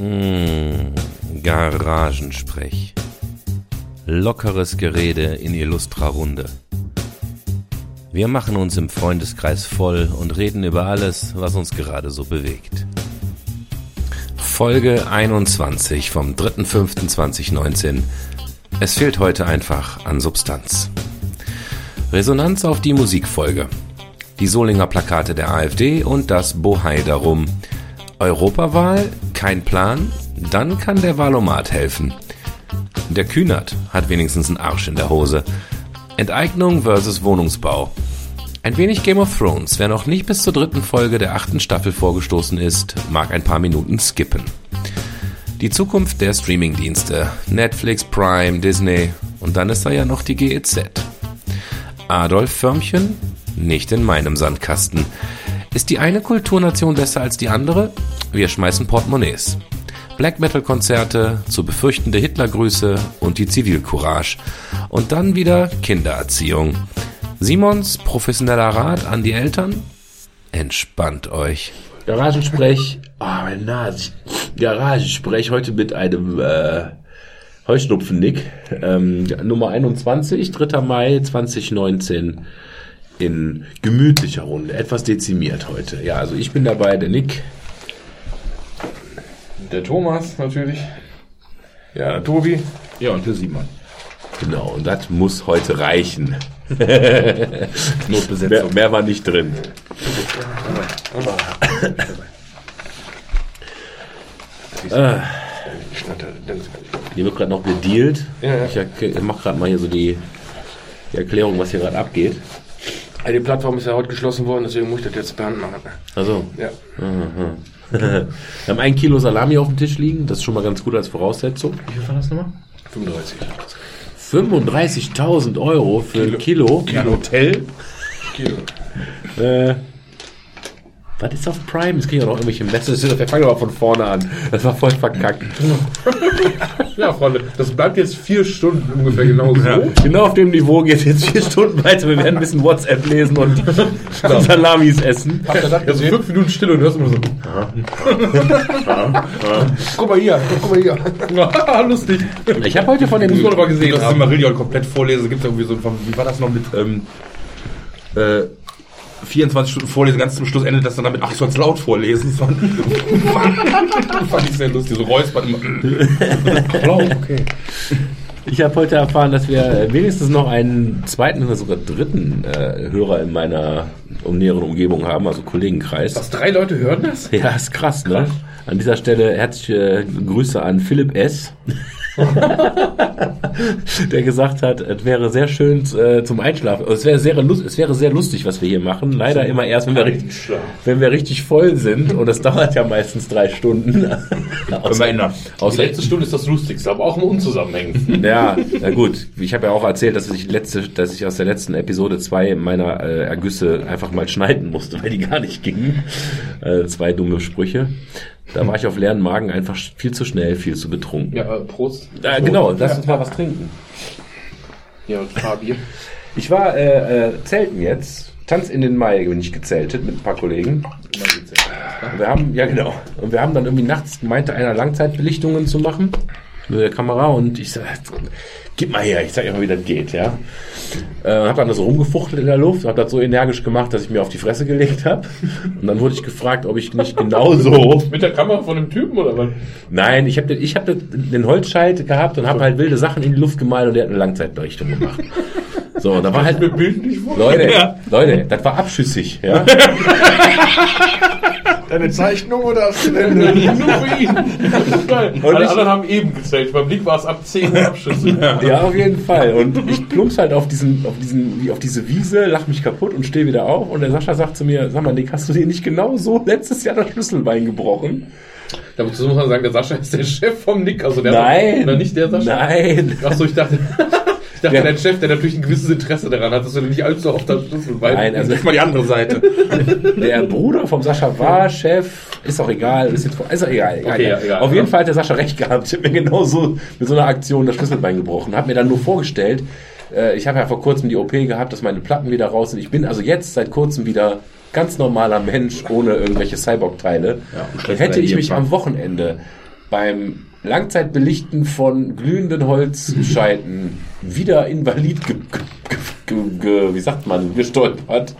Mmh, Garagensprech. Lockeres Gerede in illustrer Runde. Wir machen uns im Freundeskreis voll und reden über alles, was uns gerade so bewegt. Folge 21 vom 3.5.2019. Es fehlt heute einfach an Substanz. Resonanz auf die Musikfolge. Die Solinger Plakate der AfD und das Bohai darum. Europawahl? Kein Plan? Dann kann der Wahlomat helfen. Der Kühnert hat wenigstens einen Arsch in der Hose. Enteignung versus Wohnungsbau. Ein wenig Game of Thrones. Wer noch nicht bis zur dritten Folge der achten Staffel vorgestoßen ist, mag ein paar Minuten skippen. Die Zukunft der Streamingdienste. Netflix, Prime, Disney und dann ist da ja noch die GEZ. Adolf Förmchen? Nicht in meinem Sandkasten. Ist die eine Kulturnation besser als die andere? Wir schmeißen Portemonnaies. Black Metal Konzerte, zu befürchtende Hitlergrüße und die Zivilcourage. Und dann wieder Kindererziehung. Simons professioneller Rat an die Eltern? Entspannt euch. Garagensprech, oh, meine Nase. Garagensprech heute mit einem äh, Heuschnupfen-Nick. Ähm, Nummer 21, 3. Mai 2019 in gemütlicher Runde. Etwas dezimiert heute. Ja, also ich bin dabei, der Nick. Der Thomas natürlich. Ja, der Tobi. Ja, und der Simon. Genau, und das muss heute reichen. Notbesetzung. Mehr, mehr war nicht drin. Ah. Hier wird gerade noch gedealt. Ja, ja. Ich erk- mach gerade mal hier so die, die Erklärung, was hier gerade abgeht. Ja, die Plattform ist ja heute geschlossen worden, deswegen muss ich das jetzt per Hand machen. Also, Ja. wir haben ein Kilo Salami auf dem Tisch liegen. Das ist schon mal ganz gut als Voraussetzung. Wie viel war das nochmal? 35. 35.000 Euro für ein Kilo. Kilo. Hotel. Kilo. Äh, was ist auf Prime? Es kriegen ja noch irgendwelche Messages. Wir fangen aber von vorne an. Das war voll verkackt. Ja, Freunde, das bleibt jetzt vier Stunden ungefähr genau so. Genau auf dem Niveau geht jetzt vier Stunden weiter. Wir werden ein bisschen WhatsApp lesen und Salamis essen. Habt ihr das also fünf Minuten Stille und hörst immer so. guck mal hier, guck mal hier. Lustig. Ich habe heute von dem Muss man aber gesehen Das haben. Silmarillion komplett vorlesen, gibt es irgendwie so ein, wie war das noch mit, ähm, äh, 24 Stunden vorlesen, ganz zum Schluss endet das dann damit, ach, ich soll es laut vorlesen. Das war, fand ich sehr lustig, so räuspern immer. Okay. Ich habe heute erfahren, dass wir wenigstens noch einen zweiten oder sogar dritten äh, Hörer in meiner um näheren Umgebung haben, also Kollegenkreis. Was, drei Leute hören das? Ja, ist krass, ne? An dieser Stelle herzliche Grüße an Philipp S., der gesagt hat, es wäre sehr schön äh, zum Einschlafen. Es wäre sehr, es wäre sehr lustig, was wir hier machen. Leider immer erst, wenn wir, richtig, wenn wir richtig voll sind. Und das dauert ja meistens drei Stunden. Wir ändern. Die Außer, letzte Stunde ist das Lustigste, aber auch im Unzusammenhängen. ja, na gut. Ich habe ja auch erzählt, dass ich letzte, dass ich aus der letzten Episode zwei meiner äh, Ergüsse einfach mal schneiden musste, weil die gar nicht gingen. Äh, zwei dumme Sprüche. Da war ich auf leeren Magen einfach viel zu schnell, viel zu betrunken. Ja, äh, Prost. Äh, genau, lass uns mal was trinken. Ja, Fabier. Ich war äh, äh, zelten jetzt. Tanz in den Mai bin ich gezeltet mit ein paar Kollegen. Und wir haben, ja genau. Und wir haben dann irgendwie nachts meinte einer Langzeitbelichtungen zu machen mit der Kamera und ich sag, gib mal her, ich zeig dir mal, wie das geht, ja. Äh, hab dann so rumgefuchtelt in der Luft, hab das so energisch gemacht, dass ich mir auf die Fresse gelegt habe. Und dann wurde ich gefragt, ob ich nicht genauso Mit der Kamera von dem Typen oder was? Nein, ich habe ich hab den Holzscheit gehabt und habe halt wilde Sachen in die Luft gemalt und der hat eine Langzeitbelichtung gemacht. So, und da war halt nicht vor. Leute, Leute, das war abschüssig, ja. Deine Zeichnung oder hast du denn Nur für ihn. Das ist geil. Und Alle ich- anderen haben eben gezählt. Beim Blick war es ab 10 Abschüsse. Ja, auf jeden Fall. Und ich plumps halt auf diesen, auf diesen, wie auf diese Wiese, lach mich kaputt und stehe wieder auf. Und der Sascha sagt zu mir, sag mal, Nick, hast du dir nicht genau so letztes Jahr das Schlüsselbein gebrochen? Dazu muss man sagen, der Sascha ist der Chef vom Nick. Also der Nein. Oder nicht der Sascha? Nein. Achso, ich dachte, ich dachte, Ja. dein Chef, der natürlich ein gewisses Interesse daran hat, dass du nicht allzu oft das Schlüsselbein. Nein, also Mal die andere Seite. der Bruder vom Sascha war Chef, ist auch egal, ist jetzt, ist auch egal. egal. Okay, ja, egal. Auf jeden Fall hat der Sascha recht gehabt. Ich habe mir genauso mit so einer Aktion das Schlüsselbein gebrochen. Habe mir dann nur vorgestellt, äh, ich habe ja vor kurzem die OP gehabt, dass meine Platten wieder raus sind. Ich bin also jetzt seit kurzem wieder ganz normaler Mensch ohne irgendwelche Cyborg-Teile. stellst Hätte ich mich am Wochenende beim Langzeitbelichten von glühenden Holzscheiten wieder invalid, ge, ge, ge, ge, wie sagt man, gestolpert.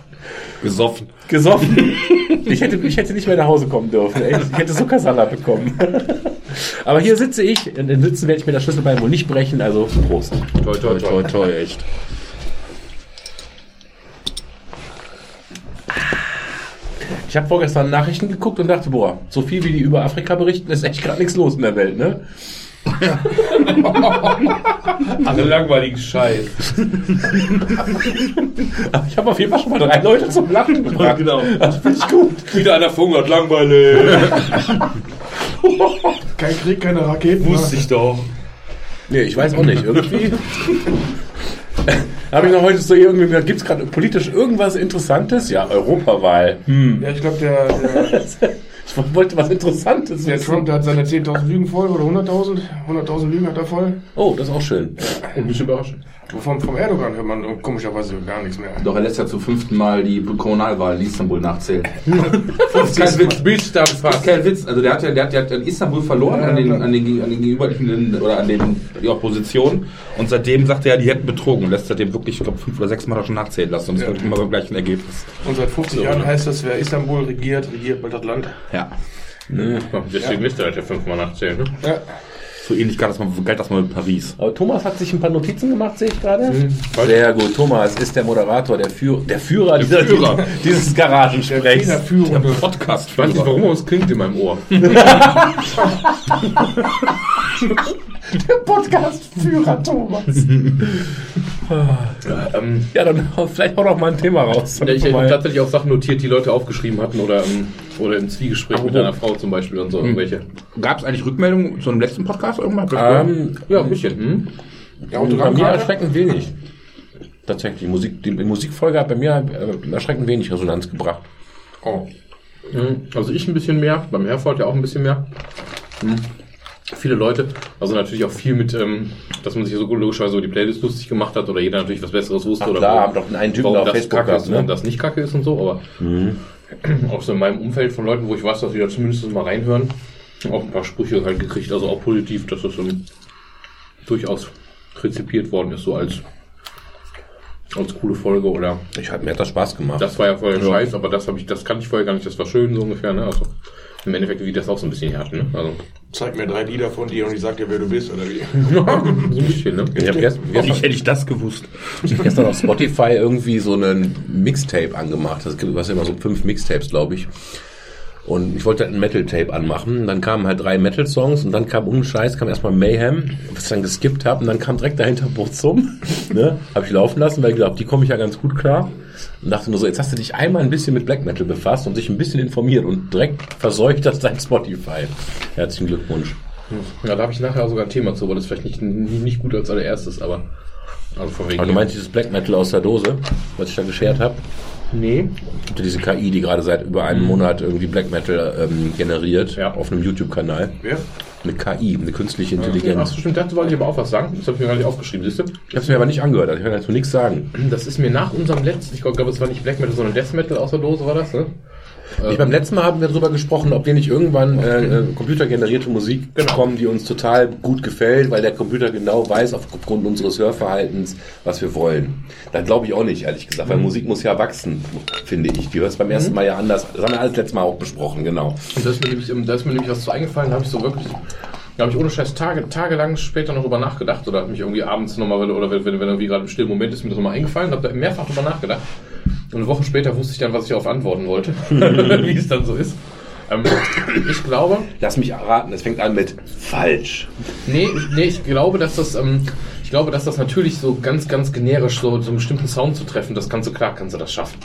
Gesoffen. Gesoffen. Ich hätte, ich hätte nicht mehr nach Hause kommen dürfen. Ey. Ich hätte Zuckersala bekommen. Aber hier sitze ich. In den Sitzen werde ich mir das Schlüsselbein wohl nicht brechen. Also Prost. Toi, toi, toi. toi, echt. Ich habe vorgestern Nachrichten geguckt und dachte, boah, so viel wie die über Afrika berichten, ist echt gerade nichts los in der Welt, ne? Alle langweiligen Scheiß. Aber ich habe auf jeden Fall schon mal drei Leute zum Lachen gebracht. Genau. Das finde ich gut. Wieder einer verhungert, langweilig. Kein Krieg, keine Raketen. Wusste ich doch. Nee, ich weiß auch nicht. Irgendwie. habe ich noch heute so irgendwie gesagt, gibt es gerade politisch irgendwas Interessantes? Ja, Europawahl. Hm. Ja, ich glaube, der, der, Ich wollte was Interessantes der wissen. Trump, der hat seine 10.000 Lügen voll oder 100.000. 100.000 Lügen hat er voll. Oh, das ist auch schön. Und mich überraschend. Vom, vom Erdogan hört man komischerweise gar nichts mehr. Doch, er lässt ja zum fünften Mal die Kommunalwahl in Istanbul nachzählen. Das ist kein Witz. Bild da Das ist kein Witz. Also der hat ja, der hat ja in Istanbul verloren an den, an den, an den gegenüberliegenden oder an den die Opposition. Und seitdem sagt er ja, die hätten betrogen. Und lässt seitdem wirklich, ich glaube, fünf oder sechs Mal schon nachzählen lassen. Und es Ja. wird immer beim gleichen Ergebnis. Und seit 50 Jahren heißt das, wer Istanbul regiert, regiert bald das Land. Ja. Deswegen müsste er halt ja fünfmal nachzählen. Ne? Ja. So ähnlich galt das mal, galt das mal mit Paris. Aber Thomas hat sich ein paar Notizen gemacht, sehe ich gerade. falsch. Sehr gut. Thomas ist der Moderator, der, Führ der Führer, dieser, Führer. dieses Garagensprechs. Federführende. Podcast. Ich weiß nicht warum, aber es klingt in meinem Ohr. Podcast-Führer Thomas. ähm, Ja, dann vielleicht auch noch mal ein Thema raus. ja, ich habe tatsächlich auch Sachen notiert, die Leute aufgeschrieben hatten oder, ähm, oder im Zwiegespräch mit Apropos- einer Frau zum Beispiel und so irgendwelche. Gab es eigentlich Rückmeldungen zu einem letzten Podcast irgendwann? ähm, Ja, ein bisschen. Hm? Der bei mir erschreckend wenig. Tatsächlich. Die, Musik, die Musikfolge hat bei mir äh, erschreckend wenig Resonanz gebracht. Oh. Mhm. Also ich ein bisschen mehr, beim Herford ja auch ein bisschen mehr. Mhm. Viele Leute, also natürlich auch viel mit, ähm, dass man sich so logischerweise über die Playlist lustig gemacht hat oder jeder natürlich was Besseres wusste Ach oder klar, haben doch einen Typen warum auf das Facebook kacke ist gehabt, und ne? warum das nicht kacke ist und so, aber auch so in meinem Umfeld von Leuten, wo ich weiß, dass die da zumindest mal reinhören, auch ein paar Sprüche halt gekriegt, also auch positiv, dass das ähm, durchaus rezipiert worden ist, so als als coole Folge oder Ich hab, mir hat das Spaß gemacht. das war ja vorher Ja. Scheiß, aber das habe ich, das kann ich vorher gar nicht, das war schön so ungefähr, ne? Also im Endeffekt wie das auch so ein bisschen her hat, ne? Also Zeig mir drei Lieder von dir und ich sag dir, wer du bist oder wie. so ein bisschen, ne? ich habe gestern, Wie gestern, hätte ich das gewusst? gestern auf Spotify irgendwie so einen Mixtape angemacht. Es gibt was immer so fünf Mixtapes, glaube ich. Und ich wollte halt ein Metal-Tape anmachen. Dann kamen halt drei Metal-Songs und dann kam ohne Scheiß, kam erstmal Mayhem, was ich dann geskippt habe. Und dann kam direkt dahinter Burzum. ne? Habe ich laufen lassen, weil ich glaube, die komme ich ja ganz gut klar. Und dachte nur so, jetzt hast du dich einmal ein bisschen mit Black Metal befasst und dich ein bisschen informiert und direkt verseucht das dein Spotify. Herzlichen Glückwunsch. Ja, da habe ich nachher sogar ein Thema zu, aber das ist vielleicht nicht, nicht, nicht gut als allererstes, aber also von wegen. Aber du meinst dieses Black Metal aus der Dose, was ich da geschert habe? nee. Ja diese KI, die gerade seit über einem Monat irgendwie Black Metal ähm, generiert Ja. auf einem YouTube-Kanal. Wer? Eine KI, eine künstliche Ach Intelligenz. so, stimmt, dazu wollte ich aber auch was sagen. Das habe ich mir gar nicht aufgeschrieben, siehst du? Ich habe es mir aber nicht angehört, also ich kann dazu nichts sagen. Das ist mir nach unserem letzten, ich glaube, es war nicht Black Metal, sondern Death Metal aus der Dose war das, ne? Ich, beim letzten Mal haben wir darüber gesprochen, ob wir nicht irgendwann äh, äh, computergenerierte Musik bekommen, die uns total gut gefällt, weil der Computer genau weiß, aufgrund unseres Hörverhaltens, was wir wollen. Dann glaube ich auch nicht, ehrlich gesagt, weil Musik muss ja wachsen, finde ich. Die hört beim ersten Mal ja anders. Das haben wir alles letztes Mal auch besprochen, genau. Und da ist mir nämlich, ähm, da ist mir nämlich was zu eingefallen, da habe ich so wirklich, da habe ich ohne Scheiß Tage, tagelang später noch drüber nachgedacht oder habe mich irgendwie abends nochmal, oder wenn, wenn, wenn irgendwie gerade im stillen Moment ist mir das nochmal eingefallen, habe da mehrfach drüber nachgedacht. Und eine Woche später wusste ich dann, was ich darauf antworten wollte, wie es dann so ist. Ähm, ich glaube, Lass mich erraten, es fängt an mit falsch. Nee, nee, ich glaube, dass das, ähm, ich glaube, dass das natürlich so ganz, ganz generisch so, so einen bestimmten Sound zu treffen, das kannst du klar, kannst du das schaffen.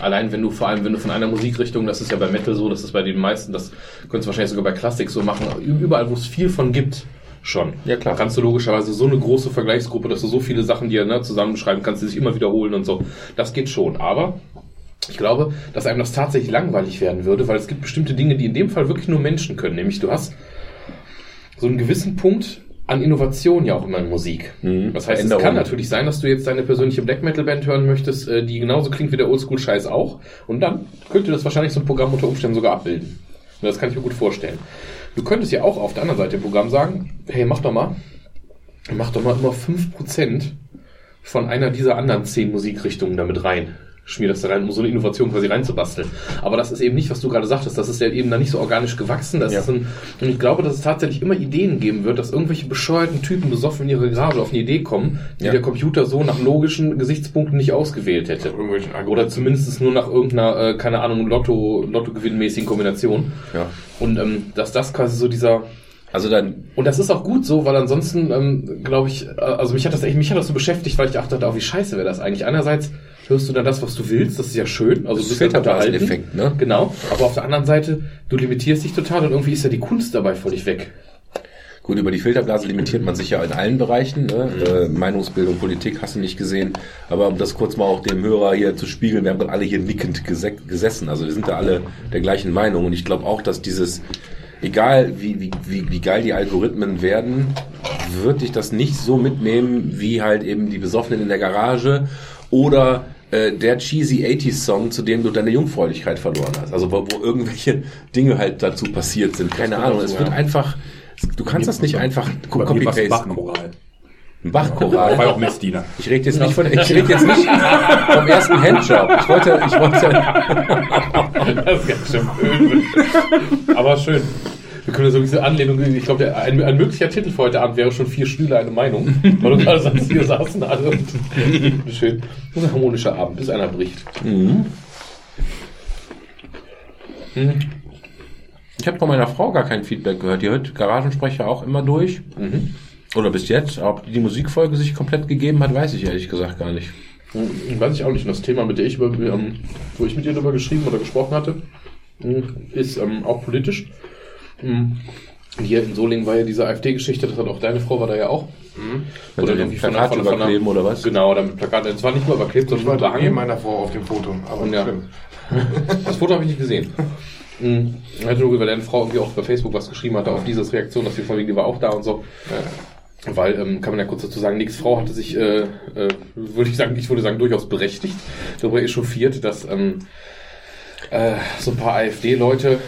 Allein wenn du vor allem, wenn du von einer Musikrichtung, das ist ja bei Metal so, das ist bei den meisten, das könntest du wahrscheinlich sogar bei Klassik so machen, überall, wo es viel von gibt, schon. Ja, klar. Kannst du logischerweise so eine große Vergleichsgruppe, dass du so viele Sachen dir ne, zusammenschreiben kannst, die sich immer wiederholen und so. Das geht schon, aber ich glaube, dass einem das tatsächlich langweilig werden würde, weil es gibt bestimmte Dinge, die in dem Fall wirklich nur Menschen können. Nämlich du hast so einen gewissen Punkt an Innovation ja auch immer in Musik. Mhm. Das heißt, es kann natürlich sein, dass du jetzt deine persönliche Black Metal Band hören möchtest, äh, die genauso klingt wie der Oldschool Scheiß auch. Und dann könnte das wahrscheinlich so ein Programm unter Umständen sogar abbilden. Das kann ich mir gut vorstellen. Du könntest ja auch auf der anderen Seite im Programm sagen, hey, mach doch mal, mach doch mal immer 5% von einer dieser anderen zehn Musikrichtungen damit rein. Schmier das da rein, um so eine Innovation quasi reinzubasteln. Aber das ist eben nicht, was du gerade sagtest. Das ist ja eben da nicht so organisch gewachsen. Das Ja. ist ein, und ich glaube, dass es tatsächlich immer Ideen geben wird, dass irgendwelche bescheuerten Typen besoffen in ihre Garage auf eine Idee kommen, die Ja. der Computer so nach logischen Gesichtspunkten nicht ausgewählt hätte. Oder zumindest nur nach irgendeiner, äh, keine Ahnung, Lotto, Lotto-gewinnmäßigen Kombination. Ja. Und ähm, dass das quasi so dieser, Also dann, und das ist auch gut so, weil ansonsten, ähm, glaube ich, äh, also mich hat das echt, mich hat das so beschäftigt, weil ich dachte, oh, wie scheiße wäre das eigentlich. Einerseits hörst du dann das, was du willst, das ist ja schön, also Das du bist Filterblaseneffekt, unterhalten. ne? Genau, aber auf der anderen Seite, du limitierst dich total und irgendwie ist ja die Kunst dabei völlig weg. Gut, über die Filterblase limitiert man sich ja in allen Bereichen. Ne? Äh, Meinungsbildung, Politik hast du nicht gesehen. Aber um das kurz mal auch dem Hörer hier zu spiegeln, wir haben gerade alle hier nickend gese gesessen. Also wir sind da alle der gleichen Meinung. Und ich glaube auch, dass dieses, egal wie, wie, wie, wie geil die Algorithmen werden, wird dich das nicht so mitnehmen, wie halt eben die Besoffenen in der Garage oder äh, der cheesy 80s Song, zu dem du deine Jungfräulichkeit verloren hast. Also wo, wo irgendwelche Dinge halt dazu passiert sind. Keine Ahnung. dazu, Es wird ja. einfach, du kannst das nicht einfach copy-pasten. Bachchoral. Ein War Bachchoral. auch Messdiener. Ich rede jetzt nicht von, ich rede jetzt nicht vom ersten Handjob. Ich wollte, ich wollte, Das ist ganz schön blöd. Aber schön. Wir können so diese Anlehnung, ich glaube, ein, ein möglicher Titel für heute Abend wäre schon vier Stühle, eine Meinung. Weil du gerade sagst, wir saßen alle und schön. Das ist ein harmonischer Abend, bis einer bricht. ich habe von meiner Frau gar kein Feedback gehört. Die hört Garagensprecher auch immer durch. Oder bis jetzt. Ob die Musikfolge sich komplett gegeben hat, weiß ich ehrlich gesagt gar nicht. Hm, Weiß ich auch nicht. Und Das Thema, mit der ich über, ähm, wo ich mit ihr darüber geschrieben oder gesprochen hatte, hm, ist ähm, auch politisch. Hm, Hier in Solingen war ja diese AfD-Geschichte, das hat auch deine Frau, war da ja auch. Mit Oder irgendwie von von einer- überkleben oder was? Genau, damit Plakate. Es war nicht nur überklebt, Ich sondern war neben meiner Frau auf dem Foto, aber Ja. Das Foto habe ich nicht gesehen. Mhm. Ich hatte nur, weil deine Frau irgendwie auch bei Facebook was geschrieben hatte auf dieses Reaktion, dass die von wegen, die war auch da und so. Weil, ähm, kann man ja kurz dazu sagen, Nix Frau hatte sich, äh, äh, würde ich sagen, ich würde sagen, durchaus berechtigt darüber echauffiert, dass ähm, äh, so ein paar AfD-Leute,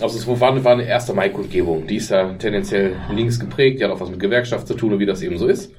also es war eine, war eine erste Mai-Kundgebung, die ist ja tendenziell links geprägt, die hat auch was mit Gewerkschaft zu tun und wie das eben so ist.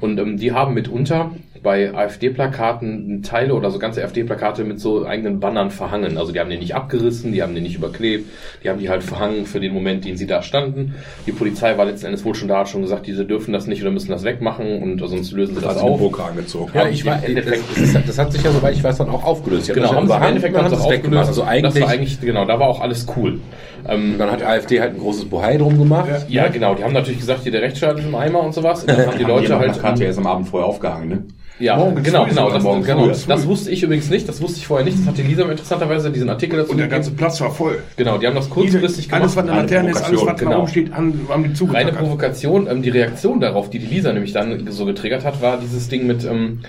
Und ähm, die haben mitunter bei AfD-Plakaten Teile oder so ganze AfD-Plakate mit so eigenen Bannern verhangen. Also die haben die nicht abgerissen, die haben die nicht überklebt, die haben die halt verhangen für den Moment, den sie da standen. Die Polizei war letzten Endes wohl schon da, hat schon gesagt, diese dürfen das nicht oder müssen das wegmachen und sonst lösen sie das den auf. Burka angezogen. Ja, ich war, im Endeffekt- das, das, das hat sich ja, soweit ich weiß, dann auch aufgelöst. Die Genau, das haben sie im Endeffekt und haben sie haben weggemacht. aufgelöst. Also das war eigentlich, eigentlich, genau, da war auch alles cool. Ähm, dann hat die AfD halt ein großes Bohai drum gemacht. ja, genau, die haben natürlich gesagt, hier der Rechtsstaat ist im Eimer und sowas. Und dann haben die Leute halt. Plakate erst am Abend vorher aufgehangen, ne? Ja, Morgens genau, früh genau. Das, morgens genau früh. das wusste ich übrigens nicht, das wusste ich vorher nicht. Das hat die Lisa mir interessanterweise diesen Artikel dazu Und der gegeben. ganze Platz war voll. Genau, die haben das kurzfristig alles, was gemacht. eine Laterne ist, alles, was Provokation, da oben steht, an, haben die Reine zugetackert. Provokation. Ähm, die Reaktion darauf, die die Lisa nämlich dann so getriggert hat, war dieses Ding mit, ähm,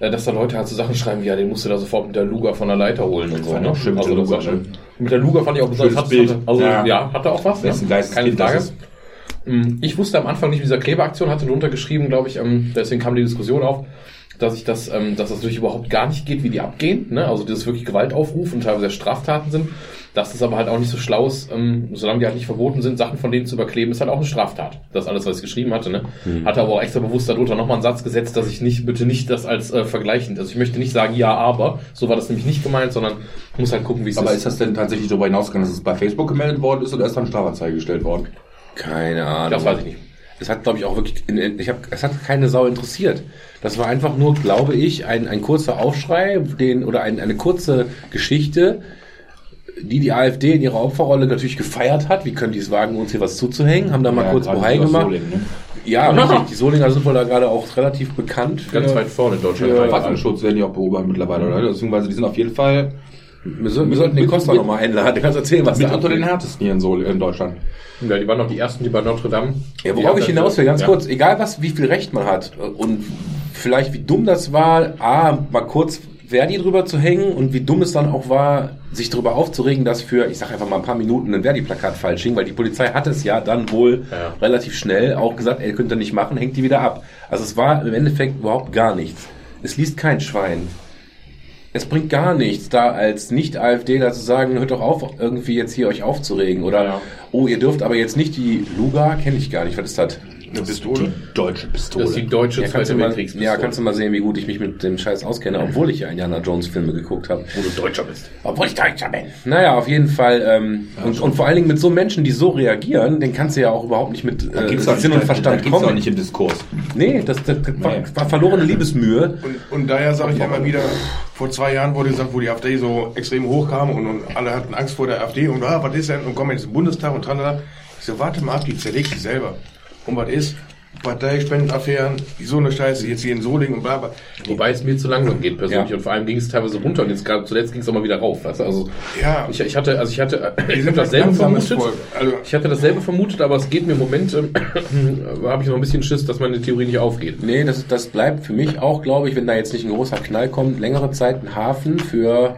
äh, dass da Leute halt so Sachen schreiben, wie, ja, den musst du da sofort mit der Luga von der Leiter holen und so. Ne? schön mit also, der das Luga, war schon- ne? Mit der Luga fand ich auch besonders. Schönes Bild. Hatte, also, ja. Ja. hat er auch was. Das geiles Keine Kind, das Frage. ist. Mm, Ich wusste am Anfang nicht mit dieser Klebeaktion, hatte drunter geschrieben, glaube ich, ähm, deswegen kam die Diskussion auf, dass ich das, ähm, dass das durch überhaupt gar nicht geht, wie die abgehen, ne? Also das wirklich Gewaltaufruf und teilweise Straftaten sind, dass das aber halt auch nicht so schlau ist, ähm, solange die halt nicht verboten sind, Sachen von denen zu überkleben, ist halt auch eine Straftat. Das ist alles, was ich geschrieben hatte, ne? Hatte aber auch extra bewusst darunter nochmal einen Satz gesetzt, dass ich nicht, bitte nicht das als äh, vergleichend, also ich möchte nicht sagen, ja, aber, so war das nämlich nicht gemeint, sondern muss halt gucken, wie es Aber ist. ist das denn tatsächlich darüber hinausgegangen, dass es bei Facebook gemeldet worden ist oder ist dann Strafanzeige gestellt worden? Keine Ahnung. Das weiß ich nicht. Es hat, glaube ich, auch wirklich, in, in, ich hab, es hat keine Sau interessiert. Das war einfach nur, glaube ich, ein, ein kurzer Aufschrei, den, oder ein, eine kurze Geschichte, die die AfD in ihrer Opferrolle natürlich gefeiert hat. Wie können die es wagen, uns hier was zuzuhängen? Haben da mal kurz gerade Bohai gemacht. Solingen, ne? Ja, richtig. Die Solinger sind wohl da gerade auch relativ bekannt. Für, Ganz weit vorne in Deutschland. Ja, Verfassungsschutz werden die auch beobachtet mittlerweile, oder? Beziehungsweise die sind auf jeden Fall wir, sollten, wir sollten den Costa nochmal einladen. Der kann uns erzählen, was mit da unter den härtesten hier in, Sol in Deutschland. Ja, die waren noch die ersten, die bei Notre Dame. Ja, worauf ich hinaus will, ganz ja. kurz, egal was, wie viel Recht man hat und vielleicht wie dumm das war, A, mal kurz Verdi drüber zu hängen und wie dumm es dann auch war, sich darüber aufzuregen, dass für, ich sag einfach mal ein paar Minuten ein Verdi-Plakat falsch hing, weil die Polizei hat es ja dann wohl Ja. relativ schnell auch gesagt, ey, könnt ihr nicht machen, hängt die wieder ab. Also es war im Endeffekt überhaupt gar nichts. Es liest kein Schwein. es bringt gar nichts, da als Nicht-AfDler zu sagen, hört doch auf, irgendwie jetzt hier euch aufzuregen. Oder, Ja. oh, ihr dürft aber jetzt nicht die Luga, kenne ich gar nicht, was ist das? Eine Pistole. Deutsche Pistole. Das ist die deutsche Ja kannst, du mal, ja, kannst du mal sehen, wie gut ich mich mit dem Scheiß auskenne, obwohl ich ja Indiana Jones Filme geguckt habe. Wo du Deutscher bist. Obwohl ich Deutscher bin. Naja, auf jeden Fall. Ähm, und, und vor allen Dingen mit so Menschen, die so reagieren, den kannst du ja auch überhaupt nicht mit Da äh, gibt's auch Sinn nicht, und Verstand da auch kommen. nicht im Diskurs. Nee, das, das, das war, Nee. war verlorene Liebesmühe. Und, und daher sage ich ja immer wieder, vor zwei Jahren wurde gesagt, wo die AfD so extrem hochkam und, und alle hatten Angst vor der AfD und ah, was ist denn? Und kommen jetzt im Bundestag und tralala. Ich so, warte mal ab, die zerlegt sich selber. Und was ist? Parteispendenaffären, so eine Scheiße, jetzt hier in Solingen und bla bla. Wobei es mir zu langsam geht persönlich Ja. und vor allem ging es teilweise runter und jetzt gerade zuletzt ging es auch mal wieder rauf. Weißt du? Also Ja. ich, ich hatte, also ich hatte, ich habe halt dasselbe vermutet. Also- ich hatte dasselbe vermutet, aber es geht mir im Moment, ähm, habe ich noch ein bisschen Schiss, dass meine Theorie nicht aufgeht. Nee, das, das bleibt für mich auch, glaube ich, wenn da jetzt nicht ein großer Knall kommt, längere Zeit ein Hafen für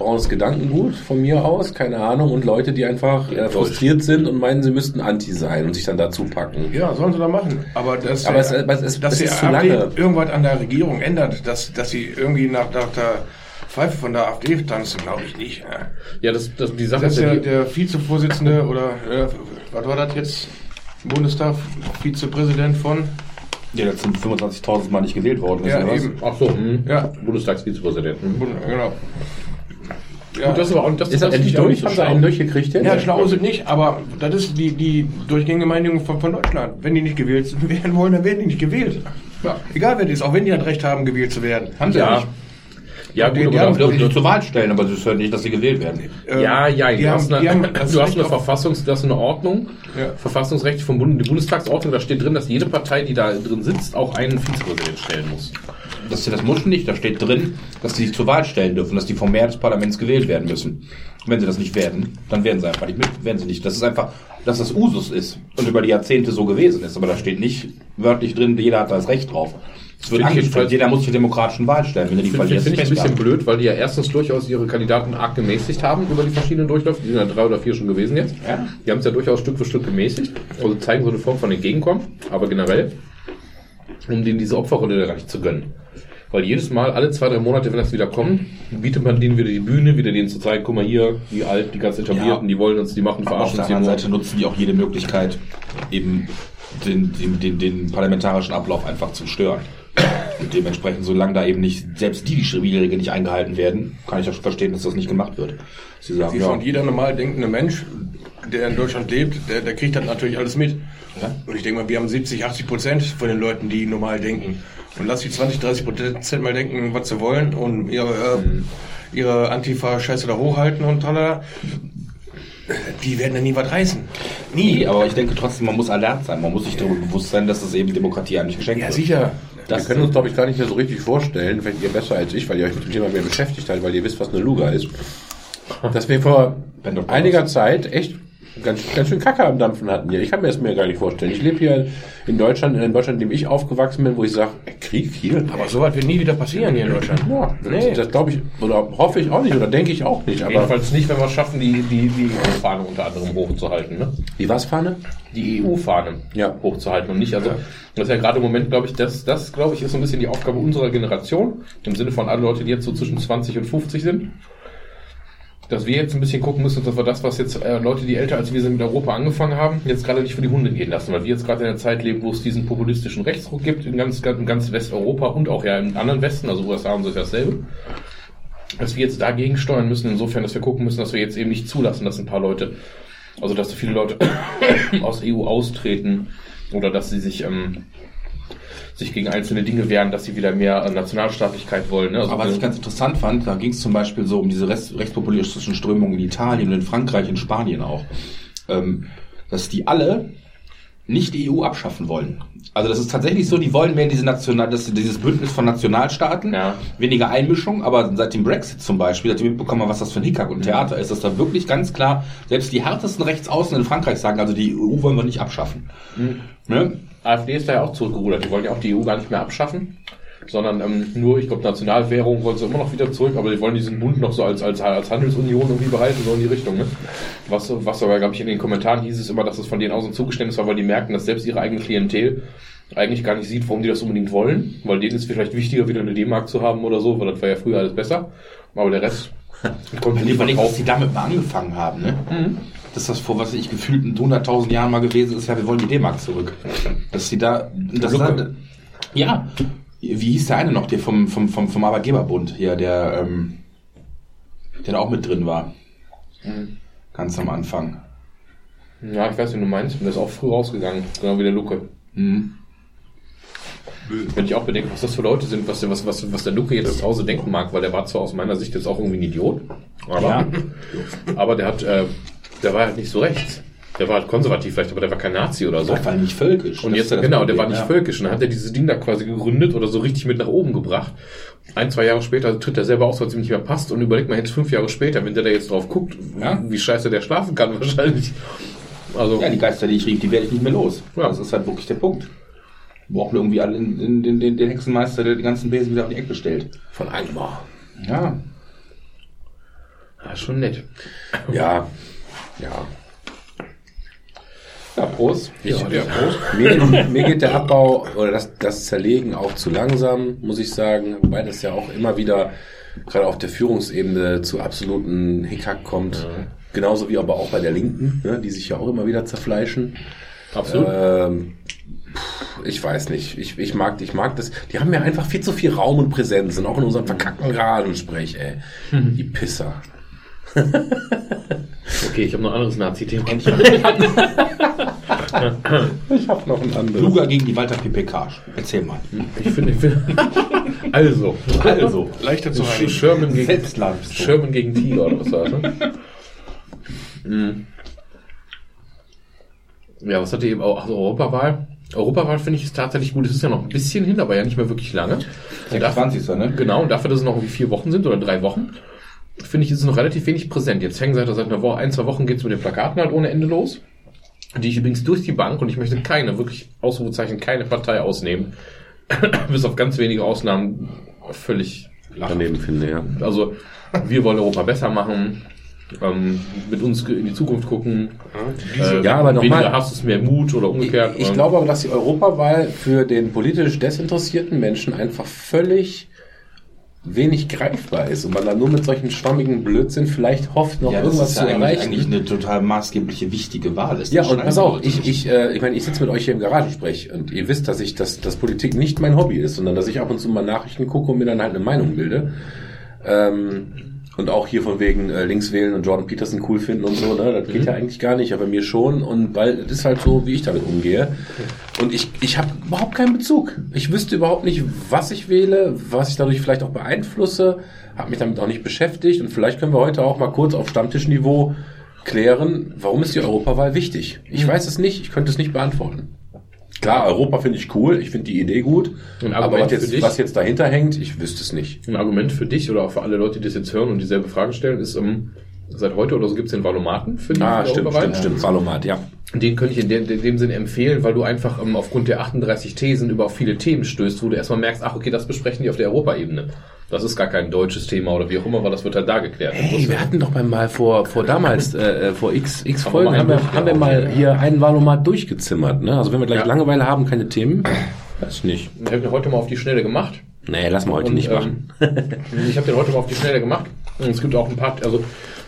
braunes Gedankengut von mir aus, keine Ahnung, und Leute, die einfach äh, frustriert sind und meinen, sie müssten Anti sein und sich dann dazu packen. Ja, sollen sie da machen. Aber, das, Aber es- es ist- dass es ist zu lange. irgendwas an der Regierung ändert, dass, dass sie irgendwie nach, nach der Pfeife von der AfD tanzen, glaube ich nicht. Ja. Ja, das, das die Sache Das ist ja, der, der Vizevorsitzende oder äh, was war das jetzt? Bundestag, Vizepräsident von? Der jetzt zum 25.000 Mal nicht gewählt worden. Ja, eben. ach so, hm, Ja. Bundestagsvizepräsident. Hm. Bund- Gut, das ist aber auch, das, Ist das durch? nicht so Haben sie einen durchgekriegt? Ja, schlau sind nicht, aber das ist die, die durchgängige Meinung von, von Deutschland. Wenn die nicht gewählt werden wollen, dann werden die nicht gewählt. Ja. Egal wer das ist, auch wenn die das Recht haben, gewählt zu werden. Haben sie Ja. nicht. Ja, gut, Die- die aber haben die zur Wahl stellen, aber das hört nicht, dass sie gewählt werden. Ähm, Ja, ja, die du, haben, hast eine, die haben das du hast eine Verfassungs, du hast eine Ordnung, Ja. Verfassungsrecht vom Bund, die Bundestagsordnung, da steht drin, dass jede Partei, die da drin sitzt, auch einen Vizepräsident stellen muss. Das, das muss nicht, da steht drin, dass sie sich zur Wahl stellen dürfen, dass die vom Mehr des Parlaments gewählt werden müssen. Wenn sie das nicht werden, dann werden sie einfach nicht mit, werden sie nicht. Das ist einfach, dass das Usus ist und über die Jahrzehnte so gewesen ist, aber da steht nicht wörtlich drin, jeder hat da das Recht drauf. Es wird Finde jedenfalls- jeder muss sich demokratischen Wahl stellen. Wenn er die Finde verliert, find ich ein bisschen blöd, weil die ja erstens durchaus ihre Kandidaten arg gemäßigt haben über die verschiedenen Durchläufe. Die sind ja drei oder vier schon gewesen jetzt. Ja. Die haben es ja durchaus Stück für Stück gemäßigt. Also zeigen so eine Form von Entgegenkommen, aber generell, um denen diese Opferrolle da gar nicht zu gönnen. Weil jedes Mal, alle zwei, drei Monate, wenn das wieder kommt, bietet man denen wieder die Bühne, wieder denen zu zeigen, guck mal hier, die Alten, die ganz etablierten, Ja. die wollen uns, die machen, Aber auf verarschen der uns hier anderen. Seite nutzen die auch jede Möglichkeit, eben den, den, den, den parlamentarischen Ablauf einfach zu stören. Und dementsprechend, solange da eben nicht, selbst die, die Spielregeln nicht eingehalten werden, kann ich auch verstehen, dass das nicht gemacht wird. Sie sagen, Wie ja, schon jeder normal denkende Mensch, der in Deutschland lebt, der, der kriegt das natürlich alles mit. Ja. Und ich denke mal, wir haben 70, 80 Prozent von den Leuten, die normal denken. Und lass die 20, 30 Prozent mal denken, was sie wollen und ihre, äh, ihre Antifa-Scheiße da hochhalten und tralala. Die werden da nie was reißen. nie, aber ich denke trotzdem, man muss alert sein. Man muss sich darüber bewusst sein, dass es eben Demokratie eigentlich geschenkt Ja, wird. sicher. Das wir können uns, glaube ich, gar nicht mehr so richtig vorstellen, vielleicht ihr besser als ich, weil ihr euch mit dem Thema mehr beschäftigt habt, weil ihr wisst, was eine Luga ist, dass wir vor Wenn einiger Zeit echt ganz, ganz schön Kacke am Dampfen hatten hier. Ich kann mir das mir gar nicht vorstellen. Ich lebe hier in Deutschland, in Deutschland, in dem ich aufgewachsen bin, wo ich sage, Krieg hier? Aber sowas wird nie wieder passieren hier in Deutschland. Ja, Nee. das glaube ich, oder hoffe ich auch nicht, oder denke ich auch nicht. Aber Jedenfalls nicht, wenn wir es schaffen, die, die, die EU-Fahne unter anderem hochzuhalten. Ne? wie war's, Fahne? die EU-Fahne Ja. hochzuhalten und nicht, also das ist ja gerade im Moment, glaube ich, das, das glaube ich, ist so ein bisschen die Aufgabe unserer Generation, im Sinne von alle Leute, die jetzt so zwischen 20 und 50 sind, dass wir jetzt ein bisschen gucken müssen, dass wir das, was jetzt äh, Leute, die älter als wir sind, mit Europa angefangen haben, jetzt gerade nicht für die Hunde gehen lassen, weil wir jetzt gerade in einer Zeit leben, wo es diesen populistischen Rechtsruck gibt in ganz, ganz, ganz Westeuropa und auch ja im anderen Westen, also USA ist ja dasselbe dass wir jetzt dagegen steuern müssen, insofern, dass wir gucken müssen, dass wir jetzt eben nicht zulassen, dass ein paar Leute, also dass so viele Leute aus EU austreten oder dass sie sich, ähm, sich gegen einzelne Dinge wehren, dass sie wieder mehr äh, Nationalstaatlichkeit wollen. Ne? Also Aber was ich ganz interessant fand, da ging es zum Beispiel so um diese rechts, rechtspopulistischen Strömungen in Italien und in Frankreich, in Spanien auch, ähm, dass die alle nicht die EU abschaffen wollen. Also das ist tatsächlich so, die wollen mehr diese National, das, dieses Bündnis von Nationalstaaten, Ja. weniger Einmischung, aber seit dem Brexit zum Beispiel, seitdem wir mitbekommen haben, was das für ein Hickhack und Theater ist, dass da wirklich ganz klar, selbst die härtesten Rechtsaußen in Frankreich sagen, also die EU wollen wir nicht abschaffen. Ne? AfD ist da ja auch zurückgerudert. Die wollen ja auch die EU gar nicht mehr abschaffen, sondern ähm, nur, ich glaube, Nationalwährung wollen sie immer noch wieder zurück, aber die wollen diesen Bund noch so als, als, als Handelsunion irgendwie behalten, so in die Richtung. Ne? Was, was aber, glaube ich, in den Kommentaren hieß es immer, dass es von denen aus ein Zugeständnis war, weil die merken, dass selbst ihre eigene Klientel eigentlich gar nicht sieht, warum die das unbedingt wollen, weil denen ist vielleicht wichtiger, wieder eine D-Mark zu haben oder so, weil das war ja früher alles besser. Aber der Rest kommt Wenn nicht überlegen, dass die damit mal angefangen haben, ne? Dass das vor, was ich, gefühlt 100.000 Jahren mal gewesen ist, ja, wir wollen die D-Mark zurück. Dass die da, das da, ja. Wie hieß der eine noch, der vom, vom, vom, vom Arbeitgeberbund hier, der, ähm, der da auch mit drin war? Ganz am Anfang. Ja, ich weiß, wie du meinst. Und der ist auch früh rausgegangen, genau wie der Luke. Mhm. Wenn ich auch bedenke, was das für Leute sind, was der, was, was, was der Luke jetzt zu Hause denken mag, weil der war zwar aus meiner Sicht jetzt auch irgendwie ein Idiot, aber, Ja. aber der hat, äh, der war halt nicht so rechts. Der war halt konservativ vielleicht, aber der war kein Nazi oder so. Das war nicht völkisch. Und jetzt, ja genau, der war nicht ja. völkisch. Und dann hat er dieses Ding da quasi gegründet oder so richtig mit nach oben gebracht. Ein, zwei Jahre später tritt er selber aus, weil es ihm nicht mehr passt. Und überlegt mal jetzt fünf Jahre später, wenn der da jetzt drauf guckt, Ja. wie scheiße der schlafen kann wahrscheinlich. Also, Ja, die Geister, die ich rief, die werde ich nicht mehr los. Ja. Das ist halt wirklich der Punkt. Wir brauchen irgendwie alle in, den, den, den Hexenmeister, der die ganzen Besen wieder auf die Ecke stellt. Von Angmar. Ja. ja, schon nett. Ja. Ja. Ja, Prost. Ich, Ja, der mir, mir geht der Abbau oder das, das Zerlegen auch zu langsam, muss ich sagen. Wobei das ja auch immer wieder, gerade auf der Führungsebene, zu absoluten Hickhack kommt. Genauso wie aber auch bei der Linken, ne, die sich ja auch immer wieder zerfleischen. Absolut. Ähm, ich weiß nicht. Ich, ich mag, ich mag das. Die haben ja einfach viel zu viel Raum und Präsenz und auch in unserem verkackten Rasensprech, ey. Die Pisser. Okay, ich habe noch ein anderes Nazi-Thema. Ich hab noch ein anderes. Luga gegen die Walter PPK. Erzähl mal. Ich finde, ich finde. also, Also, Leichter zu reinigen. Sherman gegen, du. Sherman gegen Tiger oder was war das, ne? Mhm. Ja, was hatte eben auch, also Europawahl. Europawahl finde ich ist tatsächlich gut. Es ist ja noch ein bisschen hin, aber ja nicht mehr wirklich lange. Und dafür, 26. ne? genau, und dafür, dass es noch irgendwie vier Wochen sind oder drei Wochen, finde ich, ist es noch relativ wenig präsent. Jetzt hängen seit, seit einer Woche, ein, zwei Wochen geht's mit den Plakaten halt ohne Ende los. Die ich übrigens durch die Bank, und ich möchte keine, wirklich Ausrufezeichen, keine Partei ausnehmen, bis auf ganz wenige Ausnahmen, völlig daneben finde, ja. also wir wollen Europa besser machen, ähm, mit uns in die Zukunft gucken. Äh, Ja, aber noch weniger mal- Hass ist mehr Mut oder Ich, umgekehrt. ich Ähm, glaube aber, dass die Europawahl für den politisch desinteressierten Menschen einfach völlig wenig greifbar ist und man dann nur mit solchen schwammigen Blödsinn vielleicht hofft, noch Ja, irgendwas zu ja erreichen. eigentlich eine total maßgebliche, wichtige Wahl. Ist ja, und pass auf, ich, ich, äh, ich meine, ich sitze mit euch hier im Garagensprech und ihr wisst, dass ich, dass, dass Politik nicht mein Hobby ist, sondern dass ich ab und zu mal Nachrichten gucke und mir dann halt eine Meinung bilde. Ähm, und auch hier von wegen äh, links wählen und Jordan Peterson cool finden und so, ne? Das geht ja eigentlich gar nicht, aber mir schon. Und weil das ist halt so, wie ich damit umgehe. Und ich, ich habe überhaupt keinen Bezug. Ich wüsste überhaupt nicht, was ich wähle, was ich dadurch vielleicht auch beeinflusse, habe mich damit auch nicht beschäftigt. Und vielleicht können wir heute auch mal kurz auf Stammtischniveau klären, warum ist die Europawahl wichtig? Ich weiß es nicht, ich könnte es nicht beantworten. Klar, Europa finde ich cool, ich finde die Idee gut, aber was jetzt, dich? was jetzt dahinter hängt, ich wüsste es nicht. ein Argument für dich oder auch für alle Leute, die das jetzt hören und dieselbe Frage stellen, ist, ähm, seit heute oder so gibt es den Valomaten für die Ah, stimmt, stimmt, stimmt, Valomat, ja. Den könnte ich in, dem- in dem Sinne empfehlen, weil du einfach ähm, aufgrund der 38 Thesen über viele Themen stößt, wo du erstmal merkst, ach okay, das besprechen die auf der Europaebene. Das ist gar kein deutsches Thema oder wie auch immer, aber das wird halt da geklärt. Hey, wir hatten doch mal vor, vor damals, äh, äh, vor x, x Haben wir Folgen, mal haben wir, haben wir mal hier einen Valomat durchgezimmert, ne? Also wenn wir gleich Ja. Langeweile haben, keine Themen, weiß ich nicht. Ich habe den heute mal auf die Schnelle gemacht. Nee, lass mal heute Und, nicht ähm, machen. Ich habe den heute mal auf die Schnelle gemacht. Und es gibt auch ein paar, also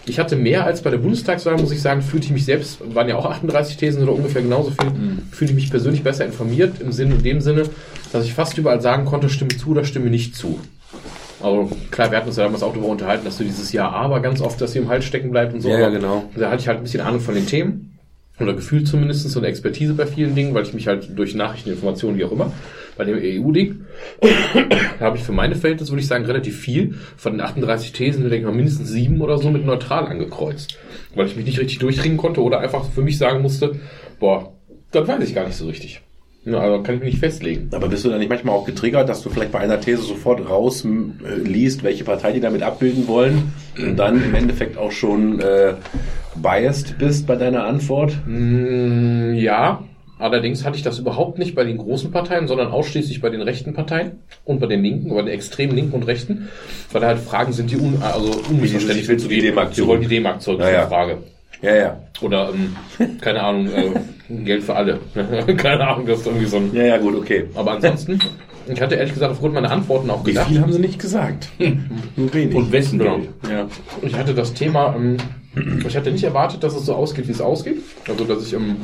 ich hatte mehr als bei der Bundestagswahl, muss ich sagen, fühlte ich mich selbst, waren ja auch 38 Thesen oder ungefähr genauso viel, fühlte ich mich persönlich besser informiert, im Sinne, in dem Sinne, dass ich fast überall sagen konnte, stimme zu oder stimme nicht zu. Also klar, wir hatten uns ja damals auch darüber unterhalten, dass du dieses Ja, aber ganz oft, dass sie im Hals stecken bleibt und so. Ja, ja, genau. Da hatte ich halt ein bisschen Ahnung von den Themen. Oder gefühlt zumindest so eine Expertise bei vielen Dingen, weil ich mich halt durch Nachrichten, Informationen, wie auch immer, bei dem EU-Ding, da habe ich für meine Verhältnisse, würde ich sagen, relativ viel von den 38 Thesen, denke ich mal, mindestens sieben oder so mit neutral angekreuzt. Weil ich mich nicht richtig durchdringen konnte oder einfach für mich sagen musste, boah, das weiß ich gar nicht so richtig. Ja, also kann ich mich nicht festlegen. Aber bist du dann nicht manchmal auch getriggert, dass du vielleicht bei einer These sofort raus m, äh, liest, welche Partei die damit abbilden wollen und dann im Endeffekt auch schon äh, biased bist bei deiner Antwort? Mm, ja, allerdings hatte ich das überhaupt nicht bei den großen Parteien, sondern ausschließlich bei den rechten Parteien und bei den Linken, bei den extremen Linken und Rechten, weil da halt Fragen sind, die un, also unmissverständlich willst du die D-Mark Sie zurück? wollen die D-Mark zurück, Ja, ist eine ja. Frage. Ja, ja. Oder, ähm, keine Ahnung, äh, Geld für alle. keine Ahnung, das ist irgendwie so ein... Ja, ja, gut, okay. Aber ansonsten, ich hatte ehrlich gesagt aufgrund meiner Antworten auch Wie gedacht... viel haben sie nicht gesagt? Nur wenig. Und wessen Genau. Geld? ja. Ich hatte das Thema, ähm, ich hatte nicht erwartet, dass es so ausgeht, wie es ausgeht. Also, dass ich, ähm,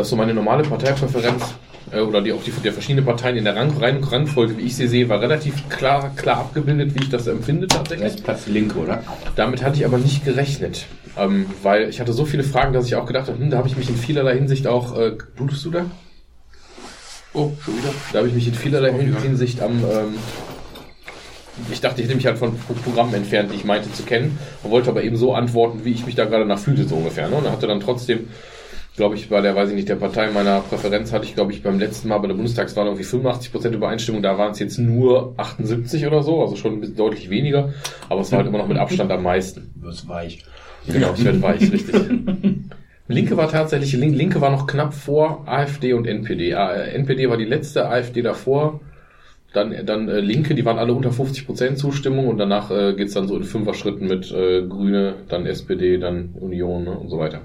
dass so meine normale Parteipräferenz äh, oder die auch die der verschiedenen Parteien in der Rang, Rang, Rangfolge, wie ich sie sehe, war relativ klar, klar abgebildet, wie ich das empfinde tatsächlich. Platz Linke, oder? Damit hatte ich aber nicht gerechnet, ähm, weil ich hatte so viele Fragen, dass ich auch gedacht habe, hm, da habe ich mich in vielerlei Hinsicht auch, äh, blutest du da? Oh, schon wieder? Da habe ich mich in vielerlei. Hinsicht am. Ähm, ich dachte, ich hätte mich halt von Programmen entfernt, die ich meinte zu kennen, und wollte aber eben so antworten, wie ich mich da gerade nach fühlte, so ungefähr. Ne? Und hatte dann trotzdem, glaube ich, bei der, weiß ich nicht, der Partei meiner Präferenz hatte ich, glaube ich, beim letzten Mal bei der Bundestagswahl irgendwie 85% Übereinstimmung, da waren es jetzt nur 78 oder so, also schon ein bisschen deutlich weniger, aber es war halt immer noch mit Abstand am meisten. Das weich. Genau, es wird weich, richtig. Linke war tatsächlich, Lin- Linke war noch knapp vor AfD und NPD. Äh, NPD war die letzte, AfD davor. Dann, dann äh, Linke, die waren alle unter 50% Zustimmung und danach äh, geht's dann so in Fünfer-Schritten mit äh, Grüne, dann SPD, dann Union ne, und so weiter.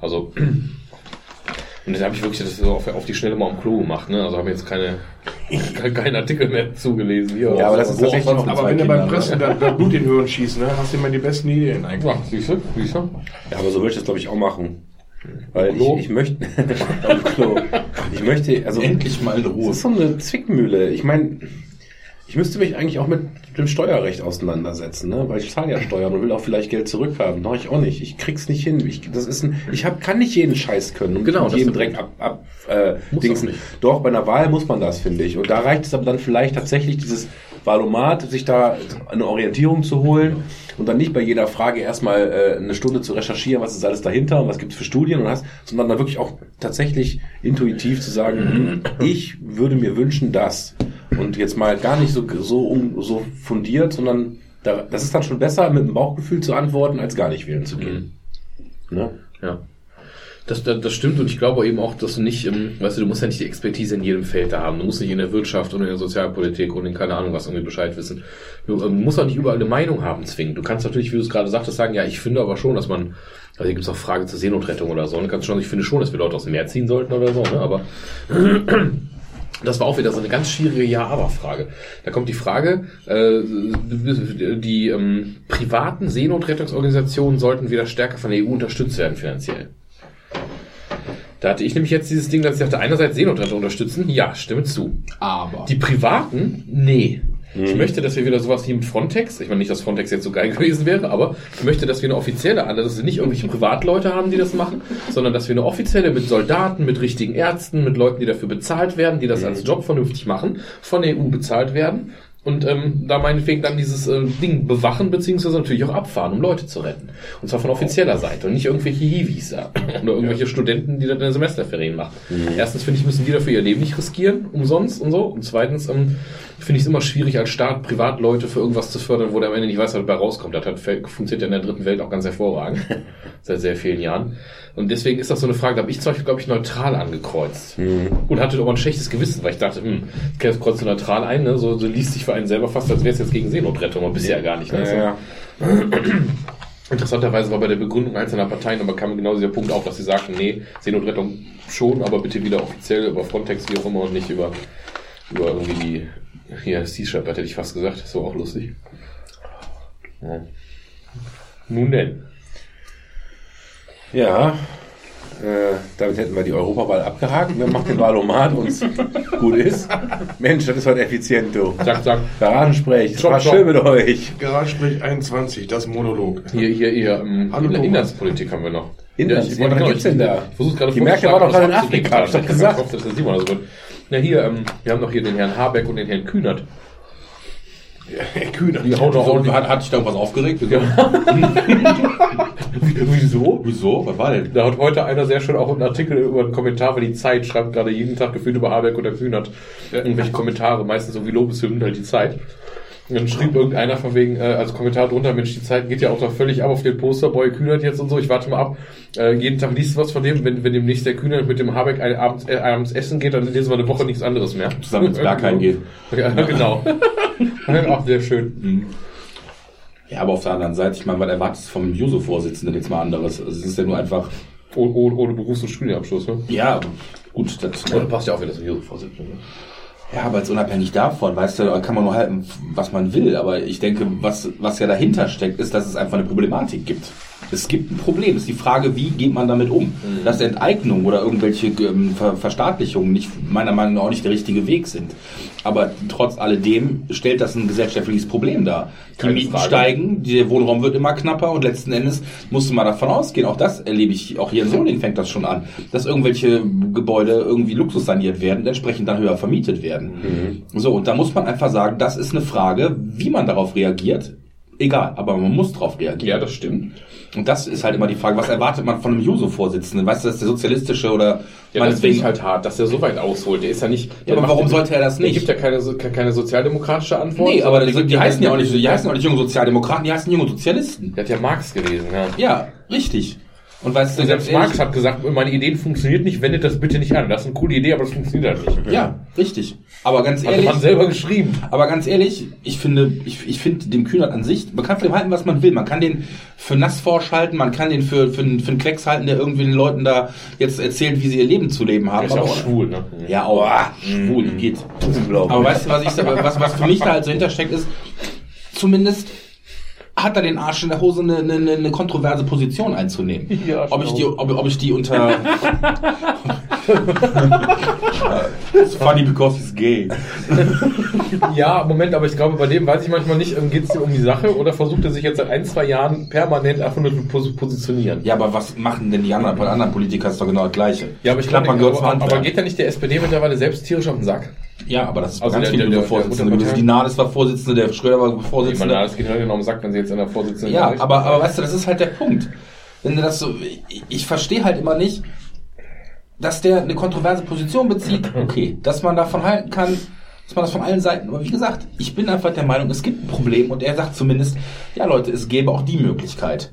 Also, und dann habe ich wirklich das so auf, auf die Schnelle mal am Klo gemacht. Ne? Also habe jetzt keine, keinen Artikel mehr zugelesen. Hier Ja, aber das ist tatsächlich noch Aber wenn du beim Pressen da, da Blut in den Hören schießt, ne, hast du immer die besten Ideen eigentlich. Ja, siehst du, siehst du? Ja, aber so würde ich das, glaube ich, auch machen. Weil Klo? ich, ich möchte. Klo. Ich möchte, also. Endlich mal in Das Ruhe. ist so eine Zwickmühle. Ich meine, ich müsste mich eigentlich auch mit dem Steuerrecht auseinandersetzen, ne? Weil ich zahle ja Steuern und will auch vielleicht Geld zurückhaben. Mache ich auch nicht. Ich krieg's nicht hin. Ich, das ist ein, ich hab, kann nicht jeden Scheiß können und Genau, jeden Dreck ab, ab äh, dingsen. Doch, bei einer Wahl muss man das, finde ich. Und da reicht es aber dann vielleicht tatsächlich dieses Wahlomat, sich da eine Orientierung zu holen und dann nicht bei jeder Frage erstmal äh, eine Stunde zu recherchieren, was ist alles dahinter und was gibt's für Studien und hast, sondern dann wirklich auch tatsächlich intuitiv zu sagen, ich würde mir wünschen, dass. Und jetzt mal gar nicht so, so, so fundiert, sondern da, das ist dann schon besser, mit dem Bauchgefühl zu antworten, als gar nicht wählen zu gehen. Ne? Ja. Das, das, das stimmt und ich glaube eben auch, dass du nicht, ähm, weißt du, du musst ja nicht die Expertise in jedem Feld da haben. Du musst nicht in der Wirtschaft und in der Sozialpolitik und in keine Ahnung was irgendwie Bescheid wissen. Du ähm, musst auch nicht überall eine Meinung haben zwingend. Du kannst natürlich, wie du es gerade sagtest, sagen, ja, ich finde aber schon, dass man, also hier gibt es auch Frage zur Seenotrettung oder so, und du kannst schon, ich finde schon, dass wir Leute aus dem Meer ziehen sollten oder so, ne? aber das war auch wieder so eine ganz schwierige Ja-Aber-Frage. Da kommt die Frage, äh, die ähm, privaten Seenotrettungsorganisationen sollten wieder stärker von der EU unterstützt werden finanziell. Da hatte ich nämlich jetzt dieses Ding, dass ich dachte, einerseits Seenotrettung unterstützen, ja, stimme zu. Aber. Die privaten, nee. Ich möchte, dass wir wieder sowas wie mit Frontex, ich meine nicht, dass Frontex jetzt so geil gewesen wäre, aber ich möchte, dass wir eine offizielle, also dass wir nicht irgendwelche Privatleute haben, die das machen, sondern dass wir eine offizielle mit Soldaten, mit richtigen Ärzten, mit Leuten, die dafür bezahlt werden, die das als Job vernünftig machen, von der EU bezahlt werden und ähm, da meinetwegen dann dieses äh, Ding bewachen, beziehungsweise natürlich auch abfahren, um Leute zu retten. Und zwar von offizieller Seite und nicht irgendwelche Hiwis da. oder irgendwelche Studenten, die in den Semesterferien machen. Erstens finde ich, müssen die dafür ihr Leben nicht riskieren, umsonst und so. Und zweitens ähm, finde ich es immer schwierig, als Staat Privatleute für irgendwas zu fördern, wo der am Ende nicht weiß, was dabei rauskommt. Das hat, funktioniert ja in der dritten Welt auch ganz hervorragend. Seit sehr vielen Jahren. Und deswegen ist das so eine Frage, da habe ich zum Beispiel, glaube ich, neutral angekreuzt. Und hatte aber ein schlechtes Gewissen, weil ich dachte, hm, das Kreuz neutral ein, ne? so, so liest sich für einen selber fast, als wäre es jetzt gegen Seenotrettung, aber bisher gar nicht. Ne? Ja, ja. Interessanterweise war bei der Begründung einzelner Parteien, aber kam genau dieser Punkt auf, dass sie sagten, nee, Seenotrettung schon, aber bitte wieder offiziell über Frontex, wie auch immer, und nicht über, über irgendwie die, hier, Shepherd hätte ich fast gesagt, das war auch lustig. Ja. Nun denn. Ja, äh, damit hätten wir die Europawahl abgehakt. Wer macht den Wahlomat und gut ist? Mensch, das ist heute effizient, du. Zack, zack. Garagensprech, das war schön mit euch. Garagensprech 21, das Monolog. Hier, hier, hier, ähm, Hallo, In-. Inlandspolitik haben wir noch. Inlands- ich ja, was genau, gibt's denn da? Ich versuche gerade Die Märkte waren doch gerade in was Afrika, hab ich doch gesagt. hoffe, dass der Simon das wird. Ja, hier, ähm, wir haben noch hier den Herrn Habeck und den Herrn Kühnert. Herr Kühner. Die hauen doch So, ordentlich. hat, hat dich da irgendwas aufgeregt? Wieso? Wieso? Was war denn? Da hat heute einer sehr schön auch einen Artikel über einen Kommentar, weil die Zeit schreibt gerade jeden Tag gefühlt über Habeck oder Kühnert irgendwelche Kommentare, meistens irgendwie Lobeshymnen, halt die Zeit. Und dann schrieb irgendeiner von wegen äh, als Kommentar drunter, Mensch, die Zeit geht ja auch da völlig ab auf den Poster, Boy Kühnert jetzt und so, ich warte mal ab. Äh, jeden Tag liest du was von dem, wenn, wenn demnächst der Kühnert mit dem Habeck ein, abends, äh, abends essen geht, dann lesen wir eine Woche nichts anderes mehr. Zusammen ins Berghain geht. Ja, genau. Ach, sehr schön. Ja, aber auf der anderen Seite, ich meine, was erwartest du vom Juso-Vorsitzenden jetzt mal anderes? Also es ist ja nur einfach, Ohne, ohne, ohne Berufs- und Studienabschluss, ne? ja, gut, das, Oder passt ja auch wieder zum Juso-Vorsitzenden. Ja, aber jetzt unabhängig davon, weißt du, kann man nur halten, was man will, aber ich denke, was, was ja dahinter steckt, ist, dass es einfach eine Problematik gibt. Es gibt ein Problem. Es ist die Frage, wie geht man damit um? Dass Enteignung oder irgendwelche ähm, Ver Verstaatlichungen nicht, meiner Meinung nach auch nicht der richtige Weg sind. Aber trotz alledem stellt das ein gesellschaftliches Problem dar. Die Keine Mieten Frage. steigen, der Wohnraum wird immer knapper und letzten Endes musst du mal davon ausgehen, auch das erlebe ich, auch hier in Solingen fängt das schon an, dass irgendwelche Gebäude irgendwie luxussaniert werden und entsprechend dann höher vermietet werden. So, und da muss man einfach sagen, das ist eine Frage, wie man darauf reagiert. Egal, aber man muss darauf reagieren. Ja, das stimmt. Und das ist halt immer die Frage, was erwartet man von einem Juso-Vorsitzenden? Weißt du, das ist der sozialistische oder Ja, das finde ich halt hart, dass der so weit ausholt. Der ist ja nicht. Ja, der aber warum sollte er das Der nicht? gibt ja keine, keine sozialdemokratische Antwort. Nee, aber die, die heißen ja auch nicht, die der heißen auch nicht junge Sozialdemokraten, die heißen junge Sozialisten. hat ja Marx gelesen, ja. Ja, richtig. Und weißt du, Und selbst ehrlich- Marx hat gesagt, meine Ideen funktionieren nicht, wendet das bitte nicht an. Das ist eine coole Idee, aber das funktioniert halt nicht. Ja, richtig. Aber ganz Hat ehrlich, man selber geschrieben. aber ganz ehrlich, ich finde, ich, ich finde dem Kühnert an sich, man kann von dem halten, was man will. Man kann den für Nassforsch halten, man kann den für, für, einen- für einen Klecks halten, der irgendwie den Leuten da jetzt erzählt, wie sie ihr Leben zu leben haben. Der ist ja Aber- auch schwul, ne? Ja, auch. Schwul, geht. Aber weißt du, was, ich, was, was für mich da halt so hintersteckt, ist, zumindest hat er den Arsch in der Hose, eine, eine, eine kontroverse Position einzunehmen. Ja, ob, ich die, genau. ob, ob ich die unter... It's funny because he's gay. Ja, Moment, aber ich glaube, bei dem weiß ich manchmal nicht, geht es dir um die Sache oder versucht er sich jetzt seit ein, zwei Jahren permanent einfach nur zu pos- positionieren? Ja, aber was machen denn die anderen? Bei anderen Politikern ist doch genau das Gleiche. Ja, aber ich glaube, aber, aber geht ja nicht der SPD mittlerweile selbst tierisch auf den Sack? Ja, aber das ist Also ganz der- viele der- der- Vorsitzende gewesen. Die Nahles war Vorsitzende, der Schröder war Vorsitzende. das geht halt genau Sack, wenn sie jetzt in der Vorsitzenden Ja, sind. aber, aber weißt du, das ist halt der Punkt. Wenn du das so, ich, ich verstehe halt immer nicht, dass der eine kontroverse Position bezieht. Okay, dass man davon halten kann, dass man das von allen Seiten. Aber wie gesagt, ich bin einfach der Meinung, es gibt ein Problem und er sagt zumindest, ja Leute, es gäbe auch die Möglichkeit.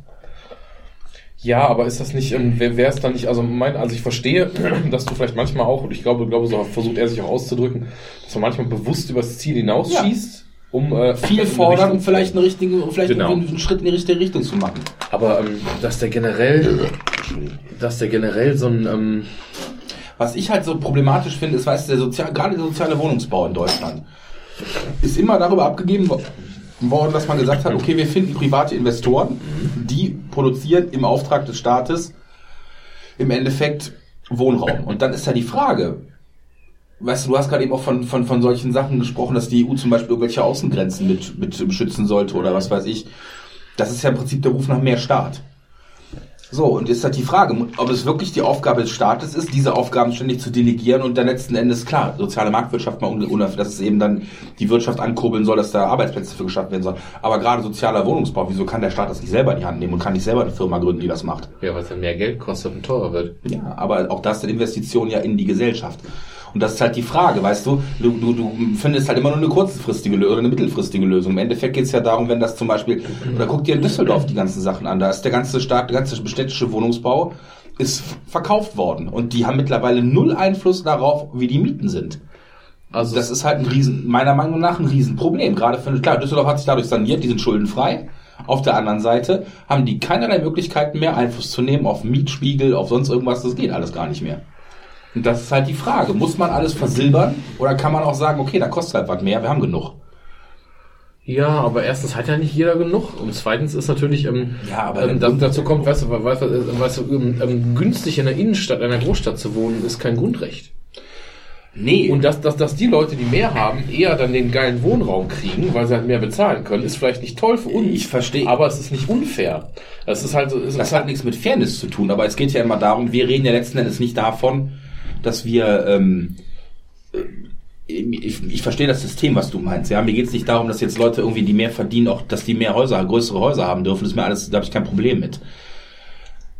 Ja, aber ist das nicht, ähm, wäre es dann nicht, also mein, also ich verstehe, dass du vielleicht manchmal auch, und ich glaube, glaube, so versucht er sich auch auszudrücken, dass man manchmal bewusst übers Ziel hinausschießt, um äh, Viel fordern, um vielleicht eine richtige, um vielleicht Genau. einen Schritt in die richtige Richtung zu machen. Aber ähm, dass der generell, dass der generell so ein, ähm, Was ich halt so problematisch finde, ist, weißt du, der sozial, gerade der soziale Wohnungsbau in Deutschland ist immer darüber abgegeben worden, dass man gesagt hat, okay, wir finden private Investoren, die produzieren im Auftrag des Staates im Endeffekt Wohnraum. Und dann ist ja die Frage, weißt du, du hast gerade eben auch von, von, von solchen Sachen gesprochen, dass die EU zum Beispiel irgendwelche Außengrenzen mit, mit beschützen sollte oder was weiß ich. Das ist ja im Prinzip der Ruf nach mehr Staat. So, und jetzt halt die Frage, ob es wirklich die Aufgabe des Staates ist, diese Aufgaben ständig zu delegieren und dann letzten Endes, klar, soziale Marktwirtschaft mal, ohne- dass es eben dann die Wirtschaft ankurbeln soll, dass da Arbeitsplätze für geschaffen werden sollen. Aber gerade sozialer Wohnungsbau, wieso kann der Staat das nicht selber in die Hand nehmen und kann nicht selber eine Firma gründen, die das macht? ja, weil es dann mehr Geld kostet und teurer wird. Ja, aber auch das sind Investitionen ja in die Gesellschaft. Und das ist halt die Frage, weißt du, du, du, du findest halt immer nur eine kurzfristige Lösung oder eine mittelfristige Lösung. Im Endeffekt geht es ja darum, wenn das zum Beispiel, oder guck dir in Düsseldorf die ganzen Sachen an, da ist der ganze Staat, der ganze städtische Wohnungsbau ist verkauft worden. Und die haben mittlerweile null Einfluss darauf, wie die Mieten sind. Also Das ist halt ein Riesen, meiner Meinung nach ein Riesenproblem. Gerade für, klar, Düsseldorf hat sich dadurch saniert, die sind schuldenfrei. Auf der anderen Seite haben die keinerlei Möglichkeiten mehr, Einfluss zu nehmen auf Mietspiegel, auf sonst irgendwas. Das geht alles gar nicht mehr. Und das ist halt die Frage. Muss man alles versilbern? Oder kann man auch sagen, okay, da kostet halt was mehr, wir haben genug? Ja, aber erstens hat ja nicht jeder genug und zweitens ist natürlich, ähm, Ja, aber ähm, da, dazu kommt, weißt du, weißt, du, weißt du ähm, ähm, günstig in der Innenstadt, einer Großstadt zu wohnen, ist kein Grundrecht. Nee. Und dass, dass, dass die Leute, die mehr haben, eher dann den geilen Wohnraum kriegen, weil sie halt mehr bezahlen können, ist vielleicht nicht toll für uns. Ich verstehe. Aber es ist nicht unfair. Es ist halt so, Das hat halt nichts mit Fairness zu tun, aber es geht ja immer darum, wir reden ja letzten Endes nicht davon, dass wir, ähm, äh, ich, ich verstehe das System, was du meinst. Ja, mir geht es nicht darum, dass jetzt Leute irgendwie, die mehr verdienen, auch, dass die mehr Häuser, größere Häuser haben dürfen. Das ist mir alles, da habe ich kein Problem mit.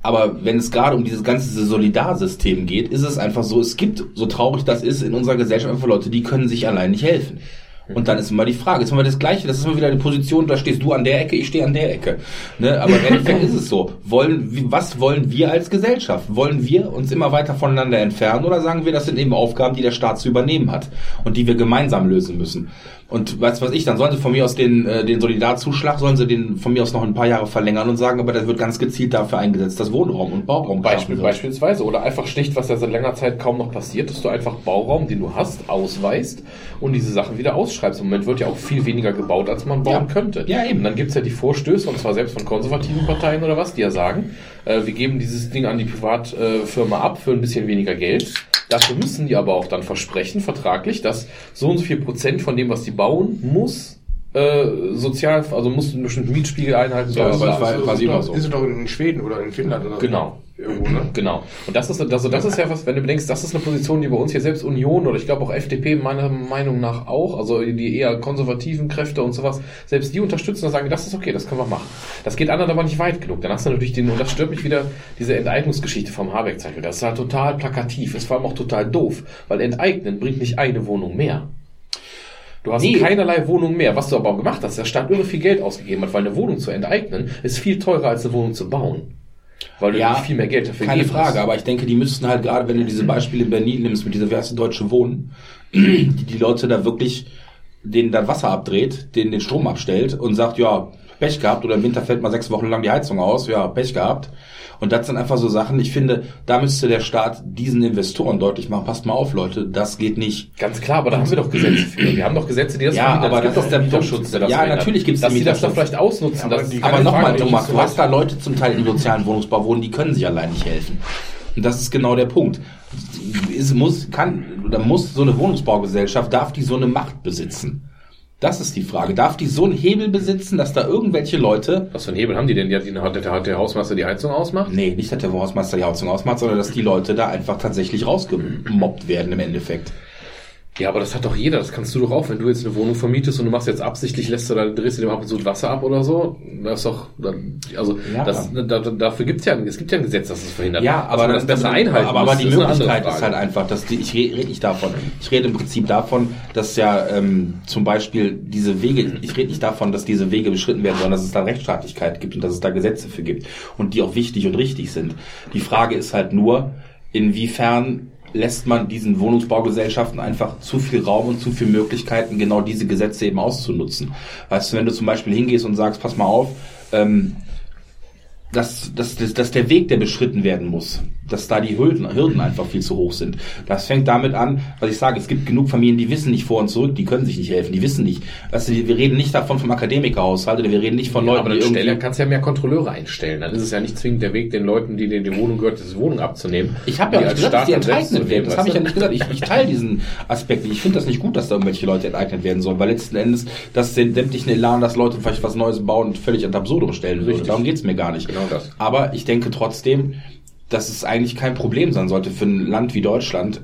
Aber wenn es gerade um dieses ganze Solidarsystem geht, ist es einfach so, es gibt, so traurig das ist, in unserer Gesellschaft einfach Leute, die können sich allein nicht helfen. Und dann ist immer die Frage, haben wir das Gleiche, das ist immer wieder eine Position, da stehst du an der Ecke, ich stehe an der Ecke. Ne? Aber im Endeffekt ist es so. Wollen, was wollen wir als Gesellschaft? Wollen wir uns immer weiter voneinander entfernen oder sagen wir, das sind eben Aufgaben, die der Staat zu übernehmen hat und die wir gemeinsam lösen müssen? Und weißt du was ich, dann sollen sie von mir aus den, äh, den Solidarzuschlag, sollen sie den von mir aus noch ein paar Jahre verlängern und sagen, aber das wird ganz gezielt dafür eingesetzt, dass Wohnraum und Bauraum Beispiel, beispielsweise. Oder einfach schlicht, was ja seit langer Zeit kaum noch passiert, dass du einfach Bauraum, den du hast, ausweist und diese Sachen wieder ausschreibst. Im Moment wird ja auch viel weniger gebaut, als man bauen Ja. könnte. Ja, eben. Und dann gibt's ja die Vorstöße, und zwar selbst von konservativen Parteien oder was, die ja sagen, äh, wir geben dieses Ding an die Privatfirma ab für ein bisschen weniger Geld. Dafür müssen die aber auch dann versprechen, vertraglich, dass so und so viel Prozent von dem, was die bauen, muss äh, sozial, also muss einen bestimmten Mietspiegel einhalten. Ja, aber das war quasi immer so. Ist es doch in Schweden oder in Finnland oder Genau. irgendwo, ne? Genau. Und das ist, also das ist ja was, wenn du bedenkst, das ist eine Position, die bei uns hier selbst Union oder ich glaube auch FDP meiner Meinung nach auch, also die eher konservativen Kräfte und sowas, selbst die unterstützen und sagen, das ist okay, das können wir machen. Das geht anderen aber nicht weit genug. Dann hast du natürlich den, und das stört mich wieder, diese Enteignungsgeschichte vom Habeck-Zeichen. Das ist halt total plakativ, ist vor allem auch total doof, weil enteignen bringt nicht eine Wohnung mehr. Du hast Nee. keinerlei Wohnung mehr. Was du aber gemacht hast, der Staat irre viel Geld ausgegeben hat, weil eine Wohnung zu enteignen ist viel teurer als eine Wohnung zu bauen. Weil du Ja, viel mehr Geld dafür Keine Frage, musst. aber ich denke, die müssten halt gerade, wenn du diese Beispiele in Berlin nimmst, mit dieser, die, Deutsche Wohnen, die, die Leute da wirklich, denen dann Wasser abdreht, denen den Strom abstellt und sagt, ja, Pech gehabt oder im Winter fällt mal sechs Wochen lang die Heizung aus, ja, Pech gehabt. Und das sind einfach so Sachen, ich finde, da müsste der Staat diesen Investoren deutlich machen, passt mal auf, Leute, das geht nicht. Ganz klar, aber da haben wir doch Gesetze für. Wir haben doch Gesetze, die das Ja, aber Es gibt das ist der. Mieterschutz, der das Ja, verhindert. natürlich gibt's Dass den die das doch vielleicht ausnutzen. Aber dass die- Aber nochmal, Thomas, du hast da Leute zum Teil im sozialen Wohnungsbau wohnen, die können sich allein nicht helfen. Und das ist genau der Punkt. Es muss, kann, oder muss so eine Wohnungsbaugesellschaft, darf die so eine Macht besitzen? Das ist die Frage. Darf die so einen Hebel besitzen, dass da irgendwelche Leute, Was für einen Hebel haben die denn? Der, hat der Hausmeister die Heizung ausmacht? nee, nicht, dass der Hausmeister die Heizung ausmacht, sondern dass die Leute da einfach tatsächlich rausgemobbt werden im Endeffekt. Ja, aber das hat doch jeder. Das kannst du doch auch, wenn du jetzt eine Wohnung vermietest und du machst jetzt absichtlich, lässt du da, drehst du dem ab und zu Wasser ab oder so. Das ist doch, dann- also, Ja. das, da, da, dafür gibt's ja, es gibt ja ein Gesetz, das es verhindert. Ja, aber man das besser einhalten aber, aber die Möglichkeit ist halt einfach, dass die, ich rede red nicht davon. Ich rede im Prinzip davon, dass ja ähm, zum Beispiel diese Wege, ich rede nicht davon, dass diese Wege beschritten werden, sondern dass es da Rechtsstaatlichkeit gibt und dass es da Gesetze für gibt und die auch wichtig und richtig sind. Die Frage ist halt nur, inwiefern lässt man diesen Wohnungsbaugesellschaften einfach zu viel Raum und zu viel Möglichkeiten, genau diese Gesetze eben auszunutzen. Weißt du, wenn du zum Beispiel hingehst und sagst, pass mal auf, ähm, dass, dass, dass, dass der Weg, der beschritten werden muss, dass da die Hürden, Hürden einfach viel zu hoch sind. Das fängt damit an, was ich sage, es gibt genug Familien, die wissen nicht vor und zurück, die können sich nicht helfen, die wissen nicht. Weißt du, wir reden nicht davon vom Akademikerhaushalt oder wir reden nicht von Ja, Leuten, aber die dann irgendwie... stellen, kannst du ja mehr Kontrolleure einstellen. Dann ist es ja nicht zwingend der Weg, den Leuten, die denen die Wohnung gehört, diese Wohnung abzunehmen. Ich habe ja nicht gesagt, dass die enteignet werden. Das habe ich ja nicht gesagt. Ich, ich teile diesen Aspekt nicht. Ich finde das nicht gut, dass da irgendwelche Leute enteignet werden sollen, weil letzten Endes das den sämtlichen Elan, dass Leute vielleicht was Neues bauen, völlig ad absurdum stellen würde. Darum geht's mir gar nicht. Genau das. Aber ich denke trotzdem, dass es eigentlich kein Problem sein sollte für ein Land wie Deutschland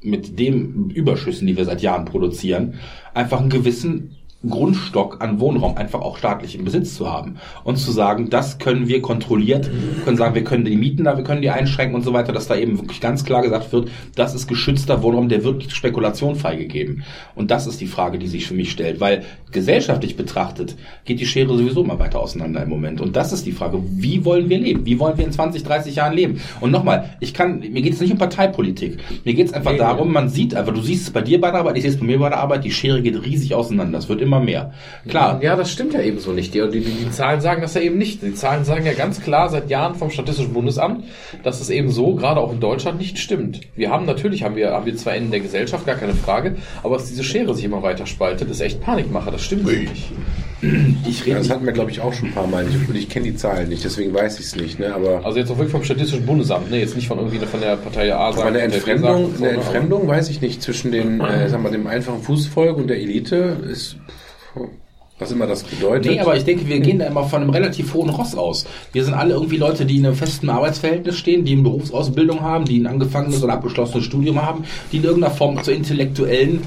mit dem Überschüssen, die wir seit Jahren produzieren, einfach einen gewissen Grundstock an Wohnraum einfach auch staatlich im Besitz zu haben und zu sagen, das können wir kontrolliert, können sagen, wir können die Mieten da, wir können die einschränken und so weiter, dass da eben wirklich ganz klar gesagt wird, das ist geschützter Wohnraum, der wird nicht Spekulation freigegeben. Und das ist die Frage, die sich für mich stellt, weil gesellschaftlich betrachtet geht die Schere sowieso immer weiter auseinander im Moment. Und das ist die Frage, wie wollen wir leben? Wie wollen wir in 20, 30 Jahren leben? Und nochmal, ich kann, mir geht es nicht um Parteipolitik. Mir geht es einfach Nee, darum, man sieht einfach, du siehst es bei dir bei der Arbeit, ich sehe es bei mir bei der Arbeit, die Schere geht riesig auseinander. Es wird immer mehr. Klar, Ja, das stimmt ja eben so nicht. Die, die, die, die Zahlen sagen das ja eben nicht. Die Zahlen sagen ja ganz klar seit Jahren vom Statistischen Bundesamt, dass es eben so, gerade auch in Deutschland, nicht stimmt. Wir haben natürlich, haben wir, haben wir zwei Enden der Gesellschaft, gar keine Frage, aber dass diese Schere sich immer weiter spaltet, ist echt Panikmache. Das stimmt so nicht. ich Ja, rede das hatten wir, glaube ich, auch schon ein paar Mal. Ich, ich kenne die Zahlen nicht, deswegen weiß ich es nicht. Ne? Aber Also jetzt auch wirklich vom Statistischen Bundesamt, ne? Jetzt nicht von irgendwie von der Partei A aber eine Entfremdung, so, eine ne? Entfremdung weiß ich nicht zwischen den, äh, sagen wir, dem einfachen Fußvolk und der Elite ist, was immer das bedeutet. Nee, aber ich denke, wir gehen da immer von einem relativ hohen Ross aus. Wir sind alle irgendwie Leute, die in einem festen Arbeitsverhältnis stehen, die eine Berufsausbildung haben, die ein angefangenes oder abgeschlossenes Studium haben, die in irgendeiner Form zur intellektuellen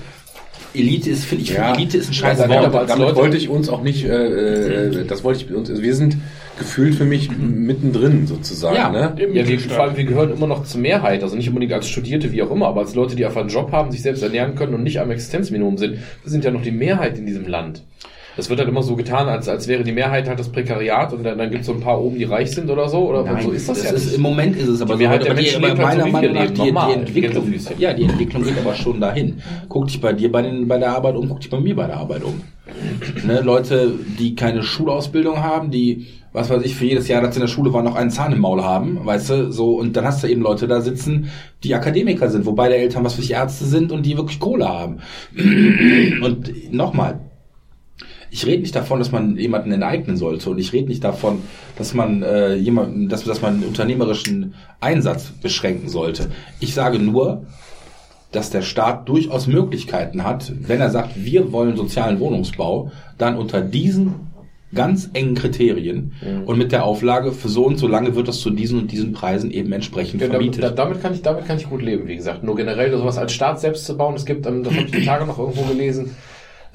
Elite ist, finde ich, ja, Elite ist ein scheiß aber Wort. als damit Leute- wollte ich uns auch nicht, äh, äh, das wollte ich uns, also wir sind gefühlt für mich mittendrin sozusagen. Ja. ne? Ja, wir, vor allem, wir gehören immer noch zur Mehrheit, also nicht unbedingt als Studierte, wie auch immer, aber als Leute, die einfach einen Job haben, sich selbst ernähren können und nicht am Existenzminimum sind. Wir sind ja noch die Mehrheit in diesem Land. Es wird halt immer so getan, als, als wäre die Mehrheit halt das Prekariat und dann, dann gibt es so ein paar oben, die reich sind oder so. Oder und so ist das, ja ist. Im Moment ist es aber Die Mehrheit so. der Menschen aber lebt halt so, meiner wie Meinung nach die, normal, die Entwicklung, ja, die Entwicklung geht aber schon dahin. Guck dich bei dir bei, den, bei der Arbeit um, guck dich bei mir bei der Arbeit um. Ne, Leute, die keine Schulausbildung haben, die, was weiß ich, für jedes Jahr, das sie in der Schule war, noch einen Zahn im Maul haben, weißt du, so, und dann hast du eben Leute da sitzen, die Akademiker sind, wobei der Eltern was für sich Ärzte sind und die wirklich Kohle haben. Und nochmal, ich rede nicht davon, dass man jemanden enteignen sollte und ich rede nicht davon, dass man äh, jemanden, dass, dass man unternehmerischen Einsatz beschränken sollte. Ich sage nur, dass der Staat durchaus Möglichkeiten hat, wenn er sagt, wir wollen sozialen Wohnungsbau, dann unter diesen ganz engen Kriterien und mit der Auflage, für so und so lange wird das zu diesen und diesen Preisen eben entsprechend Ja, damit, vermietet. da- damit, kann ich, damit kann ich gut leben, wie gesagt. Nur generell sowas als Staat selbst zu bauen. Es gibt, ähm, das habe ich die Tage noch irgendwo gelesen,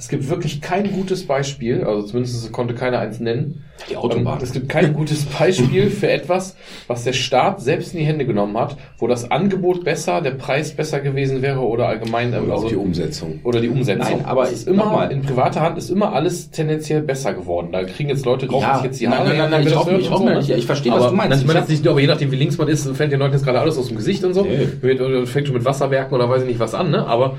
es gibt wirklich kein gutes Beispiel, also zumindest konnte keiner eins nennen. Die Autobahn. Ähm, Es gibt kein gutes Beispiel für etwas, was der Staat selbst in die Hände genommen hat, wo das Angebot besser, der Preis besser gewesen wäre oder allgemein ähm, Oder auch also- die Umsetzung. oder die Umsetzung. Nein, aber es ist immer nochmal. in privater Hand ist immer alles tendenziell besser geworden. Da kriegen jetzt Leute drauf, Ja, jetzt die Haare nein, nein, nein, ich das auch auch so, ne? Ich verstehe, was Aber du meinst. Ich meine Ich jetzt nicht, aber je nachdem, wie links man ist, fällt den Leuten jetzt gerade alles aus dem Gesicht und so. Nee. Oder Fängt schon mit Wasserwerken oder weiß ich nicht was an, ne? Aber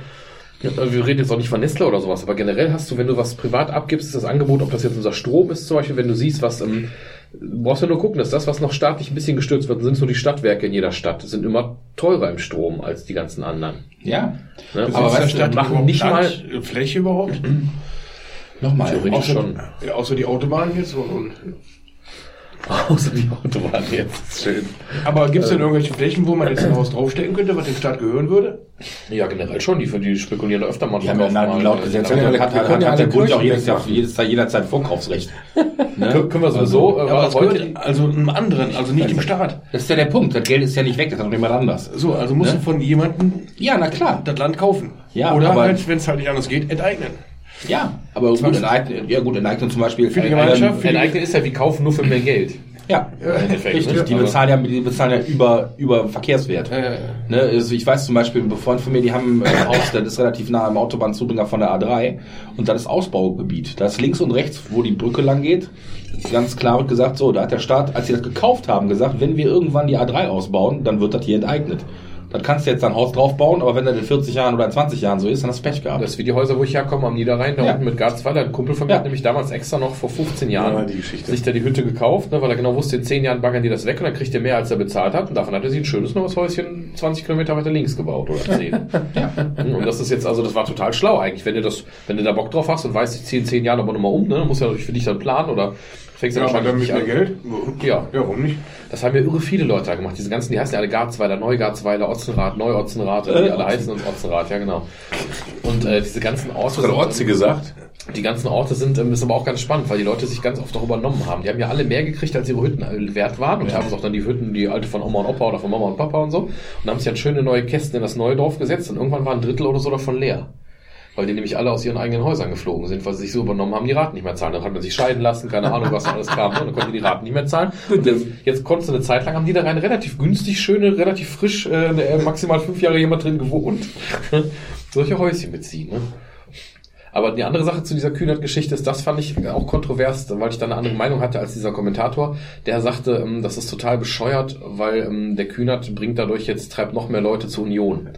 wir reden jetzt auch nicht von Nestle oder sowas, aber generell hast du, wenn du was privat abgibst, ist das Angebot, ob das jetzt unser Strom ist, zum Beispiel, wenn du siehst, was, ähm, du brauchst ja nur gucken, dass das, was noch staatlich ein bisschen gestürzt wird, sind so die Stadtwerke in jeder Stadt, sind immer teurer im Strom als die ganzen anderen. ja, Ne? Aber weißt du, Stadt machen nicht Land, Fläche überhaupt? nochmal. Theoretisch Außer, schon. außer die Autobahn jetzt. Und, und. Außer die Autobahn jetzt. Schön. Aber gibt es denn irgendwelche Flächen, wo man jetzt ein Haus draufstecken könnte, was dem Staat gehören würde? Ja, generell schon. Die, die spekulieren da öfter mal Die haben ja drauf, mal, laut äh, Gesetz hat, hat, hat, ja hat der Bund ja auch jedes Jahr, jedes, jederzeit Vorkaufsrecht. Ne? Können wir sowieso. äh, Ja, aber das heute- gehört also einem anderen, also nicht dem Staat. Das ist ja der Punkt. Das Geld ist ja nicht weg, das hat noch jemand anders. So, also musst Ne? du von jemandem Ja, na klar. das Land kaufen. Ja, Oder aber- halt, wenn es halt nicht anders geht, enteignen. Ja, aber gut, enteignen, ja gut, enteignen zum Beispiel. Für die Gemeinschaft, für Enteignen ist ja wie kaufen nur für mehr Geld. Ja, richtig. ne? Die bezahlen ja, die bezahlen ja über, über Verkehrswert. Ja, ja, ja. Ne, also ich weiß zum Beispiel, ein Freund von mir, die haben äh, ein Haus, das ist relativ nah am Autobahnzubringer von der A3 und das ist Ausbaugebiet. Da ist links und rechts, wo die Brücke lang geht, ganz klar wird gesagt, so, da hat der Staat, als sie das gekauft haben, gesagt, wenn wir irgendwann die A3 ausbauen, dann wird das hier enteignet. Dann kannst du jetzt ein Haus draufbauen, aber wenn das in 40 Jahren oder in 20 Jahren so ist, dann hast du Pech gehabt. Das ist wie die Häuser, wo ich herkomme, am Niederrhein, da Ja. unten mit Garzweiler. Ein Kumpel von mir Ja. hat nämlich damals extra noch vor 15 Jahren Ja, die Geschichte. sich da die Hütte gekauft, ne, weil er genau wusste, in 10 Jahren baggern die das weg und dann kriegt er mehr, als er bezahlt hat. Und davon hat er sich ein schönes neues Häuschen 20 Kilometer weiter links gebaut oder 10. Und das ist jetzt, also das war total schlau eigentlich. Wenn du das, wenn du da Bock drauf hast und weißt, ich ziehe in 10 Jahren aber nochmal um, ne, dann musst du ja natürlich für dich dann planen oder fängst Ja, ja, aber dann mit mehr. Geld? Ja. Ja, warum nicht? Das haben ja irre viele Leute da gemacht. Diese ganzen, die heißen ja alle Garzweiler, Neugarzweiler, Otzenrad, Neu-Otzenrad, Äh, alle heißen und Otzenrad, ja genau. Und äh, diese ganzen Orte. Hat sind, Otzi ähm, gesagt? Die ganzen Orte sind, ähm, ist aber auch ganz spannend, weil die Leute sich ganz oft auch übernommen haben. Die haben ja alle mehr gekriegt, als ihre Hütten äh, wert waren und haben auch dann die Hütten, die alte von Oma und Opa oder von Mama und Papa und so. Und haben sich dann schöne neue Kästen in das neue Dorf gesetzt und irgendwann war ein Drittel oder so davon leer. Weil die nämlich alle aus ihren eigenen Häusern geflogen sind, weil sie sich so übernommen haben, die Raten nicht mehr zahlen. Dann hat man sich scheiden lassen, keine Ahnung, was da alles kam. ne? Und dann konnten die die Raten nicht mehr zahlen. Und jetzt, jetzt konntest du eine Zeit lang, haben die da rein relativ günstig, schöne, relativ frisch, äh, maximal fünf Jahre jemand drin gewohnt. Solche Häuschen beziehen. Ne? Aber die andere Sache zu dieser Kühnert-Geschichte ist, das fand ich auch kontrovers, weil ich da eine andere Meinung hatte als dieser Kommentator. Der sagte, ähm, das ist total bescheuert, weil ähm, der Kühnert bringt dadurch jetzt, treibt noch mehr Leute zur Union.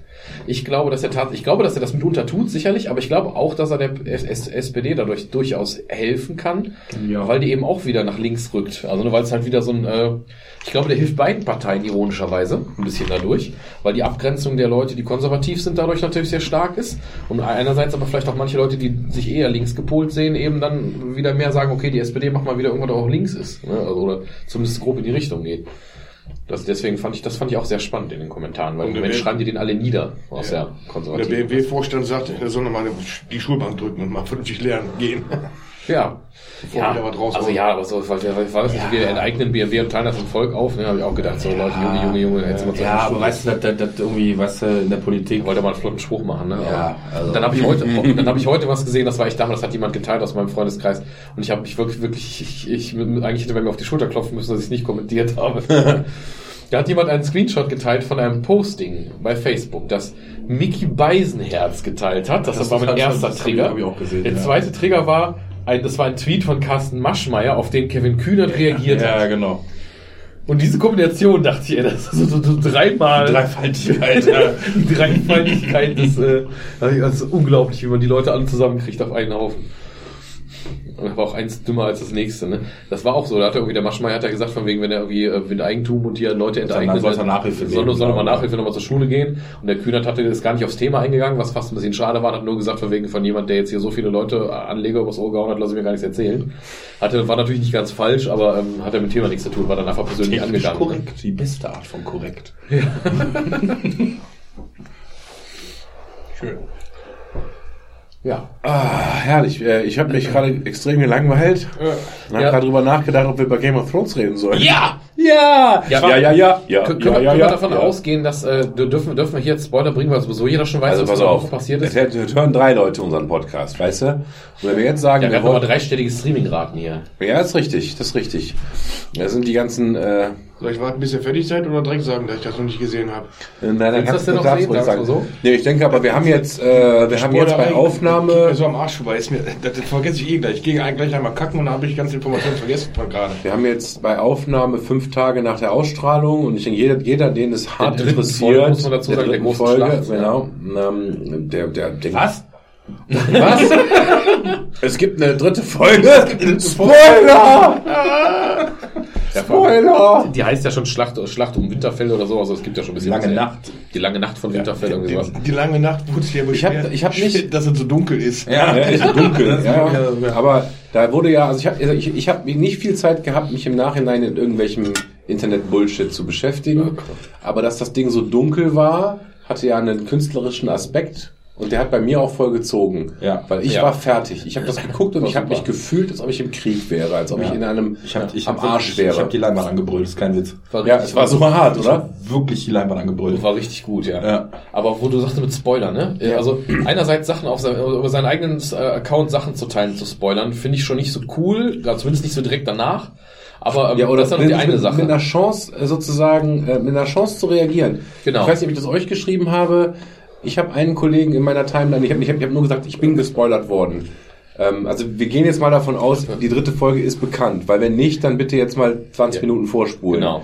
Ich glaube, dass er tat, ich glaube, dass er das mitunter tut, sicherlich, aber ich glaube auch, dass er der SPD dadurch durchaus helfen kann, Ja. weil die eben auch wieder nach links rückt. Also, ne, weil es halt wieder so ein, äh, ich glaube, der hilft beiden Parteien ironischerweise ein bisschen dadurch, weil die Abgrenzung der Leute, die konservativ sind, dadurch natürlich sehr stark ist. Und einerseits aber vielleicht auch manche Leute, die sich eher links gepolt sehen, eben dann wieder mehr sagen, okay, die SPD macht mal wieder irgendwann auch links ist. Ne? Also, oder zumindest grob in die Richtung geht. Das, deswegen fand ich, das fand ich auch sehr spannend in den Kommentaren, weil im der Moment schreiben die den alle nieder aus Ja. der Der konservativen. BMW-Vorstand sagt, er soll nochmal die Schulbank drücken und mal vernünftig lernen gehen. Ja. Bevor Ja, also ja, aber so, weil wir, ich weiß nicht, wir enteignen BMW und teilen das im Volk auf, ne, habe ich auch gedacht, so Leute, Junge, Junge, Junge, jetzt mal zu Ja, aber weißt du, das, das, das irgendwie, weißt du, in der Politik. Ich wollte mal einen flotten Spruch machen, ne? Ja, also- Dann habe ich heute, dann habe ich heute was gesehen, das war echt damals, das hat jemand geteilt aus meinem Freundeskreis und ich habe mich wirklich, wirklich, ich, ich, eigentlich hätte man mir auf die Schulter klopfen müssen, dass ich es nicht kommentiert habe. Da hat jemand einen Screenshot geteilt von einem Posting bei Facebook, das Mickey Beisenherz geteilt hat. Das, Das war mein ich- erster ich- Trigger. ich Der ja. zweite Trigger war ein, das war ein Tweet von Carsten Maschmeyer, auf den Kevin Kühnert reagiert hat. Ja, genau. Und diese Kombination dachte ich, ey, das ist so, so, so dreimal. Dreifaltigkeit, ja. Die Dreifaltigkeit ist, äh, das ist unglaublich, wie man die Leute alle zusammenkriegt auf einen Haufen. Und war auch eins dümmer als das nächste, ne? Das war auch so, da hat er irgendwie, der Maschmeyer hat ja gesagt, von wegen, wenn er irgendwie äh, wenn Eigentum und hier Leute enteignet, soll er Nachhilfe soll, soll er mal genau. Nachhilfe nochmal zur Schule gehen. Und der Kühnert hatte ist gar nicht aufs Thema eingegangen, was fast ein bisschen schade war, hat nur gesagt, von wegen von jemand, der jetzt hier so viele Leute äh, Anleger übers Ohr gehauen hat, lass ich mir gar nichts erzählen. Hatte, war natürlich nicht ganz falsch, aber ähm, hat ja mit dem Thema nichts zu tun, war dann einfach persönlich Technisch angegangen. korrekt. Die beste Art von korrekt. Schön. Ja. Ah, herrlich. Äh, Ich habe mich gerade extrem gelangweilt. Und habe Ja. gerade drüber nachgedacht, ob wir über Game of Thrones reden sollen. Ja! Ja! Ja, Ja, ja, ja. ja, Können, ja, wir, ja, können ja, wir davon ja. ausgehen, dass äh, dürfen, dürfen wir hier jetzt Spoiler bringen, weil sowieso jeder schon weiß, Also was pass auf, passiert ist? Es hört- hören drei Leute unseren Podcast, weißt du? Und wenn wir jetzt sagen, Ja, wir haben aber dreistellige Streaming-Raten hier. ja, ist richtig, das ist richtig. Da sind die ganzen, äh, Soll ich warten, bis ihr fertig seid oder direkt sagen, dass ich das noch nicht gesehen habe? nein, dann Willst du das denn noch sehen? Sagst sagen. so? Nee, ich denke aber, wir haben jetzt, äh, wir haben jetzt bei Aufnahme, mir so am Arsch vorbei. Ist mir, das, das vergesse ich eh gleich. Ich gehe gleich einmal kacken und dann habe ich ganze Informationen vergessen von gerade. wir haben jetzt bei Aufnahme fünf Tage nach der Ausstrahlung und ich denke, jeder, jeder den es hart dritten interessiert, Folge, muss man dazu sagen, der großen Folge, Schlacht, genau, ähm, der, der, der, Was? Was? es gibt eine dritte Folge. Spoiler! Spoiler! Die heißt ja schon Schlacht, Schlacht um Winterfell oder so, also es gibt ja schon ein bisschen. Lange was, ja. Nacht. Die lange Nacht von Winterfell, irgendwie sowas. Die, die lange Nacht wurde ja Ich hab- beschwert, ich hab nicht- dass es so dunkel ist. Ja, Ja, ist dunkel. Ja, aber da wurde ja, also ich habe ich, ich hab nicht viel Zeit gehabt, mich im Nachhinein in irgendwelchem Internet-Bullshit zu beschäftigen. Aber dass das Ding so dunkel war, hatte ja einen künstlerischen Aspekt. Und der hat bei mir auch voll gezogen. Ja. Weil ich Ja. war fertig. Ich habe das geguckt und ich habe mich gefühlt, als ob ich im Krieg wäre, als ob ich in einem Ich hab, ich am hab Arsch wäre. Ich habe die Leinwand angebrüllt, das ist kein Witz. War ja, es war super hart, oder? Wirklich die Leinwand angebrüllt. War richtig gut, ja. Ja. Aber wo du sagst mit Spoiler, ne? Also einerseits Sachen auf sein, über seinen eigenen äh, Account Sachen zu teilen, zu spoilern, finde ich schon nicht so cool, ja, zumindest nicht so direkt danach. Aber ähm, Ja, oder das ist dann noch die eine mit, Sache. mit einer Chance äh, sozusagen, äh, mit einer Chance zu reagieren. Genau. Ich weiß nicht, ob ich das euch geschrieben habe. Ich habe einen Kollegen in meiner Timeline, ich habe ich hab, ich hab nur gesagt, ich bin gespoilert worden. Ähm, also wir gehen jetzt mal davon aus, die dritte Folge ist bekannt, weil wenn nicht, dann bitte jetzt mal 20 Ja. Minuten vorspulen. Genau.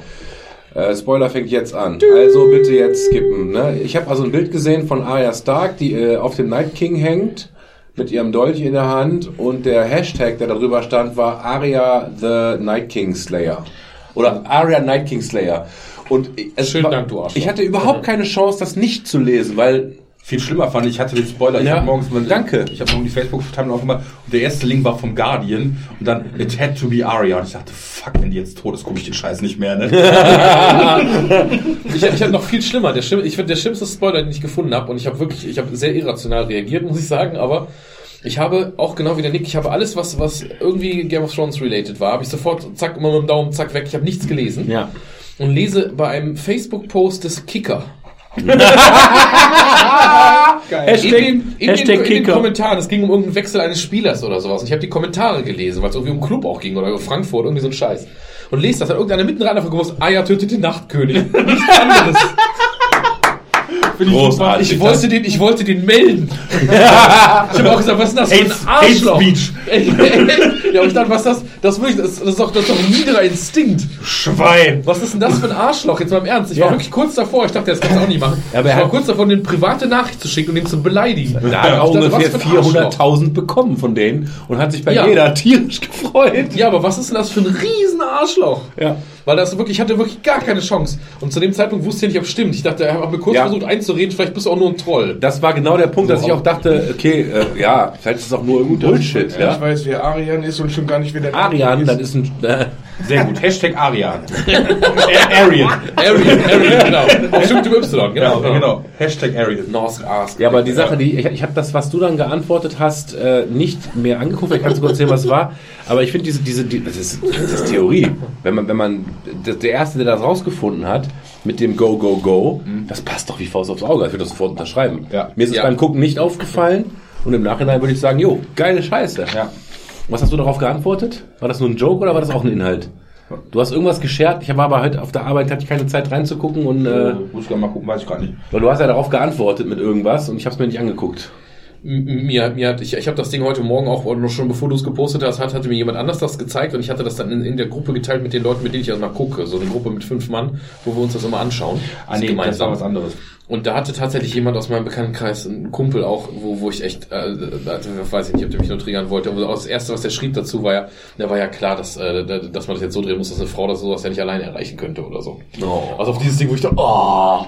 Äh, Spoiler fängt jetzt an. Also bitte jetzt skippen. Ne? Ich habe also ein Bild gesehen von Arya Stark, die äh, auf dem Night King hängt, mit ihrem Dolch in der Hand und der Hashtag, der darüber stand, war Arya the Night King Slayer. Oder Arya Night King Slayer. Und es Schönen war- Dank, du Arschloch. Ich hatte überhaupt keine Chance, das nicht zu lesen, weil Viel schlimmer fand ich, ich hatte den Spoiler, ich Ja, hab morgens mal, danke. Ich habe morgen die Facebook-Timeline aufgemacht und der erste Link war vom Guardian und dann It had to be Arya und ich dachte, fuck, wenn die jetzt tot ist, gucke ich den Scheiß nicht mehr, ne? Ich, ich habe noch viel schlimmer. Der, schlimm, ich finde der schlimmste Spoiler, den ich gefunden habe, und ich habe wirklich, ich habe sehr irrational reagiert, muss ich sagen, aber ich habe auch genau wie der Nick, ich habe alles, was, was irgendwie Game of Thrones related war, habe ich sofort, zack, immer mit dem Daumen, zack, weg. Ich habe nichts gelesen. ja. Und lese bei einem Facebook-Post des Kicker. in den, in, Hashtag den, in den Kicker. Kommentaren, es ging um irgendeinen Wechsel eines Spielers oder sowas. Und ich habe die Kommentare gelesen, weil es irgendwie um Club auch ging oder Frankfurt, irgendwie so ein Scheiß. Und lese das, hat irgendeiner mitten rein davon gewusst, Aya tötet den Nachtkönig. Nichts anderes. Großartig. Ich wollte den, ich wollte den melden. ich habe auch gesagt, was ist denn das für ein Hate- Hate Arschloch? Speech. ja, und ich dachte, was das? Das, wirklich, das, das, ist doch, das ist doch ein niederer Instinkt. Schwein! Was ist denn das für ein Arschloch? Jetzt mal im Ernst. Ich war Ja. wirklich kurz davor. Ich dachte, das kannst du auch nicht machen. Ja, aber ich war kurz davor, eine private Nachricht zu schicken und ihn zu beleidigen. Da hat er Ich ungefähr für ein Arschloch. 400.000 bekommen von denen und hat sich bei Ja. jeder tierisch gefreut. Ja, aber was ist denn das für ein riesen Arschloch? Ja. Weil das wirklich, ich hatte wirklich gar keine Chance. Und zu dem Zeitpunkt wusste ich nicht, ob es stimmt. Ich dachte, er hat mir kurz Ja. versucht einzureden, vielleicht bist du auch nur ein Troll. Das war genau der Punkt, dass ich auch dachte, okay, äh, ja, vielleicht ist es auch nur irgendein Bullshit. Ja. Ja? Ich weiß, wer Arian ist und schon gar nicht, wer der Arian, ist. das ist ein... Äh, Sehr gut. Hashtag Arian. Arian. Arian, Arian, genau. Auf stimmt Y, genau. Ja, genau. Hashtag Arian. North Ask. Ja, aber die Sache, die ich, ich habe das, was du dann geantwortet hast, äh, nicht mehr angeguckt. Kannst du kurz erzählen, was es war. Aber ich finde diese, diese, die, das, ist, das ist Theorie. Wenn man, wenn man, der, erste, der das rausgefunden hat, mit dem Go Go Go, das passt doch wie Faust aufs Auge. Ich würde das sofort unterschreiben. Ja. Mir ist es Ja. beim Gucken nicht aufgefallen und im Nachhinein würde ich sagen, jo, geile Scheiße. Ja. Was hast du darauf geantwortet? War das nur ein Joke oder war das auch ein Inhalt? Du hast irgendwas geshared. Ich war aber heute auf der Arbeit, hatte ich keine Zeit reinzugucken und äh, Äh, muss ich mal gucken, weiß ich gerade nicht. weil du hast ja darauf geantwortet mit irgendwas und ich habe es mir nicht angeguckt. Mir, mir hat, ich, ich habe das Ding heute Morgen auch noch schon bevor du es gepostet hast, hat, hatte mir jemand anders das gezeigt und ich hatte das dann in, in der Gruppe geteilt mit den Leuten, mit denen ich also mal gucke. So eine Gruppe mit fünf Mann, wo wir uns das immer anschauen. Ah, nee, das war was anderes. Und da hatte tatsächlich jemand aus meinem Bekanntenkreis, ein Kumpel auch, wo, wo ich echt, äh, also, weiß ich nicht, ob der mich nur triggern wollte, aber das Erste, was der schrieb dazu, war ja, da war ja klar, dass, äh, dass man das jetzt so drehen muss, dass eine Frau das sowas ja nicht alleine erreichen könnte oder so. Also auf dieses Ding, wo ich da, oh,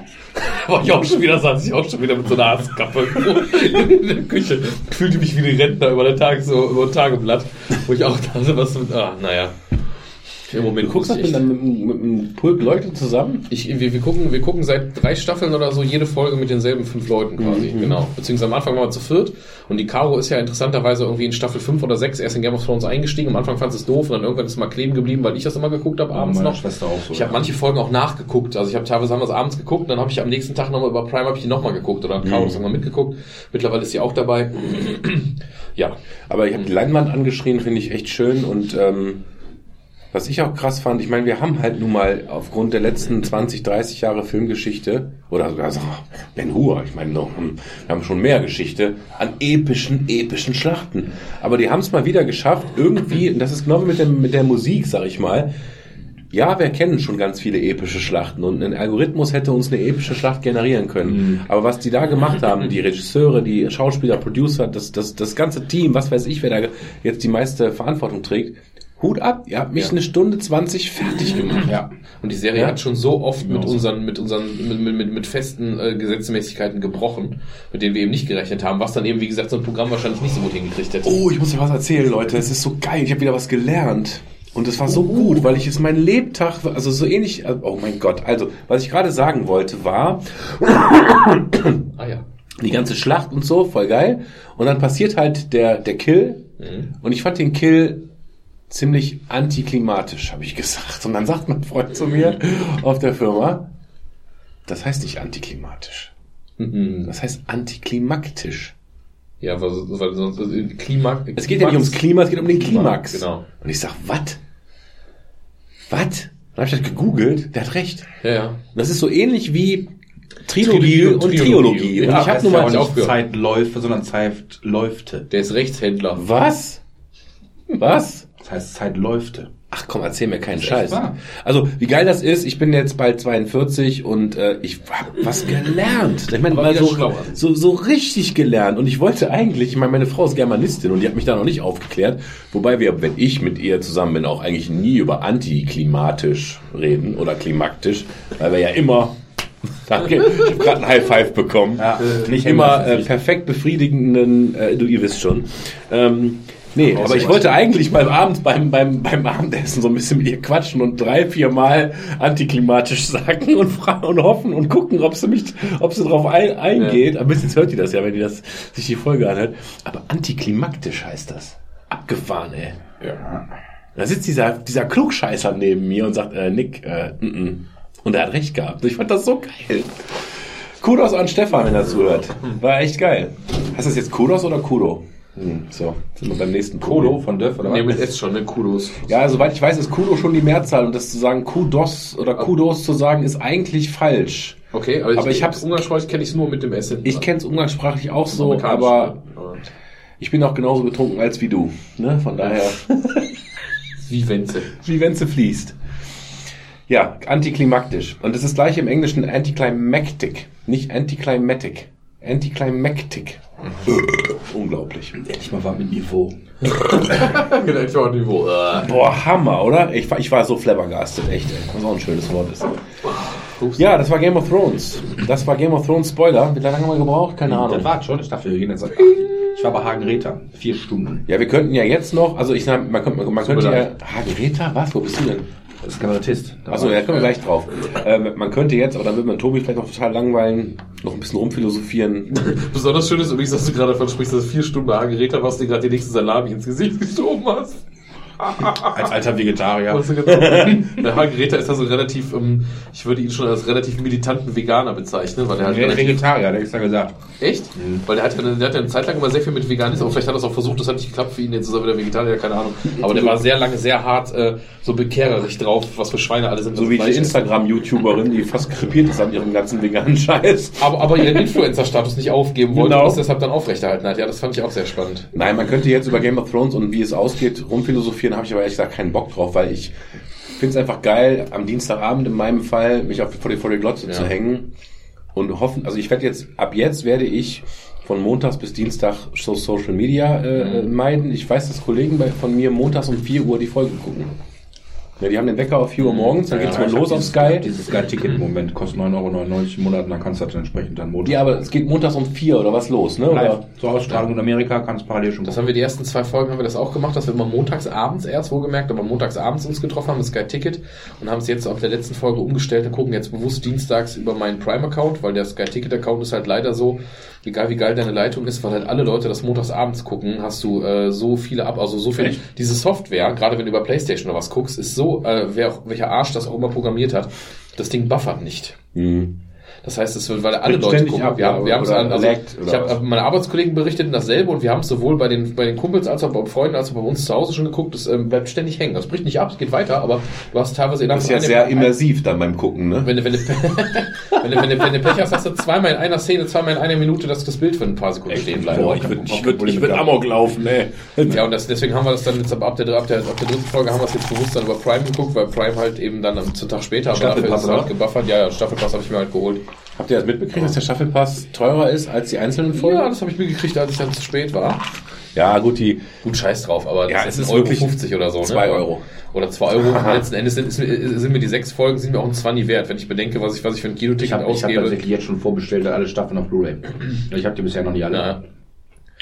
war ich auch schon wieder, saß ich auch schon wieder mit so einer Arztkappe in der Küche. Fühlte mich wie ein Rentner über den Tag, so über ein Tageblatt, wo ich auch dachte, was, ah, naja. Im Moment Du guckst das mit, einem- mit einem Pulk Leute zusammen? ich, wir, wir, gucken, wir gucken seit drei Staffeln oder so jede Folge mit denselben fünf Leuten quasi. Genau. Beziehungsweise am Anfang waren wir zu viert. Und die Caro ist ja interessanterweise irgendwie in Staffel 5 oder 6 erst in Game of Thrones eingestiegen. Am Anfang fand sie es doof und dann irgendwann ist sie mal kleben geblieben, weil ich das immer geguckt habe abends meine noch. Schwester auch so, Ich habe ja. manche Folgen auch nachgeguckt. Also ich habe teilweise haben wir es abends geguckt, dann habe ich am nächsten Tag nochmal über Prime hab ich die nochmal geguckt oder Caro ist irgendwann mitgeguckt. Mittlerweile ist sie auch dabei. ja. Aber ich habe die Leinwand angeschrien, finde ich echt schön. Und ähm, was ich auch krass fand, ich meine, wir haben halt nun mal aufgrund der letzten 20, 30 Jahre Filmgeschichte, oder sogar so, Ben Hur, ich meine, noch, hm, wir haben schon mehr Geschichte an epischen, epischen Schlachten. Aber die haben es mal wieder geschafft, irgendwie, und das ist genau wie mit, dem, mit der Musik, sag ich mal, ja, wir kennen schon ganz viele epische Schlachten und ein Algorithmus hätte uns eine epische Schlacht generieren können. Aber was die da gemacht haben, die Regisseure, die Schauspieler, Producer, das, das, das ganze Team, was weiß ich, wer da jetzt die meiste Verantwortung trägt, Hut ab, ihr habt mich eine Stunde 20 fertig gemacht. Ja. Und die Serie Ja. hat schon so oft mit unseren, mit unseren, mit, mit, mit, mit festen äh, Gesetzmäßigkeiten gebrochen, mit denen wir eben nicht gerechnet haben, was dann eben, wie gesagt, so ein Programm wahrscheinlich nicht so gut hingekriegt hätte. Oh, ich muss dir was erzählen, Leute. Es ist so geil. Ich habe wieder was gelernt. Und es war so gut, weil ich es mein Lebtag, also so ähnlich, oh mein Gott. Also, was ich gerade sagen wollte, war, Ah ja. die ganze Schlacht und so, voll geil. Und dann passiert halt der, der Kill. Und ich fand den Kill ziemlich antiklimatisch, habe ich gesagt. Und dann sagt mein Freund zu mir auf der Firma, das heißt nicht antiklimatisch. Mhm. Das heißt antiklimaktisch. Ja, weil, weil sonst Klima. Es geht ja nicht ums Klima, es geht um den Klimax. Genau. Und ich sag, was? Was? Dann habe ich das gegoogelt, der hat recht. Ja, ja. Das ist so ähnlich wie Trilogie, und und Trilogie. Triologie. Und Ja, ich habe nur mal nicht nicht aufgehört. Zeitläufe, sondern Zeitläufte. Der ist Rechtshändler. Was? Was? Das heißt Zeitläufte. Ach komm, erzähl mir keinen Scheiß. wahr. Also, wie geil das ist, ich bin jetzt bald 42 und äh, ich habe was gelernt. Ich meine, mal so, so, so richtig gelernt. Und ich wollte eigentlich, ich meine, meine Frau ist Germanistin und die hat mich da noch nicht aufgeklärt. Wobei wir, wenn ich mit ihr zusammen bin, auch eigentlich nie über antiklimatisch reden oder klimaktisch, weil wir ja immer Danke, ich habe gerade ein High Five bekommen. Ja, nicht immer äh, perfekt befriedigenden, äh, du ihr wisst schon. Ähm, nee, aber ich wollte eigentlich mal abends beim, beim, beim Abendessen so ein bisschen mit ihr quatschen und drei, vier Mal antiklimatisch sagen und fragen und hoffen und gucken, ob sie mich, ob sie drauf ein, eingeht. Aber bis jetzt hört die das ja, wenn die das, sich die Folge anhört. Aber antiklimaktisch heißt das. Abgefahren, ey. Ja. Da sitzt dieser, dieser Klugscheißer neben mir und sagt, äh, Nick, äh, n -n. und er hat recht gehabt. Ich fand das so geil. Kudos an Stefan, wenn er zuhört. War echt geil. Heißt das jetzt Kudos oder Kudo? Hm, so, sind wir beim nächsten Kodo von Dörf oder Nee, was? mit S schon, ne? Kudos. Ja, soweit ich weiß, ist Kudo schon die Mehrzahl und das zu sagen Kudos oder Kudos zu sagen, ist eigentlich falsch. Okay, aber, Aber ich hab's- Umgangssprachlich kenne ich es nur mit dem S. hinten Ich kenne es umgangssprachlich auch so, aber ich bin auch genauso betrunken als wie du. Ne? Von daher, Wie Wenzel. wie wenn sie fließt. Ja, antiklimaktisch. Und das ist gleich im Englischen anticlimactic, nicht anticlimatic. Anticlimactic. Unglaublich. Endlich mal war mit Niveau. genau, ich war auf Niveau. Äh. Boah, Hammer, oder? Ich war, ich war so flabbergastet, echt, ey. Was auch ein schönes Wort ist. Ja, das war Game of Thrones. Das war Game of Thrones Spoiler. Wie lange haben wir gebraucht? Keine Ahnung. Das war schon. Ich dachte, wir gehen jetzt. Ich war bei Hagen Räther. Vier Stunden. Ja, wir könnten ja jetzt noch, also ich sag, man, könnte- man, man könnte ja, leid. Hagenräter, was? Wo bist du denn? Das ist Kabarettist. Achso, da kommen wir gleich drauf. Ähm, man könnte jetzt, aber dann wird man Tobi vielleicht noch total langweilen, noch ein bisschen rumphilosophieren. Besonders schön ist übrigens, dass du gerade davon sprichst, dass du vier Stunden bei Hageräter warst, dir gerade die nächste Salami ins Gesicht geschoben hast. Als alter Vegetarier. Der Herr Greta ist also relativ, ähm, ich würde ihn schon als relativ militanten Veganer bezeichnen, weil er halt relativ, Vegetarier, der ist ja gesagt. echt? Weil der hat, ja eine, der hat ja eine Zeit lang immer sehr viel mit Veganismus, aber vielleicht hat er es auch versucht, das hat nicht geklappt für ihn, jetzt ist er wieder Vegetarier, keine Ahnung. Aber der war sehr lange sehr hart, äh, so bekehrerisch drauf, was für Schweine alle sind. So wie die Instagram-YouTuberin, die fast krepiert ist an ihrem ganzen veganen Scheiß. aber, aber ihren Influencer-Status nicht aufgeben wollte Genau. und das deshalb dann aufrechterhalten hat. Ja, das fand ich auch sehr spannend. Nein, man könnte jetzt über Game of Thrones und wie es ausgeht rumphilosophieren, habe ich aber ehrlich gesagt keinen Bock drauf, weil ich finde es einfach geil, am Dienstagabend in meinem Fall mich auf, vor die, vor die Glotze Ja. zu hängen und hoffen, also ich werde jetzt, ab jetzt werde ich von montags bis Dienstag so Social Media äh, Mhm. meiden. Ich weiß, dass Kollegen bei, von mir montags um 4 Uhr die Folge gucken. Ja, die haben den Wecker auf 4 Uhr morgens, dann geht's mal los auf Sky. Dieses Sky-Ticket im Moment kostet 9,99 Euro im Monat und dann kannst du das entsprechend dann Montag. Ja, aber es geht montags um 4 oder was los, ne? Live Oder? zur Ausstrahlung in Amerika kannst parallel schon Das haben wir die ersten zwei Folgen haben wir das auch gemacht, dass wir immer montags abends erst wohlgemerkt, aber montags abends uns getroffen haben, das Sky Ticket und haben es jetzt auf der letzten Folge umgestellt und gucken jetzt bewusst dienstags über meinen Prime Account, weil der Sky Ticket Account ist halt leider so, egal wie geil deine Leitung ist, weil halt alle Leute das montags abends gucken, hast du äh, so viele ab, also so viel diese Software, gerade wenn du über PlayStation oder was guckst, ist so, äh, wer auch, welcher Arsch das auch immer programmiert hat, das Ding buffert nicht. Hm. Das heißt, es wird, weil alle Bricht Leute ständig gucken. ab, wir haben, wir haben es an, also, ich habe meine Arbeitskollegen berichteten dasselbe und wir haben es sowohl bei den, bei den Kumpels als auch bei Freunden als auch bei uns zu Hause schon geguckt. Es ähm, bleibt ständig hängen. Das bricht nicht ab, es geht weiter, aber du hast teilweise innerhalb Das ist ja sehr immersiv dann beim Gucken, ne? wenn du, wenn, du, wenn, du, wenn, du, wenn du Pech hast, hast du zweimal in einer Szene, zweimal in einer Minute, dass das Bild für ein paar Sekunden stehen bleibt. Boah, ich würde ich würd, ich würd Amok laufen, ey. Ja, und das, deswegen haben wir das dann jetzt ab, ab, der, ab, der, ab der dritten Folge haben wir es jetzt bewusst dann über Prime geguckt, weil Prime halt eben dann am zum Tag später, aber dafür ist es halt gebuffert. Ja, ja, Staffelpass habe ich mir halt geholt. Habt ihr das mitbekriegt, dass der Staffelpass teurer ist als die einzelnen Folgen? Ja, das habe ich mir gekriegt, als ich dann zu spät war. Ja, gut, die Gut, scheiß drauf, aber Ja, das es ist Euro wirklich 50 oder so. zwei ne? Euro. Oder 2 Euro. Letzten Endes sind, sind mir die sechs Folgen sind mir auch ein 20 wert, wenn ich bedenke, was ich, was ich für ein Ich Kinoticket habe ich hab ausgebe. tatsächlich jetzt schon vorbestellt, alle Staffeln auf Blu-ray. Ich habe die bisher noch nicht alle. Ja.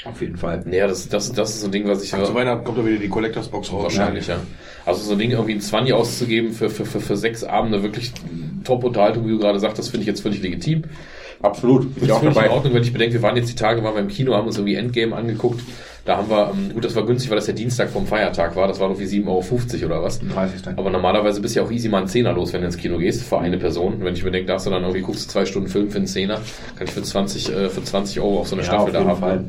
Auf jeden Fall. Naja, das, das, das ist so ein Ding, was ich Zu Weihnachten kommt da wieder die Collectors Box raus. wahrscheinlich, ja. Also so ein Ding irgendwie ein 20 auszugeben für, für, für, für sechs Abende, wirklich Top-Unterhaltung, wie du gerade sagst, das finde ich jetzt völlig legitim. absolut. Bin Das ich ist auch völlig in dabei. Ordnung, wenn ich bedenke, wir waren jetzt die Tage, waren wir im Kino, haben uns irgendwie Endgame angeguckt. Da haben wir, ähm, gut, das war günstig, weil das der Dienstag vom Feiertag war. Das war irgendwie 7,50 Euro oder was. 30. Aber normalerweise bist du ja auch easy mal einen Zehner los, wenn du ins Kino gehst, für eine Person. Wenn ich mir denke, da hast du dann irgendwie, guckst du zwei Stunden Film für einen Zehner, kann ich für 20, äh, für 20 Euro auch so eine Ja, Staffel da haben. Fall.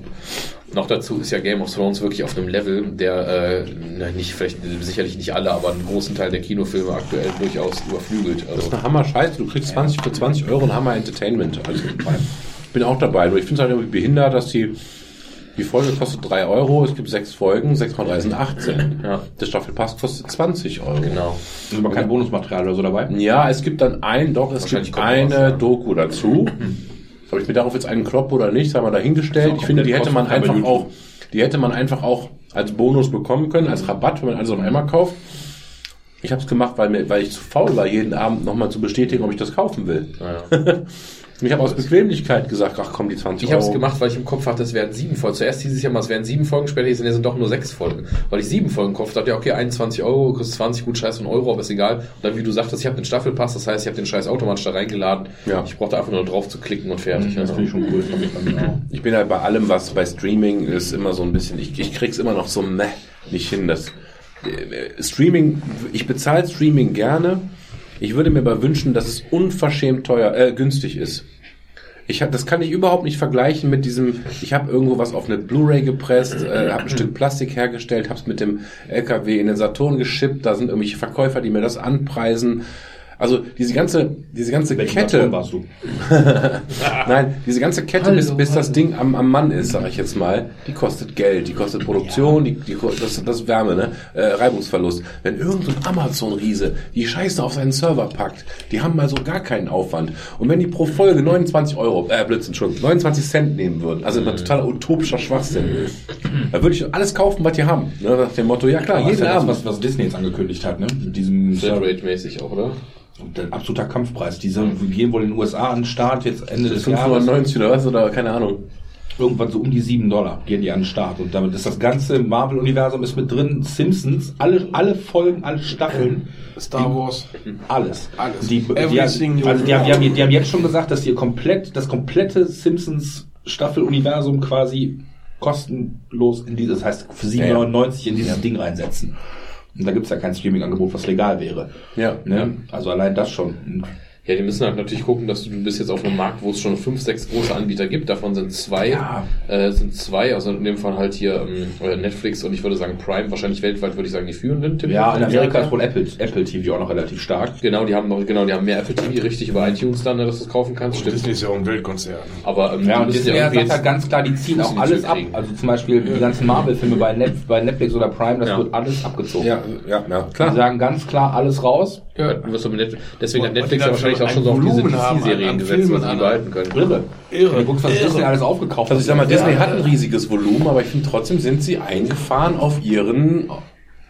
Noch dazu ist ja Game of Thrones wirklich auf einem Level, der, äh, na, nicht, vielleicht, sicherlich nicht alle, aber einen großen Teil der Kinofilme aktuell durchaus überflügelt. Das Also, ist eine Hammer-Scheiße. Du kriegst 20 für 20 Euro ein Hammer-Entertainment. Also, ich bin auch dabei. Nur ich finde es halt irgendwie behindert, dass die, die Folge kostet 3 Euro. Es gibt sechs Folgen. 6 mal 3 sind 18. Ja. Der Staffelpass kostet 20 Euro. genau. Ist aber kein Bonusmaterial oder so dabei? Ja, es gibt dann ein, doch, es gibt eine was, ja. Doku dazu. Ob ich mir darauf jetzt einen klopp oder nicht, sei mal dahingestellt. Ich finde, die hätte man einfach auch, die hätte man einfach auch als Bonus bekommen können, als Rabatt, wenn man alles auf einmal kauft. Ich habe es gemacht, weil, mir, weil ich zu faul war, jeden Abend nochmal zu bestätigen, ob ich das kaufen will. Und ich habe aus Bequemlichkeit gesagt, ach komm, die 20 Ich habe es Euro. gemacht, weil ich im Kopf hatte, es wären sieben Folgen. Zuerst hieß es ja mal, es wären sieben Folgen, später hieß es, es sind doch nur sechs Folgen. Weil ich sieben Folgen im Kopf hatte, ja okay, 21 Euro, kostet 20, gut, scheiß von Euro, aber ist egal. Und dann, wie du sagtest, ich habe den Staffelpass, das heißt, ich habe den scheiß automatisch da reingeladen. Ja. Ich brauchte einfach nur drauf zu klicken und fertig. Das Also. finde ich schon cool. Das. Ich bin halt bei allem, was bei Streaming ist, immer so ein bisschen, ich, ich krieg's immer noch so meh nicht hin. Das äh, Streaming, ich bezahle Streaming gerne. Ich würde mir aber wünschen, dass es unverschämt teuer, äh, günstig ist. Ich hab, das kann ich überhaupt nicht vergleichen mit diesem, ich habe irgendwo was auf eine Blu-ray gepresst, äh, habe ein Stück Plastik hergestellt, habe es mit dem LKW in den Saturn geschippt, da sind irgendwelche Verkäufer, die mir das anpreisen. Also diese ganze, diese ganze Welchen Kette. Warst du? Nein, diese ganze Kette, bis, bis das Ding am, am Mann ist, sage ich jetzt mal, die kostet Geld, die kostet Produktion, die, die, das, das ist Wärme, ne? Äh, Reibungsverlust. Wenn irgendein so Amazon-Riese die Scheiße auf seinen Server packt, die haben mal so gar keinen Aufwand. Und wenn die pro Folge 29 Euro, äh, Blödsinn, schon 29 Cent nehmen würden, also ein totaler utopischer Schwachsinn, dann würde ich alles kaufen, was die haben. Ne? Nach dem Motto, ja klar, Aber das ist jeden ja das, Abend. was, was Disney jetzt angekündigt hat, ne? Mit diesem Flatrate-mäßig auch, oder? Und ein absoluter Kampfpreis. Diese gehen wohl in den USA an den Start jetzt Ende des Jahres. 590 oder was, oder keine Ahnung. Irgendwann so um die 7 Dollar gehen die an den Start. Und damit ist das ganze Marvel-Universum ist mit drin. Simpsons, alle, alle Folgen, alle Staffeln. Star Wars. Alles. Alles. Die, die, Everything die, also die, haben, die, haben, die haben jetzt schon gesagt, dass die komplett, das komplette Simpsons Staffel-Universum quasi kostenlos in dieses, das heißt für 7,99 in dieses Ding reinsetzen. Und da gibt's ja kein Streaming-Angebot, was legal wäre. Ja. Ne? Also allein das schon. Ja, die müssen halt natürlich gucken, dass du, du bist jetzt auf einem Markt, wo es schon fünf, sechs große Anbieter gibt. Davon sind zwei, Ja. äh, sind zwei, also in dem Fall halt hier ähm, äh, Netflix und ich würde sagen Prime, wahrscheinlich weltweit würde ich sagen die führenden. Tipp- Ja, in Amerika Ja. ist wohl Apple, Apple TV auch noch relativ stark. Genau, die haben noch, genau, die haben mehr Apple TV richtig über iTunes dann, ne, dass du es kaufen kannst, stimmt. Disney ist ja auch ein Weltkonzern. Aber ähm, Ja, die und Disney irgendwie sagt halt ganz klar, die ziehen auch die alles ab. Also zum Beispiel die ganzen Marvel-Filme bei, Net, bei Netflix oder Prime, das Ja. wird alles abgezogen. Ja, ja, ja, Die klar. sagen ganz klar alles raus. Ja, du wirst doch mit Netflix, deswegen hat Und die Netflix ja dann wahrscheinlich auch schon so auf diese Volumen haben DC-Serien an gesetzt, Filmen, was an- behalten können. Irre. Irre. Du guckst, was Disney alles aufgekauft Also ich sag mal, hat. Disney Ja. hat ein riesiges Volumen, aber ich finde trotzdem sind sie eingefahren auf ihren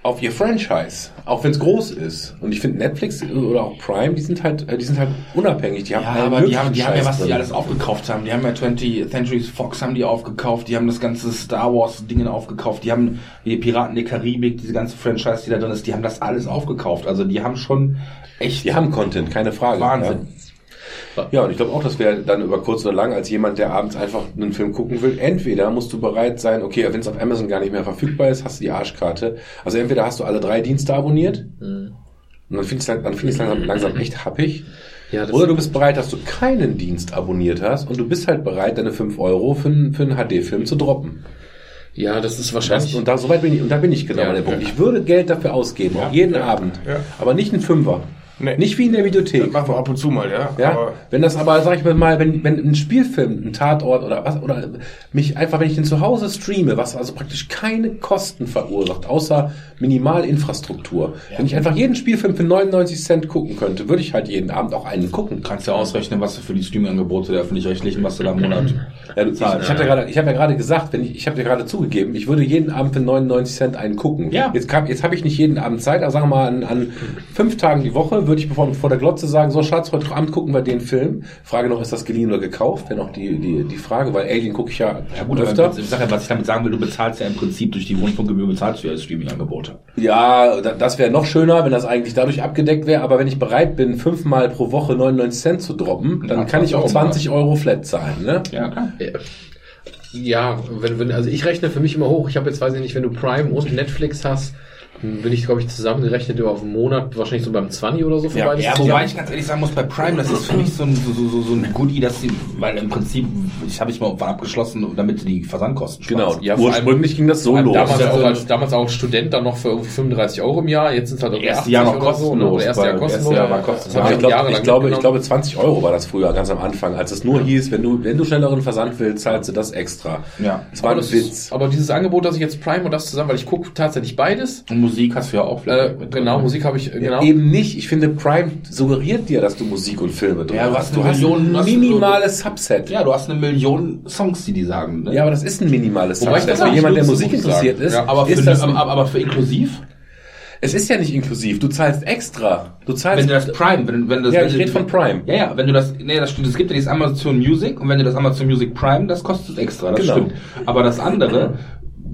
auf ihr Franchise, auch wenn es groß ist. Und ich finde Netflix oder auch Prime, die sind halt, äh, die sind halt unabhängig. Die haben Ja, aber die haben, die haben ja, was die drin. alles aufgekauft haben. Die haben ja 20th Century Fox haben die aufgekauft, die haben das ganze Star Wars Dingen aufgekauft, die haben die Piraten der Karibik, diese ganze Franchise, die da drin ist, die haben das alles aufgekauft. Also die haben schon echt Die haben Content, keine Frage. Wahnsinn. Ja, ja und ich glaube auch, dass wir dann über kurz oder lang als jemand, der abends einfach einen Film gucken will, entweder musst du bereit sein, okay, wenn es auf Amazon gar nicht mehr verfügbar ist, hast du die Arschkarte. Also entweder hast du alle drei Dienste abonniert und dann findest du dann findest du langsam, langsam echt happig. Ja, das- Oder du bist bereit, dass du keinen Dienst abonniert hast und du bist halt bereit, deine 5 Euro für, einen- für einen HD-Film zu droppen. Ja, das ist Das, wahrscheinlich. und da, so weit bin ich, und da bin ich genau Ja, an dem ja. Punkt. Ich würde Geld dafür ausgeben, auch jeden Abend. ja. Aber nicht einen Fünfer. Nee. Nicht wie in der Videothek. Das machen wir ab und zu mal, ja. Ja, Aber wenn das aber, sag ich mal, wenn, wenn ein Spielfilm, ein Tatort oder was, oder mich einfach, wenn ich den zu Hause streame, was also praktisch keine Kosten verursacht, außer Minimalinfrastruktur. Wenn ich einfach jeden Spielfilm für 99 Cent gucken könnte, würde ich halt jeden Abend auch einen gucken. Kannst ja ausrechnen, was du für die Streaming-Angebote der öffentlich-rechtlichen, was du da im Monat Ja, du, ich, zahlst. ich habe ja gerade, ich habe ja gerade gesagt, wenn ich, ich habe dir gerade zugegeben, ich würde jeden Abend für 99 Cent einen gucken. Ja. Jetzt, jetzt habe ich nicht jeden Abend Zeit, aber sagen wir mal an, an fünf Tagen die Woche würde ich bevor vor der Glotze sagen, so Schatz, heute Abend gucken wir den Film. Frage noch, ist das geliehen oder gekauft? Wäre noch die, die, die Frage, weil Alien gucke ich ja, Ja gut, öfter. aber ich sag ja, was ich damit sagen will, du bezahlst ja im Prinzip durch die Rundfunkgebühr bezahlst du ja das Streaming-Angebote. Ja, da- das wäre noch schöner, wenn das eigentlich dadurch abgedeckt wäre, aber wenn ich bereit bin, fünfmal pro Woche 99 Cent zu droppen, dann Ja, kann ich auch 20 Euro 20 Euro flat zahlen, ne? Ja, klar. Ja, wenn, wenn, also ich rechne für mich immer hoch. Ich habe jetzt, weiß ich nicht, wenn du Prime und Netflix hast, bin ich, glaube ich, zusammengerechnet über auf einen Monat, wahrscheinlich so beim 20 oder so für Ja, beides. Ja, wobei ich ganz ehrlich sagen muss, bei Prime, das ist für mich so ein, so, so, so, so ein Goodie, dass sie, weil im Prinzip, ich habe ich mal abgeschlossen, damit die Versandkosten Genau. sparen. Ja, Ursprünglich ging das so los. Damals, Ja, auch so- als, damals auch Student dann noch für irgendwie 35 Euro im Jahr, jetzt sind es halt irgendwie Erste Jahr noch oder so, ne? kostenlos, Oder erste Jahr weil kostenlos. erste Jahr war kostenlos. Ja, ich glaub, ich, glaube, ich glaube, 20 Euro war das früher ganz am Anfang, als es nur hieß, wenn du, wenn du schnelleren Versand willst, zahlst du das extra. Ja. Das war aber, ein das Witz. ist, aber dieses Angebot, dass ich jetzt Prime und das zusammen, weil ich gucke tatsächlich beides. Und Musik hast du ja auch. Äh, mit genau, drin. Musik habe ich, äh, genau. Eben nicht. Ich finde, Prime suggeriert dir, dass du Musik und Filme drin Ja, du hast. Du eine hast Million- ein minimales Subset. Ja, du hast eine Million Songs, die die sagen. Ne? Ja, aber das ist ein minimales Wobei ich Subset. das Für auch jemand, der Musik interessiert ist, Ja, aber, für, ist das, aber, aber für inklusiv? es ist ja nicht inklusiv. Du zahlst extra. Du zahlst, Wenn du das Prime, wenn, wenn das, Ja, ich du- rede von Prime. Ja, ja, wenn du das, nee, das stimmt, es gibt ja dieses Amazon Music und wenn du das Amazon Music Prime, das kostet extra, das Genau. stimmt. Aber das andere,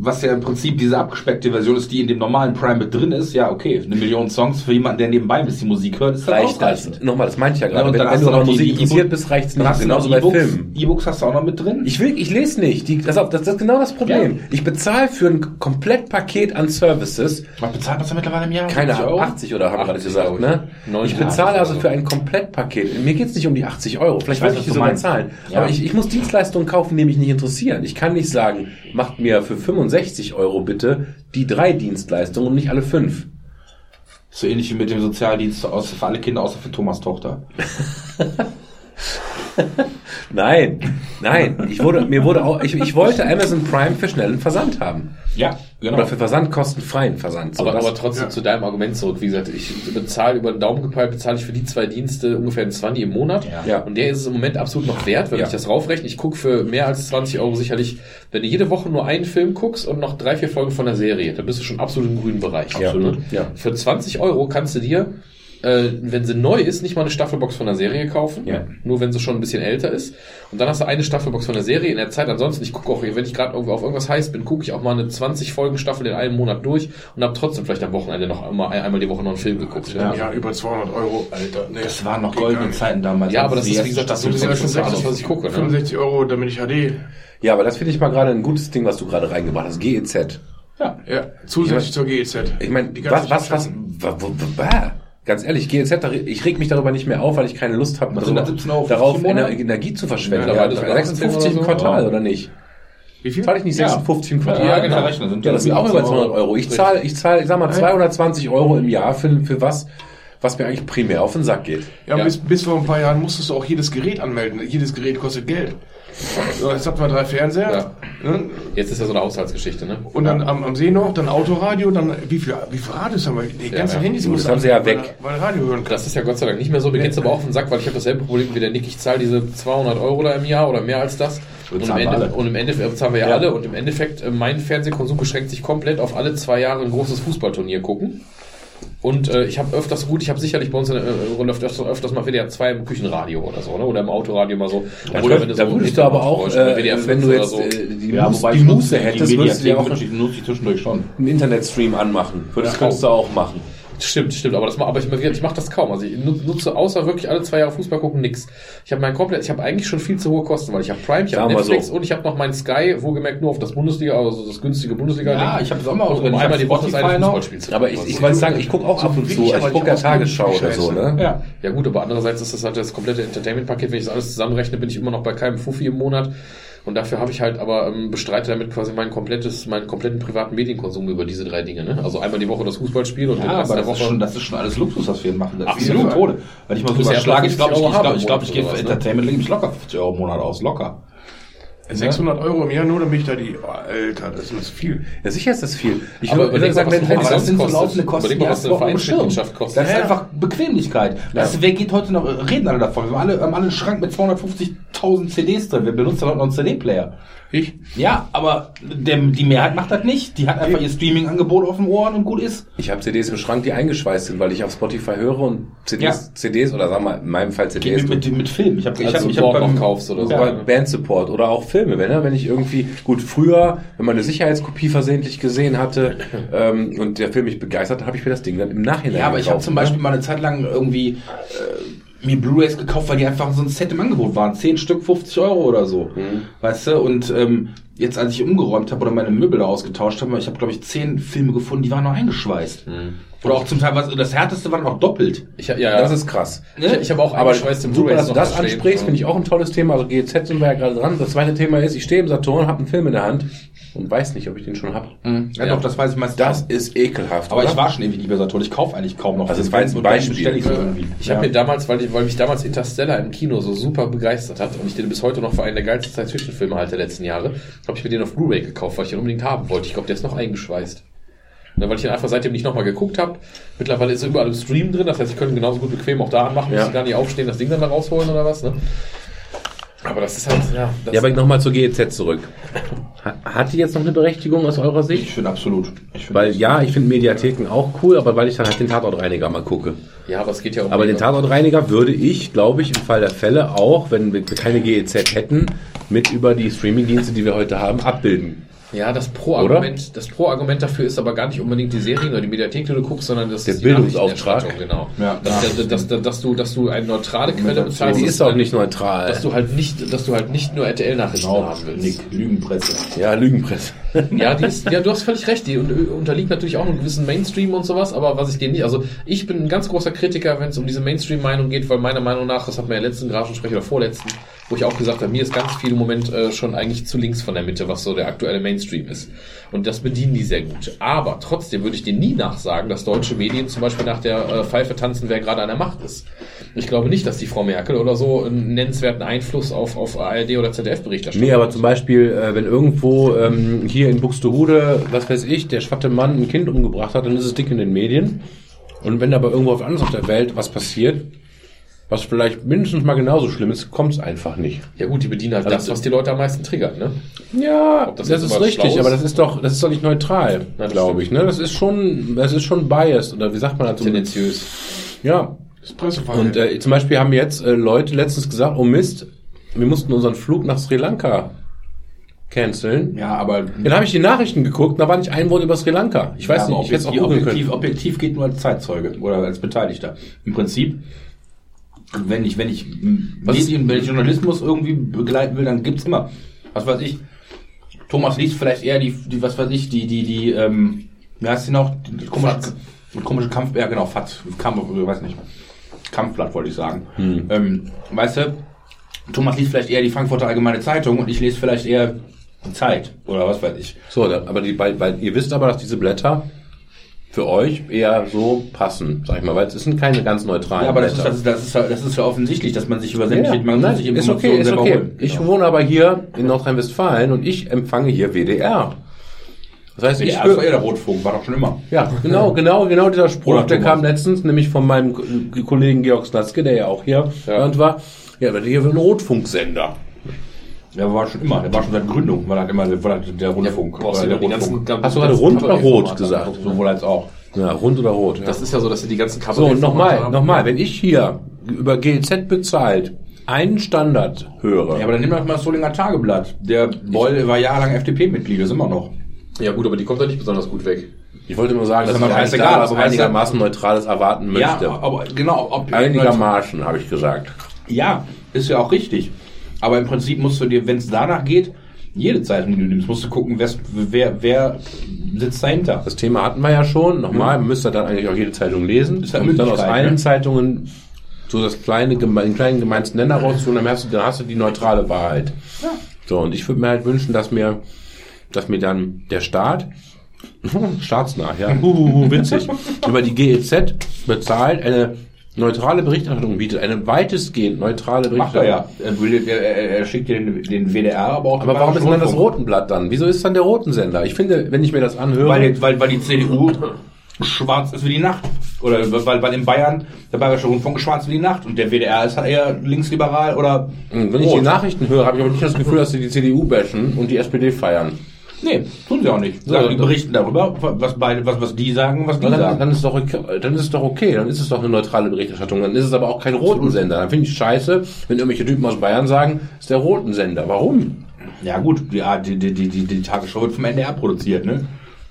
was ja im Prinzip diese abgespeckte Version ist, die in dem normalen Prime mit drin ist, ja, okay, eine Million Songs für jemanden, der nebenbei ein bisschen Musik hört, ist reicht das. Nochmal, das meinte ich ja Ja, gerade. und wenn dann wenn hast du noch Musik die interessiert bist, reicht's nicht. hast Genauso bei E-Books, Filmen. E-Books hast du auch noch mit drin. Ich will, ich lese nicht. Die, pass auf, das ist genau das Problem. Ja. Ich bezahle für ein Komplettpaket an Services, Was bezahlt man da mittlerweile im Jahr? keine 50 Ahnung, 80 oder haben wir gerade 80, gesagt, ne? 90, Ich bezahle also für ein Komplettpaket. Mir geht's nicht um die 80 Euro. Vielleicht Ich weiß, ich die sogar zahlen. Ja. Aber ich, ich muss Dienstleistungen kaufen, die mich nicht interessieren. Ich kann nicht sagen, macht mir für 65 Euro bitte die drei Dienstleistungen und nicht alle fünf. So ähnlich wie mit dem Sozialdienst für alle Kinder, außer für Thomas Tochter. Nein, nein. Ich wurde, mir wurde auch, ich, ich wollte Amazon Prime für schnellen Versand haben. Ja, genau. Oder für versandkostenfreien Versand. So, aber, aber trotzdem ja. zu deinem Argument zurück. Wie gesagt, ich bezahle über den Daumen gepeilt, bezahle ich für die zwei Dienste ungefähr einen 20 im Monat. Ja. Ja. Und der ist es im Moment absolut noch wert, wenn Ja. ich das raufrechne. Ich gucke für mehr als 20 Euro sicherlich, wenn du jede Woche nur einen Film guckst und noch drei, vier Folgen von der Serie, dann bist du schon absolut im grünen Bereich. Ja. Absolut. Ja. Für 20 Euro kannst du dir, äh, wenn sie neu ist, nicht mal eine Staffelbox von der Serie kaufen. Ja. Nur wenn sie schon ein bisschen älter ist. Und dann hast du eine Staffelbox von der Serie in der Zeit. Ansonsten, ich gucke auch, wenn ich gerade irgendwo auf irgendwas heiß bin, gucke ich auch mal eine 20 Folgen Staffel in einem Monat durch und habe trotzdem vielleicht am Wochenende noch einmal, einmal die Woche noch einen Film geguckt. ja. ja, über 200 Euro, Alter. Nee, Das waren noch goldene. Zeiten damals. Ja, aber das ist, wie gesagt, das ist von schon das, Sopranos- was ich gucke. Ne? 65 Euro, damit ich HD. Ja, aber das finde ich mal gerade ein gutes Ding, was du gerade reingebracht hast. GEZ. Ja. Ja, zusätzlich zur GEZ. Ich meine, Die kann was, sich was, was, wa- wo- wo- bah. Ganz ehrlich, GEZ, da- ich reg mich darüber nicht mehr auf, weil ich keine Lust habe, Was sind das, 17 Euro darauf? Ener Energie zu verschwenden. Ja, Ja, mittlerweile sogar 56 im 18 oder so. Quartal, Ja. oder nicht? Wie viel? Zahle ich nicht 56 im Quartal? Ja, genau. Rechnen sind Ja, das sind auch über 200 Euro. Ich zahle, ich zahle, ich sag mal, 220 Euro im Jahr für, für was, was mir eigentlich primär auf den Sack geht. Ja, Ja. Bis, bis vor ein paar Jahren musstest du auch jedes Gerät anmelden. Jedes Gerät kostet Geld. So, jetzt hatten wir drei Fernseher. Ne? Jetzt ist ja so eine Haushaltsgeschichte, ne? Und dann am, am See noch, dann Autoradio, dann wie viel, wie viel Radios haben wir? Die ganzen ja. Handys Gut, musst das haben sie ja weg. Weil, weil Radio hören kann. Das ist ja Gott sei Dank nicht mehr so. Mir geht's aber auch auf den Sack, weil ich habe dasselbe Problem wie der Nick. Ich zahle diese 200 Euro da im Jahr oder mehr als das. Und im, zahlen wir Ende, und im Endeffekt zahlen wir ja, Ja. alle. Und im Endeffekt, äh, mein Fernsehkonsum beschränkt sich komplett auf alle zwei Jahre ein großes Fußballturnier gucken. Und äh, ich habe öfters gut, ich habe sicherlich bei uns in der äh, Runde öfters, öfters mal WDR 2 im Küchenradio oder so, ne? Oder im Autoradio mal so. Da, oder würd- da würdest du aber auch, äh, WDR 5 wenn du jetzt so. äh, die, Ja, wobei die ich Muße hättest, würdest du ja auch nutze ich zwischendurch schon. einen Internetstream anmachen. Würdest, könntest du auch machen. Stimmt, stimmt, aber das ma- aber ich, ich mache das kaum. Also ich nu- nutze außer wirklich alle zwei Jahre Fußball gucken nix. Ich habe mein komplett, ich habe eigentlich schon viel zu hohe Kosten, weil ich habe Prime, ich habe Netflix so. und ich habe noch meinen Sky, wohlgemerkt nur auf das Bundesliga, also das günstige Bundesliga. Ja, ich habe das auch mal ausgerechnet. einmal die Woche das eine Spotify noch. Fußballspiel zu Aber ich, ich wollte sagen, ich gucke auch ab und zu. ich Ich gucke ja Tagesschau oder so, ne? Ja. Ja gut, aber andererseits ist das halt das komplette Entertainment-Paket. Wenn ich das alles zusammenrechne, bin ich immer noch bei keinem Fuffi im Monat. Und dafür habe ich halt aber ähm, bestreite damit quasi mein komplettes, meinen kompletten privaten Medienkonsum über diese drei Dinge. Ne? Also einmal die Woche das Fußballspiel und den Ja, Rest aber das ist, Woche. schon, das ist schon alles Luxus, was wir machen. Das Absolut. Ist Tode. Wenn ich mal so überschlage, ich glaube, ich, 50 ich, glaub, ich, glaub, haben ich im gehe Monat für ne? Entertainment lege ich locker 50 Euro im Monat aus. Locker. 600 Euro im Jahr nur, damit ich da die, oh, Alter, das ist viel. Ja, sicher ist das viel. Ich Aber würde sagen, wenn. Aber das sind so laufende Kosten, Überleg mal, die was eine. Vereinsmitgliedschaft kostet. Das ist Ja. einfach Bequemlichkeit. Weißt du, wer geht heute noch, reden alle davon. Wir haben alle, haben alle einen Schrank mit 250.000 CDs drin. Wir benutzen heute noch einen CD-Player. Ich? Ja, aber der, die Mehrheit macht das nicht. Die hat einfach ihr Streaming-Angebot auf den Ohren und gut ist. Ich habe CDs im Schrank, die eingeschweißt sind, weil ich auf Spotify höre und CDs, Ja. CDs oder sagen wir in meinem Fall CDs. mit, mit, mit Film. Ich habe ich Also hab, ich hab beim, kaufst oder so. Oder Bandsupport oder auch Filme, wenn, ne? wenn ich irgendwie, gut, früher, wenn man eine Sicherheitskopie versehentlich gesehen hatte ähm, und der Film mich begeistert, habe ich mir das Ding dann im Nachhinein Ja, aber ich habe gekauft, zum ne? Beispiel mal eine Zeit lang irgendwie äh, mir Blu-rays gekauft, weil die einfach so ein Set im Angebot waren. 10 Stück, 50 Euro oder so. Weißt du? Und ähm, jetzt, als ich umgeräumt habe oder meine Möbel da ausgetauscht habe, ich habe, glaube ich, 10 Filme gefunden, die waren noch eingeschweißt. Oder auch zum Teil, was, das härteste war noch doppelt. Ich, ja, ja, Das ist krass. ich, ich habe auch Aber eingeschweißte super, Blu-rays dass du das ansprichst, finde ich auch ein tolles Thema. Also GZ sind wir ja gerade dran. Das zweite Thema ist, ich stehe im Saturn, habe einen Film in der Hand und weiß nicht, ob ich den schon habe. Ja, Ja. doch, das weiß ich meistens. Das ist ekelhaft. aber oder? ich war schon ewig nicht mehr Saturn. Ich kaufe eigentlich kaum noch. Also das war jetzt ein Beispiel. ich so irgendwie. Ich habe mir damals, weil, ich, weil mich damals Interstellar im Kino so super begeistert hat und ich den bis heute noch für einen der geilsten Science-Fiction-Filme halte der letzten Jahre, habe ich mir den auf Blu-ray gekauft, weil ich den unbedingt haben wollte. Ich glaube, der ist noch eingeschweißt. Ne, weil ich den einfach seitdem nicht nochmal geguckt habe. Mittlerweile ist er überall im Stream drin, das heißt, ich könnte ihn genauso gut bequem auch da anmachen, Ja. muss gar nicht aufstehen, das Ding dann da rausholen oder was. Ne? Aber das ist halt, ja. Ja, aber nochmal zur GEZ zurück. Ha- Hat die jetzt noch eine Berechtigung aus eurer Ich Sicht? finde absolut. Ich finde Weil ja, ich finde Mediatheken auch cool, aber weil ich dann halt den Tatortreiniger mal gucke. ja, aber es geht ja um. Aber den Tatortreiniger würde ich, glaube ich, im Fall der Fälle auch, wenn wir keine GEZ hätten, mit über die Streamingdienste, die wir heute haben, abbilden. Ja, das Pro-Argument, das Pro-Argument dafür ist aber gar nicht unbedingt die Serien oder die Mediathek, die du guckst, sondern das Der ist die Bildungsauftrag. Genau. Ja. Dass, dass, dass, dass, dass du, dass du eine neutrale Quelle bezahlst. Die dass ist du auch halt- nicht neutral. Dass du halt nicht, dass du halt nicht nur RTL-Nachrichten Genau, haben willst. Nick, Lügenpresse. Ja, Lügenpresse. Ja, die ist, ja, du hast völlig recht. Die un- unterliegt natürlich auch einem gewissen Mainstream und sowas, aber was ich dir nicht, also ich bin ein ganz großer Kritiker, wenn es um diese Mainstream-Meinung geht, weil meiner Meinung nach, das hat man ja letzten Grafensprecher oder vorletzten, wo ich auch gesagt habe, mir ist ganz viel im Moment äh, schon eigentlich zu links von der Mitte, was so der aktuelle Mainstream ist. Und das bedienen die sehr gut. Aber trotzdem würde ich dir nie nachsagen, dass deutsche Medien zum Beispiel nach der äh, Pfeife tanzen, wer gerade an der Macht ist. Ich glaube nicht, dass die Frau Merkel oder so einen nennenswerten Einfluss auf, auf ARD oder ZDF-Berichterstattung Nee, aber hat. zum Beispiel, äh, wenn irgendwo ähm, hier in Buxtehude, was weiß ich, der schwatte Mann ein Kind umgebracht hat, dann ist es dick in den Medien. Und wenn aber irgendwo auf anders auf der Welt was passiert, was vielleicht mindestens mal genauso schlimm ist, kommt es einfach nicht. Ja gut, die bedienen halt Also das, was die Leute am meisten triggert, ne? Ja, das das, ist richtig, ist? aber das ist doch, das ist doch nicht neutral, glaube ich. Ne? Das ist schon, das ist schon biased oder wie sagt man dazu? Tendenziös. Ja. Das Presseverhalten. Und äh, zum Beispiel haben jetzt äh, Leute letztens gesagt, oh Mist, wir mussten unseren Flug nach Sri Lanka canceln. Ja, aber Dann habe ich die Nachrichten geguckt, da war nicht ein Wort über Sri Lanka. Ich weiß Ja, nicht, ich hätte es auch objektiv, googeln objektiv, können. objektiv geht nur als Zeitzeuge oder als Beteiligter. Im Prinzip, wenn ich, wenn ich Was Medien, wenn ich Journalismus irgendwie begleiten will, dann gibt's immer, was weiß ich, Thomas liest vielleicht eher die, die was weiß ich, die, die, die, ähm, wie heißt die noch? Die, komische, Fatz. komische Kampf, ja genau, Fatz, Kampf, weiß nicht. Kampfblatt wollte ich sagen. Ähm, weißt du, Thomas liest vielleicht eher die Frankfurter Allgemeine Zeitung und ich lese vielleicht eher Zeit oder was weiß ich. So, aber die, weil, weil ihr wisst aber, dass diese Blätter für euch eher so passen, sag ich mal, weil es sind keine ganz neutralen Ja, aber das ist, Blätter. das, ist, das, ist, ja- das ist ja offensichtlich, dass man sich über sämtliche, Ja, man nein, sich ist okay, ist okay. holen. Ich Genau. wohne aber hier in Nordrhein-Westfalen und ich empfange hier WDR. Das heißt, ich ja, höre, ja der Rotfunk, war doch schon immer. ja, genau, genau, genau dieser Spruch, Oder der Thomas. kam letztens, nämlich von meinem Ko- Kollegen Georg Snatzke, der ja auch hier Ja. und war. Ja, aber hier wird ein Rotfunksender. Der war schon immer, der war schon seit Gründung, war halt immer halt der Rundfunk. Ja der ganzen, Rundfunk. Hast du gerade rund oder rot gesagt? Sowohl als auch. Ja, rund oder rot. Ja. Das ist ja so, dass sie die ganzen So, Kabarett und nochmal, nochmal, wenn ich hier über GZ bezahlt einen Standard höre, Ja, aber dann nimm doch mal das Solinger Tageblatt. Der Boll war jahrelang FDP-Mitglied, ist immer noch. Ja gut, aber die kommt doch nicht besonders gut weg. ich wollte nur sagen, Das dass aber eigentlich scheißegal, da einigermaßen Neutrales erwarten möchte. Ja, aber genau. Ob, Einigermaßen, habe ich gesagt. Ja, ist ja auch richtig. Aber im Prinzip musst du dir, wenn es danach geht, jede Zeitung, die du nimmst, musst du gucken, wer, wer, wer sitzt dahinter. Das Thema hatten wir ja schon. Nochmal, man müsste dann eigentlich auch jede Zeitung lesen. Ist ja und dann aus allen ne? Zeitungen so das kleine, den kleinen gemeinsten Nenner rauszuholen, dann hast du, dann hast du die neutrale Wahrheit. So, und ich würde mir halt wünschen, dass mir, dass mir dann der Staat, staatsnah, ja, huhuhu, witzig, über die GEZ bezahlt, eine neutrale Berichterstattung bietet, eine weitestgehend neutrale Macht er Berichterstattung. ja. Er, er, schickt den, den WDR, aber auch Aber warum ist dann das. Rotenblatt dann? Wieso ist dann der Rotensender? Ich finde, wenn ich mir das anhöre, Weil, die- weil, weil die CDU schwarz ist wie die Nacht. Oder weil, weil in Bayern der Bayerische Rundfunk schwarz wie die Nacht und der WDR ist halt eher linksliberal oder Hm, Wenn ich die. Nachrichten höre, habe ich aber nicht das Gefühl, dass sie die CDU bashen und die SPD feiern. Nee, tun sie auch nicht. Sagen, die dann- berichten darüber, was, beide, was, was die sagen, was die Dann, sagen. dann, ist doch okay, dann ist es doch okay, dann ist es doch eine neutrale Berichterstattung. Dann ist es aber auch kein Rotensender. Dann finde ich scheiße, wenn irgendwelche Typen aus Bayern sagen, es ist der Rotensender. Warum? Ja gut, die, die, die, die, die, die Tagesschau wird vom NDR produziert, ne?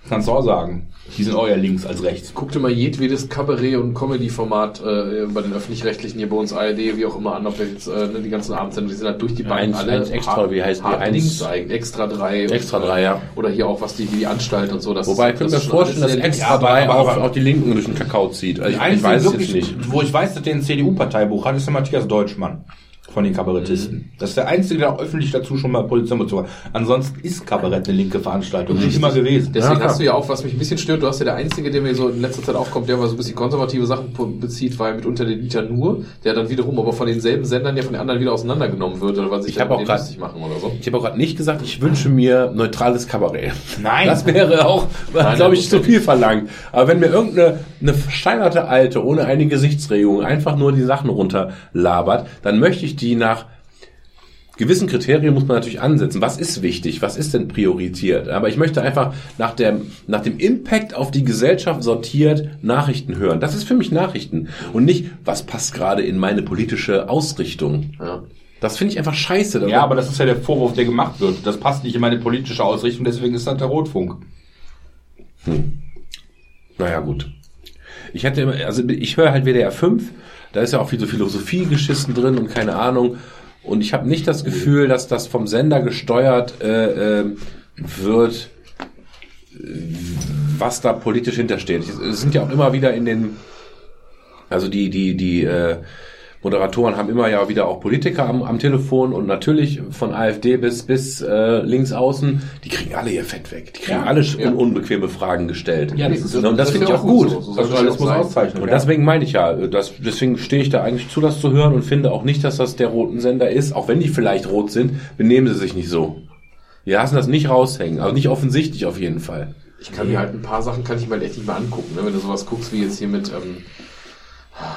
Kannst du auch sagen. Die sind eher links als rechts. Guck dir mal jedwedes Kabarett- und Comedy-Format äh, bei den Öffentlich-Rechtlichen hier bei uns ARD, wie auch immer an, ob wir jetzt äh, ne, die ganzen Abendsendungen, die sind halt durch die Bank Eins- eins extra, wie heißt die? Eins- links eigentlich, extra drei. Extra drei, ja. Oder hier auch was die, die Anstalt und so. Das Wobei, ich könnte mir vorstellen, dass extra aber- drei auch, auch die Linken durch den Kakao zieht. Also ich, ich weiß es nicht. Wo ich weiß, dass der ein CDU-Parteibuch hat, ist der Matthias Deutschmann von den Kabarettisten. Das ist der Einzige, der auch öffentlich dazu schon mal Position bezogen hat. Ansonsten ist Kabarett eine linke Veranstaltung. Schon immer gewesen. Deswegen Ja, hast du ja auch, was mich ein bisschen stört, du hast ja der Einzige, der mir so in letzter Zeit aufkommt, der mal so ein bisschen konservative Sachen bezieht, war ja mitunter der Dieter Nuhr, der dann wiederum aber von denselben Sendern ja von den anderen wieder auseinandergenommen wird, oder weil sich Ich dann auch grad- lustig machen oder so. Ich habe auch gerade nicht gesagt, ich wünsche mir neutrales Kabarett. Nein. Das wäre auch, glaube ich, zu viel verlangt. Aber wenn mir irgendeine eine versteinerte Alte ohne eine Gesichtsregung einfach nur die Sachen runterlabert, dann möchte ich die nach gewissen Kriterien muss man natürlich ansetzen. Was ist wichtig? Was ist denn priorisiert? Aber ich möchte einfach nach dem, nach dem Impact auf die Gesellschaft sortiert Nachrichten hören. Das ist für mich Nachrichten. Und nicht, was passt gerade in meine politische Ausrichtung. Ja. Das finde ich einfach scheiße. Ja, aber das ist ja der Vorwurf, der gemacht wird. Das passt nicht in meine politische Ausrichtung, deswegen ist das der Rotfunk. Naja, gut. Ich hatte immer, also ich höre halt WDR 5, da ist ja auch viel so Philosophie geschissen drin und keine Ahnung. Und ich habe nicht das Gefühl, dass das vom Sender gesteuert äh, äh, wird, was da politisch hintersteht. Es sind ja auch immer wieder in den, also die, die, die äh, Moderatoren haben immer ja wieder auch Politiker am, am Telefon und natürlich von AfD bis bis äh, links außen, die kriegen alle ihr Fett weg. Die kriegen Ja, alle ja. un unbequeme Fragen gestellt. Ja, das ist- und das, ist finde ich auch gut. so. So Das sein. auszeichnet. Und deswegen meine ich ja, das, deswegen stehe ich da eigentlich zu, das zu hören und finde auch nicht, dass das der roten Sender ist. Auch wenn die vielleicht rot sind, benehmen sie sich nicht so. Die lassen das nicht raushängen, also nicht offensichtlich auf jeden Fall. Ich kann mir halt ein paar Sachen kann ich mir halt echt nicht mehr angucken, ne? wenn du sowas guckst wie jetzt hier mit, ähm,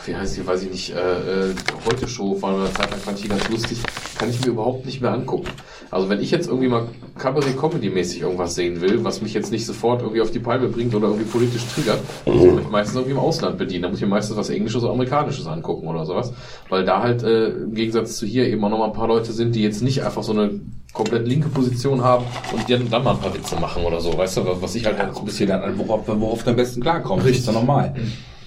wie heißt die, weiß ich nicht, äh, äh, heute Show war eine Zeit lang fand ich die ganz lustig, kann ich mir überhaupt nicht mehr angucken. Also wenn ich jetzt irgendwie mal Cabaret-Comedy-mäßig irgendwas sehen will, was mich jetzt nicht sofort irgendwie auf die Palme bringt oder irgendwie politisch triggert, muss ich mich meistens irgendwie im Ausland bedienen. Da muss ich mir meistens was Englisches oder Amerikanisches angucken oder sowas. Weil da halt äh, im Gegensatz zu hier eben auch nochmal ein paar Leute sind, die jetzt nicht einfach so eine komplett linke Position haben und die dann, dann mal ein paar Witze machen oder so, weißt du, was ich halt auch so ein bisschen dann, worauf, worauf du am besten klarkommst. Ist ja normal.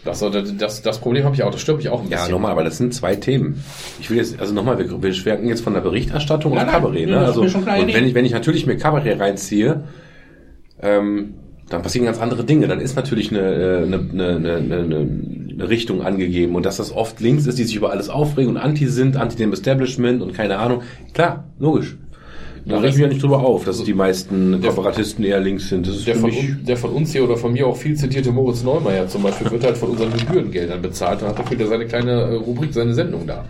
Das, das, das, Problem habe ich auch, das stört mich auch ein Ja, bisschen. nochmal, aber das sind zwei Themen. Ich will jetzt, also nochmal, wir, wir schwenken jetzt von der Berichterstattung Nein, nein, Kabarett. ja, Ne? Also, und wenn ich, wenn ich natürlich mir Kabarett reinziehe, ähm, dann passieren ganz andere Dinge. Dann ist natürlich äh, eine, eine, eine, eine, eine Richtung angegeben. Und dass das oft links ist, die sich über alles aufregen und anti sind, anti dem Establishment und keine Ahnung. Klar, logisch. Da reg ich mich ja nicht drüber auf, dass die meisten Kooperatisten eher links sind. Das ist Der von, mich, un, der von uns hier oder von mir auch viel zitierte Moritz Neumeier zum Beispiel wird halt von unseren Gebührengeldern bezahlt und hat dafür wieder seine kleine äh, Rubrik, seine Sendung da.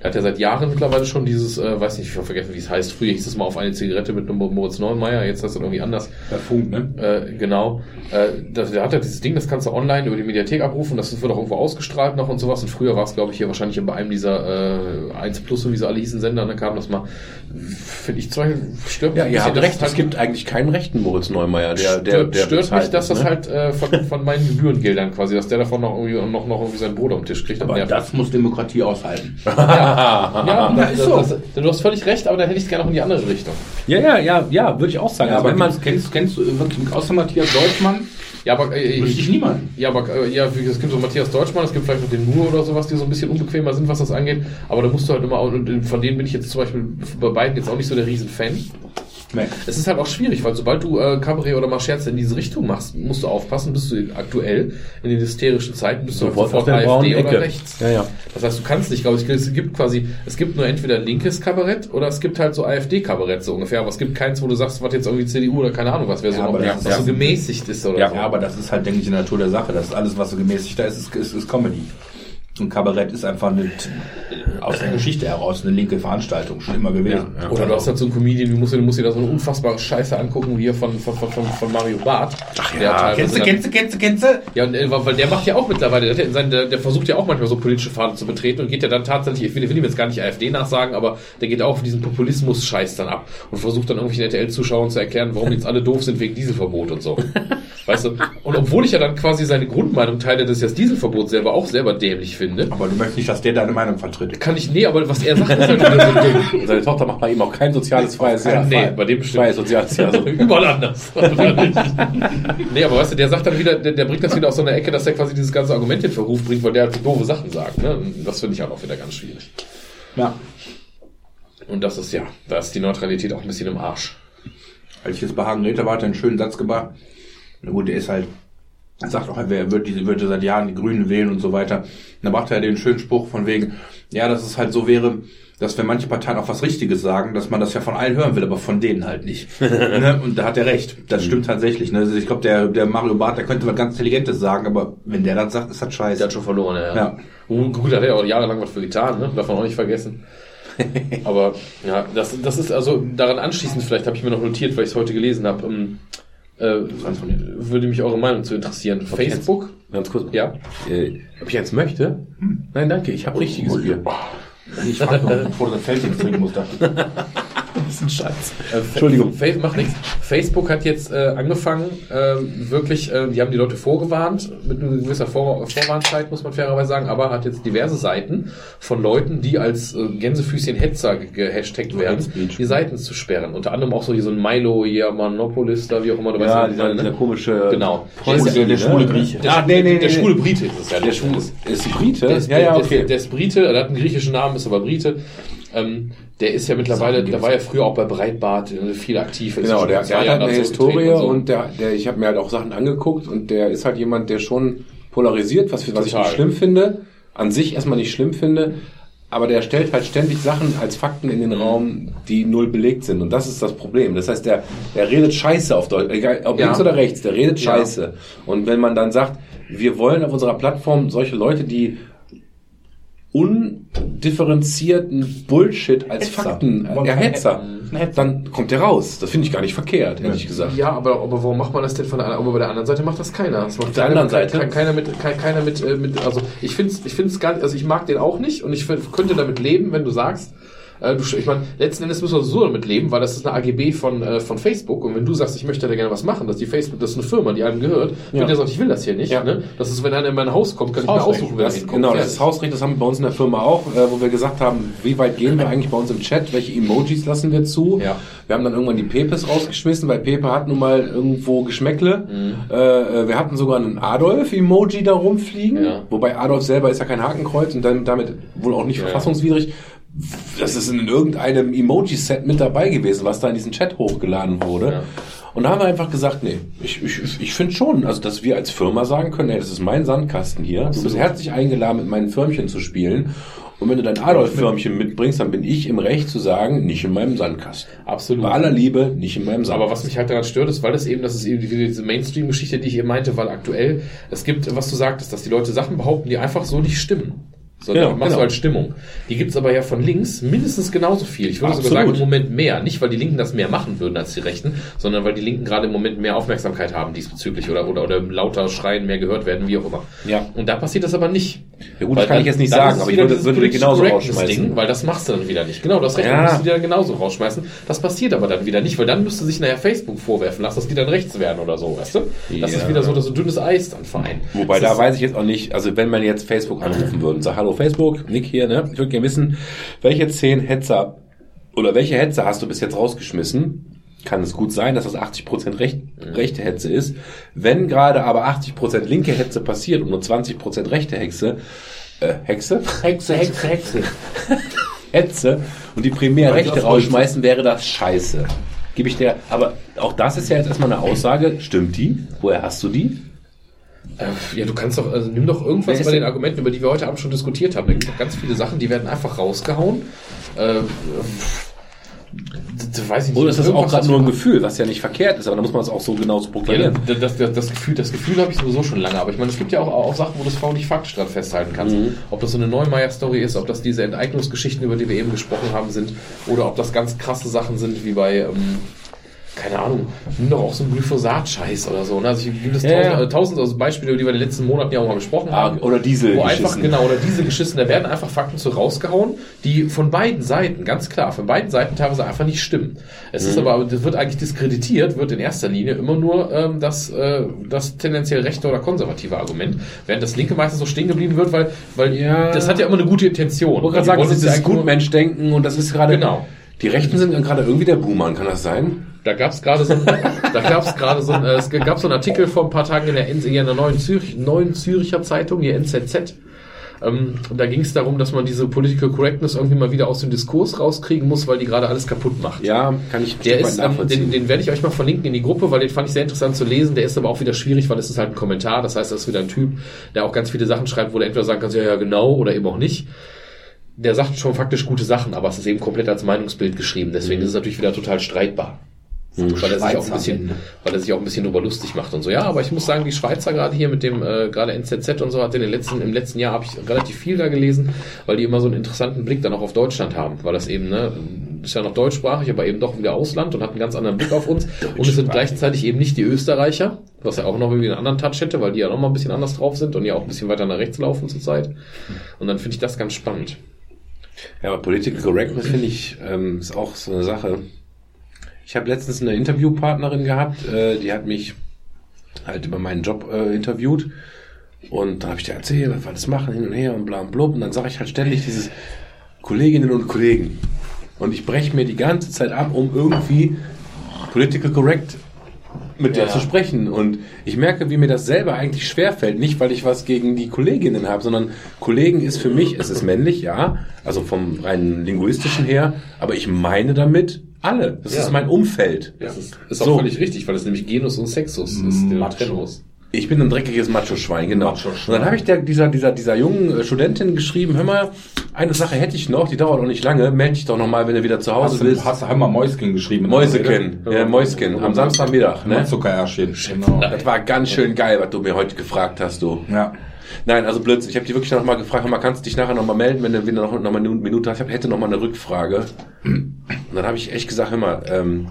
Der hat ja seit Jahren mittlerweile schon dieses, äh, weiß nicht, ich habe vergessen, wie es heißt. Früher hieß es mal auf eine Zigarette mit einem Moritz Neumeier, jetzt heißt es irgendwie anders. Der Funk, ne? Äh, genau. Äh, der hat ja dieses Ding, das kannst du online über die Mediathek abrufen, das wird auch irgendwo ausgestrahlt noch und sowas. Und früher war es, glaube ich, hier wahrscheinlich bei einem dieser äh, 1 Plus und wie sie alle hießen Sender, da kam das mal. Finde ich zwar stört mich ja, ein ihr habt recht, es halt- gibt eigentlich keinen rechten Moritz Neumeier, der, der, stört, der stört bezahlt mich, dass ist, das ne? halt äh, von, von meinen Gebührengeldern quasi, dass der davon noch irgendwie, noch, noch irgendwie sein Brot am Tisch kriegt. Aber das muss Demokratie aushalten. ja, ja, Ja, das, ist so. das, das, du hast völlig recht, aber da hätte ich es gerne noch in die andere Richtung. Ja, ja, ja, ja, würde ich auch sagen. Ja, also aber wenn man, kennst, kennst, kennst du wirklich außer Matthias Deutschmann? Ja, aber äh, Wüsste ich niemanden. Ja, aber äh, ja, es gibt so Matthias Deutschmann, es gibt vielleicht noch den Nur oder sowas, die so ein bisschen unbequemer sind, was das angeht. Aber da musst du halt immer, auch- und von denen bin ich jetzt zum Beispiel bei beiden jetzt auch nicht so der Riesenfan. Nee. Es ist halt auch schwierig, weil sobald du äh, Kabarett oder mal Scherze in diese Richtung machst, musst du aufpassen, bist du aktuell in den hysterischen Zeiten, bist du Sofort sofort, auf der AfD oder Ecke. rechts. Ja, ja. Das heißt, du kannst nicht, glaube ich, es gibt quasi, es gibt nur entweder linkes Kabarett oder es gibt halt so AfD-Kabarett so ungefähr, aber es gibt keins, wo du sagst, was jetzt irgendwie CDU oder keine Ahnung was wäre, so Ja, noch, aber was das- so gemäßigt ist oder Ja, so. Ja, aber das ist halt, denke ich, in der Natur der Sache. Das ist alles, was so gemäßigt da ist, ist, ist, ist Comedy. Und Kabarett ist einfach eine, aus der Geschichte heraus eine linke Veranstaltung, schon immer gewesen. Ja, ja. Oder du hast halt so einen Comedian, du musst, dir- du musst dir da so eine unfassbare Scheiße angucken, wie hier von, von, von, von, Mario Barth. Ach ja, Kennst du, kennst du, kennst du, kennst du? Ja, und, äh, weil der macht ja auch mittlerweile, der, der, der versucht ja auch manchmal so politische Pfade zu betreten und geht ja dann tatsächlich, ich will, will ihm jetzt gar nicht AfD nachsagen, aber der geht auch auf diesen Populismus-Scheiß dann ab und versucht dann irgendwelchen RTL-Zuschauern zu erklären, warum jetzt alle doof sind wegen Dieselverbot und so. Weißt du? Und obwohl ich ja dann quasi seine Grundmeinung teile, dass ich das Dieselverbot selber auch selber dämlich finde, Aber du möchtest nicht, dass der deine Meinung vertritt. kann ich, nee, aber was er sagt, ist halt wieder so. Und seine Tochter macht bei ihm auch kein soziales freies Jahr. Nee, bei dem bestimmt. Freies soziales Jahr. Also, Überall anders. nee, aber weißt du, der sagt dann wieder, der, der bringt das wieder aus so einer Ecke, dass er quasi dieses ganze Argument in Verruf bringt, weil der halt so doofe Sachen sagt. Ne? Und Das finde ich auch wieder ganz schwierig. Ja. Und das ist ja, da ist die Neutralität auch ein bisschen im Arsch. Als ich jetzt bei Hagen Räther war, hat er einen schönen Satz gebracht. Na gut, der ist halt, er sagt auch, er wird diese, würde seit Jahren die Grünen wählen und so weiter. Und dann brachte er den schönen Spruch von wegen, ja, dass es halt so wäre, dass wenn manche Parteien auch was Richtiges sagen, dass man das ja von allen hören will, aber von denen halt nicht. ne? Und da hat er recht. Das stimmt tatsächlich. Ne? Also ich glaube, der, der Mario Barth, der könnte was ganz Intelligentes sagen, aber wenn der das sagt, ist das scheiße. Der hat schon verloren, ja. Ja. Und gut, da hat er auch jahrelang was für getan, ne? darf man auch nicht vergessen. Aber ja, das, das ist also daran anschließend, vielleicht habe ich mir noch notiert, weil ich es heute gelesen habe, ähm, äh, würde mich eure Meinung zu interessieren. Facebook? ganz kurz. Ja. Äh, ob ich jetzt möchte? Nein, danke. Ich habe richtiges Bier. Ich frage noch, bevor du das Feldchen trinken musst. Ist ein Scheiß. Äh, Entschuldigung. Fa macht nichts. Facebook hat jetzt äh, angefangen, äh, wirklich, äh, die haben die Leute vorgewarnt, mit einer gewisser Vor Vorwarnzeit, muss man fairerweise sagen, aber hat jetzt diverse Seiten von Leuten, die als äh, Gänsefüßchen Hetzer ge- gehashtagt werden, die Seiten zu sperren. Unter anderem auch so hier so ein Milo Yamanopolis, da wie auch immer du Ja, weißt, dieser, dieser komische. Genau. Polsi, Der- der schwule Grieche. Der, Ah, nee, nee, der nee, schwule nee. Brite ist es ja. Der Schwule ist Brite? Der ist, ja, ja, der, okay. der, der ist Brite, er hat einen griechischen Namen, ist aber Brite. Ähm, der ist ja mittlerweile, der war ja früher auch bei Breitbart äh, viel aktiv. ist Genau, der, der hat halt eine Historie und, so. der, der, ich habe mir halt auch Sachen angeguckt und der ist halt jemand, der schon polarisiert, was, was ich nicht schlimm finde, an sich erstmal nicht schlimm finde, aber der stellt halt ständig Sachen als Fakten in den Raum, die null belegt sind und das ist das Problem. Das heißt, der, der redet Scheiße auf Deutsch, egal ob Ja. links oder rechts, der redet Ja. Scheiße. Und wenn man dann sagt, wir wollen auf unserer Plattform solche Leute, die undifferenzierten Bullshit als Hetzer. Fakten, Wollen ja, Hetzer, dann kommt der raus. Das finde ich gar nicht verkehrt, ehrlich gesagt. Ja, aber, aber warum macht man das denn von der anderen? Aber bei der anderen Seite macht das keiner. Das macht Auf der anderen Seite? Kein, keiner mit, kein, keiner mit, äh, mit, also ich finde es ich find's gar nicht, also ich mag den auch nicht und ich find, könnte damit leben, wenn du sagst, Äh, du, ich meine, letzten Endes müssen wir so damit leben, weil das ist eine AGB von, äh, von Facebook und wenn du sagst, ich möchte da gerne was machen, dass die Facebook, das ist eine Firma, die einem gehört, wenn der sagt, ich will das hier nicht, Ja. ne? das ist, wenn einer in mein Haus kommt, kann ich mir aussuchen, wer da Das, hinkommt. genau, das ist Hausrecht, das haben wir bei uns in der Firma auch, äh, wo wir gesagt haben, wie weit gehen wir eigentlich bei uns im Chat, welche Emojis lassen wir zu. Ja. Wir haben dann irgendwann die Pepes rausgeschmissen, weil Pepe hat nun mal irgendwo Geschmäckle. Mhm. Äh, äh, wir hatten sogar einen Adolf-Emoji da rumfliegen, Ja. wobei Adolf selber ist ja kein Hakenkreuz und dann damit wohl auch nicht Ja. verfassungswidrig. Das ist in irgendeinem Emoji-Set mit dabei gewesen, was da in diesen Chat hochgeladen wurde. Ja. Und da haben wir einfach gesagt, nee, ich, ich, ich finde schon, also dass wir als Firma sagen können, ey, das ist mein Sandkasten hier. Du bist herzlich eingeladen, mit meinen Firmchen zu spielen. Und wenn du dein Adolf-Firmchen mitbringst, dann bin ich im Recht zu sagen, nicht in meinem Sandkasten. Absolut. Bei aller Liebe, nicht in meinem Sandkasten. Aber was mich halt daran stört, ist, weil das eben, das ist eben diese Mainstream-Geschichte, die ich eben meinte, weil aktuell, es gibt, was du sagtest, dass die Leute Sachen behaupten, die einfach so nicht stimmen. Sondern Genau, machst genau. du als Stimmung. Die gibt's aber ja von links mindestens genauso viel. Ich würde sogar Absolut. sagen, im Moment mehr. Nicht, weil die Linken das mehr machen würden als die Rechten, sondern weil die Linken gerade im Moment mehr Aufmerksamkeit haben diesbezüglich oder, oder, oder lauter schreien, mehr gehört werden, wie auch immer. Ja. Und da passiert das aber nicht. Ja gut, Weil das kann ich jetzt nicht dann sagen, aber ich würde- würde genauso rausschmeißen. Ding, weil das machst du dann wieder nicht. Genau, das Recht Ja. musst du wieder genauso rausschmeißen. Das passiert aber dann wieder nicht, weil dann müsste sich nachher Facebook vorwerfen lassen, dass die dann rechts werden oder so, weißt du? Das Ja. ist wieder so, dass so dünnes Eis dann vereint. Wobei, das da weiß ich jetzt auch nicht, also wenn man jetzt Facebook anrufen würde und sagt, hallo Facebook, Nick hier, ne? Ich würde gerne wissen, welche zehn Hetzer oder welche Hetze hast du bis jetzt rausgeschmissen? Kann es gut sein, dass das 80% recht, rechte Hetze ist. Wenn gerade aber 80% linke Hetze passiert und nur 20% rechte Hexe, äh, Hexe? Hexe, Hexe, Hexe. Hetze und die primär Rechte rausschmeißen, wäre das scheiße. Gebe ich dir, aber auch das ist ja jetzt erstmal eine Aussage. Stimmt die? Woher hast du die? Äh, ja, du kannst doch, also nimm doch Wer irgendwas ist bei den Argumenten, über die wir heute Abend schon diskutiert haben. Da gibt es doch ganz viele Sachen, die werden einfach rausgehauen. Äh, äh, weiß ich nicht. Oder ist das auch gerade nur ein Gefühl, was ja nicht verkehrt ist, aber da muss man es auch so genauso Ja, proklamieren. das, das, das, das Gefühl, das Gefühl habe ich sowieso schon lange, aber ich meine, es gibt ja auch, auch Sachen, wo es vorher nicht faktisch dran festhalten kannst. Mhm. Ob das so eine Neumeier-Story ist, ob das diese Enteignungsgeschichten, über die wir eben gesprochen haben, sind, oder ob das ganz krasse Sachen sind, wie bei, ähm, keine Ahnung, nimm doch auch so einen Glyphosat-Scheiß oder so. Ne? Also ich gibt es Ja, tausend, ja. tausend also Beispiele, über die wir in den letzten Monaten ja auch mal besprochen Ah, haben. oder diese Wo einfach, genau, oder diese Geschissen, da werden einfach Fakten zu rausgehauen, die von beiden Seiten, ganz klar, von beiden Seiten teilweise einfach nicht stimmen. Es Mhm. ist aber, das wird eigentlich diskreditiert, wird in erster Linie immer nur ähm, das, äh, das tendenziell rechte oder konservative Argument, während das linke meistens so stehen geblieben wird, weil, weil Ja. das hat ja immer eine gute Intention. Ich wollte Die gerade sagen, das ist nur- Gutmensch-Denken und das ist gerade. Genau. Die Rechten sind gerade irgendwie der Boomer, kann das sein? Da gab es gerade so, ein- da gab es gerade so, äh, es gab so einen Artikel vor ein paar Tagen in der, in der neuen, Zürich, neuen Züricher Zeitung, die NZZ. Ähm, da ging es darum, dass man diese Political Correctness irgendwie mal wieder aus dem Diskurs rauskriegen muss, weil die gerade alles kaputt macht. Ja, kann ich Der ist, ähm, den, den werde ich euch mal verlinken in die Gruppe, weil den fand ich sehr interessant zu lesen. Der ist aber auch wieder schwierig, weil es ist halt ein Kommentar. Das heißt, das ist wieder ein Typ, der auch ganz viele Sachen schreibt, wo du entweder sagen kannst, ja, ja, genau, oder eben auch nicht. Der sagt schon faktisch gute Sachen, aber es ist eben komplett als Meinungsbild geschrieben. Deswegen ist es natürlich wieder total streitbar. Weil er, sich auch ein bisschen, weil er sich auch ein bisschen drüber lustig macht und so. Ja, aber ich muss sagen, die Schweizer gerade hier mit dem, äh, gerade NZZ und so, hat in den letzten, im letzten Jahr habe ich relativ viel da gelesen, weil die immer so einen interessanten Blick dann auch auf Deutschland haben. Weil das eben, ne, ist ja noch deutschsprachig, aber eben doch wieder Ausland und hat einen ganz anderen Blick auf uns. und es sind gleichzeitig eben nicht die Österreicher, was ja auch noch irgendwie einen anderen Touch hätte, weil die ja noch mal ein bisschen anders drauf sind und ja auch ein bisschen weiter nach rechts laufen zurzeit. Und dann finde ich das ganz spannend. Ja, aber Political Correctness finde ich ähm, ist auch so eine Sache. Ich habe letztens eine Interviewpartnerin gehabt, äh, die hat mich halt über meinen Job äh, interviewt. Und dann habe ich dir erzählt, was wir das machen, hin und her und bla und blub. Und dann sage ich halt ständig dieses Kolleginnen und Kollegen. Und ich breche mir die ganze Zeit ab, um irgendwie political correct mit Ja. zu sprechen. Und ich merke, wie mir das selber eigentlich schwerfällt. Nicht, weil ich was gegen die Kolleginnen habe, sondern Kollegen ist für mich, es ist männlich, ja, also vom rein linguistischen her, aber ich meine damit alle. Das Ja. ist mein Umfeld. Das ist, ist auch So. völlig richtig, weil es nämlich Genus und Sexus ist, man trennen muss. Ich bin ein dreckiges Macho-Schwein, genau. Macho-Schwein. Und dann habe ich der, dieser, dieser, dieser jungen äh, Studentin geschrieben, hör mal, eine Sache hätte ich noch, die dauert auch nicht lange, melde dich doch nochmal, wenn du wieder zu Hause Hast du, bist. hast du einmal Mäusken geschrieben? Mäuseken, ja, Mäusken, am Samstagmittag, Ne? Zuckerärschchen. Genau. Das war ganz schön geil, was du mir heute gefragt hast, du. Ja. Nein, also Blödsinn. Ich habe die wirklich noch mal gefragt, hör mal, kannst du dich nachher noch mal melden, wenn du wieder noch, noch mal eine Minute hast? Ich hätte noch mal eine Rückfrage. Und dann habe ich echt gesagt, hör mal, ähm,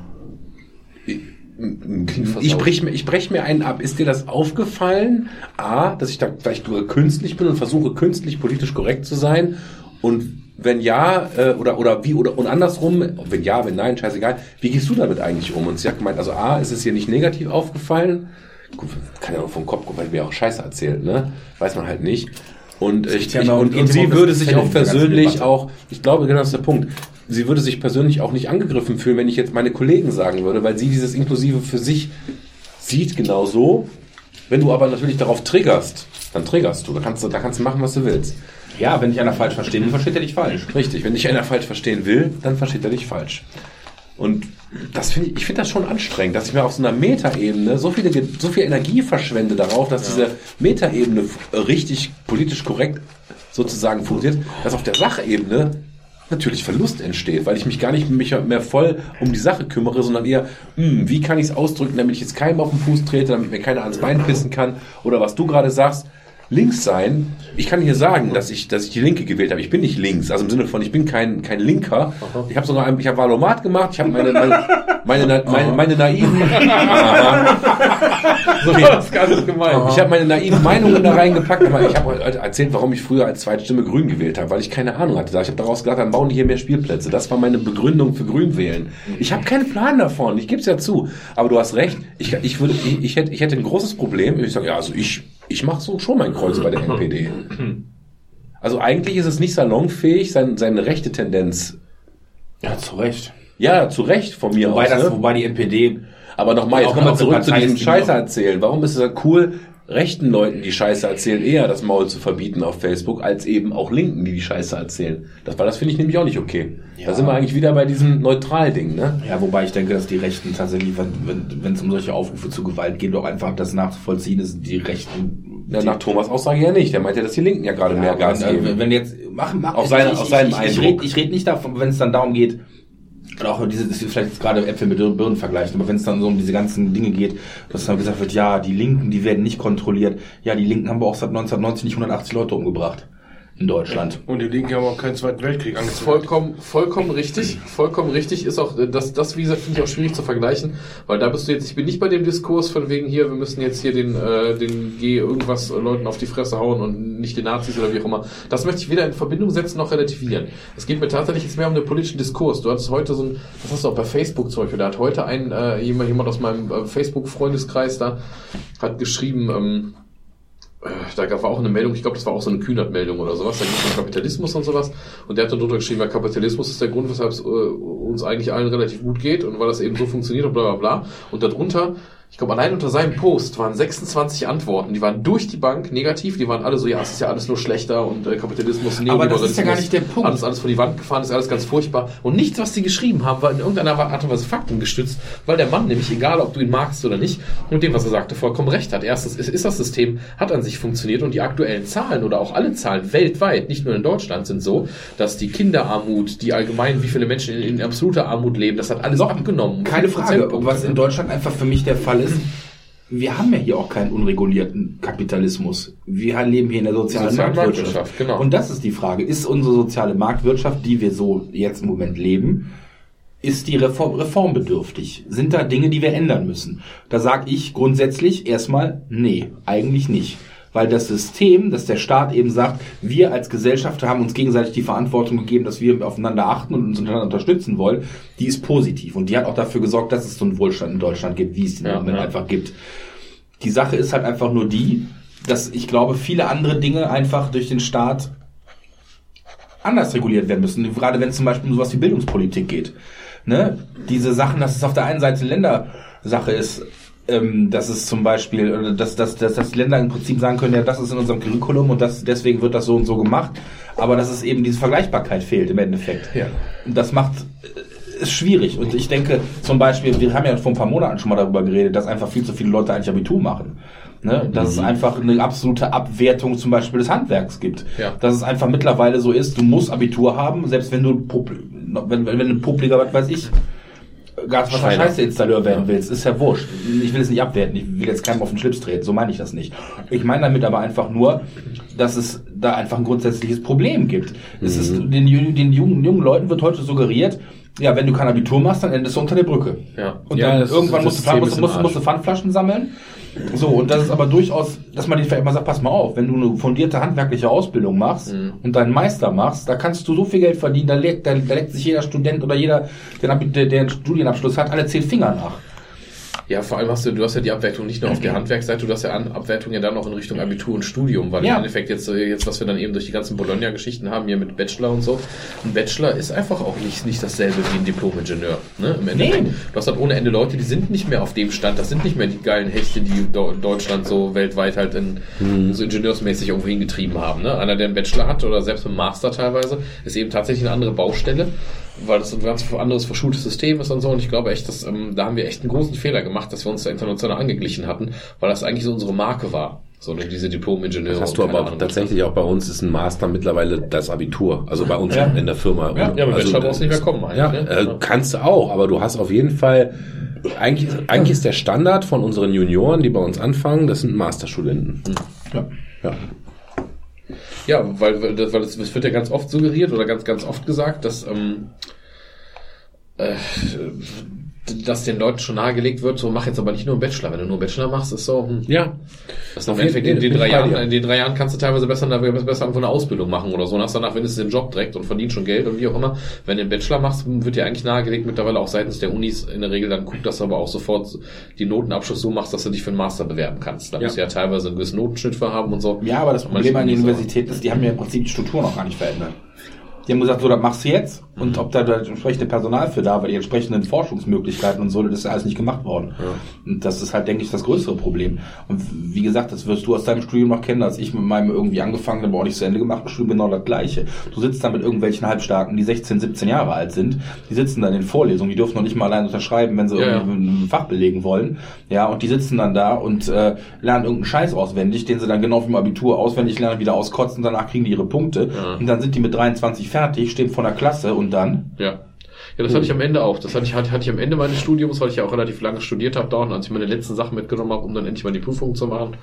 ich, ich brech mir, ich brech mir einen ab. Ist dir das aufgefallen? A, dass ich da vielleicht nur künstlich bin und versuche künstlich politisch korrekt zu sein. Und Wenn ja, äh, oder, oder wie, oder, und andersrum, wenn ja, wenn nein, scheißegal, wie gehst du damit eigentlich um? Und sie hat gemeint, also A, ist es ihr nicht negativ aufgefallen, Gut, kann ja auch vom Kopf kommen, weil mir auch Scheiße erzählt, ne? Weiß man halt nicht. Und, äh, ich, ich, und, und sie würde sich auch persönlich auch, ich glaube, genau das ist der Punkt. Sie würde sich persönlich auch nicht angegriffen fühlen, wenn ich jetzt meine Kollegen sagen würde, weil sie dieses Inklusive für sich sieht genau so. Wenn du aber natürlich darauf triggerst, dann triggerst du. Da kannst du, da kannst du machen, was du willst. Ja, wenn dich einer falsch versteht, dann versteht er dich falsch. Richtig. Wenn dich einer falsch verstehen will, dann versteht er dich falsch. Und das finde ich, ich finde das schon anstrengend, dass ich mir auf so einer Metaebene so viele, so viel Energie verschwende darauf, dass diese Metaebene richtig politisch korrekt sozusagen funktioniert, dass auf der Sachebene natürlich Verlust entsteht, weil ich mich gar nicht mehr voll um die Sache kümmere, sondern eher, hm, wie kann ich es ausdrücken, damit ich jetzt keinem auf den Fuß trete, damit mir keiner ans Bein pissen kann? Oder was du gerade sagst, links sein. Ich kann hier sagen, dass ich, dass ich die Linke gewählt habe. Ich bin nicht links, also im Sinne von, ich bin kein, kein Linker. Ich habe sogar, ein- ich habe Valomat gemacht. Ich habe meine, meine, meine, meine, meine, meine naiven, So das nicht gemeint. ich habe meine naiven Meinungen da reingepackt, aber ich habe heute erzählt, warum ich früher als Zweitstimme Grün gewählt habe, weil ich keine Ahnung hatte. Ich habe daraus gedacht, dann bauen die hier mehr Spielplätze. Das war meine Begründung für Grün wählen. Ich habe keinen Plan davon, ich gebe es ja zu. Aber du hast recht, ich, ich, würde, ich, ich, hätte, ich hätte ein großes Problem. Ich sage, ja, also ich, ich mache so schon mein Kreuz bei der NPD. Also eigentlich ist es nicht salonfähig, sein, seine rechte Tendenz. Ja, zu Recht. Ja, zu Recht von mir Wobei, aus. das, ne? wobei die NPD Aber nochmal, jetzt kommen wir zurück zu diesem Scheiße erzählen. Warum ist es cool, rechten Leuten, die Scheiße erzählen, eher das Maul zu verbieten auf Facebook, als eben auch Linken, die die Scheiße erzählen? Das, weil das finde ich nämlich auch nicht okay. Da Ja. sind wir eigentlich wieder bei diesem Neutral-Ding, ne? Ja, wobei ich denke, dass die Rechten tatsächlich, wenn es um solche Aufrufe zu Gewalt geht, doch einfach das nachzuvollziehen ist, die Rechten. Ja, nach Thomas Aussage ja nicht. Der meint ja, dass die Linken ja gerade mehr Gas wenn, geben. äh, wenn jetzt mach, mach, Auf seine- ich, auf seinen ich, ich, ich rede red nicht davon, wenn es dann darum geht, auch diese, das ist vielleicht gerade Äpfel mit Birnen vergleichen, aber wenn es dann so um diese ganzen Dinge geht, dass dann gesagt wird, ja, die Linken, die werden nicht kontrolliert. Ja, die Linken haben aber auch seit 1990 nicht 180 Leute umgebracht in Deutschland. Und die Linken haben auch keinen Zweiten Weltkrieg angezettelt. Vollkommen, vollkommen richtig, vollkommen richtig ist auch, das, das wie gesagt, finde ich auch schwierig zu vergleichen, weil da bist du jetzt, ich bin nicht bei dem Diskurs von wegen hier, wir müssen jetzt hier den, äh, den G irgendwas Leuten auf die Fresse hauen und nicht den Nazis oder wie auch immer. Das möchte ich weder in Verbindung setzen noch relativieren. Es geht mir tatsächlich jetzt mehr um den politischen Diskurs. Du hattest heute so ein, das hast du auch bei Facebook zum Beispiel, da hat heute ein, äh, jemand, jemand aus meinem äh, Facebook-Freundeskreis da, hat geschrieben, ähm, äh, da gab auch eine Meldung, ich glaube, das war auch so eine Kühnert-Meldung oder sowas, da ging es um Kapitalismus und sowas. Und der hat dann drunter geschrieben, ja, Kapitalismus ist der Grund, weshalb es äh, uns eigentlich allen relativ gut geht und weil das eben so funktioniert und bla bla bla. Und darunter, ich glaube, allein unter seinem Post waren 26 Antworten, die waren durch die Bank negativ, die waren alle so, ja, es ist ja alles nur schlechter und äh, Kapitalismus, Aber das ist ja gar Neoliberalismus, nicht der Punkt. Alles, alles vor die Wand gefahren, ist alles ganz furchtbar. Und nichts, was die geschrieben haben, war in irgendeiner Art und Weise faktengestützt, weil der Mann nämlich, egal ob du ihn magst oder nicht, mit dem, was er sagte, vollkommen recht hat. Erstens ist, ist das System, hat an sich funktioniert und die aktuellen Zahlen oder auch alle Zahlen weltweit, nicht nur in Deutschland, sind so, dass die Kinderarmut, die allgemein, wie viele Menschen in, in absoluter Armut leben, das hat alles abgenommen. Keine Frage. Was in Deutschland einfach für mich der Fall ist, wir haben ja hier auch keinen unregulierten Kapitalismus. Wir leben hier in der sozialen Soziale Marktwirtschaft. Marktwirtschaft, genau. Und das ist die Frage. Ist unsere soziale Marktwirtschaft, die wir so jetzt im Moment leben, ist die reform reformbedürftig? Sind da Dinge, die wir ändern müssen? Da sage ich grundsätzlich erstmal, nee, eigentlich nicht. Weil das System, dass der Staat eben sagt, wir als Gesellschaft haben uns gegenseitig die Verantwortung gegeben, dass wir aufeinander achten und uns untereinander unterstützen wollen, die ist positiv. Und die hat auch dafür gesorgt, dass es so einen Wohlstand in Deutschland gibt, wie es ihn Ja, ja. einfach gibt. Die Sache ist halt einfach nur die, dass ich glaube, viele andere Dinge einfach durch den Staat anders reguliert werden müssen. Gerade wenn es zum Beispiel um sowas wie Bildungspolitik geht. Ne? Diese Sachen, dass es auf der einen Seite Ländersache ist, ähm, dass es zum Beispiel, oder dass, dass, dass, dass die Länder im Prinzip sagen können, ja, das ist in unserem Curriculum und das, deswegen wird das so und so gemacht, aber dass es eben diese Vergleichbarkeit fehlt im Endeffekt. Ja. Und das macht äh, ist schwierig. Und ich denke, zum Beispiel, wir haben ja vor ein paar Monaten schon mal darüber geredet, dass einfach viel zu viele Leute eigentlich Abitur machen. Ne? Dass es einfach eine absolute Abwertung zum Beispiel des Handwerks gibt. Ja. Dass es einfach mittlerweile so ist, du musst Abitur haben, selbst wenn du wenn, wenn, wenn ein Publiger, was weiß ich, Gaswasser Schreiner. Scheiße-Installeur werden willst, ist ja wurscht. Ich will es nicht abwerten, ich will jetzt keinem auf den Schlips treten, so meine ich das nicht. Ich meine damit aber einfach nur, dass es da einfach ein grundsätzliches Problem gibt. Es ist, den, jungen- den jungen, jungen Leuten wird heute suggeriert, ja, wenn du kein Abitur machst, dann endest du unter der Brücke. Ja. Und Ja, dann irgendwann musst du, musst, musst, musst du Pfandflaschen sammeln. So, und das ist aber durchaus, dass man den vielleicht mal sagt, pass mal auf, wenn du eine fundierte handwerkliche Ausbildung machst und deinen Meister machst, da kannst du so viel Geld verdienen, da legt, da, da legt sich jeder Student oder jeder, der, der einen Studienabschluss hat, alle zehn Finger nach. Ja, vor allem hast du, du hast ja die Abwertung nicht nur auf der Handwerksseite, du hast ja An Abwertung ja dann noch in Richtung Abitur und Studium, weil Ja. im Endeffekt jetzt, äh, jetzt, was wir dann eben durch die ganzen Bologna-Geschichten haben, hier mit Bachelor und so, ein Bachelor ist einfach auch nicht, nicht dasselbe wie ein Diplom-Ingenieur. Ne? Im Endeffekt. Nee. Du hast halt ohne Ende Leute, die sind nicht mehr auf dem Stand, das sind nicht mehr die geilen Hechte, die Deutschland so weltweit halt in, so ingenieursmäßig irgendwo hingetrieben haben. Ne? Einer, der einen Bachelor hat oder selbst einen Master teilweise, ist eben tatsächlich eine andere Baustelle, weil das ein ganz anderes verschultes System ist und so. Und ich glaube echt, dass, ähm, da haben wir echt einen großen Fehler gemacht, dass wir uns da international angeglichen hatten, weil das eigentlich so unsere Marke war. So ne, diese Diplom-Ingenieure. Hast du aber Ahnung. tatsächlich auch bei uns ist ein Master mittlerweile das Abitur. Also bei uns in der Firma. Ja. Ja, aber also, Bachelor brauchst du nicht mehr kommen Ja, eigentlich. äh, ne? kannst du auch, aber du hast auf jeden Fall, eigentlich, eigentlich ist der Standard von unseren Junioren, die bei uns anfangen, das sind Masterstudenten. Ja. Ja. Ja, weil, weil, weil es es wird ja ganz oft suggeriert oder ganz, ganz oft gesagt, dass, ähm, äh, dass den Leuten schon nahegelegt wird, so mach jetzt aber nicht nur einen Bachelor. Wenn du nur einen Bachelor machst, ist so, hm, Ja. das ist im Endeffekt in den drei Jahren, in den drei Jahren kannst du teilweise besser, besser irgendwo eine Ausbildung machen oder so und hast danach wenigstens den Job direkt und verdienst schon Geld und wie auch immer. Wenn du einen Bachelor machst, wird dir eigentlich nahegelegt, mittlerweile auch seitens der Unis in der Regel dann guckt, dass du aber auch sofort die Notenabschluss so machst, dass du dich für einen Master bewerben kannst. Da Ja. musst du ja teilweise einen gewissen Notenschnitt für haben und so. Ja, aber das Problem an den. Universitäten ist, die haben ja im Prinzip die Struktur noch gar nicht verändert. Die haben gesagt, so, das machst du jetzt. Und ob da das entsprechende Personal für da war, die entsprechenden Forschungsmöglichkeiten und so, das ist ja alles nicht gemacht worden. Und das ist halt, denke ich, das größere Problem. Und wie gesagt, das wirst du aus deinem Studium noch kennen, als ich mit meinem irgendwie angefangen, aber auch nicht zu Ende gemachten Studium genau das Gleiche. Du sitzt da mit irgendwelchen Halbstarken, die 16, 17 Jahre alt sind. Die sitzen da in den Vorlesungen, die dürfen noch nicht mal allein unterschreiben, wenn sie Ja, irgendwie ein Fach belegen wollen. Ja, und die sitzen dann da und äh, lernen irgendeinen Scheiß auswendig, den sie dann genau wie im Abitur auswendig lernen, wieder auskotzen, danach kriegen die ihre Punkte. Ja. Und dann sind die mit 23 fertig, stehen vor der Klasse und dann. Ja. Ja, das hatte ich am Ende auch. Das hatte ich, hatte, hatte ich am Ende meines Studiums, weil ich ja auch relativ lange studiert habe und als ich meine letzten Sachen mitgenommen habe, um dann endlich mal die Prüfung zu machen,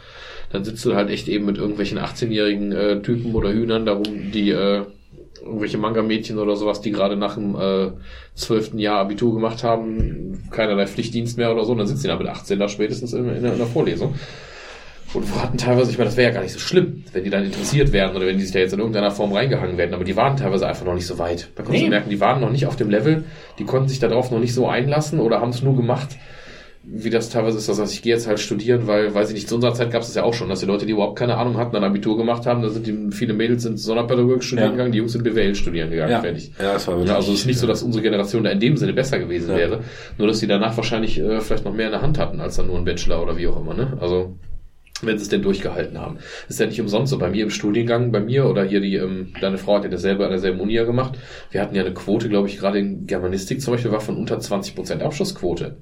dann sitzt du halt echt eben mit irgendwelchen 18-jährigen äh, Typen oder Hühnern darum, die äh, irgendwelche Manga-Mädchen oder sowas, die gerade nach dem äh, 12. Jahr Abitur gemacht haben, keinerlei Pflichtdienst mehr oder so, und dann sitzen die da mit 18 da spätestens in, in, in der Vorlesung. Und wir hatten teilweise, ich meine, das wäre ja gar nicht so schlimm, wenn die dann interessiert wären oder wenn die sich da jetzt in irgendeiner Form reingehangen werden, aber die waren teilweise einfach noch nicht so weit. Da konntest Nee. du merken, die waren noch nicht auf dem Level, die konnten sich darauf noch nicht so einlassen oder haben es nur gemacht, wie das teilweise ist. Das heißt, ich gehe jetzt halt studieren, weil, weiß ich nicht, zu unserer Zeit gab es das ja auch schon, dass die Leute, die überhaupt keine Ahnung hatten, dann Abitur gemacht haben, da sind die, viele Mädels sind Sonderpädagogik studieren Ja. gegangen, die Jungs sind BWL studieren gegangen, Ja. fertig. Ja, das war wirklich. Ja, also es ist nicht so, dass unsere Generation da in dem Sinne besser gewesen Ja. wäre, nur dass die danach wahrscheinlich äh, vielleicht noch mehr in der Hand hatten als dann nur ein Bachelor oder wie auch immer, ne? Also wenn sie es denn durchgehalten haben. Ist ja nicht umsonst so. Bei mir im Studiengang, bei mir oder hier die, ähm, deine Frau hat ja dasselbe an derselben Uni ja gemacht. Wir hatten ja eine Quote, glaube ich, gerade in Germanistik zum Beispiel, war von unter 20% Abschlussquote.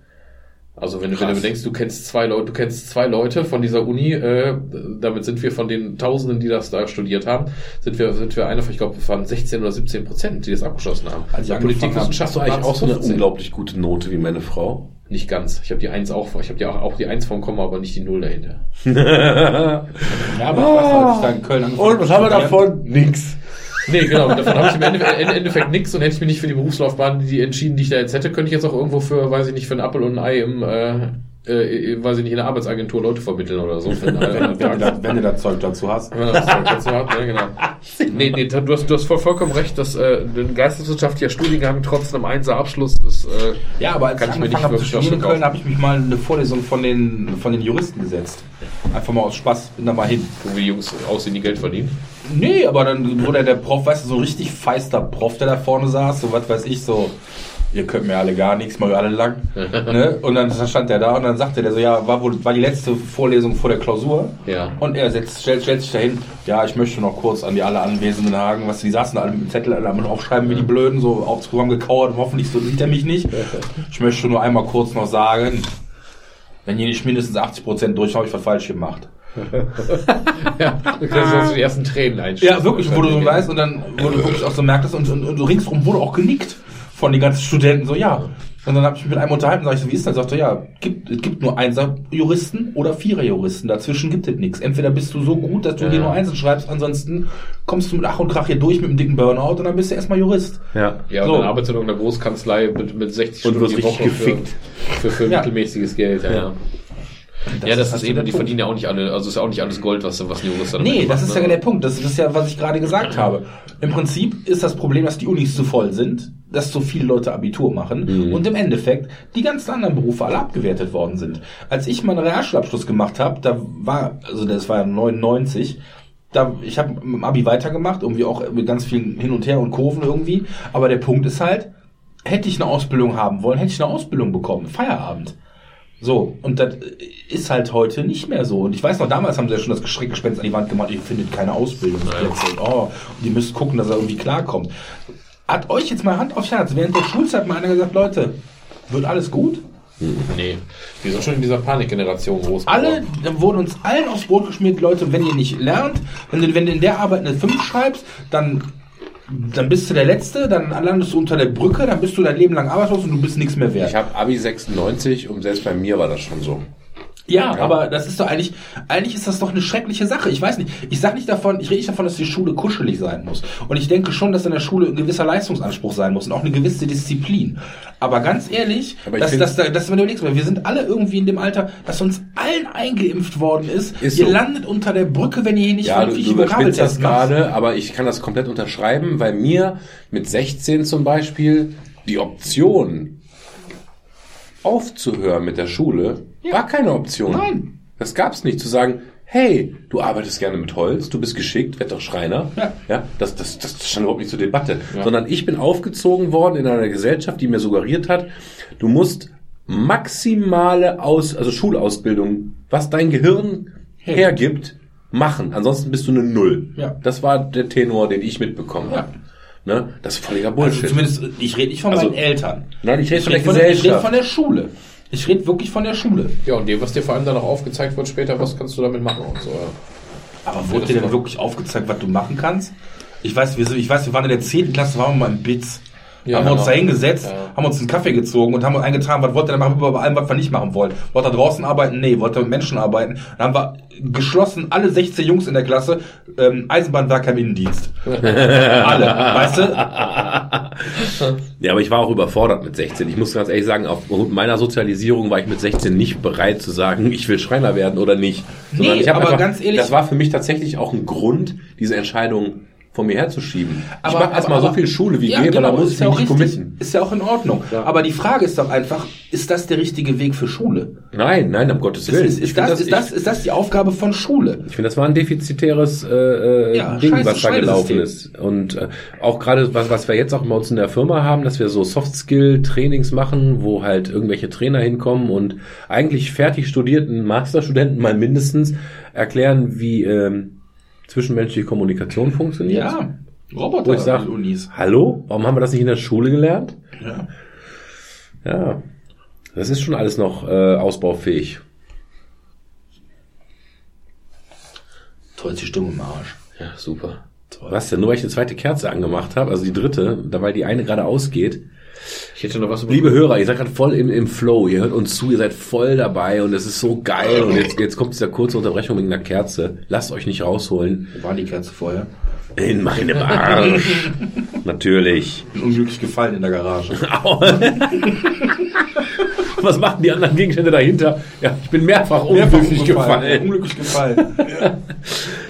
Also wenn du, wenn du Krass. bedenkst, du kennst zwei Leute, du kennst zwei Leute von dieser Uni, äh, damit sind wir von den Tausenden, die das da studiert haben, sind wir, sind wir einer von, ich glaube, es waren 16 oder 17 Prozent, die das abgeschlossen haben. Als ich Bei angefangen habe, Hast du eigentlich auch so eine 15. unglaublich gute Note wie meine Frau? Nicht ganz. Ich habe die Eins auch, ich habe die auch, auch die Eins vom Komma, aber nicht die Null dahinter. Ja, aber ich weiß, als ich da in Köln Und was haben wir davon? Nix. Nee, genau. Davon habe ich im Endeffekt, nichts und hätte ich mich nicht für die Berufslaufbahn die entschieden, die ich da jetzt hätte, könnte ich jetzt auch irgendwo für, weiß ich nicht, für ein Apfel und ein Ei im, äh, äh, weiß ich nicht, in der Arbeitsagentur Leute vermitteln oder so. Äh, Wenn, wenn, du da, wenn du da Zeug dazu hast. wenn man das Zeug dazu hat, ne, genau. Nee, nee, du hast, du hast voll, vollkommen recht, dass äh, ein geisteswissenschaftlicher Studiengang trotz einem Einser-Abschluss ist. Äh, Ja, aber als Kann ich ich mir nicht angefangen habe zu wirklich studieren in. Köln, habe ich mich mal in eine Vorlesung von den, von den Juristen gesetzt. Einfach mal aus Spaß, bin da mal hin. wo die Jungs aussehen, die Geld verdienen. Nee, aber dann wurde der Prof, weißt du, so richtig feister Prof, der da vorne saß, so was weiß ich, so, ihr könnt mir alle gar nichts, mal alle lang. ne? Und dann stand der da und dann sagte der so, ja, war wohl, war die letzte Vorlesung vor der Klausur. Ja. Und er setzt, stellt, stellt sich dahin, ja, ich möchte noch kurz an die alle Anwesenden sagen, was die saßen alle mit dem Zettel alle am aufschreiben wie die Blöden, so aufs Programm gekauert, hoffentlich so sieht er mich nicht. Ich möchte nur einmal kurz noch sagen, wenn hier nicht mindestens 80% durch, habe ich was falsch gemacht. Ja, du kannst also die ersten Tränen einstellen. Ja, wirklich, wo du so weißt und dann, wo du wirklich auch so merkst und, und, und so ringsrum wurde auch genickt von den ganzen Studenten, so ja. Und dann habe ich mich mit einem unterhalten, sag ich so, wie ist das? Sagt er, ja, gibt, es gibt nur Einser-Juristen oder Vierer-Juristen. Dazwischen gibt es nichts. Entweder bist du so gut, dass du Ja. hier nur Einsen schreibst, ansonsten kommst du mit Ach und Krach hier durch mit einem dicken Burnout und dann bist du erstmal Jurist. Ja. Ja, und So. dann arbeitest du in einer Großkanzlei mit, mit 60 Und Stunden wirst die Woche für, gefickt. für, für Ja. mittelmäßiges Geld. Ja. Ja. Ja. ja, das halt ist so eben, die Punkt. verdienen ja auch nicht alle, also ist ja auch nicht alles Gold, was, was ein Jurist dann Nee, das macht, ist ja ne? der Punkt. Das, das ist ja, was ich gerade gesagt habe. Im Prinzip ist das Problem, dass die Unis zu voll sind, dass so viele Leute Abitur machen und im Endeffekt die ganzen anderen Berufe alle abgewertet worden sind. Als ich meinen Realschulabschluss gemacht habe, da war, also das war 99, da, ich habe mit dem Abi weitergemacht, irgendwie auch mit ganz vielen Hin und Her und Kurven irgendwie. Aber der Punkt ist halt, hätte ich eine Ausbildung haben wollen, hätte ich eine Ausbildung bekommen. Feierabend. So, und das ist halt heute nicht mehr so. Und ich weiß noch, damals haben sie ja schon das Schreckgespenst an die Wand gemacht, ihr findet keine Ausbildungsplätze. Und, oh, und ihr müsst gucken, dass er irgendwie klarkommt. Hat euch jetzt mal Hand aufs Herz, während der Schulzeit mal einer gesagt, Leute, wird alles gut? Nee. Wir sind schon in dieser Panikgeneration groß Alle, wurden uns allen aufs Brot geschmiert, Leute, wenn ihr nicht lernt, wenn du, wenn du in der Arbeit eine 5 schreibst, dann, dann bist du der Letzte, dann landest du unter der Brücke, dann bist du dein Leben lang arbeitslos und du bist nichts mehr wert. Ich habe Abi 96 und selbst bei mir war das schon so. Ja, aber das ist doch eigentlich, eigentlich ist das doch eine schreckliche Sache. Ich weiß nicht, ich sag nicht davon, ich rede nicht davon, dass die Schule kuschelig sein muss. Und ich denke schon, dass in der Schule ein gewisser Leistungsanspruch sein muss und auch eine gewisse Disziplin. Aber ganz ehrlich, Aber dass, dass, dass, dass wenn du überlegst, weil wir sind alle irgendwie in dem Alter, dass uns allen eingeimpft worden ist. Ist ihr so. landet unter der Brücke, wenn ihr hier nicht Ja, du, vernünftig überspinnst das gerade, aber ich kann das komplett unterschreiben, weil mir mit 16 zum Beispiel die Option aufzuhören mit der Schule war keine Option. Nein. Das gab's nicht, zu sagen, hey, du arbeitest gerne mit Holz, du bist geschickt, werd doch Schreiner. Ja. ja das, das, das stand überhaupt nicht zur Debatte. Sondern ich bin aufgezogen worden in einer Gesellschaft, die mir suggeriert hat, du musst maximale Aus, also Schulausbildung, was dein Gehirn hergibt, machen. Ansonsten bist du eine Null. Ja. Das war der Tenor, den ich mitbekommen Ja. Ne? Das ist völliger Also Bullshit. zumindest, ich rede nicht von Also- meinen Eltern. Nein, ich rede von der von, der- ich rede Gesellschaft. von der Schule. Ich rede wirklich von der Schule. Ja, und dem, was dir vor allem dann auch aufgezeigt wird später, was kannst du damit machen und so. Ja. Aber wurde dir denn wirklich aufgezeigt, was du machen kannst? Ich weiß, wir, sind, ich weiß, wir waren in der 10. Klasse, waren wir mal im Bitz. Ja, haben wir uns genau. da hingesetzt, Ja. haben uns einen Kaffee gezogen und haben uns eingetragen, was wollt ihr denn machen, über allem, was wir nicht machen wollen. Wollt ihr draußen arbeiten? Nee. Wollt ihr mit Menschen arbeiten? Dann haben wir geschlossen, alle 16 Jungs in der Klasse, ähm, Eisenbahnwerker im Innendienst. alle, weißt du? Ja, aber ich war auch überfordert mit 16. Ich muss ganz ehrlich sagen, aufgrund meiner Sozialisierung war ich mit 16 nicht bereit zu sagen, ich will Schreiner werden oder nicht. Sondern Nee, aber ganz ehrlich- das war für mich tatsächlich auch ein Grund, diese Entscheidung von mir herzuschieben. ich Aber- mache erstmal so viel Schule wie Ja, geht, genau, da muss ist ich ja mich auch nicht committen. Ist ja auch in Ordnung. Aber die Frage ist doch einfach, ist das der richtige Weg für Schule? Nein, nein, um Gottes Ist, Willen. ist, Ich ist, find das, ist, das, ist das die Aufgabe von Schule? Ich finde, das war ein defizitäres äh, äh, Ja, Ding, scheiße was da gelaufen ist. Und äh, auch gerade, was, was wir jetzt auch bei uns in der Firma haben, dass wir so Soft-Skill-Trainings machen, wo halt irgendwelche Trainer hinkommen und eigentlich fertig studierten Masterstudenten mal mindestens erklären, wie ähm, zwischenmenschliche Kommunikation funktioniert. Ja, Roboter Wo ich sage, hallo, warum haben wir das nicht in der Schule gelernt? Ja. Ja, das ist schon alles noch äh, ausbaufähig. Toll die Stimme im Arsch. Ja, super. Was denn? Nur weil ich eine zweite Kerze angemacht habe, also die dritte, da weil die eine gerade ausgeht. Ich hätte noch was Liebe Hörer, ihr seid gerade voll im, im Flow, ihr hört uns zu, ihr seid voll dabei und es ist so geil und jetzt, jetzt kommt diese kurze Unterbrechung wegen einer Kerze. Lasst euch nicht rausholen. Wo war die Kerze vorher? In meinem Arsch. Natürlich. Bin unglücklich gefallen in der Garage. Was machen die anderen Gegenstände dahinter? Ja, ich bin mehrfach unglücklich gefallen. Unglücklich gefallen.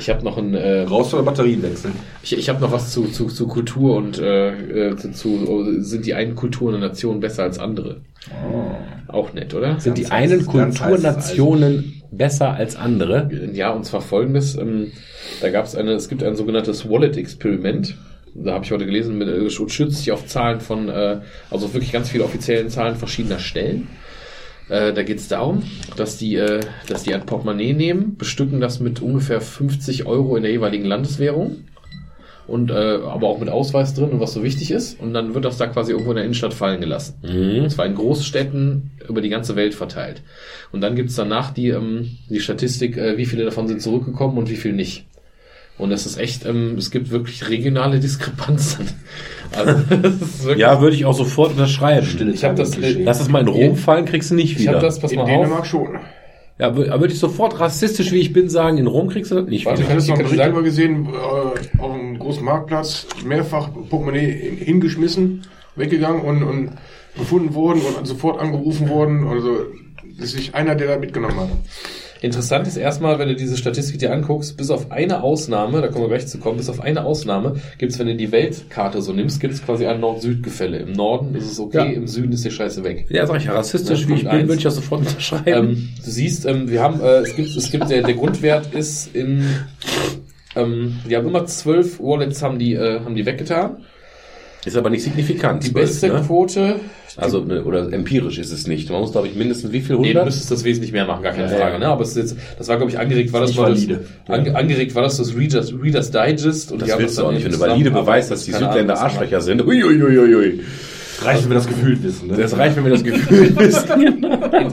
Ich habe noch ein äh, Raus oder Batterien wechseln. Ich, ich habe noch was zu, zu, zu Kultur und äh, äh, zu, zu sind die einen Kulturen und Nationen besser als andere? Auch nett, oder? Sind die einen Kulturnationen besser als andere? Ja, und zwar folgendes. Ähm, da gab es eine, es gibt ein sogenanntes Wallet-Experiment. Da habe ich heute gelesen, mit, äh, schützt sich auf Zahlen von, äh, also wirklich ganz viele offiziellen Zahlen verschiedener Stellen. Äh, da geht es darum, dass die, äh, dass die ein Portemonnaie nehmen, bestücken das mit ungefähr 50 Euro in der jeweiligen Landeswährung und äh, aber auch mit Ausweis drin und was so wichtig ist. Und dann wird das da quasi irgendwo in der Innenstadt fallen gelassen. Und zwar in Großstädten über die ganze Welt verteilt. Und dann gibt's danach die, ähm, die Statistik, äh, wie viele davon sind zurückgekommen und wie viel nicht. Und es ist echt, ähm, es gibt wirklich regionale Diskrepanzen. Also, das ist wirklich, Ja, würde ich auch sofort unterschreiben. ich habe das, Lass es mal in Rom fallen, kriegst du nicht ich habe wieder. das, pass In mal Dänemark auf. schon. Ja, wür- würde ich sofort rassistisch, wie ich bin, sagen, in Rom kriegst du das nicht Warte, wieder. Ich hatte noch einen Ich Bericht gesehen, äh, auf einem großen Marktplatz, mehrfach Portemonnaie hingeschmissen, weggegangen und, und gefunden worden und sofort angerufen worden. Also das ist einer, der da mitgenommen hat. Interessant ist erstmal, wenn du diese Statistik dir anguckst, bis auf eine Ausnahme, da kommen wir gleich zu kommen, bis auf eine Ausnahme gibt es, wenn du die Weltkarte so nimmst, gibt es quasi ein Nord-Süd-Gefälle. Im Norden ist es okay, Ja. im Süden ist die Scheiße weg. Ja, sag ich ja, rassistisch, Ja, wie ich bin, würde ich das sofort unterschreiben. Ähm, du siehst, ähm, wir haben, äh, es gibt, es gibt, der, der Grundwert ist in, ähm, die haben immer zwölf Wallets haben die, äh, haben die weggetan. Ist aber nicht signifikant. Die zwölf, beste ne? Quote, Also, ne, oder empirisch ist es nicht. Man muss, glaube ich, mindestens wie viel? Nee, du 100? müsstest das wesentlich mehr machen, gar keine Ja, Frage. Ne? Aber es ist jetzt, das war, glaube ich, angeregt, war das mal das, ange, angeregt war das das Readers, Readers Digest. Und das willst du auch nicht, wenn du valide beweist, dass die Südländer Arschlöcher sind. Uiuiuiui. Reicht, wenn wir das gefühlt wissen. Ne? Das reicht, wenn wir das Gefühl wissen. In-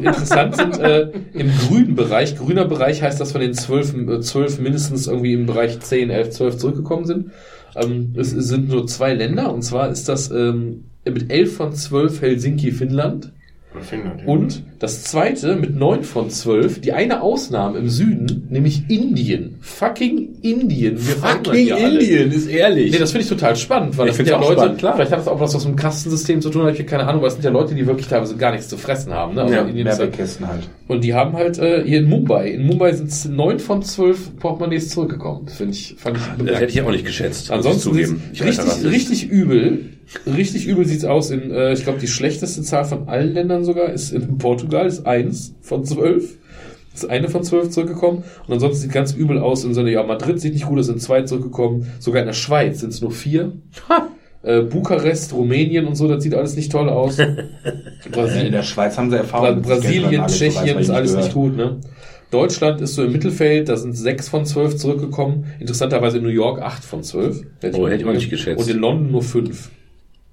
Interessant sind äh, im grünen Bereich, grüner Bereich heißt, dass von den zwölf, äh, zwölf mindestens irgendwie im Bereich 10, 11, 12 zurückgekommen sind. Ähm, es, es sind nur zwei Länder und zwar ist das ähm, mit 11 von 12 Helsinki, Finnland. Finnland, ja. Und das zweite mit 9 von 12, die eine Ausnahme im Süden, nämlich Indien. Fucking Indien. Wir hier alle. ist ehrlich. Nee, das finde ich total spannend, weil Ich das sind ja Leute, spannend, klar. vielleicht hat das auch was mit dem Kastensystem zu tun, habe ich keine Ahnung, aber es sind ja Leute, die wirklich teilweise gar nichts zu fressen haben. Ne? Also Ja, Indien Mehrwegkästen halt. und die haben halt äh, hier in Mumbai, in Mumbai sind neun von zwölf Portemonnaies zurückgekommen. Das finde ich, fand ich das hätte ich auch nicht geschätzt. Ansonsten ich richtig, richtig übel. Richtig übel sieht's aus in, äh, ich glaube, die schlechteste Zahl von allen Ländern sogar ist in Portugal, ist eins von zwölf. Ist eine von zwölf zurückgekommen. Und ansonsten sieht ganz übel aus in so einer, ja, Madrid sieht nicht gut, es sind zwei zurückgekommen. Sogar in der Schweiz sind es nur vier. Äh, Bukarest, Rumänien und so, das sieht alles nicht toll aus. In Brasilien, der Schweiz haben sie Erfahrung. Bra Brasilien, Tschechien ist alles gehört. nicht gut, ne? Deutschland ist so im Mittelfeld, da sind sechs von zwölf zurückgekommen. Interessanterweise in New York acht von zwölf. Oh, hätte ich auch nicht geschätzt. Und in London nur fünf.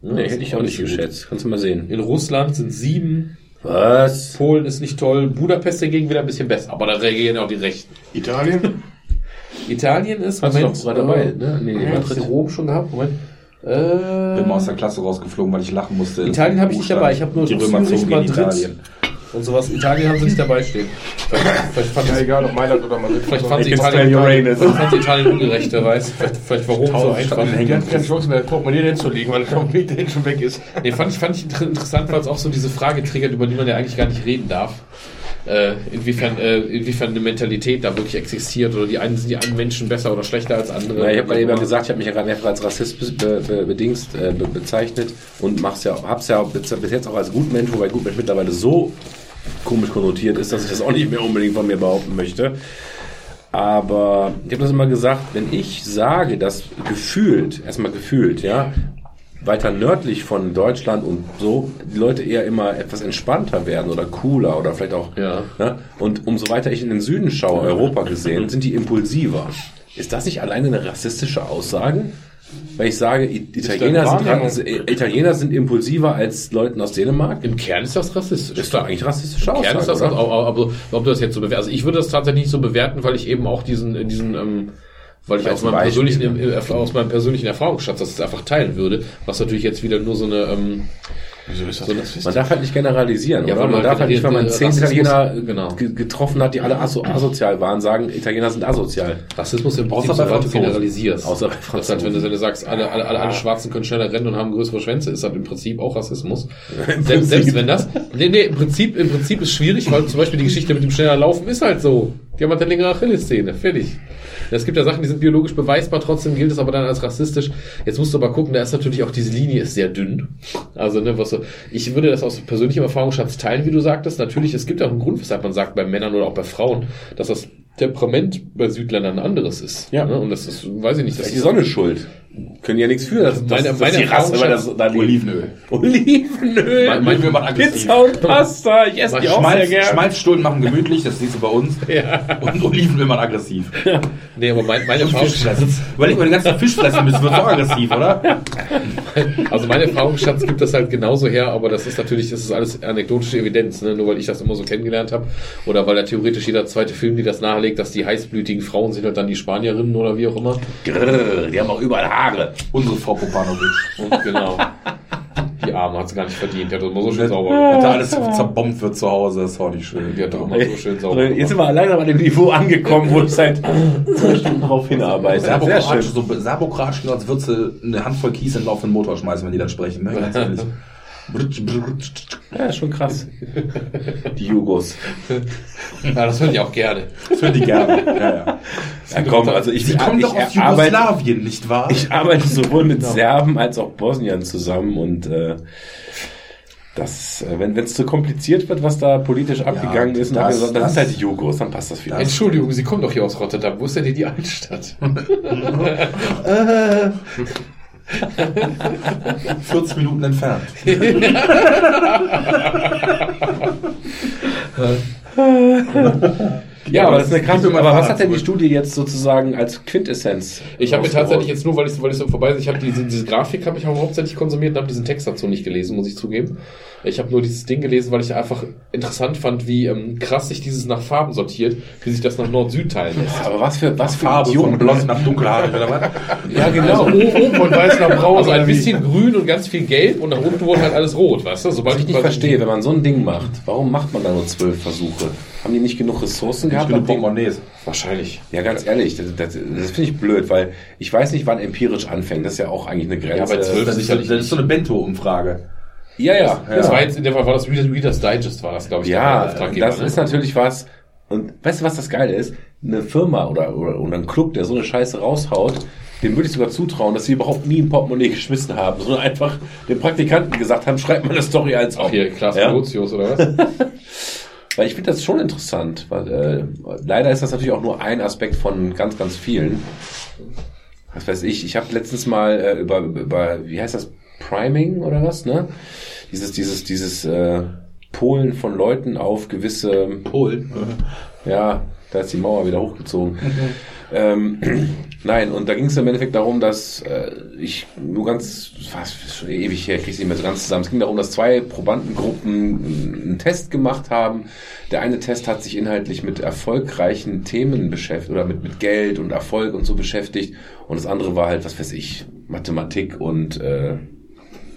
Ja, Nee, hätte ich auch nicht so gut. geschätzt. Kannst du mal sehen. In Russland sind sieben. Was? Polen ist nicht toll. Budapest dagegen wieder ein bisschen besser. Aber da reagieren auch die Rechten. Italien? Italien ist, du Moment, doch gerade dabei, äh, ne? Nee, Moment, Madrid. ist Rom schon gehabt. Moment. Bin mal aus Äh, der Klasse rausgeflogen, weil ich lachen musste. Italien habe ich nicht dabei. Ich habe nur die Römer Zürich, Madrid Italien. Und sowas. Italien haben sie nicht dabei stehen. Vielleicht, vielleicht fand Ja, ich egal, ob Mailand oder Madrid. Vielleicht fand sie Italien, fand sie Italien ungerecht, wer weiß. Vielleicht, vielleicht war Rom so einfach. Die hat keine Chance mehr, Portemonnaie hinzulegen, weil der dahin schon weg ist. Nee, fand ich, fand ich inter- interessant, weil es auch so diese Frage triggert, über die man ja eigentlich gar nicht reden darf. Äh, inwiefern, äh, inwiefern eine Mentalität da wirklich existiert oder die einen sind die einen Menschen besser oder schlechter als andere. Na, ich habe gerade eben gesagt, ich habe mich ja gerade mehrfach als Rassist be, be, bedingst, äh, be, bezeichnet und mach's ja, hab's ja bis, bis jetzt auch als Gutmensch, wobei Gutmensch mittlerweile so komisch konnotiert ist, dass ich das auch nicht mehr unbedingt von mir behaupten möchte. Aber ich habe das immer gesagt, wenn ich sage, dass gefühlt, erstmal gefühlt, ja, weiter nördlich von Deutschland und so, die Leute eher immer etwas entspannter werden oder cooler oder vielleicht auch. Ja. Ne? Und umso weiter ich in den Süden schaue, Europa gesehen, sind die impulsiver. Ist das nicht alleine eine rassistische Aussage? Weil ich sage, Italiener sind, Italiener sind impulsiver als Leuten aus Dänemark? Im Kern ist das rassistisch. Ist doch eigentlich rassistische Im Kern Aussage, ist das, oder? aber, aber ob du das jetzt so bewerten, also ich würde das tatsächlich nicht so bewerten, weil ich eben auch diesen, diesen, ähm, weil ich aus meinem, persönlichen, äh, aus meinem persönlichen Erfahrungsschatz das einfach teilen würde, was natürlich jetzt wieder nur so eine, ähm, Wieso ist das so eine, Man darf halt nicht generalisieren, Ja, oder? Man man darf halt nicht, wenn man zehn Italiener genau. ge- getroffen hat, die alle aso asozial waren, sagen, Italiener sind asozial. Rassismus im Prinzip, sobald du generalisierst. Außer bei Das halt, wenn du, sagst, alle, alle, alle, alle Schwarzen können schneller rennen und haben größere Schwänze, ist das im Prinzip auch Rassismus. selbst, selbst wenn das, nee, nee, im Prinzip, im Prinzip ist schwierig, weil zum Beispiel die Geschichte mit dem schneller Laufen ist halt so. Die haben halt eine längere Achillessehne. Fertig. Es gibt ja Sachen, die sind biologisch beweisbar, trotzdem gilt es aber dann als rassistisch. Jetzt musst du aber gucken, da ist natürlich auch diese Linie ist sehr dünn. Also, ne, was so, ich würde das aus persönlichem Erfahrungsschatz teilen, wie du sagtest. Natürlich, es gibt auch einen Grund, weshalb man sagt, bei Männern oder auch bei Frauen, dass das Temperament bei Südländern ein anderes ist. Ja. Ne? Und das ist, weiß ich nicht, das Das ist die Sonne schuld. Können ja nichts für. Das, das, Meine- das meine ist die Rasse, weil das da. Olivenöl. Olivenöl. Mein- man aggressiv. Pizza und Pasta. Ich esse die auch sehr Schmalz, gerne. Schmalzstullen machen gemütlich, das siehst du bei uns. Und Oliven will man aggressiv. Nee, aber mein, meine Und Erfahrung, Fischfressen. Überleg mal, den ganzen Fisch fressen müssen, wird so aggressiv, oder? also meine Erfahrungsschatz gibt das halt genauso her, aber das ist natürlich, das ist alles anekdotische Evidenz, ne? nur weil ich das immer so kennengelernt habe oder weil da theoretisch jeder zweite Film, die das nahelegt, dass die heißblütigen Frauen sind halt dann die Spanierinnen oder wie auch immer. Grrr, Die haben auch überall Haare. Unsere Frau Popanovic. Genau. Die Arme hat sie gar nicht verdient. Die hat das immer so schön sauber gemacht. da alles zerbombt wird zu Hause, das ist auch nicht schön. Die hat doch immer so schön sauber Jetzt gemacht. sind wir langsam an dem Niveau angekommen, wo ich seit zwei Stunden drauf hinarbeite. Sehr Serbokratsch, schön. so Serbokratsch, als würdest du eine Handvoll Kies in den laufenden Motor schmeißen, wenn die dann sprechen. Ne? Ganz ehrlich. Ja, ist schon krass. Die Jugos. Ja, das höre ich auch gerne. Das hören die gerne. Ja, ja. Ja, komm, also ich, Sie kommen ich, doch aus arbeite, Jugoslawien, nicht wahr? ich arbeite sowohl mit Serben als auch Bosnien zusammen und äh, das, äh, wenn es zu kompliziert wird, was da politisch abgegangen ist, dann, hab ich das- gesagt, das, das- ist halt die Jugos, dann passt das wieder. Entschuldigung, Sie kommen doch hier aus Rotterdam. Wo ist denn hier die Altstadt? 40 Minuten entfernt. Ja, aber das ist eine krasse. Aber was hat denn die. Studie jetzt sozusagen als Quintessenz? Ich habe mir tatsächlich jetzt nur, weil ich weil ich so vorbei bin, ich habe diese, diese Grafik habe ich auch hauptsächlich konsumiert und habe diesen Text dazu nicht gelesen, muss ich zugeben. Ich habe nur dieses Ding gelesen, weil ich einfach interessant fand, wie ähm, krass sich dieses nach Farben sortiert, wie sich das nach Nord-Süd teilen lässt. Aber was für was für Farbe von Idioten. blond nach dunkelhaarig oder was? Ja, genau. Also oben, oben von weiß nach braun, also ein bisschen grün und ganz viel gelb und nach unten wurde halt alles rot, weißt du? Sobald Was ich nicht verstehe, wenn man so ein Ding macht, warum macht man da nur zwölf Versuche? Haben die nicht genug Ressourcen gehabt? Das Ding- Portemonnaies. Wahrscheinlich. Ja, ganz ehrlich, das, das, das finde ich blöd, weil ich weiß nicht, wann empirisch anfängt. Das ist ja auch eigentlich eine Grenze. Ja, bei zwölf Das ist, das ist so eine Bento-Umfrage. Ja, ja. Das war jetzt in der Fall war das Reader- Reader's Digest, war das, glaube ich, Ja, das ne? ist natürlich was. Und weißt du, was das Geile ist? Eine Firma oder, oder, oder ein Club, der so eine Scheiße raushaut, dem würde ich sogar zutrauen, dass sie überhaupt nie ein Portemonnaie geschmissen haben, sondern einfach den Praktikanten gesagt haben, schreibt mal eine Story als auf. hier, Klaas Ja? Oder was? Weil ich finde das schon interessant. Weil, äh, leider ist das natürlich auch nur ein Aspekt von ganz, ganz vielen. Was weiß ich, ich habe letztens mal äh, über, über, wie heißt das, Priming oder was, ne? Dieses, dieses, dieses äh, Polen von Leuten auf gewisse Polen. ja, da ist die Mauer wieder hochgezogen. Ähm, nein, und da ging es im Endeffekt darum, dass äh, ich nur ganz, was schon ewig her, kriege ich nicht mehr so ganz zusammen. Es ging darum, dass zwei Probandengruppen einen Test gemacht haben. Der eine Test hat sich inhaltlich mit erfolgreichen Themen beschäftigt oder mit, mit Geld und Erfolg und so beschäftigt. Und das andere war halt, was weiß ich, Mathematik und äh,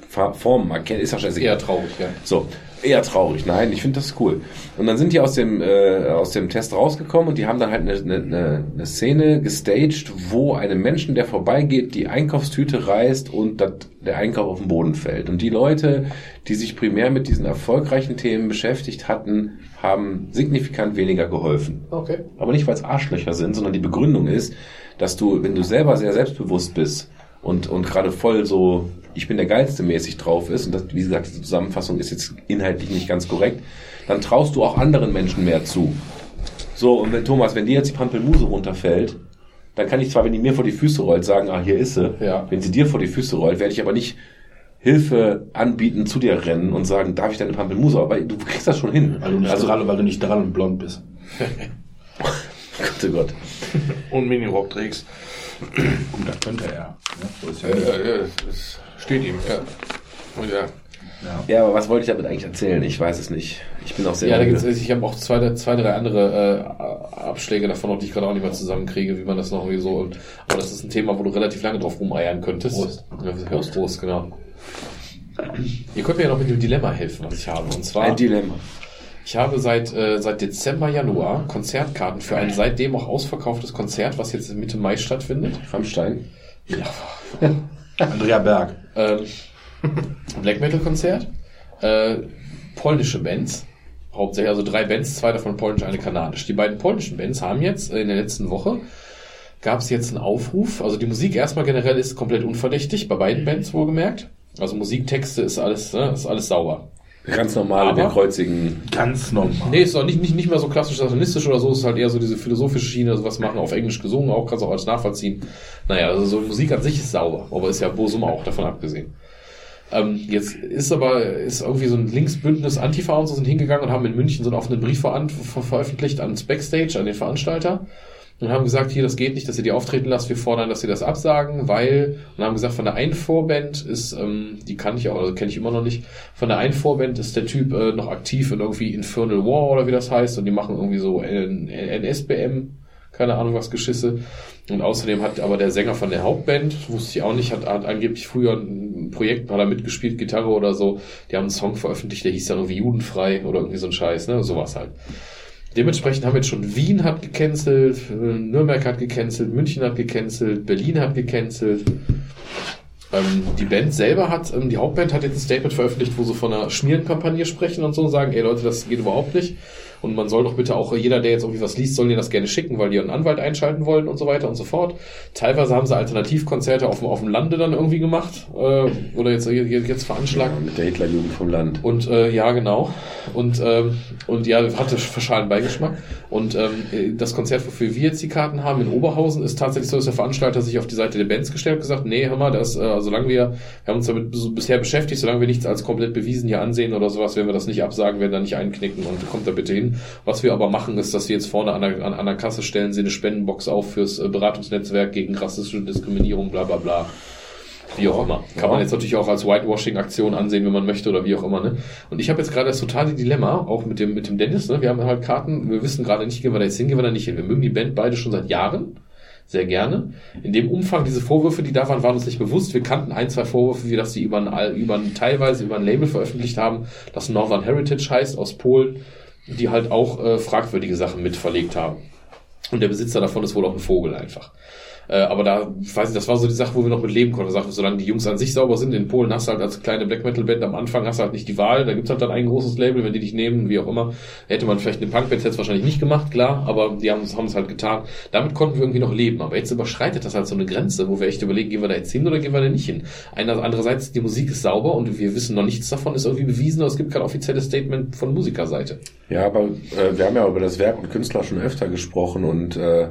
Formen erkennen. Ist ja scheißegal. Eher traurig, ja. So, eher traurig. Nein, ich finde das cool. Und dann sind die aus dem, äh, aus dem Test rausgekommen und die haben dann halt eine, eine, eine- Szene gestaged, wo einem Menschen, der vorbeigeht, die Einkaufstüte reißt und dat, der Einkauf auf den Boden fällt. Und die Leute, die sich primär mit diesen erfolgreichen Themen beschäftigt hatten, haben signifikant weniger geholfen. Okay. Aber nicht, weil es Arschlöcher sind, sondern die Begründung ist, dass du, wenn du selber sehr selbstbewusst bist und, und gerade voll so, ich bin der Geilste mäßig drauf ist, und das, wie gesagt, diese Zusammenfassung ist jetzt inhaltlich nicht ganz korrekt, dann traust du auch anderen Menschen mehr zu. So, und wenn Thomas, wenn dir jetzt die Pampelmuse runterfällt, dann kann ich zwar, wenn die mir vor die Füße rollt, sagen, ah, hier ist sie. Ja. Wenn sie dir vor die Füße rollt, werde ich aber nicht Hilfe anbieten, zu dir rennen und sagen, darf ich deine Pampelmuse? Aber du kriegst das schon hin. Weil du nicht, also, dran, weil du nicht dran und blond bist. Gott, oh Gott. Und Minirock trägst. Gut, das könnte er. Ja, ist ja Ja, nicht. ja, ja, das steht ihm, ja. Und ja. Ja, aber was wollte ich damit eigentlich erzählen? Ich weiß es nicht. Ich bin auch sehr Ja, da gibt's, ich habe auch zwei, zwei, drei andere äh, Abschläge davon, noch, die ich gerade auch nicht mehr zusammenkriege, wie man das noch irgendwie so. Und, aber das ist ein Thema, wo du relativ lange drauf rumeiern könntest. Prost. Ja, Prost. Prost, genau. Ihr könnt mir ja noch mit dem Dilemma helfen, was ich habe. Und zwar, Ein Dilemma. Ich habe seit, äh, seit Dezember, Januar Konzertkarten für ein seitdem auch ausverkauftes Konzert, was jetzt Mitte Mai stattfindet. Rammstein. Ja. Andrea Berg. Ähm, Black Metal Konzert. Äh, polnische Bands. Hauptsächlich, also drei Bands, zwei davon polnisch, eine kanadisch. Die beiden polnischen Bands haben jetzt äh, in der letzten Woche gab es jetzt einen Aufruf. Also die Musik erstmal generell ist komplett unverdächtig, bei beiden Bands wohlgemerkt. Also Musiktexte ist alles, ne, ist alles sauber. Ganz normale, Aber- kreuzigen. Ganz normal. Nee, ist auch nicht, nicht, nicht mehr so klassisch satanistisch oder so, es ist halt eher so diese philosophische Schiene, also was machen, auf Englisch gesungen, auch kannst du auch alles nachvollziehen. Naja, also so Musik an sich ist sauber, aber ist ja Bosum auch davon abgesehen. Ähm, jetzt ist aber, ist irgendwie so ein Linksbündnis Antifa und so sind hingegangen und haben in München so einen offenen Brief veran- ver veröffentlicht ans Backstage, an den Veranstalter und haben gesagt, hier, das geht nicht, dass ihr die auftreten lasst, wir fordern, dass sie das absagen, weil, und haben gesagt, von der einen Vorband ist, ähm, die kann ich auch, also kenne ich immer noch nicht, von der einen Vorband ist der Typ äh, noch aktiv in irgendwie Infernal War oder wie das heißt und die machen irgendwie so NSBM, keine Ahnung was Geschisse. Und außerdem hat aber der Sänger von der Hauptband, wusste ich auch nicht, hat, hat angeblich früher ein Projekt, hat er mitgespielt, Gitarre oder so, die haben einen Song veröffentlicht, der hieß dann irgendwie Judenfrei oder irgendwie so ein Scheiß, ne, sowas halt. Dementsprechend haben jetzt schon Wien hat gecancelt, Nürnberg hat gecancelt, München hat gecancelt, Berlin hat gecancelt. Ähm, die Band selber hat, ähm, die Hauptband hat jetzt ein Statement veröffentlicht, wo sie von einer Schmierenkampagne sprechen und so und sagen, ey Leute, das geht überhaupt nicht. Und man soll doch bitte auch, jeder, der jetzt irgendwie was liest, soll dir das gerne schicken, weil die einen Anwalt einschalten wollen und so weiter und so fort. Teilweise haben sie Alternativkonzerte auf dem, auf dem Lande dann irgendwie gemacht, äh, oder jetzt, jetzt veranschlagt. Mit der Hitlerjugend vom Land. Und äh, ja, genau. Und, ähm, und ja, hatte verschalen Beigeschmack. Und ähm, das Konzert, wofür wir jetzt die Karten haben in Oberhausen, ist tatsächlich so, dass der Veranstalter sich auf die Seite der Bands gestellt und gesagt, nee, hör mal, das, äh, solange wir, wir haben uns damit so bisher beschäftigt, solange wir nichts als komplett bewiesen hier ansehen oder sowas, werden wir das nicht absagen, werden da nicht einknicken und kommt da bitte hin. Was wir aber machen, ist, dass wir jetzt vorne an der, an, an der Kasse stellen sie eine Spendenbox auf fürs äh, Beratungsnetzwerk gegen rassistische Diskriminierung, bla bla bla. Wie auch immer. Kann man jetzt natürlich auch als Whitewashing-Aktion ansehen, wenn man möchte oder wie auch immer. Ne? Und ich habe jetzt gerade das totale Dilemma, auch mit dem, mit dem Dennis. Ne? Wir haben halt Karten, wir wissen gerade nicht, gehen wir da jetzt hin, gehen wir da nicht hin. Wir mögen die Band beide schon seit Jahren. Sehr gerne. In dem Umfang, diese Vorwürfe, die da waren, waren uns nicht bewusst. Wir kannten ein, zwei Vorwürfe, wie dass sie über ein, über ein, teilweise über ein Label veröffentlicht haben, das Northern Heritage heißt, aus Polen, die halt auch äh, fragwürdige Sachen mit verlegt haben. Und der Besitzer davon ist wohl auch ein Vogel einfach. Äh, aber da, ich weiß nicht, das war so die Sache, wo wir noch mit leben konnten. Sagten, solange die Jungs an sich sauber sind, in Polen hast du halt als kleine Black Metal Band am Anfang hast du halt nicht die Wahl. Da gibt's halt dann ein großes Label, wenn die dich nehmen, wie auch immer. Hätte man vielleicht eine Punkband jetzt wahrscheinlich nicht gemacht, klar, aber die haben es halt getan. Damit konnten wir irgendwie noch leben. Aber jetzt überschreitet das halt so eine Grenze, wo wir echt überlegen, gehen wir da jetzt hin oder gehen wir da nicht hin. Einer, andererseits, die Musik ist sauber und wir wissen noch nichts davon, ist irgendwie bewiesen, aber es gibt kein offizielles Statement von Musikerseite. Ja, aber äh, wir haben ja über das Werk und Künstler schon öfter gesprochen und äh,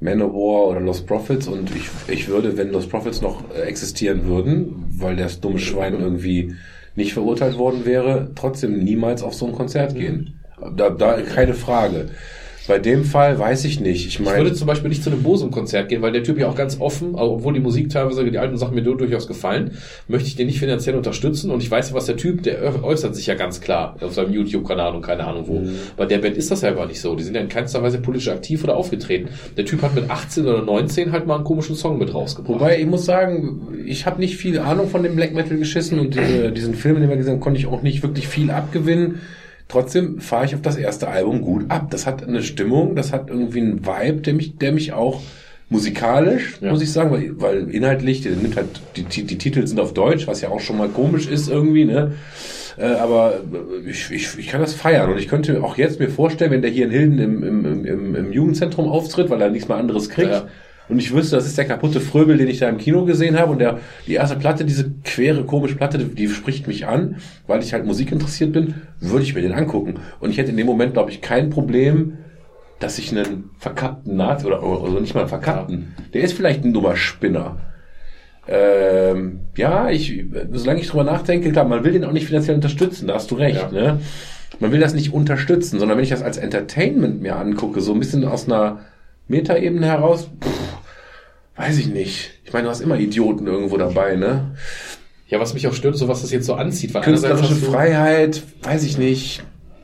Manowar oder Lost Profits und ich, ich würde, wenn Lost Profits noch äh, existieren würden, weil das dumme Schwein irgendwie nicht verurteilt worden wäre, trotzdem niemals auf so ein Konzert gehen. Da, da keine Frage. Bei dem Fall weiß ich nicht. Ich Ich meine, würde zum Beispiel nicht zu einem Bosum-Konzert gehen, weil der Typ ja auch ganz offen, also obwohl die Musik teilweise, die alten Sachen mir durchaus gefallen, möchte ich den nicht finanziell unterstützen und ich weiß ja, was der Typ, der äu- äußert sich ja ganz klar auf seinem YouTube-Kanal und keine Ahnung wo. Bei der Band ist das ja aber nicht so. Die sind ja in keinster Weise politisch aktiv oder aufgetreten. Der Typ hat mit 18 oder 19 halt mal einen komischen Song mit rausgebracht. Wobei ich muss sagen, ich habe nicht viel Ahnung von dem Black Metal geschissen und diese, diesen Film, den wir gesehen haben, konnte ich auch nicht wirklich viel abgewinnen. Trotzdem fahre ich auf das erste Album gut ab. Das hat eine Stimmung, das hat irgendwie einen Vibe, der mich, der mich auch musikalisch, Ja. muss ich sagen, weil, weil inhaltlich, der nimmt halt, die, die, die Titel sind auf Deutsch, was ja auch schon mal komisch ist irgendwie, ne? Äh, aber ich, ich, ich kann das feiern und ich könnte auch jetzt mir vorstellen, wenn der hier in Hilden im, im, im, im Jugendzentrum auftritt, weil er nichts mehr anderes kriegt, Ja. Und ich wüsste, das ist der kaputte Fröbel, den ich da im Kino gesehen habe. Und der, die erste Platte, diese quere, komische Platte, die, spricht mich an, weil ich halt Musik interessiert bin, würde ich mir den angucken. Und ich hätte in dem Moment, glaube ich, kein Problem, dass ich einen verkappten Nazi, oder, oder nicht mal einen verkappten, der ist vielleicht ein dummer Spinner. Ähm, ja, ich, solange ich drüber nachdenke, klar, man will den auch nicht finanziell unterstützen, da hast du recht, Ja. ne? Man will das nicht unterstützen, sondern wenn ich das als Entertainment mir angucke, so ein bisschen aus einer Metaebene heraus, pff, weiß ich nicht. Ich meine, du hast immer Idioten irgendwo dabei, ne? Ja, was mich auch stört, so was das jetzt so anzieht. Weil Künstlerische du- Freiheit, weiß ich nicht.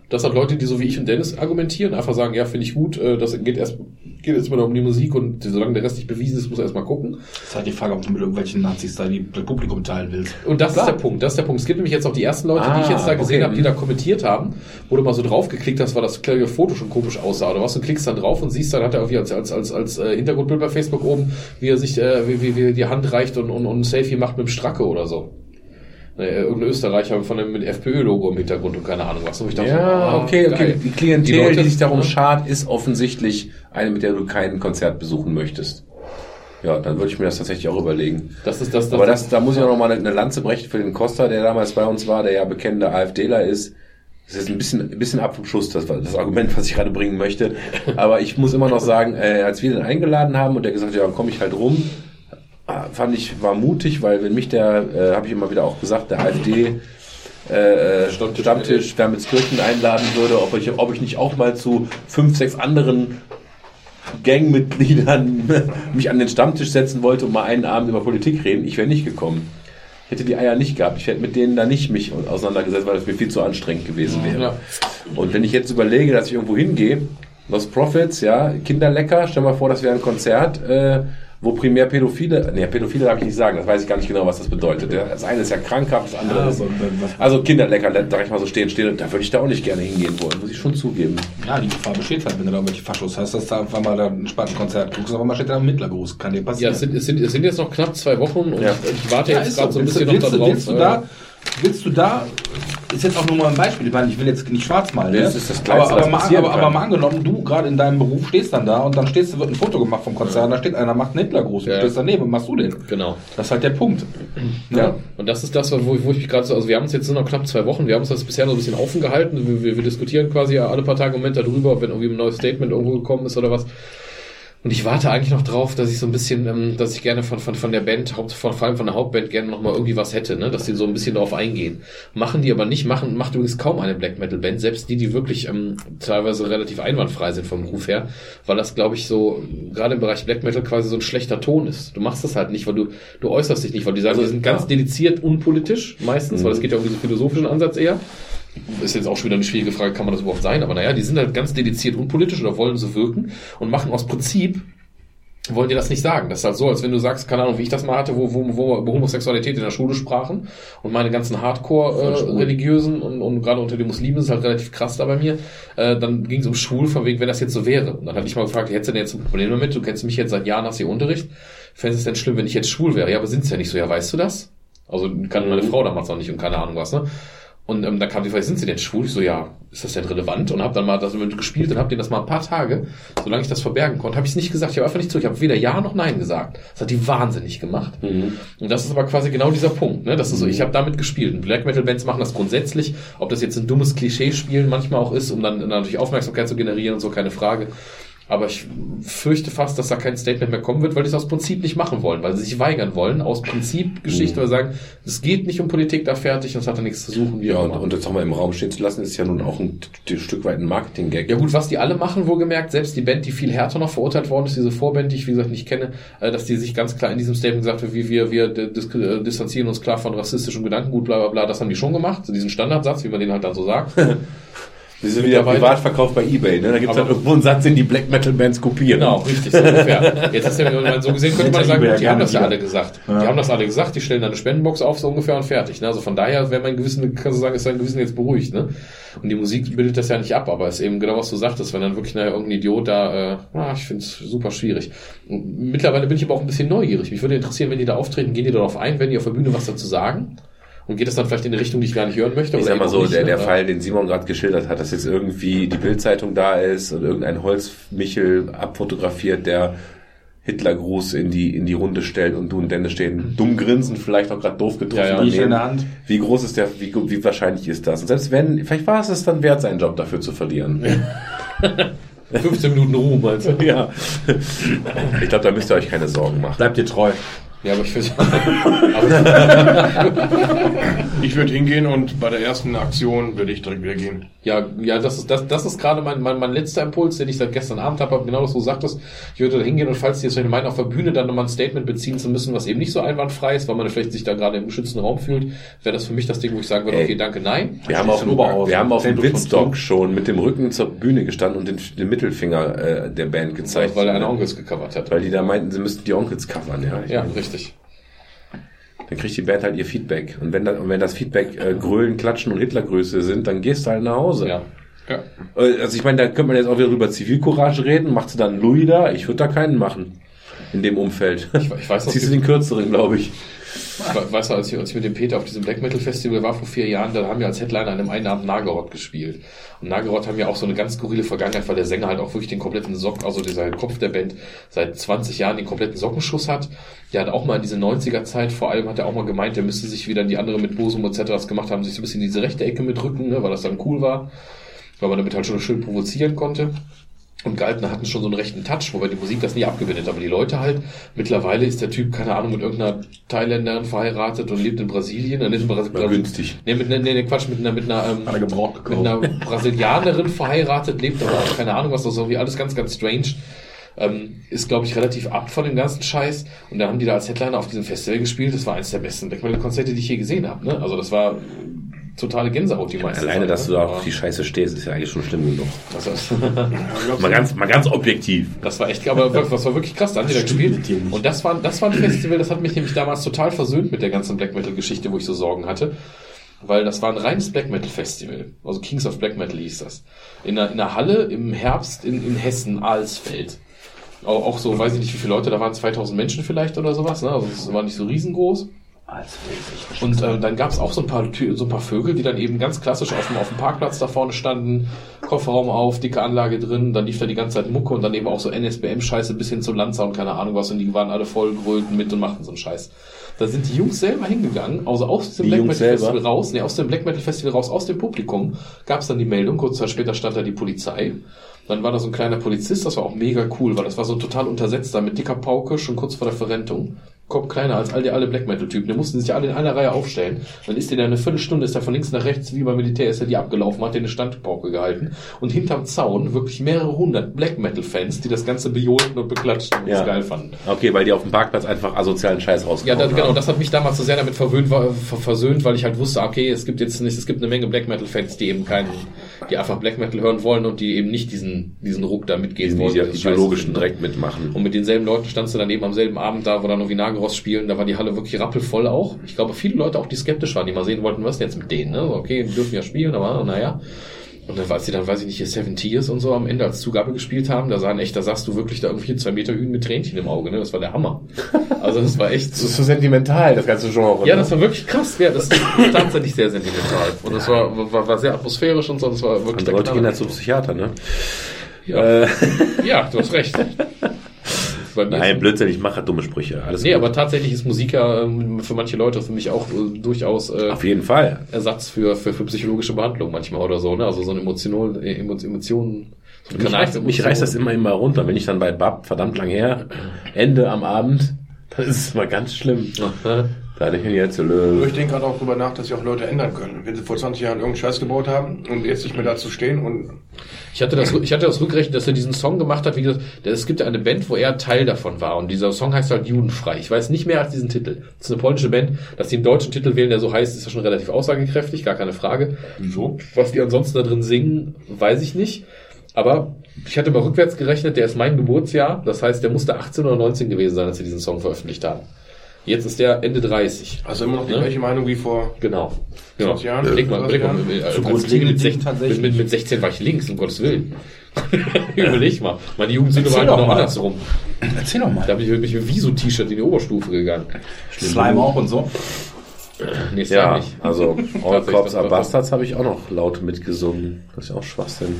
Das hat Leute, die so wie ich und Dennis argumentieren, einfach sagen, ja, finde ich gut, äh, das geht erst, geht jetzt mal um die Musik und solange der Rest nicht bewiesen ist, muss er erst mal gucken. Das ist halt die Frage, ob du mit irgendwelchen Nazis da die, Publikum teilen willst. Und das Klar. ist der Punkt, das ist der Punkt. Es gibt nämlich jetzt auch die ersten Leute, die ich Ah, jetzt da gesehen okay. habe, die da kommentiert haben, wo du mal so draufgeklickt hast, weil das kleine Foto schon komisch aussah. Oder was, du klickst dann drauf und siehst, dann hat er irgendwie als, als, als, als äh, Hintergrundbild bei Facebook oben, wie er sich, äh, wie, wie, wie die Hand reicht und, und, und ein Selfie macht mit dem Stracke oder so. Äh, irgendein Österreicher von dem mit FPÖ-Logo im Hintergrund und keine Ahnung was. Und ich dachte, Ja, ah, okay, okay. Die Klientel, die, Leute- sich darum ne? schart, ist offensichtlich eine, mit der du kein Konzert besuchen möchtest. Ja, dann würde ich mir das tatsächlich auch überlegen. Das ist das, das, Aber das, da muss ich auch noch mal eine Lanze brechen für den Costa, der damals bei uns war, der ja bekennender AfDler ist. Das ist ein bisschen, ein bisschen ab vom Schuss, das das Argument, was ich gerade bringen möchte. Aber ich muss immer noch sagen, äh, als wir den eingeladen haben und der gesagt hat, ja, komm ich halt rum, fand ich, war mutig, weil wenn mich der, äh, habe ich immer wieder auch gesagt, der AfD äh, Stammtisch- Stammtisch Wermelskirchen einladen würde, ob ich, ob ich nicht auch mal zu fünf, sechs anderen Gangmitgliedern mich an den Stammtisch setzen wollte und mal einen Abend über Politik reden, ich wäre nicht gekommen. Ich hätte die Eier nicht gehabt. Ich hätte mit denen da nicht mich auseinandergesetzt, weil das mir viel zu anstrengend gewesen wäre. Ja. Und wenn ich jetzt überlege, dass ich irgendwo hingehe, Lost Profits, ja, Kinderlecker, stell mal vor, das wäre ein Konzert, äh, wo primär Pädophile, nee, Pädophile darf ich nicht sagen, das weiß ich gar nicht genau, was das bedeutet. Ja, Das eine ist ja krankhaft, das andere ist, also Kinderlecker, sag ich mal so stehen, stehen, da würde ich da auch nicht gerne hingehen wollen, muss ich schon zugeben. Ja, die Gefahr besteht halt, wenn du da irgendwelche Faschos hast, dass da einfach mal da ein Spatenkonzert guckst, auf einmal steht da ein Mittlergruß. Kann dir Ja, passieren. es sind, es, sind, es sind jetzt noch knapp zwei Wochen und Ja. ich, ich warte Ja, jetzt gerade so ein Willst bisschen noch du, darauf. willst du da, willst du da, ist jetzt auch nur mal ein Beispiel, ich meine, ich will jetzt nicht schwarz malen, ne? das ist das aber, Kleinste, aber, was mal, aber, aber mal angenommen, du gerade in deinem Beruf stehst dann da und dann stehst du, wird ein Foto gemacht vom Konzert, da steht einer, macht einen Hitlergruß, und Ja. du stehst daneben machst du den. Genau. Das ist halt der Punkt. Ja. Und das ist das, wo, ich- wo ich mich gerade so, also wir haben uns jetzt nur noch knapp zwei Wochen, wir haben uns das bisher noch ein bisschen offen gehalten, wir, wir, wir diskutieren quasi alle paar Tage im Moment darüber, wenn irgendwie ein neues Statement irgendwo gekommen ist oder was. Und ich warte eigentlich noch drauf, dass ich so ein bisschen, ähm, dass ich gerne von, von, von der Band, Haupt, von, vor allem von der Hauptband gerne noch mal irgendwie was hätte, ne? dass die so ein bisschen darauf eingehen. Machen die aber nicht, machen, macht übrigens kaum eine Black Metal Band, selbst die, die wirklich ähm, teilweise relativ einwandfrei sind vom Ruf her, weil das, glaube ich, so, gerade im Bereich Black Metal quasi so ein schlechter Ton ist. Du machst das halt nicht, weil du, du äußerst dich nicht, weil die sagen, die sind ganz dediziert unpolitisch meistens, weil es geht ja um diesen philosophischen Ansatz eher ist jetzt auch schon wieder eine schwierige Frage, kann man das überhaupt sein? Aber naja, die sind halt ganz dediziert unpolitisch oder wollen so wirken und machen aus Prinzip, wollen die das nicht sagen. Das ist halt so, als wenn du sagst, keine Ahnung, wie ich das mal hatte, wo, wo, wo wir über Homosexualität in der Schule sprachen und meine ganzen Hardcore-Religiösen und, und gerade unter den Muslimen ist halt relativ krass da bei mir, äh, dann ging es um schwul, von wegen, wenn das jetzt so wäre. Und dann hatte ich mal gefragt, hättest du denn jetzt ein Problem damit? Du kennst mich jetzt seit Jahren, hast hier Unterricht. Fändest es denn schlimm, wenn ich jetzt schwul wäre? Ja, aber sind's ja nicht so. Ja, weißt du das? Also kann meine Frau damals noch nicht und keine Ahnung was, ne? Und ähm, da kam die Frage, sind Sie denn schwul? Ich so, ja, ist das denn relevant? Und habe dann mal das mit gespielt und habe denen das mal ein paar Tage, solange ich das verbergen konnte, habe ich es nicht gesagt. Ich habe einfach nicht zurück. Ich habe weder Ja noch Nein gesagt. Das hat die wahnsinnig gemacht. Und das ist aber quasi genau dieser Punkt. Ne? Das ist so, ich habe damit gespielt. Und Black Metal Bands machen das grundsätzlich. Ob das jetzt ein dummes Klischee-Spielen manchmal auch ist, um dann natürlich Aufmerksamkeit zu generieren und so, keine Frage. Aber ich fürchte fast, dass da kein Statement mehr kommen wird, weil die es aus Prinzip nicht machen wollen, weil sie sich weigern wollen, aus Prinzip Geschichte, weil sie sagen, es geht nicht um Politik da fertig und es hat da nichts zu suchen. Ja, und, und das auch mal im Raum stehen zu lassen, ist ja nun auch ein, t- Stück weit ein Marketing-Gag. Ja gut, was die alle machen, wohlgemerkt, selbst die Band, die viel härter noch verurteilt worden ist, diese Vorband, die ich wie gesagt nicht kenne, äh, dass die sich ganz klar in diesem Statement gesagt hat, wie wir, wir äh, distanzieren uns klar von rassistischem Gedankengut, bla bla bla, das haben die schon gemacht, so diesen Standardsatz, wie man den halt dann so sagt. Die sind wieder Privatverkauf bei Ebay, ne? Da gibt's Aber- halt irgendwo einen Satz, den die Black Metal Bands kopieren. Genau, richtig, so ungefähr. Jetzt ist ja mal so gesehen, könnte man sagen, gut, die haben das ja alle gesagt. Ja. Die haben das alle gesagt, die stellen da eine Spendenbox auf, so ungefähr und fertig. Ne? Also von daher wäre mein Gewissen, kannst du sagen, ist dein Gewissen jetzt beruhigt. Ne? Und die Musik bildet das ja nicht ab, aber es ist eben genau, was du sagtest, wenn dann wirklich nachher irgendein Idiot da, äh, ah, ich finde es super schwierig. Und mittlerweile bin ich aber auch ein bisschen neugierig. Mich würde interessieren, wenn die da auftreten, gehen die darauf ein, wenn die auf der Bühne was dazu sagen? Und geht das dann vielleicht in eine Richtung, die ich gar nicht hören möchte? Ich sag mal so, nicht, der, der. Fall, den Simon gerade geschildert hat, dass jetzt irgendwie die Bildzeitung da ist und irgendein Holzmichel abfotografiert, der Hitlergruß in die, in die Runde stellt und du und Dennis stehen dumm grinsen, vielleicht auch gerade doof getroffen. Ja, ja. daneben. In der Hand. Wie groß ist der, wie, wie wahrscheinlich ist das? Und selbst wenn, vielleicht war es es dann wert, seinen Job dafür zu verlieren. 15 Minuten Ruhe, meinst du? ja. Ich glaube, da müsst ihr euch keine Sorgen machen. Bleibt dir treu. Ja, aber ich finde, Ich würde hingehen und bei der ersten Aktion würde ich direkt wieder gehen. Ja, ja, das ist, das, das ist gerade mein, mein, mein letzter Impuls, den ich seit gestern Abend habe, genau was du sagtest. Ich würde da hingehen und falls die jetzt meinen, auf der Bühne dann nochmal ein Statement beziehen zu müssen, was eben nicht so einwandfrei ist, weil man vielleicht sich da gerade im geschützten Raum fühlt, wäre das für mich das Ding, wo ich sagen würde, Ey. okay, danke, nein. Wir haben auf dem, Oberhausen. wir haben auf dem Witzdock schon mit dem Rücken zur Bühne gestanden und den, den Mittelfinger äh, der Band gezeigt. Weil er eine Onkels gecovert hat. Weil die da meinten, sie müssten die Onkels covern, ja. Ja, meine, richtig. Dann kriegt die Band halt ihr Feedback. Und wenn, dann, und wenn das Feedback äh, Grölen, Klatschen und Hitlergröße sind, dann gehst du halt nach Hause. Ja. Ja. Äh, Also ich meine, da könnte man jetzt auch wieder über Zivilcourage reden. Macht sie dann Louis da? Ich würde da keinen machen. In dem Umfeld. Ich, ich weiß noch, Ziehst du den kürzeren, glaube ich. Ich weiß noch, als ich, als ich mit dem Peter auf diesem Black Metal Festival war vor vier Jahren, da haben wir als Headliner an einem einen Abend Nagarot gespielt. Und Nagarot haben ja auch so eine ganz skurrile Vergangenheit, weil der Sänger halt auch wirklich den kompletten Sock, also dieser Kopf der Band, seit 20 Jahren den kompletten Sockenschuss hat. Der hat auch mal in diese 90er Zeit, vor allem hat er auch mal gemeint, der müsste sich wieder die andere mit Bosum etc. was gemacht haben, sich so ein bisschen in diese rechte Ecke mitrücken, ne, weil das dann cool war. Weil man damit halt schon schön provozieren konnte. Und Galtner hatten schon so einen rechten Touch, wobei die Musik das nie abgewendet, aber die Leute halt, mittlerweile ist der Typ, keine Ahnung, mit irgendeiner Thailänderin verheiratet und lebt in Brasilien, äh, nicht in Brasilien, War günstig. Nee, mit, nee, nee, Quatsch, mit einer, mit einer, ähm, mit einer Brasilianerin verheiratet, lebt aber auch keine Ahnung was, das ist irgendwie alles ganz, ganz strange. Ähm, ist, glaube ich, relativ ab von dem ganzen Scheiß. Und da haben die da als Headliner auf diesem Festival gespielt. Das war eines der besten Black Konzerte, die ich je gesehen habe. Ne? Also das war totale Gänsehaut die meiste Alleine, Zeit, dass du ne? da auf die Scheiße stehst, ist ja eigentlich schon schlimm genug. das, das, Mal ganz, mal ganz objektiv. das war echt, aber das war wirklich krass, da haben die da gespielt. Und das war, das war ein Festival, das hat mich nämlich damals total versöhnt mit der ganzen Black Metal Geschichte, wo ich so Sorgen hatte. Weil das war ein reines Black Metal Festival. Also Kings of Black Metal hieß das. In einer, in einer Halle im Herbst in, in Hessen, Alsfeld. Auch, auch so, weiß ich nicht, wie viele Leute, da waren 2000 Menschen vielleicht oder sowas, ne? Also es war nicht so riesengroß. Und äh, dann gab es auch so ein, paar, so ein paar Vögel, die dann eben ganz klassisch auf dem, auf dem Parkplatz da vorne standen, Kofferraum auf, dicke Anlage drin, dann lief da die ganze Zeit Mucke und dann eben auch so NSBM-Scheiße bis hin zu Lanza und keine Ahnung was und die waren alle voll grölten mit und machten so einen Scheiß. Da sind die Jungs selber hingegangen, also aus dem Die Black Jungs Metal selber? Festival raus, nee, aus dem Black Metal Festival raus, aus dem Publikum, gab es dann die Meldung, kurz Zeit später stand da die Polizei. Dann war da so ein kleiner Polizist, das war auch mega cool, weil das war so total untersetzter mit dicker Pauke, schon kurz vor der Verrentung. Kopf kleiner als all die alle Black Metal Typen. Die mussten sich alle in einer Reihe aufstellen. Dann ist der da eine Viertelstunde, ist er von links nach rechts, wie beim Militär, ist er die abgelaufen, hat den eine Standpauke gehalten. Und hinterm Zaun wirklich mehrere hundert Black Metal Fans, die das Ganze bejolten und beklatschten und es Ja. geil fanden. Okay, weil die auf dem Parkplatz einfach asozialen Scheiß Ja, rausgehauen das, genau, das hat mich damals so sehr damit verwöhnt, ver versöhnt, weil ich halt wusste, okay, es gibt jetzt nicht, es gibt eine Menge Black Metal Fans, die eben keinen, die einfach Black Metal hören wollen und die eben nicht diesen, diesen Ruck da mitgehen Diesen wollen. Scheiß ideologischen. Dreck mitmachen. Und mit denselben Leuten standst du dann eben am selben Abend da, wo dann noch Vinagros spielen, da war die Halle wirklich rappelvoll auch. Ich glaube, viele Leute auch, die skeptisch waren, die mal sehen wollten, was ist denn jetzt mit denen, ne? Okay, die dürfen ja spielen, aber naja. Und dann, als sie dann, weiß ich nicht, hier Seven Tears und so am Ende als Zugabe gespielt haben, da sahen echt, da sahst du wirklich da irgendwie zwei Meter Hühn mit Tränchen im Auge, ne? Das war der Hammer. Also das war echt Das ist so sentimental, das ganze Genre. ja, das war wirklich krass. Ja, das ist tatsächlich sehr sentimental. Und es war, war, war sehr atmosphärisch und so. Das war wirklich Und der Leute gehen halt zum Psychiater, ne? ja. Äh, ja, du hast recht. Bei mir nein, Blödsinn, ich mache dumme Sprüche. Alles Nee, gut. aber tatsächlich ist Musik ja ähm, für manche Leute, für mich auch äh, durchaus äh, Auf jeden Fall. Ersatz für, für, für psychologische Behandlung manchmal oder so, ne? Also so eine Emotion, äh, Emo- Emotionen. So Mich reißt, mich reißt das immer immer runter. Wenn ich dann bei Bab, verdammt lang her, Ende am Abend, dann ist es mal ganz schlimm. Mir jetzt Ich denke gerade auch drüber nach, dass sich auch Leute ändern können. Wenn sie vor 20 Jahren irgendeinen Scheiß gebaut haben und jetzt nicht mehr dazu stehen und Ich hatte das, ich hatte das rückgerechnet, dass er diesen Song gemacht hat, wie gesagt, es gibt ja eine Band, wo er Teil davon war und dieser Song heißt halt Judenfrei. Ich weiß nicht mehr als diesen Titel. Das ist eine polnische Band, dass die einen deutschen Titel wählen, der so heißt, ist ja schon relativ aussagekräftig, gar keine Frage. Wieso? Was die ansonsten da drin singen, weiß ich nicht. Aber ich hatte mal rückwärts gerechnet, der ist mein Geburtsjahr, das heißt, der musste 18 oder 19 gewesen sein, als sie diesen Song veröffentlicht haben. Jetzt ist der Ende 30. hast du immer noch die Ne? gleiche Meinung wie vor Genau. 20 Jahren? Überleg mal, 20 überleg mal, äh, Kind mit, Dingen 16, tatsächlich. mit, mit, mit 16 war ich links, um Gottes Willen. überleg mal. Meine Jugendsünde war noch mal. andersrum. Erzähl doch mal. Da bin ich mit mit Wieso-T-Shirt in die Oberstufe gegangen. Slime auch und so. Jahr Ja, nicht. also All Cops das Are Bastards habe ich auch noch laut mitgesungen. Das ist ja auch Schwachsinn.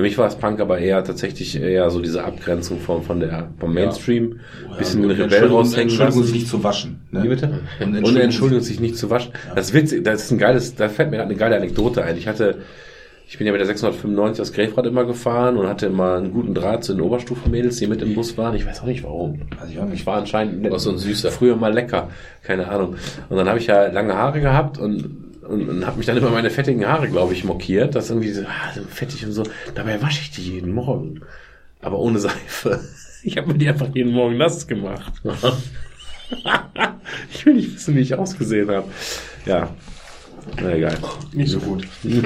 Für mich war es Punk aber eher tatsächlich eher so diese Abgrenzung von, von der, vom Mainstream. Bisschen den Rebell Entschuldigung, raushängen Entschuldigung, sich lassen. nicht zu waschen. Ne? Wie bitte? Und Und eine Entschuldigung, sich nicht zu waschen. Das ist witzig, das ist ein geiles, da fällt mir gerade eine geile Anekdote ein. Ich hatte, ich bin ja mit der 695 aus Grefrath immer gefahren und hatte mal einen guten Draht zu den Oberstufenmädels, die mit im Bus waren. Ich weiß auch nicht warum. Weiß ich nicht. Ich war anscheinend warst so ein Süßer. früher mal lecker, keine Ahnung. Und dann habe ich ja lange Haare gehabt und und, und habe mich dann immer meine fettigen Haare, glaube ich, mokiert, dass irgendwie so, ah, so fettig und so. Dabei wasche ich die jeden Morgen, aber ohne Seife. Ich habe mir die einfach jeden Morgen nass gemacht. ich will nicht wissen, wie ich ausgesehen habe. Ja, na egal. Nicht so gut.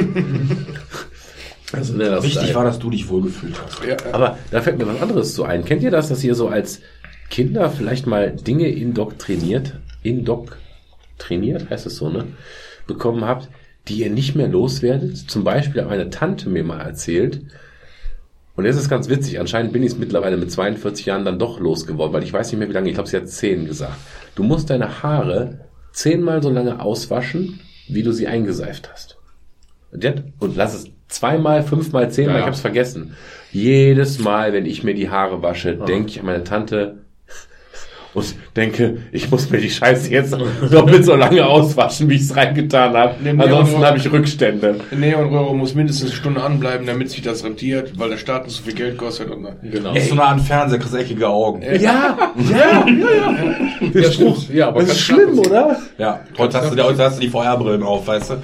Also, ne, Wichtig war, dass du dich wohlgefühlt hast. Ja, Aber da fällt mir was anderes so ein. Kennt ihr das, dass ihr so als Kinder vielleicht mal Dinge indoktriniert, indoktriniert, heißt es so, ne, bekommen habt, die ihr nicht mehr loswerdet? Zum Beispiel hat meine Tante mir mal erzählt, und jetzt ist ganz witzig, anscheinend bin ich es mittlerweile mit 42 Jahren dann doch losgeworden, weil ich weiß nicht mehr wie lange, ich glaube, sie hat 10 gesagt. Du musst deine Haare zehnmal so lange auswaschen, wie du sie eingeseift hast. Und, lass es zweimal, fünfmal, zehnmal, Ja. ich hab's vergessen. Jedes Mal, wenn ich mir die Haare wasche, denke ich an meine Tante und denke, ich muss mir die Scheiße jetzt doppelt so lange auswaschen, wie ich es reingetan habe. Nee, Ansonsten habe ich Rückstände. Neon-Röhre muss mindestens eine Stunde anbleiben, damit sich das rentiert, weil der Staat nicht so viel Geld kostet. Und Genau. Nicht so nah an Fernseher, kriegst eckige Augen. Ja, ja, ja, ja. Ja, stimmt. Ja, aber Das ist schlimm, oder? Ja, heute hast, du, heute hast du die VR-Brillen auf, weißt du?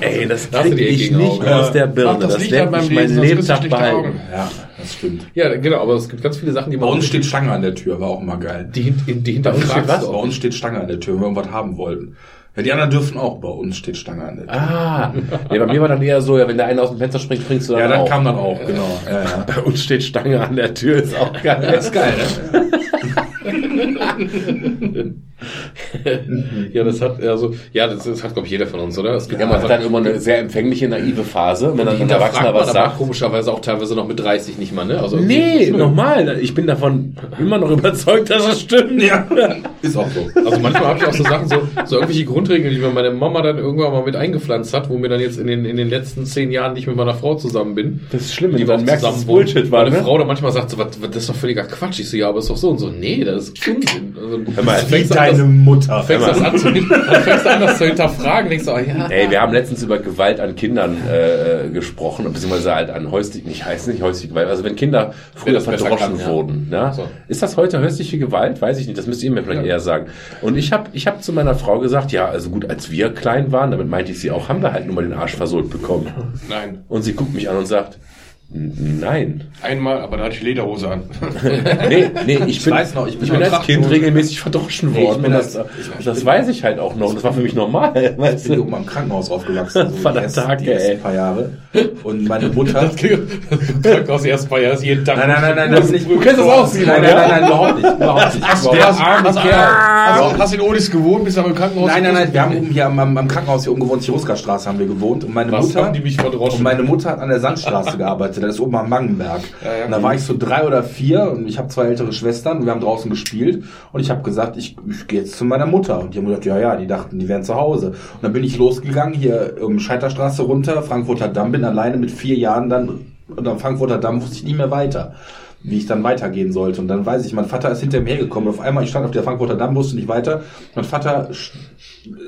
Ey, das kriege ich nicht Augen. aus der Birne. Ach, das das liegt werde an meinem ich mein schlechte behalten. Augen. Ja, das stimmt. Ja, genau, aber es gibt ganz viele Sachen, die Bei man uns steht Stange an der Tür, war auch mal geil. die, hin- die Bei uns steht was? Bei auch uns steht Stange an der Tür, wenn wir irgendwas haben wollten. Ja, die anderen dürfen auch. Bei uns steht Stange an der Tür. Ah, nee, bei mir war dann eher so, ja, wenn der eine aus dem Fenster springt, springst du dann ja, dann auch. kam dann auch, genau. Ja, ja. Bei uns steht Stange an der Tür, ist auch geil. Das ist geil, ne? ja, das hat, also, ja, das, das hat, glaube ich, jeder von uns, oder? Es gibt Ja, hat dann immer eine sehr empfängliche, naive Phase, wenn dann ein Erwachsener was sagt. komischerweise auch teilweise noch mit 30 nicht mal, ne? Also Nee, nochmal. Ich bin davon immer noch überzeugt, dass es stimmt. Ja, ist auch so. Also manchmal habe ich auch so Sachen, so, so irgendwelche Grundregeln, die mir meine Mama dann irgendwann mal mit eingepflanzt hat, wo mir dann jetzt in den, in den letzten zehn Jahren nicht mit meiner Frau zusammen bin. Das ist schlimm, wenn Die du dann merkst, dass. Bullshit war, Meine ne? Frau dann manchmal sagt so, was, was, das ist doch völliger Quatsch. Ich so, ja, aber ist doch so und so. Nee, das ist Unsinn. Also, Hör mal, du Wie fängst an, deine das, Mutter. fängst das an zu, fängst du an, das zu hinterfragen, denkst du, oh, ja. Ey, wir haben letztens über Gewalt an Kindern äh, gesprochen, beziehungsweise halt an häuslich, nicht heißt nicht häusliche Gewalt, also wenn Kinder früher verdroschen kann, ja. wurden. Ne? So. Ist das heute häusliche Gewalt? Weiß ich nicht, das müsst ihr mir vielleicht Ja. Eher sagen. Und ich habe ich hab zu meiner Frau gesagt, ja, also gut, als wir klein waren, damit meinte ich sie auch, haben wir halt nur mal den Arsch versohlt bekommen. Nein. Und sie guckt mich an und sagt, "N- nein. Einmal, aber da hatte ich Lederhose an. Nee, nee, ich bin, weiß noch, ich bin ich bin noch als Kind regelmäßig verdroschen Nee, ich worden. bin und das, als- ich- das ich- weiß ich halt auch noch. Das war für mich normal. Ich Weißt bin hier du? oben am Krankenhaus aufgewachsen. So die ersten, Tage, die ersten ey. paar Jahre. Und meine Mutter. Das Krankenhaus die ersten paar Jahre ist jeden Tag. Nein, nein, nein, nein, das ist nicht. Du kennst das auch, Simon, Nein, nein, nein, nein, überhaupt nicht. Überhaupt nicht. Hast, Der arme hast, Kerl. hast, hast in Odis gewohnt, bist aber im Krankenhaus? Nein, nein, nein, wir haben oben hier am, Krankenhaus hier oben gewohnt, Chiruska-Straße haben wir gewohnt. Und meine Mutter. die? Und meine Mutter hat an der Sandstraße gearbeitet, das ist oben am Mangenberg. Ja, ja. Und da war ich so drei oder vier und ich habe zwei ältere Schwestern und wir haben draußen gespielt und ich habe gesagt, ich, ich gehe jetzt zu meiner Mutter. Und die haben gesagt, ja, ja, die dachten, die wären zu Hause. Und dann bin ich losgegangen, hier um Scheiterstraße runter, Frankfurter Damm, bin alleine mit vier Jahren dann, und am Frankfurter Damm wusste ich nie mehr weiter wie ich dann weitergehen sollte. Und dann weiß ich, mein Vater ist hinter mir hergekommen. Und auf einmal, ich stand auf der Frankfurter Damm, wusste nicht weiter. Mein Vater,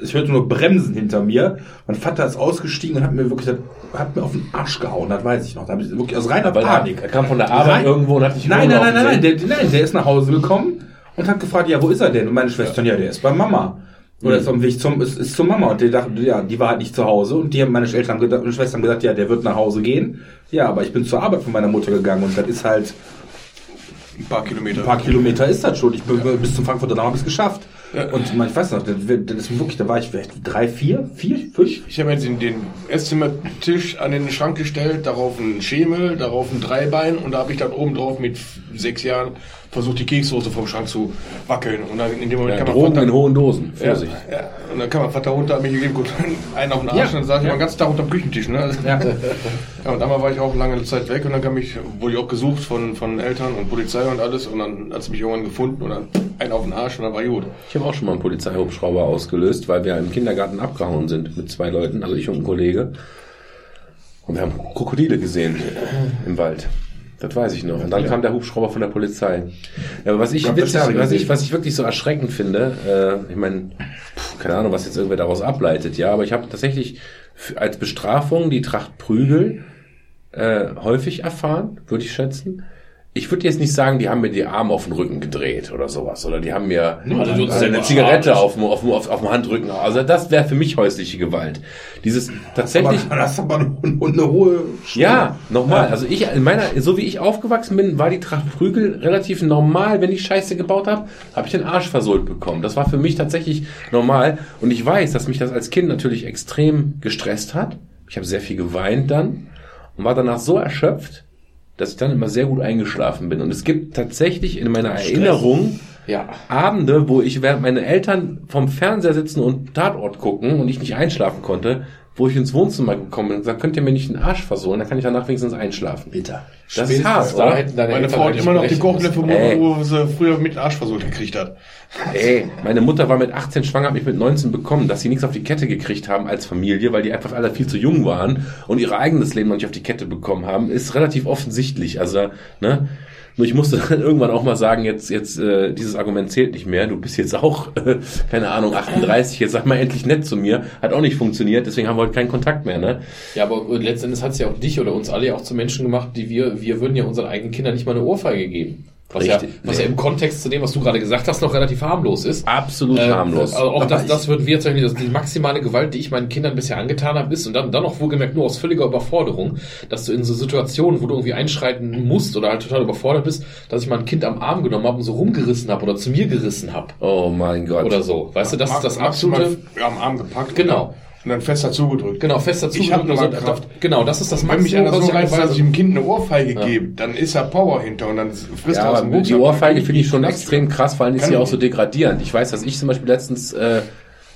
ich hörte nur Bremsen hinter mir. Mein Vater ist ausgestiegen und hat mir wirklich, hat mir auf den Arsch gehauen. Das weiß ich noch. Da habe ich wirklich aus reiner Weil Panik. er kam von der Arbeit Nein. irgendwo und hat dich Nein, nein, nein, nein, nein, der, nein, der ist nach Hause gekommen und hat gefragt, ja, wo ist er denn? Und meine Schwestern, ja, der ist bei Mama. Oder ist am Weg zum, ist, ist zur Mama. Und die dachten, ja, die war halt nicht zu Hause. Und die haben meine Eltern meine Schwestern haben gesagt, ja, der wird nach Hause gehen. Ja, aber ich bin zur Arbeit von meiner Mutter gegangen und das ist halt, Ein paar Kilometer. ein paar Kilometer ist das schon. Ich bin bis zum Frankfurter Damm habe ich es geschafft. Und man, ich weiß noch, das, das ist wirklich, da war ich vielleicht drei, vier, vier, fünf. Ich habe jetzt den, den Esszimmertisch an den Schrank gestellt, darauf einen Schemel, darauf ein Dreibein und da habe ich dann oben drauf mit sechs Jahren versucht, die Kekssoße vom Schrank zu wackeln. Und dann in dem Moment ja, kann man Drogen Vater, in hohen Dosen. ja, Vorsicht. ja, und dann kann man Vater runter, hat mir gegeben, gut, einen auf den Arsch, Ja. und dann saß ich den ganzen Tag unterm Küchentisch. Ne? Ja. Ja, und einmal war ich auch lange Zeit weg und dann kam ich, wurde ich auch gesucht von, von Eltern und Polizei und alles und dann hat sie mich irgendwann gefunden und dann einen auf den Arsch und dann war gut. Ich habe auch schon mal einen Polizeihubschrauber ausgelöst, weil wir im Kindergarten abgehauen sind mit zwei Leuten, also ich und ein Kollege. Und wir haben Krokodile gesehen im Wald. Das weiß ich noch. Und dann kam der Hubschrauber von der Polizei. Ja, aber was ich, Ich witzig, ja was, ich, was ich wirklich so erschreckend finde, äh, ich meine, keine Ahnung, was jetzt irgendwer daraus ableitet, ja, aber ich habe tatsächlich als Bestrafung die Tracht Prügel äh, häufig erfahren, würde ich schätzen. Ich würde jetzt nicht sagen, die haben mir die Arme auf den Rücken gedreht oder sowas. Oder die haben mir Also eine selber Zigarette auf dem, auf, dem, auf, auf dem Handrücken. Also das wäre für mich häusliche Gewalt. Dieses tatsächlich. Aber das ist aber eine, eine hohe Ja, nochmal. Also ich, in meiner, so wie ich aufgewachsen bin, war die Tracht Prügel relativ normal. Wenn ich Scheiße gebaut habe, habe ich den Arsch versohlt bekommen. Das war für mich tatsächlich normal. Und ich weiß, dass mich das als Kind natürlich extrem gestresst hat. Ich habe sehr viel geweint dann und war danach so erschöpft, dass ich dann immer sehr gut eingeschlafen bin. Und es gibt tatsächlich in meiner Erinnerung Ja. Abende, wo ich während meine Eltern vom Fernseher sitzen und Tatort gucken und ich nicht einschlafen konnte, wo ich ins Wohnzimmer gekommen bin und gesagt, könnt ihr mir nicht den Arsch versohlen, dann kann ich danach wenigstens einschlafen. Bitter. Das ist hart, oder? hätten deine Meine Eltern Frau hat immer noch die Kochlöffel, Ey. wo sie früher mit Arsch versucht gekriegt hat. Ey, meine Mutter war mit 18 schwanger, hat mich mit 19 bekommen, dass sie nichts auf die Kette gekriegt haben als Familie, weil die einfach alle viel zu jung waren und ihr eigenes Leben noch nicht auf die Kette bekommen haben, ist relativ offensichtlich. Also, ne? Nur ich musste dann irgendwann auch mal sagen, jetzt, jetzt, äh, dieses Argument zählt nicht mehr. Du bist jetzt auch, äh, keine Ahnung, 38, jetzt sag mal endlich nett zu mir. Hat auch nicht funktioniert, deswegen haben wir heute keinen Kontakt mehr, ne? Ja, aber letztendlich hat es ja auch dich oder uns alle ja auch zu Menschen gemacht, die wir, wir würden ja unseren eigenen Kindern nicht mal eine Ohrfeige geben. Was, ja, was nee. ja im Kontext zu dem, was du gerade gesagt hast, noch relativ harmlos ist. Absolut Äh, harmlos. Also auch Aber das, das würden wir jetzt sagen, das- die maximale Gewalt, die ich meinen Kindern bisher angetan habe, ist und dann, dann auch wohlgemerkt nur aus völliger Überforderung, dass du in so Situationen, wo du irgendwie einschreiten musst oder halt total überfordert bist, dass ich mal ein Kind am Arm genommen habe und so rumgerissen habe oder zu mir gerissen habe oh mein Gott. oder so. Weißt du, das ist das absolute, am Arm gepackt. Genau. Und dann fest dazu gedrückt. genau, fest dazu. Ich hab gedrückt, also, Kraft. Genau, das ist das Wenn mich Maximum, einer was so reizt, dass ich dem Kind eine Ohrfeige gebe, dann ist da Power hinter und dann frisst Ja, er aus dem die Rucksack. Ohrfeige finde ich schon extrem krass, vor allem ist sie auch so degradierend. Ich weiß, dass ich zum Beispiel letztens, äh,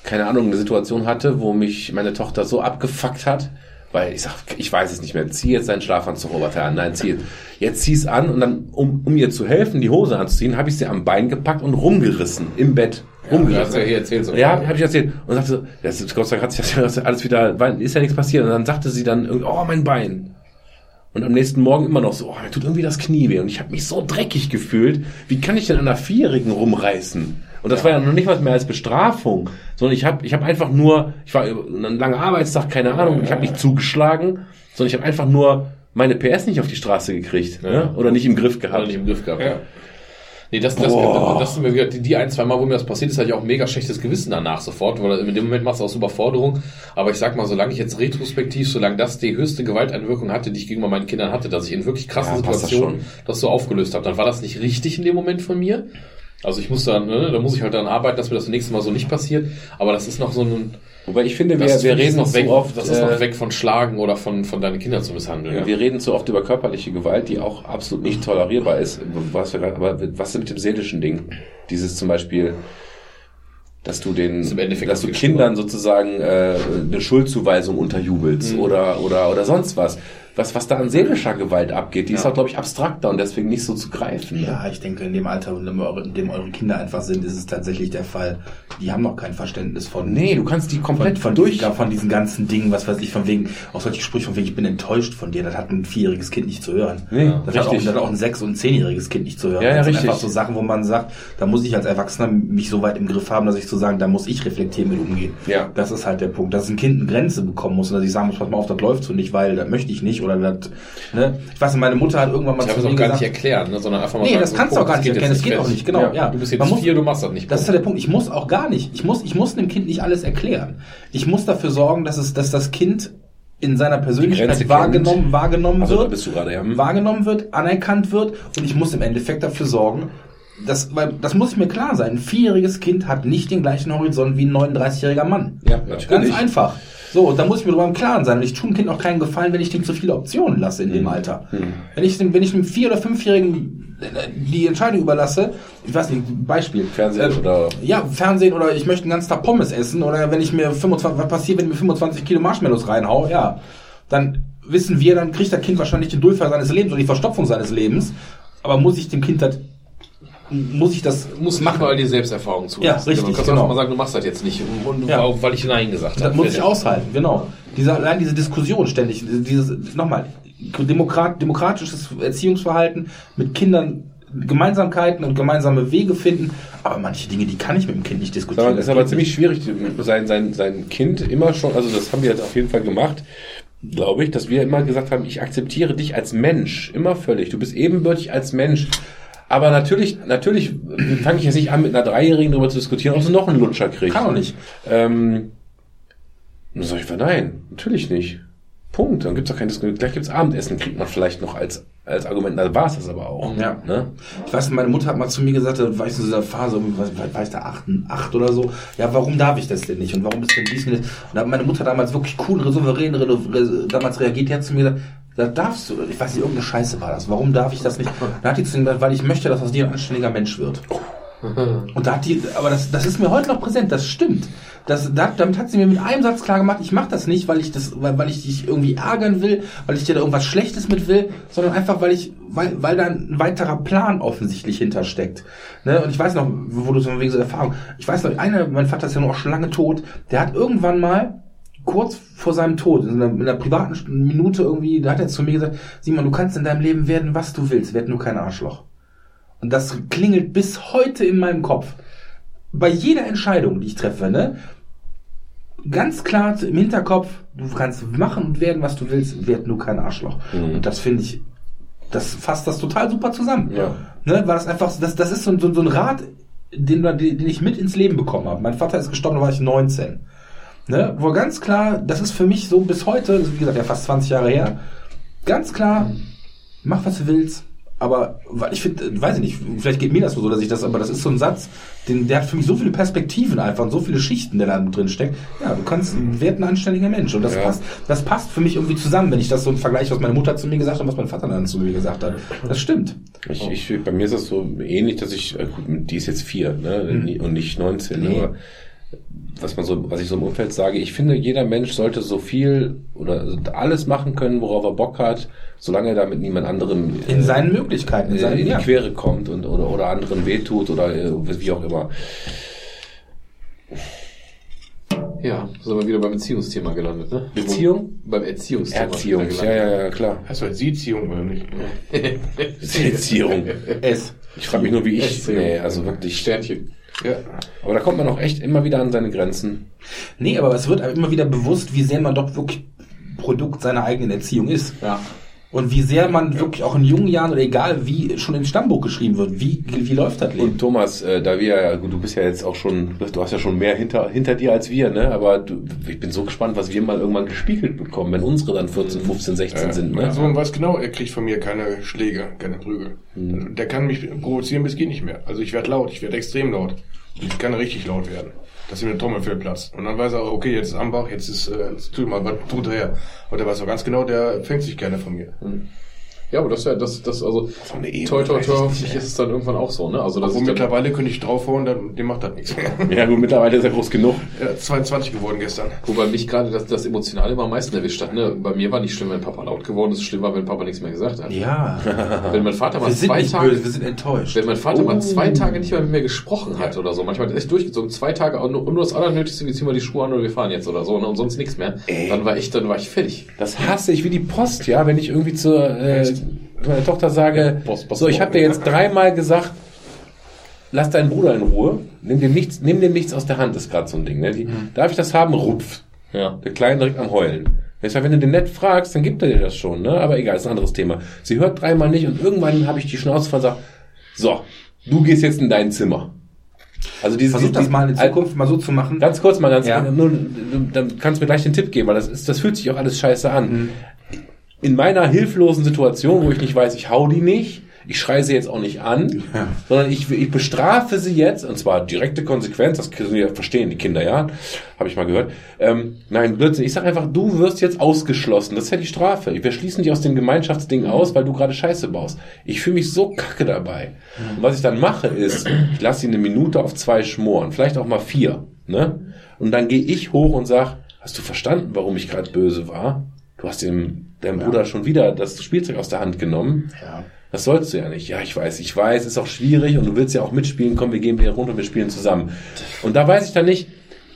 keine Ahnung, eine Situation hatte, wo mich meine Tochter so abgefuckt hat, weil ich sag, ich weiß es nicht mehr, zieh jetzt deinen Schlafanzug Oberteil an, nein, zieh jetzt. Jetzt zieh es an und dann, um, um ihr zu helfen, die Hose anzuziehen, habe ich sie am Bein gepackt und rumgerissen, im Bett. Hast Rumgerissen. ja hier erzählt. So Ja, habe ich erzählt. Und sagte so, das ist, Gott sei Dank hat sich das alles wieder, ist ja nichts passiert. Und dann sagte sie dann, oh, mein Bein. Und am nächsten Morgen immer noch so, oh, mir tut irgendwie das Knie weh. Und ich habe mich so dreckig gefühlt. Wie kann ich denn einer Vierjährigen rumreißen? Und das war ja noch nicht was mehr als Bestrafung, sondern ich habe ich hab einfach nur, ich war einen langen Arbeitstag, keine Ahnung, ich habe nicht zugeschlagen, sondern ich habe einfach nur meine PS nicht auf die Straße gekriegt ne? oder nicht im Griff gehabt. er nicht im Griff gehabt. Ja. Nee, das, das, Boah. das sind mir wieder, die, ein, zwei Mal, wo mir das passiert ist, hatte ich auch mega schlechtes Gewissen danach sofort, weil in dem Moment machst du aus Überforderung. Aber ich sag mal, solange ich jetzt retrospektiv, solange das die höchste Gewalteinwirkung hatte, die ich gegenüber meinen Kindern hatte, dass ich in wirklich krassen Ja, das Situationen schon. das so aufgelöst habe, dann war das nicht richtig in dem Moment von mir. Also ich muss dann, ne, da muss ich halt dann arbeiten, dass mir das nächste Mal so nicht passiert. Aber das ist noch so ein, Wobei ich finde, wir, das wir reden noch weg, so oft, das ist äh, noch weg von Schlagen oder von, von deinen Kindern zu misshandeln. Ja. Wir reden zu oft über körperliche Gewalt, die auch absolut nicht tolerierbar ist. Was wir aber was ist mit dem seelischen Ding? Dieses zum Beispiel, dass du den, Endeffekt dass du Kindern sozusagen äh, eine Schuldzuweisung unterjubelst Mhm. oder oder oder sonst was. Was was da an seelischer Gewalt abgeht, die ist Ja. auch glaube ich abstrakter und deswegen nicht so zu greifen. ne? Ja, ich denke, in dem Alter, in dem eure, in dem eure Kinder einfach sind, ist es tatsächlich der Fall. Die haben noch kein Verständnis von. Nee, du kannst die von, komplett von, durch. diesen, von diesen ganzen Dingen, was weiß ich, von wegen, auch solche Sprüche von wegen, ich bin enttäuscht von dir, das hat ein vierjähriges Kind nicht zu hören. Nee, das, hat auch, das hat auch ein sechs- und zehnjähriges Kind nicht zu hören. Ja, ja, das sind richtig. einfach so Sachen, wo man sagt, da muss ich als Erwachsener mich so weit im Griff haben, dass ich zu sagen, da muss ich reflektieren mit umgehen. Ja. Das ist halt der Punkt, dass ein Kind eine Grenze bekommen muss und dass ich sagen muss, pass mal auf, das läuft so nicht, weil das möchte ich nicht oder das, ne? Ich weiß nicht, meine Mutter hat irgendwann mal Ich habe es auch gar gesagt, nicht erklärt, ne, sondern einfach mal Nee, sagen, das kannst du auch gar nicht jetzt das geht auch nicht, genau, ja. Du bist jetzt muss- vier, du machst das nicht. Das ist ja der Punkt. Ich muss auch gar nicht. Ich muss, ich muss dem Kind nicht alles erklären. Ich muss dafür sorgen, dass es, dass das Kind in seiner Persönlichkeit wahrgenommen, wahrgenommen Also, wird, bist du gerade, ja. wahrgenommen wird, anerkannt wird und ich muss im Endeffekt dafür sorgen, dass, weil, das muss ich mir klar sein. Ein vierjähriges Kind hat nicht den gleichen Horizont wie ein 39-jähriger Mann. Ja, natürlich. Ganz einfach. So, und da muss ich mir darüber im Klaren sein. Und ich tue dem Kind auch keinen Gefallen, wenn ich dem zu viele Optionen lasse in dem Alter. Wenn ich dem, wenn ich dem vier- oder fünfjährigen äh, die Entscheidung überlasse, ich weiß nicht, Beispiel. Fernsehen Äh, oder ja, Fernsehen oder ich möchte den ganzen Tag Pommes essen oder wenn ich mir 25, was passiert, wenn ich mir 25 Kilo Marshmallows reinhau, ja, dann wissen wir, dann kriegt das Kind wahrscheinlich den Durchfall seines Lebens oder die Verstopfung seines Lebens. Aber muss ich dem Kind das, muss ich das muss machen, weil die Selbsterfahrung zu. Ja, richtig, Du kannst genau. mal sagen, du machst das jetzt nicht. Und Ja. auch, weil ich Nein gesagt habe. Das muss ich aushalten, genau. Diese, allein diese Diskussion ständig, dieses, nochmal, Demokrat, demokratisches Erziehungsverhalten mit Kindern Gemeinsamkeiten und gemeinsame Wege finden, aber manche Dinge, die kann ich mit dem Kind nicht diskutieren. Es ist aber ziemlich schwierig, sein, sein, sein Kind immer schon, also das haben wir jetzt auf jeden Fall gemacht, glaube ich, dass wir immer gesagt haben, ich akzeptiere dich als Mensch, immer völlig. Du bist ebenbürtig als Mensch. Aber natürlich, natürlich fange ich jetzt nicht an, mit einer Dreijährigen darüber zu diskutieren, ob sie noch einen Lutscher kriegt. Kann auch nicht. Ähm, dann sag ich, nein, natürlich nicht. Punkt. Dann gibt's doch kein Diskussion. Gleich gibt's Abendessen, kriegt man vielleicht noch als, als Argument. Da war es das aber auch. Ja. Ne? Ich weiß, meine Mutter hat mal zu mir gesagt, da war ich in dieser Phase, was weiß der, acht, acht oder so, ja, warum darf ich das denn nicht? Und warum ist denn dies das? Und da hat meine Mutter damals wirklich cool, souverän, damals reagiert, die hat zu mir gesagt, da darfst du, ich weiß nicht, irgendeine Scheiße war das, warum darf ich das nicht? Da hat die zu mir gesagt, weil ich möchte, dass aus dir ein anständiger Mensch wird. Und da hat die, aber das, das ist mir heute noch präsent, das stimmt. Das, da, damit hat sie mir mit einem Satz klar gemacht, ich mache das nicht, weil ich das, weil, weil ich dich irgendwie ärgern will, weil ich dir da irgendwas Schlechtes mit will, sondern einfach, weil ich, weil, weil da ein weiterer Plan offensichtlich hintersteckt. Ne? Und ich weiß noch, wo du so wegen so Erfahrung, ich weiß noch, einer, mein Vater ist ja noch schon lange tot, der hat irgendwann mal kurz vor seinem Tod, in einer, in einer privaten Minute irgendwie, da hat er zu mir gesagt, Simon, du kannst in deinem Leben werden, was du willst, werd nur kein Arschloch. Und das klingelt bis heute in meinem Kopf. Bei jeder Entscheidung, die ich treffe, ne? Ganz klar im Hinterkopf, du kannst machen und werden, was du willst, werd nur kein Arschloch. Mhm. Und das finde ich, das fasst das total super zusammen. Ja. Ne, weil das einfach, das, das ist so, ein- so, so ein Rat, den den ich mit ins Leben bekommen habe. Mein Vater ist gestorben, da war ich 19. Ne, wo ganz klar, das ist für mich so bis heute, das ist, wie gesagt, ja fast 20 Jahre her, ganz klar, mach was du willst. Aber weil ich finde, weiß ich nicht, vielleicht geht mir das so, dass ich das, aber das ist so ein Satz, den, der hat für mich so viele Perspektiven einfach und so viele Schichten, der da drin steckt. Ja, du kannst, werd ein anständiger Mensch. Und das Ja. passt, das passt für mich irgendwie zusammen, wenn ich das so im Vergleich, was meine Mutter zu mir gesagt hat und was mein Vater dann zu mir gesagt hat. Das stimmt. Ich, ich, bei mir ist das so ähnlich, dass ich, äh, gut, die ist jetzt vier, ne, und nicht 19, Nee. aber was man so, was ich so im Umfeld sage, ich finde, jeder Mensch sollte so viel oder alles machen können, worauf er Bock hat, solange er damit niemand anderem In seinen Möglichkeiten, in äh, seinen, in die ja. Quere kommt und oder, oder anderen wehtut oder äh, wie auch immer. Ja, sind wir wieder beim Erziehungsthema gelandet, ne? Beziehung? Beim Erziehungsthema. Erziehung, ja, ja, ja, klar. Hast du jetzt Sieziehung oder nicht? Erziehung. Es. Ich frage mich nur, wie ich, Erziehung. nee, also wirklich. Sternchen. Ja. Aber da kommt man auch echt immer wieder an seine Grenzen. Nee, aber es wird immer wieder bewusst, wie sehr man doch wirklich Produkt seiner eigenen Erziehung ist. Ja. Und wie sehr man wirklich auch in jungen Jahren oder egal wie schon ins Stammbuch geschrieben wird. Wie, wie läuft das Leben? Und Thomas, äh, da wir ja, du bist ja jetzt auch schon, du hast ja schon mehr hinter, hinter dir als wir, ne? Aber du, ich bin so gespannt, was wir mal irgendwann gespiegelt bekommen, wenn unsere dann 14, 15, 16 sind, Mein ne? Sohn weiß genau, er kriegt von mir keine Schläge, keine Prügel. Der kann mich provozieren bis geht nicht mehr. Also ich werde laut, ich werde extrem laut. Ich kann richtig laut werden. Dass ihm der Trommelfell platzt. Und dann weiß er, auch, okay, jetzt ist Ambach, jetzt ist, äh, jetzt tut mal, was tut er her? Und der weiß auch ganz genau, der fängt sich gerne von mir. Ja, aber das ist ja, das, das, also, toi, toi, toi, ich hoffentlich ist es dann irgendwann auch so, ne? Also, das ist mittlerweile könnte ich draufhauen, dann, dem macht das nichts mehr. Ja, gut, mittlerweile ist er groß genug. Ist 22 geworden gestern. wobei mich gerade das, das Emotionale immer am meisten erwischt hat, ne? Bei mir war nicht schlimm, wenn Papa laut geworden ist, schlimm war, wenn Papa nichts mehr gesagt hat. Ja. Wenn mein Vater mal zwei Tage, böse, wir sind enttäuscht. wenn mein Vater mal zwei Tage nicht mehr mit mir gesprochen hat oder so, manchmal hat er echt durchgezogen, zwei Tage und nur, nur das Allernötigste, wir ziehen mal die Schuhe an oder wir fahren jetzt oder so, ne? Und sonst nichts mehr. Dann war ich, dann war ich fertig. Das hasse ich wie die Post, ja, wenn ich irgendwie zur äh, meiner Tochter sage, Post, Post, so, ich habe dir jetzt dreimal gesagt, lass deinen Bruder in Ruhe, nimm dem nichts, nimm dem nichts aus der Hand, ist gerade so ein Ding, ne? Die, Darf ich das haben? Rupf. Ja. Der Kleine direkt am Heulen. Ich wenn du den nett fragst, dann gibt er dir das schon, ne? Aber egal, ist ein anderes Thema. Sie hört dreimal nicht und irgendwann habe ich die Schnauze voll und sag, so, du gehst jetzt in dein Zimmer. Also dieses, Versuch das mal in Zukunft mal so zu machen. Ganz kurz mal ganz, Ja. nur, dann kannst du mir gleich den Tipp geben, weil das ist, das fühlt sich auch alles scheiße an. Mhm. In meiner hilflosen Situation, wo ich nicht weiß, ich hau die nicht, ich schreie sie jetzt auch nicht an, Ja. sondern ich, ich bestrafe sie jetzt, und zwar direkte Konsequenz, das können ja verstehen die Kinder ja, habe ich mal gehört. Ähm, nein, Blödsinn, ich sage einfach, du wirst jetzt ausgeschlossen, das ist ja die Strafe. Wir schließen dich aus dem Gemeinschaftsding aus, weil du gerade Scheiße baust. Ich fühle mich so kacke dabei. Und was ich dann mache ist, ich lasse sie eine Minute auf zwei schmoren, vielleicht auch mal vier, ne? Und dann gehe ich hoch und sag, hast du verstanden, warum ich gerade böse war? Du hast dem deinem Bruder schon wieder das Spielzeug aus der Hand genommen. Ja. Das sollst du ja nicht. Ja, ich weiß, ich weiß, ist auch schwierig und du willst ja auch mitspielen. Komm, wir gehen wieder runter und wir spielen zusammen. Und da weiß ich dann nicht,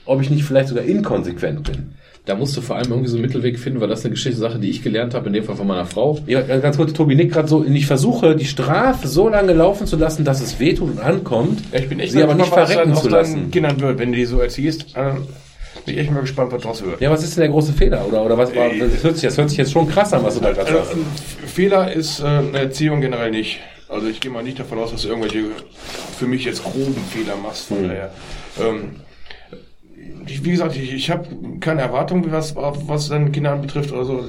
ob ich nicht vielleicht sogar inkonsequent bin. Da musst du vor allem irgendwie so einen Mittelweg finden, weil das eine Geschichte Sache, die ich gelernt habe, in dem Fall von meiner Frau. Ja, ganz kurz, Tobi nickt gerade so, ich versuche, die Strafe so lange laufen zu lassen, dass es wehtut und ankommt, Ja, ich bin echt sie aber nicht verrecken dann zu lassen. Kindern wird, wenn du die so erziehst. Äh, bin ich echt mal gespannt, was draus wird. Ja, was ist denn der große Fehler? Oder, oder was war, das hört sich, das hört sich jetzt schon krass an, was du da gerade Also, sagst. ein Fehler ist äh, eine Erziehung generell nicht. Also ich gehe mal nicht davon aus, dass du irgendwelche für mich jetzt groben Fehler machst. Von daher. Ähm, ich, wie gesagt, ich, ich habe keine Erwartung, was, was deine Kinder anbetrifft oder so.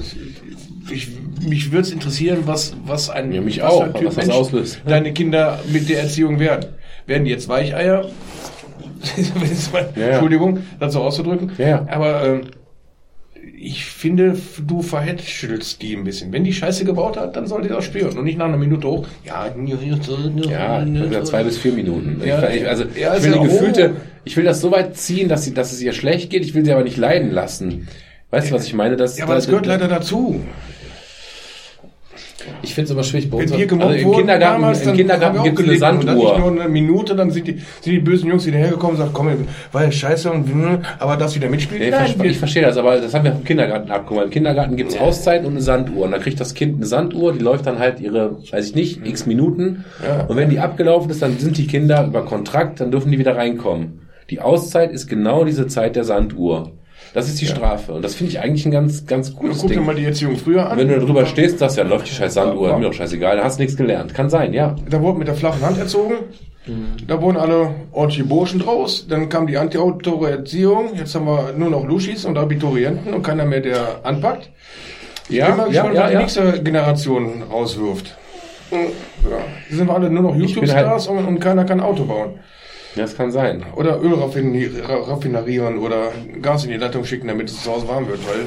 Ich, ich, mich würde es interessieren, was, was ein, Ja, mich was auch, ein Typ was das Mensch auslöst. deine Kinder mit der Erziehung werden. Werden die jetzt Weicheier? Ja, ja. Entschuldigung, das so auszudrücken. Ja, ja. Aber ähm, ich finde, du verhätschelst die ein bisschen. Wenn die Scheiße gebaut hat, dann soll die das spüren und nicht nach einer Minute hoch. Ja, Ja, wieder zwei bis vier Minuten. Ja, ich, also ja, ich will ja die Gefühlte, hoch. ich will das so weit ziehen, dass, sie, dass es ihr schlecht geht. Ich will sie aber nicht leiden lassen. Weißt du, was ich meine? Das, Ja, aber das gehört leider dazu. Ich finde es immer schwierig bei uns. Wenn wir gemobbt also im wurden Kindergarten- damals, im Kindergarten auch gibt's eine gelitten. Und dann Sanduhr. nur eine Minute, dann sind die, sind die bösen Jungs wieder hergekommen und sagen, komm, war ja scheiße, und, aber das wieder mitspielt. Ja, ich, ver- ich verstehe das, aber das haben wir vom Kindergarten abgeholt. Im Kindergarten gibt's Auszeit und eine Sanduhr. Und da kriegt das Kind eine Sanduhr, die läuft dann halt ihre, weiß ich nicht, x Minuten. Ja. Und wenn die abgelaufen ist, dann sind die Kinder über Kontrakt, dann dürfen die wieder reinkommen. Die Auszeit ist genau diese Zeit der Sanduhr. Das ist die Strafe. Und das finde ich eigentlich ein ganz, ganz gutes guck dir Ding. mal die Erziehung früher an. Wenn du da drüber stehst, sagst ja, läuft die scheiß Sanduhr, mir doch scheißegal, da hast du nichts gelernt. Kann sein, ja. Da wurde mit der flachen Hand erzogen. Da wurden alle ordentliche Burschen draus. Dann kam die antiautore Erziehung. Jetzt haben wir nur noch Luschis und Abiturienten und keiner mehr, der anpackt. Ich bin mal gespannt, was die nächste Generation rauswirft. Ja, sind wir alle nur noch bin YouTube-Stars und, und keiner kann Auto bauen. Das kann sein. Oder Öl raffini- ra- raffinerieren oder Gas in die Leitung schicken, damit es zu Hause warm wird. Weil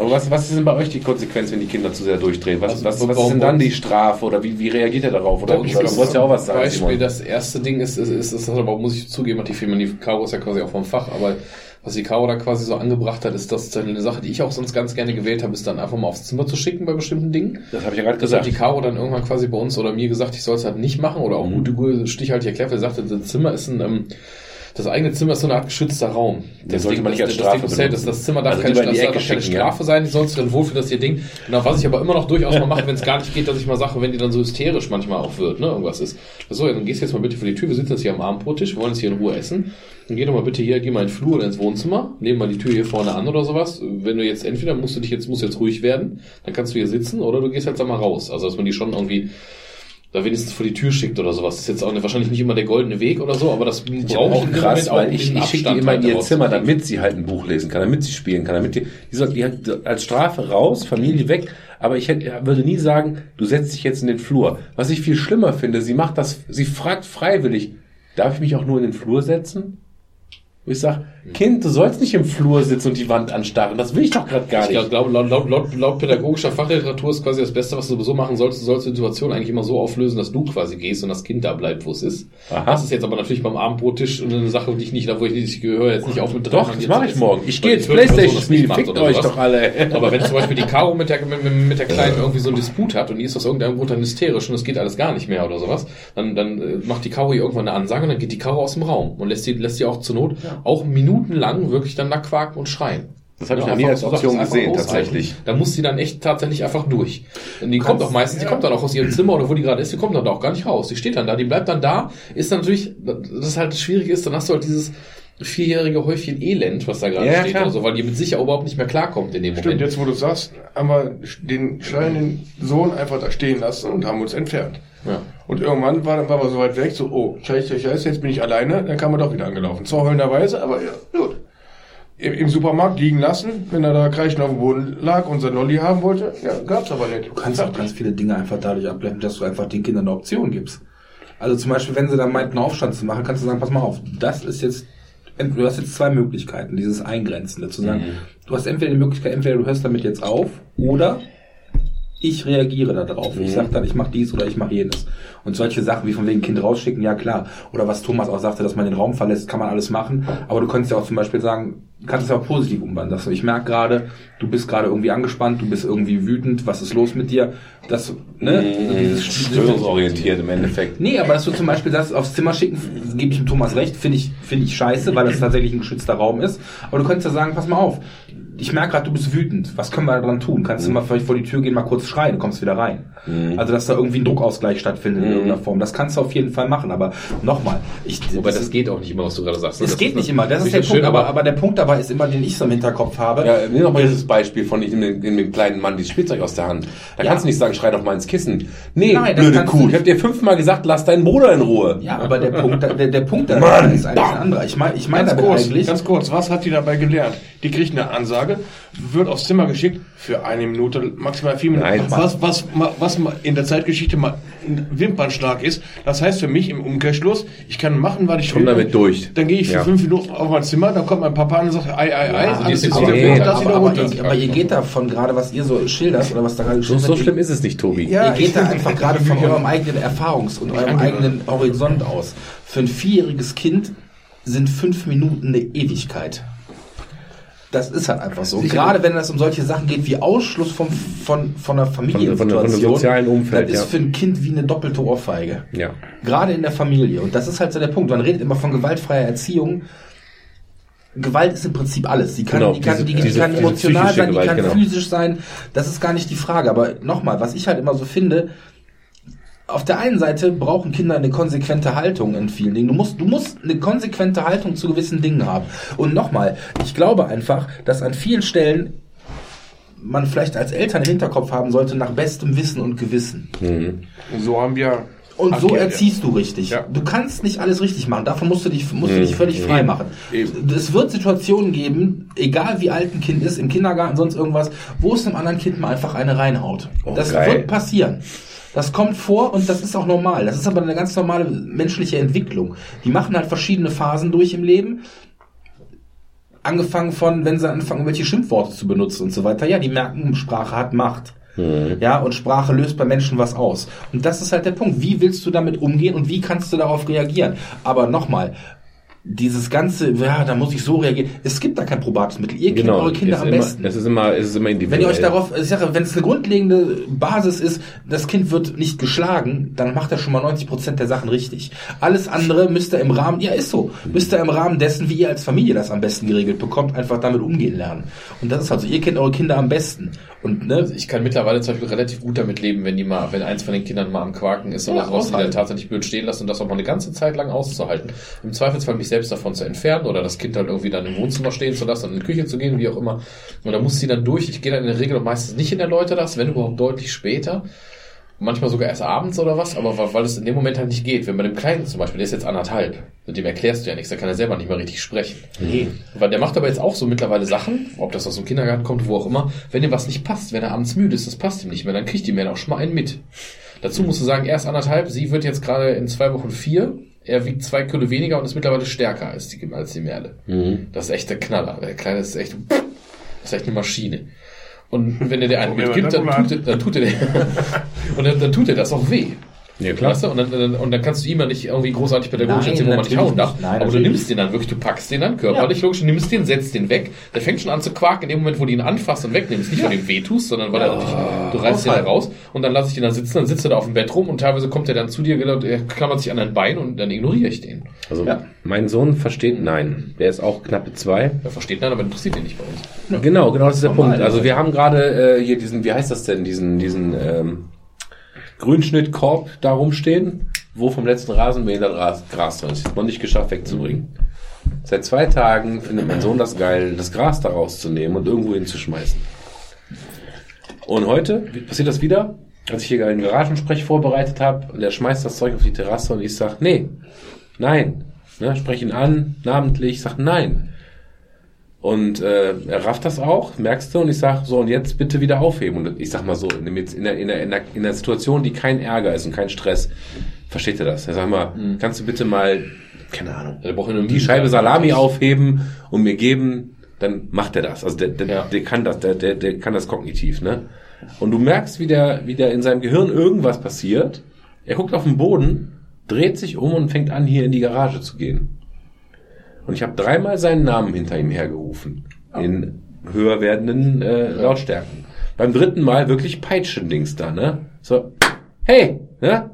Aber was, was ist denn bei euch die Konsequenz, wenn die Kinder zu sehr durchdrehen? Was, Also, was, was ist warum- denn dann die Strafe oder wie, wie reagiert er darauf? Oder Bei du ist wolltest ja auch was zum sagen, Beispiel, Simon. das erste Ding ist, ist, ist, ist aber muss ich zugeben, hat die Firma, die Caro ist ja quasi auch vom Fach, aber was die Caro da quasi so angebracht hat, ist das eine Sache, die ich auch sonst ganz gerne gewählt habe, ist dann einfach mal aufs Zimmer zu schicken bei bestimmten Dingen. Das habe ich ja gerade Das hat gesagt. die Caro dann irgendwann quasi bei uns oder mir gesagt, ich soll es halt nicht machen oder auch gute Gute stichhaltig erklärt, weil sie sagte, das Zimmer ist ein, ähm, das eigene Zimmer ist so eine Art geschützter Raum. Den sollte man nicht als das, Strafe das, das, das, das Zimmer darf Also keine, das darf keine schicken, ja. Strafe sein, die sollst du dann wohlfühlen, das ihr Ding. Genau, was ich aber immer noch durchaus mal mache, wenn es gar nicht geht, dass ich mal sage, wenn die dann so hysterisch manchmal auch wird, ne, irgendwas ist. So, ja, dann gehst du jetzt mal bitte vor die Tür, wir sitzen jetzt hier am Abendbrottisch, wir wollen jetzt hier in Ruhe essen. Dann geh doch mal bitte hier, geh mal in den Flur oder ins Wohnzimmer, nehmen mal die Tür hier vorne an oder sowas. Wenn du jetzt entweder musst du dich jetzt, musst jetzt ruhig werden, dann kannst du hier sitzen oder du gehst jetzt einmal raus. Also, dass man die schon irgendwie da wenigstens vor die Tür schickt oder sowas. Das ist jetzt auch wahrscheinlich nicht immer der goldene Weg oder so, aber das Ich brauche ich krass, weil ich, ich schicke die immer in halt ihr Zimmer, damit sie halt ein Buch lesen kann, damit sie spielen kann, damit die, die soll die hat als Strafe raus, Familie weg, aber ich hätte, würde nie sagen, du setzt dich jetzt in den Flur. Was ich viel schlimmer finde, sie macht das, sie fragt freiwillig, darf ich mich auch nur in den Flur setzen? Wo ich sage, Kind, du sollst nicht im Flur sitzen und die Wand anstarren, das will ich doch gerade gar Ich nicht. glaube, laut, laut, laut, laut pädagogischer Fachliteratur ist quasi das Beste, was du sowieso machen sollst. Du sollst die Situation eigentlich immer so auflösen, dass du quasi gehst und das Kind da bleibt, wo es ist. Aha. Das ist jetzt aber natürlich beim Abendbrottisch eine Sache, die ich nicht, da wo ich nicht, ich gehöre jetzt nicht auf mit Doch, das mache ich morgen. Ich gehe jetzt vierte Person Playstation das spielen, nicht macht fickt euch doch alle. Aber wenn zum Beispiel die Caro mit der, mit, mit der Kleinen irgendwie so einen Disput hat und die ist aus irgendeinem Grund dann hysterisch und es geht alles gar nicht mehr oder sowas, dann, dann äh, macht die Caro irgendwann eine Ansage und dann geht die Caro aus dem Raum und lässt die, lässt die auch zur Not auch minutenlang wirklich dann da quaken und schreien. Das habe ich Ja, noch nie einfach als Option gesehen, tatsächlich. Da muss sie dann echt tatsächlich einfach durch. Und die kommt auch meistens, die kommt dann auch aus ihrem Zimmer oder wo die gerade ist, die kommt dann da auch gar nicht raus. Die steht dann da, die bleibt dann da, ist dann natürlich, das halt schwierig ist, dann hast du halt dieses vierjährige Häufchen Elend, was da gerade Ja, ja, steht klar. oder so, weil die mit sich ja überhaupt nicht mehr klarkommt in dem Stimmt, Moment. jetzt wo du sagst, haben wir den schreienden Sohn einfach da stehen lassen und haben uns entfernt. Ja. Und irgendwann war, dann waren wir so weit weg, so, oh, scheiße, scheiße, jetzt bin ich alleine, dann kam er doch wieder angelaufen. Zwar heulenderweise, aber ja, gut. Im, Im Supermarkt liegen lassen, wenn er da kreischend auf dem Boden lag und sein Lolli haben wollte, ja, gab's aber nicht. Du kannst auch ganz viele Dinge einfach dadurch abblenden, dass du einfach den Kindern eine Option gibst. Also zum Beispiel, wenn sie dann meinten, Aufstand zu machen, kannst du sagen, pass mal auf, das ist jetzt, du hast jetzt zwei Möglichkeiten, dieses Eingrenzende, zu sagen, du hast entweder die Möglichkeit, entweder du hörst damit jetzt auf, oder ich reagiere darauf. Ich sage dann, ich mache dies oder ich mache jenes. Und solche Sachen wie von wegen Kind rausschicken, ja klar. Oder was Thomas auch sagte, dass man den Raum verlässt, kann man alles machen. Aber du könntest ja auch zum Beispiel sagen, kannst es ja auch positiv umwandeln. Dass ich merke gerade, du bist gerade irgendwie angespannt, du bist irgendwie wütend, was ist los mit dir? Das, ne? dieses- Störungsorientiert im Endeffekt. Nee, aber dass du zum Beispiel das aufs Zimmer schicken, gebe ich dem Thomas recht, finde ich, finde ich scheiße, weil das tatsächlich ein geschützter Raum ist. Aber du könntest ja sagen, pass mal auf, ich merke gerade, du bist wütend. Was können wir daran tun? Kannst du mal vielleicht vor die Tür gehen, mal kurz schreien, du kommst wieder rein. Also, dass da irgendwie ein Druckausgleich stattfindet in irgendeiner Form. Das kannst du auf jeden Fall machen. Aber nochmal, ich, Wobei das geht auch nicht immer, was du gerade sagst. es Das geht nicht immer, das ist der nicht Punkt, schön, aber, aber der Punkt dabei ist immer, den ich so im Hinterkopf habe. Ja, nimm doch mal dieses Beispiel von ich nehme dem, kleinen Mann dieses Spielzeug aus der Hand. Da Ja. kannst du nicht sagen, schrei doch mal ins Kissen. Nee, Nein, das blöde Kuh. Ich hab dir fünfmal gesagt, lass deinen Bruder in Ruhe. Ja, aber der Punkt, der, der Punkt da Mann, ist eigentlich ein anderer. Ich meine, ich meine Ganz damit kurz, eigentlich, ganz kurz, was hat die dabei gelernt? Die kriegt eine Ansage, wird aufs Zimmer geschickt für eine Minute, maximal vier Minuten. Nein. was, was, was ma- in der Zeitgeschichte mal ein Wimpernschlag ist, das heißt für mich im Umkehrschluss, ich kann machen, was ich Komm damit durch. Dann gehe ich für Ja. fünf Minuten auf mein Zimmer, dann kommt mein Papa und sagt, ei, ei, ei, die alles ist wieder gut, wieder aber, runter. ihr, aber ihr geht davon gerade, was ihr so schildert oder was da gerade So, geschildert so wird, schlimm ist es nicht, Tobi. Ja, ihr geht da einfach gerade von eurem eigenen Erfahrungs- und eurem eigenen Horizont aus. Für ein vierjähriges Kind sind fünf Minuten eine Ewigkeit. Das ist halt einfach so. Gerade wenn es um solche Sachen geht wie Ausschluss vom, von, von einer Familiensituation, von dem sozialen Umfeld, das ist für ein Kind wie eine doppelte Ohrfeige. Ja. Gerade in der Familie. Und das ist halt so der Punkt. Man redet immer von gewaltfreier Erziehung. Gewalt ist im Prinzip alles. Die kann, Genau, die kann, diese- die, die diese- kann emotional sein, die Gewalt, kann genau. physisch sein. Das ist gar nicht die Frage. Aber nochmal, was ich halt immer so finde, auf der einen Seite brauchen Kinder eine konsequente Haltung in vielen Dingen. Du musst, du musst eine konsequente Haltung zu gewissen Dingen haben. Und nochmal, ich glaube einfach, dass an vielen Stellen man vielleicht als Eltern im Hinterkopf haben sollte, nach bestem Wissen und Gewissen. So haben wir. Und so ja, ja. erziehst du richtig. Ja. Du kannst nicht alles richtig machen. Davon musst du dich, musst du dich völlig frei machen. Eben. Es wird Situationen geben, egal wie alt ein Kind ist, im Kindergarten, sonst irgendwas, wo es einem anderen Kind mal einfach eine reinhaut. das geil. wird passieren. Das kommt vor und das ist auch normal. Das ist aber eine ganz normale menschliche Entwicklung. Die machen halt verschiedene Phasen durch im Leben. Angefangen von, wenn sie anfangen, welche Schimpfworte zu benutzen und so weiter. Ja, die merken, Sprache hat Macht. Ja, und Sprache löst bei Menschen was aus. Und das ist halt der Punkt. Wie willst du damit umgehen und wie kannst du darauf reagieren? Aber nochmal, dieses ganze, ja, da muss ich so reagieren. Es gibt da kein probates Mittel. Ihr kennt eure Kinder am immer, besten. Es ist immer, es ist immer Wenn individuell. ihr euch darauf, ich sage, wenn es eine grundlegende Basis ist, das Kind wird nicht geschlagen, dann macht er schon mal 90 Prozent der Sachen richtig. Alles andere müsst ihr im Rahmen, ja ist so, müsst ihr im Rahmen dessen, wie ihr als Familie das am besten geregelt bekommt, einfach damit umgehen lernen. Und das ist halt so, ihr kennt eure Kinder am besten. Und ne, ich kann mittlerweile zum Beispiel relativ gut damit leben, wenn die mal, wenn eins von den Kindern mal am Quaken ist oder Ja, sowas, die dann tatsächlich blöd stehen lassen und das auch mal eine ganze Zeit lang auszuhalten. Im Zweifelsfall mich selbst davon zu entfernen oder das Kind halt irgendwie dann im Wohnzimmer stehen zu lassen und in die Küche zu gehen, wie auch immer. Und da muss sie dann durch. Ich gehe dann in der Regel meistens nicht in der Leute das, wenn überhaupt deutlich später. Manchmal sogar erst abends oder was, aber weil, es in dem Moment halt nicht geht. Wenn bei dem Kleinen zum Beispiel, der ist jetzt anderthalb, mit dem erklärst du ja nichts, der kann ja selber nicht mehr richtig sprechen. nee. Weil der macht aber jetzt auch so mittlerweile Sachen, ob das aus dem Kindergarten kommt, wo auch immer, wenn ihm was nicht passt, wenn er abends müde ist, das passt ihm nicht mehr, dann kriegt ihm ja auch schon mal einen mit. Dazu musst du sagen, er ist anderthalb, sie wird jetzt gerade in zwei Wochen vier, er wiegt zwei Kilo weniger und ist mittlerweile stärker als die, als die Merle. Das ist echt der Knaller. Der Kleine ist echt, das ist echt eine Maschine. Und wenn er dir einen mitgibt, dann tut, er, dann tut er, und dann, dann tut er das auch weh. Ja, klar. Weißt du? und, dann, und dann kannst du ihm ja nicht irgendwie großartig pädagogisch Nein, erzählen, wo man nicht hauen darf. Nein, aber du nimmst den dann wirklich, du packst den dann körperlich, logisch, du nimmst den, setzt den weg. Der fängt schon an zu quaken in dem Moment, wo du ihn anfasst und wegnimmst. Nicht, weil du ihm wehtust, sondern weil er dich, du reißt ihn da raus und dann lasse ich den da sitzen, dann sitzt er da auf dem Bett rum und teilweise kommt er dann zu dir, genau, er klammert sich an dein Bein und dann ignoriere ich den. Also Ja. mein Sohn versteht nein. Der ist auch knappe zwei. Er versteht dann, aber interessiert ihn nicht bei uns. Genau, genau das ist der Normal, Punkt. Also ja. wir haben gerade äh, hier diesen, wie heißt das denn, diesen, diesen ähm, Grünschnittkorb da rumstehen, wo vom letzten Rasenmäher Gras, Gras drin ist. Noch nicht geschafft wegzubringen. Seit zwei Tagen findet mein Sohn das geil, das Gras da rauszunehmen und irgendwo hinzuschmeißen. Und heute passiert das wieder, als ich hier einen Garagensprech vorbereitet habe und er schmeißt das Zeug auf die Terrasse und ich sag, nee, nein. Ne, sprech ihn an, namentlich, sag nein. Und äh, er rafft das auch, merkst du, und ich sag so, und jetzt bitte wieder aufheben. Und ich sag mal so, in, der, in, der, in, der, in, der, Situation, die kein Ärger ist und kein Stress, versteht er das. Er sagt mal, kannst du bitte mal, keine Ahnung, eine die Scheibe Salami aufheben und mir geben, dann macht er das. Also der, der, Ja. der kann das, der, der, der kann das kognitiv, ne? Und du merkst, wie der, wie der in seinem Gehirn irgendwas passiert. Er guckt auf den Boden, dreht sich um und fängt an, hier in die Garage zu gehen. Und ich habe dreimal seinen Namen hinter ihm hergerufen. In höher werdenden äh, Lautstärken. Beim dritten Mal wirklich Peitschendings da, ne? So, hey, ne?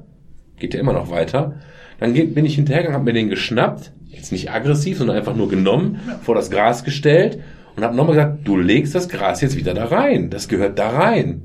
Geht ja immer noch weiter. Dann geht, bin ich hinterhergegangen, hab mir den geschnappt, jetzt nicht aggressiv, sondern einfach nur genommen, vor das Gras gestellt und hab nochmal gesagt, du legst das Gras jetzt wieder da rein. Das gehört da rein.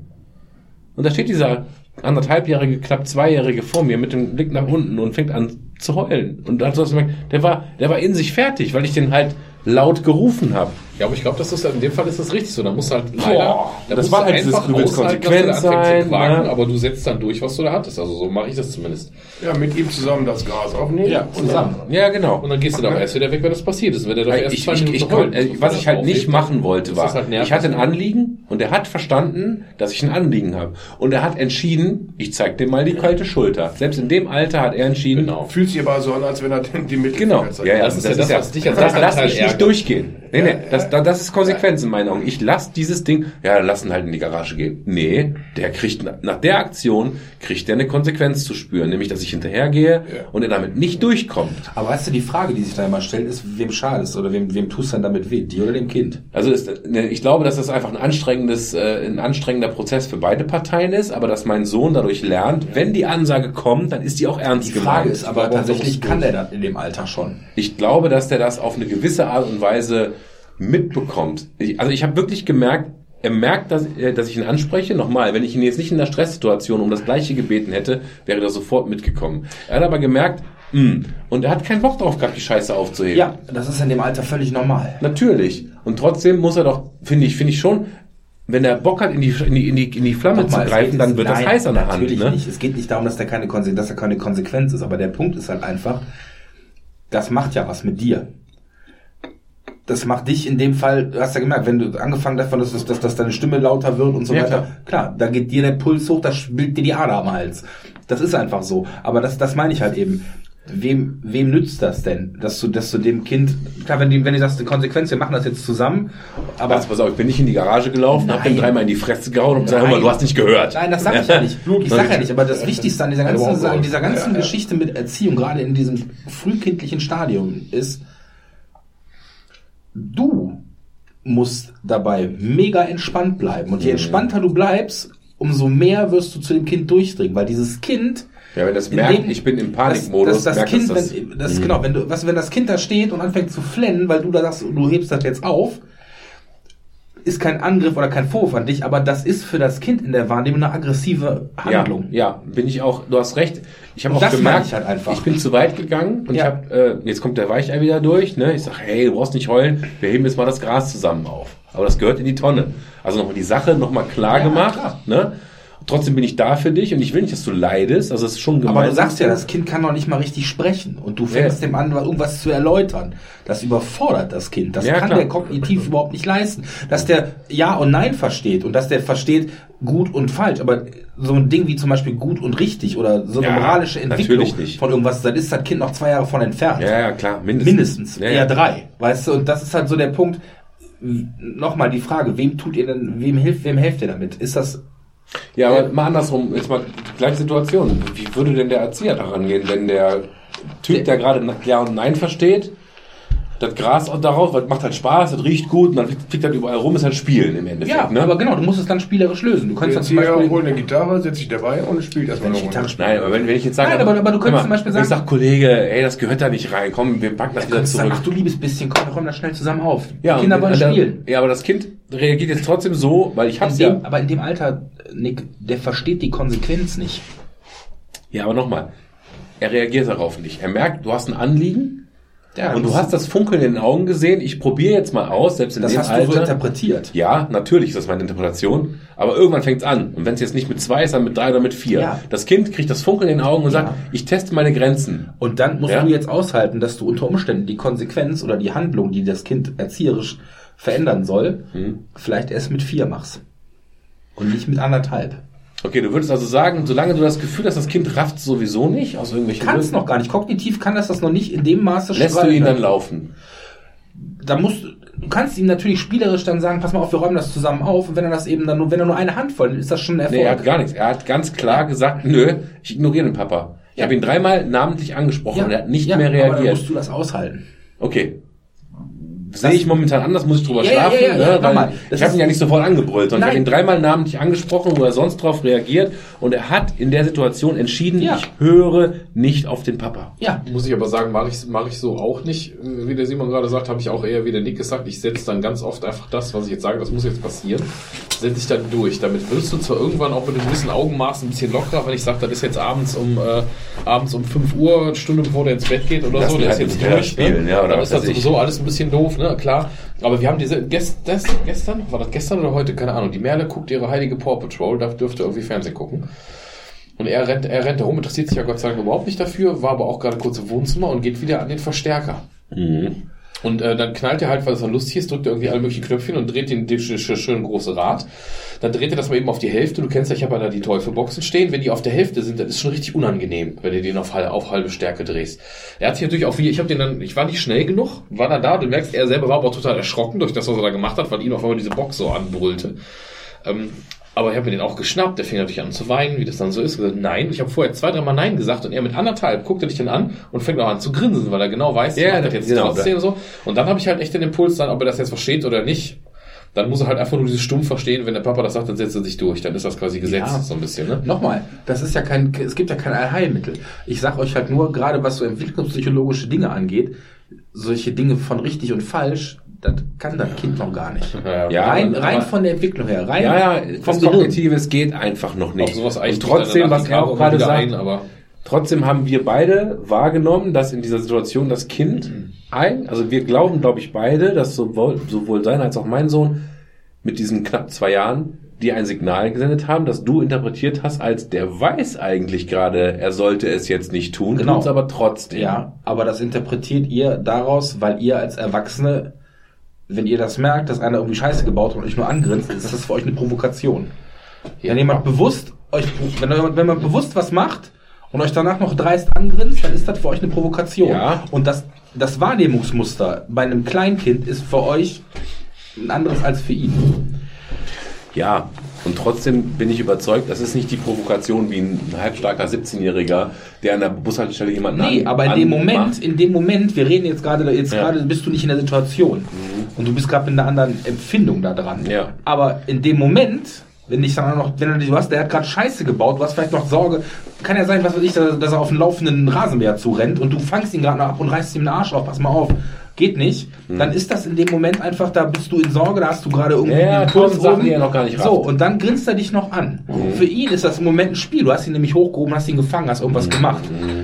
Und da steht dieser anderthalbjährige, knapp zweijährige vor mir mit dem Blick nach unten und fängt an zu heulen. Und dann hast du gemerkt, der war, der war in sich fertig, weil ich den halt laut gerufen habe. Ja, aber ich glaube, das ist in dem Fall ist das richtig so. Da musst du halt leider, Boah, da das war halt dieses, einfach konsequent anfängt sein, zu quaken, ne? aber du setzt dann durch, was du da hattest. Also so mache ich das zumindest. Ja, mit ihm zusammen das Gras aufnehmen. Ja, zusammen. Ja, genau. Und dann gehst du da aber erst wieder weg, wenn das passiert ist. Wenn der doch erst ich, zwei ich, ich, heult, äh, bevor was das ich halt nicht machen wollte, war, das halt ich hatte ein Anliegen und er hat verstanden, dass ich ein Anliegen habe. Und er hat entschieden, ich zeig dem mal die kalte Schulter. Selbst in dem Alter hat er entschieden, Genau. Fühlt sich aber so an, als wenn er die Mittelfinger Genau. Ja, ja, Das ist ja das, was dich als das lass Elternteil ich nicht durchgehen. Nee, nee, das, das, ist Konsequenz in meinen Augen. Ich lass dieses Ding, ja, lass ihn halt in die Garage gehen. Nee, der kriegt, nach- der Aktion, kriegt der eine Konsequenz zu spüren. Nämlich, dass ich hinterhergehe und er damit nicht durchkommt. Aber weißt du, die Frage, die sich da immer stellt, ist, wem schadest oder wem, wem tust du denn damit weh? Dir oder dem Kind? Also ist, ne, ich glaube, dass das einfach ein anstrengendes, äh, ein anstrengender Prozess für beide Parteien ist, aber dass mein Sohn dadurch lernt, wenn die Ansage kommt, dann ist die auch ernst Die gemeint. Frage ist aber tatsächlich, kann der das in dem Alter schon? Ich glaube, dass der das auf eine gewisse Art und Weise mitbekommt. Ich, also ich habe wirklich gemerkt, er merkt, dass, äh, dass ich ihn anspreche. Nochmal, wenn ich ihn jetzt nicht in der Stresssituation um das Gleiche gebeten hätte, wäre er sofort mitgekommen. Er hat aber gemerkt, mh, und er hat keinen Bock drauf gehabt, die Scheiße aufzuheben. Ja, das ist in dem Alter völlig normal. Natürlich. Und trotzdem muss er doch, finde ich, finde ich schon, wenn er Bock hat, in die, in die, in die, in die Flamme Nochmal, zu greifen, dann wird das nein, heiß an der Hand. Natürlich Ne? nicht. Es geht nicht darum, dass, der keine Konse dass er keine Konsequenz ist. Aber der Punkt ist halt einfach, das macht ja was mit dir. Das macht dich in dem Fall, du hast ja gemerkt, wenn du angefangen davon, dass, dass, dass deine Stimme lauter wird und so Ja, weiter, klar. klar, da geht dir der Puls hoch, da schwillt dir die Ader am Hals. Das ist einfach so. Aber das, das meine ich halt eben. Wem, wem nützt das denn, dass du, dass du dem Kind, klar, wenn die, wenn die sagst, die Konsequenz, wir machen das jetzt zusammen, aber Aber pass auf, ich bin nicht in die Garage gelaufen, hab Nein. dem dreimal in die Fresse gehauen und gesagt, hör mal, du hast nicht gehört. Nein, das sage ich ja nicht. Ich sage ja nicht, aber das Wichtigste an dieser ganzen, an dieser ganzen Geschichte mit Erziehung, gerade in diesem frühkindlichen Stadium, ist, du musst dabei mega entspannt bleiben. Und je entspannter du bleibst, umso mehr wirst du zu dem Kind durchdringen, weil dieses Kind Ja, wenn das merkt, dem- ich bin im Panikmodus, das, das, das merkt Kind, das, wenn, das genau, wenn du, was, wenn das Kind da steht und anfängt zu flennen, weil du da sagst, du hebst das jetzt auf, ist kein Angriff oder kein Vorwurf an dich, aber das ist für das Kind in der Wahrnehmung eine aggressive Handlung. Ja, ja, bin ich auch, du hast recht. Ich habe auch gemerkt, ich halt einfach. ich bin zu weit gegangen und Ja. ich habe, äh, jetzt kommt der Weichei wieder durch, ne? Ich sag, hey, du brauchst nicht heulen, wir heben jetzt mal das Gras zusammen auf. Aber das gehört in die Tonne. Also nochmal die Sache nochmal klar Ja, gemacht, klar. ne? Trotzdem bin ich da für dich und ich will nicht, dass du leidest. Also es ist schon gemein. Aber du sagst ja, das Kind kann noch nicht mal richtig sprechen und du fängst Ja. dem an, irgendwas zu erläutern. Das überfordert das Kind. Das Ja, kann klar. der kognitiv überhaupt nicht leisten. Dass der Ja und Nein versteht und dass der versteht gut und falsch. Aber so ein Ding wie zum Beispiel gut und richtig oder so eine Ja, moralische Entwicklung von irgendwas, dann ist das Kind noch zwei Jahre von entfernt. Ja, ja, klar, mindestens. Mindestens, Ja, eher drei. Weißt du, und das ist halt so der Punkt. Nochmal die Frage, wem tut ihr denn, wem hilft, wem helft ihr damit? Ist das Ja, aber mal andersrum, jetzt mal die gleiche Situation. Wie würde denn der Erzieher daran gehen, wenn der Typ, der gerade Ja und Nein versteht, das Gras auch darauf, das macht halt Spaß, das riecht gut und dann fliegt das überall rum, ist halt Spielen im Endeffekt. Ja, ne? aber genau, du musst es dann spielerisch lösen. Du kannst dann zum Beispiel holt eine Gitarre, setzt sich dabei und spielt erstmal Wenn noch ich Gitarre mal. spiele. Nein, aber wenn, wenn ich jetzt sage, Nein, aber- aber du könntest mal, zum Beispiel wenn ich sagen- sag, Kollege, ey, das gehört da nicht rein, komm, wir packen das wieder du sagen, zurück. ach du liebes bisschen, komm, wir räumen das schnell zusammen auf. Ja, Die Kinder und wollen der- spielen. Ja, aber das Kind reagiert jetzt trotzdem so, weil ich hab's In dem, ja. Aber in dem Alter, Nick, der versteht die Konsequenz nicht. Ja, aber nochmal, er reagiert darauf nicht. Er merkt, du hast ein Anliegen Ja, und du hast das Funkeln in den Augen gesehen. Ich probiere jetzt mal aus, selbst in Das dem hast du so interpretiert. Ja, natürlich ist das meine Interpretation. Aber irgendwann fängt's an. Und wenn es jetzt nicht mit zwei ist, dann mit drei oder mit vier. Ja. Das Kind kriegt das Funkeln in den Augen und sagt, ich teste meine Grenzen. Und dann musst Ja. du jetzt aushalten, dass du unter Umständen die Konsequenz oder die Handlung, die das Kind erzieherisch verändern soll, Mhm. vielleicht erst mit vier machst. Und nicht mit anderthalb. Okay, du würdest also sagen, solange du das Gefühl hast, das Kind rafft sowieso nicht aus irgendwelchen Kannst Gründen, noch gar nicht. Kognitiv kann das das noch nicht in dem Maße lässt du ihn dann laufen. da musst du, kannst ihm natürlich spielerisch dann sagen, pass mal auf, wir räumen das zusammen auf. Und wenn er das eben dann nur, wenn er nur eine Handvoll, ist das schon ein Erfolg. Nee, er hat gar nichts. Er hat ganz klar gesagt, nö, ich ignoriere den Papa. Ich Ja. habe ihn dreimal namentlich angesprochen und er hat nicht ja, mehr Aber dann reagiert. musst du das aushalten. Okay. Sehe ich momentan anders, muss ich drüber Ja, schlafen. ja, ja, ne? ja, Weil nochmal. Das ich habe ihn ja nicht sofort angebrüllt, sondern ich habe ihn dreimal namentlich angesprochen, wo er sonst drauf reagiert. Und er hat in der Situation entschieden, Ja. ich höre nicht auf den Papa. Ja. Muss ich aber sagen, mache ich, mach ich so auch nicht. Wie der Simon gerade sagt, habe ich auch eher wie der Nick gesagt. Ich setze dann ganz oft einfach das, was ich jetzt sage, das muss jetzt passieren, setze ich dann durch. Damit wirst du zwar irgendwann auch mit einem gewissen Augenmaß ein bisschen lockerer, wenn ich sage, das ist jetzt abends um äh, abends um 5 Uhr, eine Stunde bevor der ins Bett geht oder Lass so, der ist halt jetzt durch. spielen, ne? ja, oder dann ist das sowieso alles ein bisschen doof, ne? Klar. Aber wir haben diese gest, das, gestern, war das gestern oder heute? Keine Ahnung. Die Merle guckt ihre heilige Paw Patrol, da dürfte irgendwie Fernsehen gucken. Und er rennt, er rennt herum, interessiert sich ja Gott sei Dank überhaupt nicht dafür, war aber auch gerade kurz im Wohnzimmer und geht wieder an den Verstärker. Und äh, dann knallt er halt, weil es dann lustig ist, drückt er irgendwie alle möglichen Knöpfchen und dreht den, den sch- sch- schönen große Rad. Dann dreht er das mal eben auf die Hälfte. Du kennst ja, ich habe ja da die Teufelboxen stehen. Wenn die auf der Hälfte sind, dann ist schon richtig unangenehm, wenn du den auf, auf halbe Stärke drehst. Er hat sich natürlich auch wie, ich habe den dann, ich war nicht schnell genug, war dann da. Du merkst, er selber war aber auch total erschrocken durch das, was er da gemacht hat, weil ihn auf einmal diese Box so anbrüllte. Ähm, aber ich habe mir den auch geschnappt, der fing natürlich an zu weinen, wie das dann so ist. Gesagt, nein, ich habe vorher zwei, dreimal Nein gesagt und er mit anderthalb guckt er dich dann an und fängt auch an zu grinsen, weil er genau weiß, Ja, macht das jetzt genau, trotzdem so. Und dann habe ich halt echt den Impuls dann, ob er das jetzt versteht oder nicht. Dann muss er halt einfach nur dieses Stumm verstehen, wenn der Papa das sagt, dann setzt er sich durch. Dann ist das quasi gesetzt, Ja. so ein bisschen, ne? Nochmal, das ist ja kein, es gibt ja kein Allheilmittel. Ich sag euch halt nur, gerade was so entwicklungspsychologische Dinge angeht, solche Dinge von richtig und falsch, das kann das Kind noch gar nicht. Ja, Ja, rein, rein von der Entwicklung her, rein Ja, ja, vom. Kognitive, es geht einfach noch nicht. Auf sowas Und trotzdem, was er auch gerade sagt, ein, aber Trotzdem haben wir beide wahrgenommen, dass in dieser Situation das Kind ein, also wir glauben, glaube ich, beide, dass sowohl, sowohl sein als auch mein Sohn mit diesen knapp zwei Jahren dir ein Signal gesendet haben, dass du interpretiert hast, als der weiß eigentlich gerade, er sollte es jetzt nicht tun, Genau. tut's aber trotzdem. Ja, aber das interpretiert ihr daraus, weil ihr als Erwachsene, wenn ihr das merkt, dass einer irgendwie Scheiße gebaut hat und euch nur angrinst, ist das für euch eine Provokation. Wenn jemand bewusst euch, wenn, jemand- wenn man bewusst was macht und euch danach noch dreist angrinst, dann ist das für euch eine Provokation. Ja. Und das, das Wahrnehmungsmuster bei einem Kleinkind ist für euch ein anderes als für ihn. Ja, und trotzdem bin ich überzeugt, das ist nicht die Provokation wie ein halbstarker 17-Jähriger, der an der Bushaltestelle jemanden Nee, an- aber in dem. Moment, in dem Moment, wir reden jetzt gerade, jetzt Ja. gerade bist du nicht in der Situation und du bist gerade mit einer anderen Empfindung da dran. Ja. Aber in dem Moment, wenn ich dann noch, wenn du du hast, der hat gerade Scheiße gebaut, du hast vielleicht noch Sorge, kann ja sein, was weiß ich, dass dass er auf einen laufenden Rasenmäher zurennt und du fangst ihn gerade noch ab und reißt ihm den Arsch auf, pass mal auf. Geht nicht, dann ist das in dem Moment einfach, da bist du in Sorge, da hast du gerade irgendwie Ja, einen Puls Sachen, die er noch gar nicht So, rafft. und dann grinst er dich noch an. Für ihn ist das im Moment ein Spiel. Du hast ihn nämlich hochgehoben, hast ihn gefangen, hast irgendwas gemacht.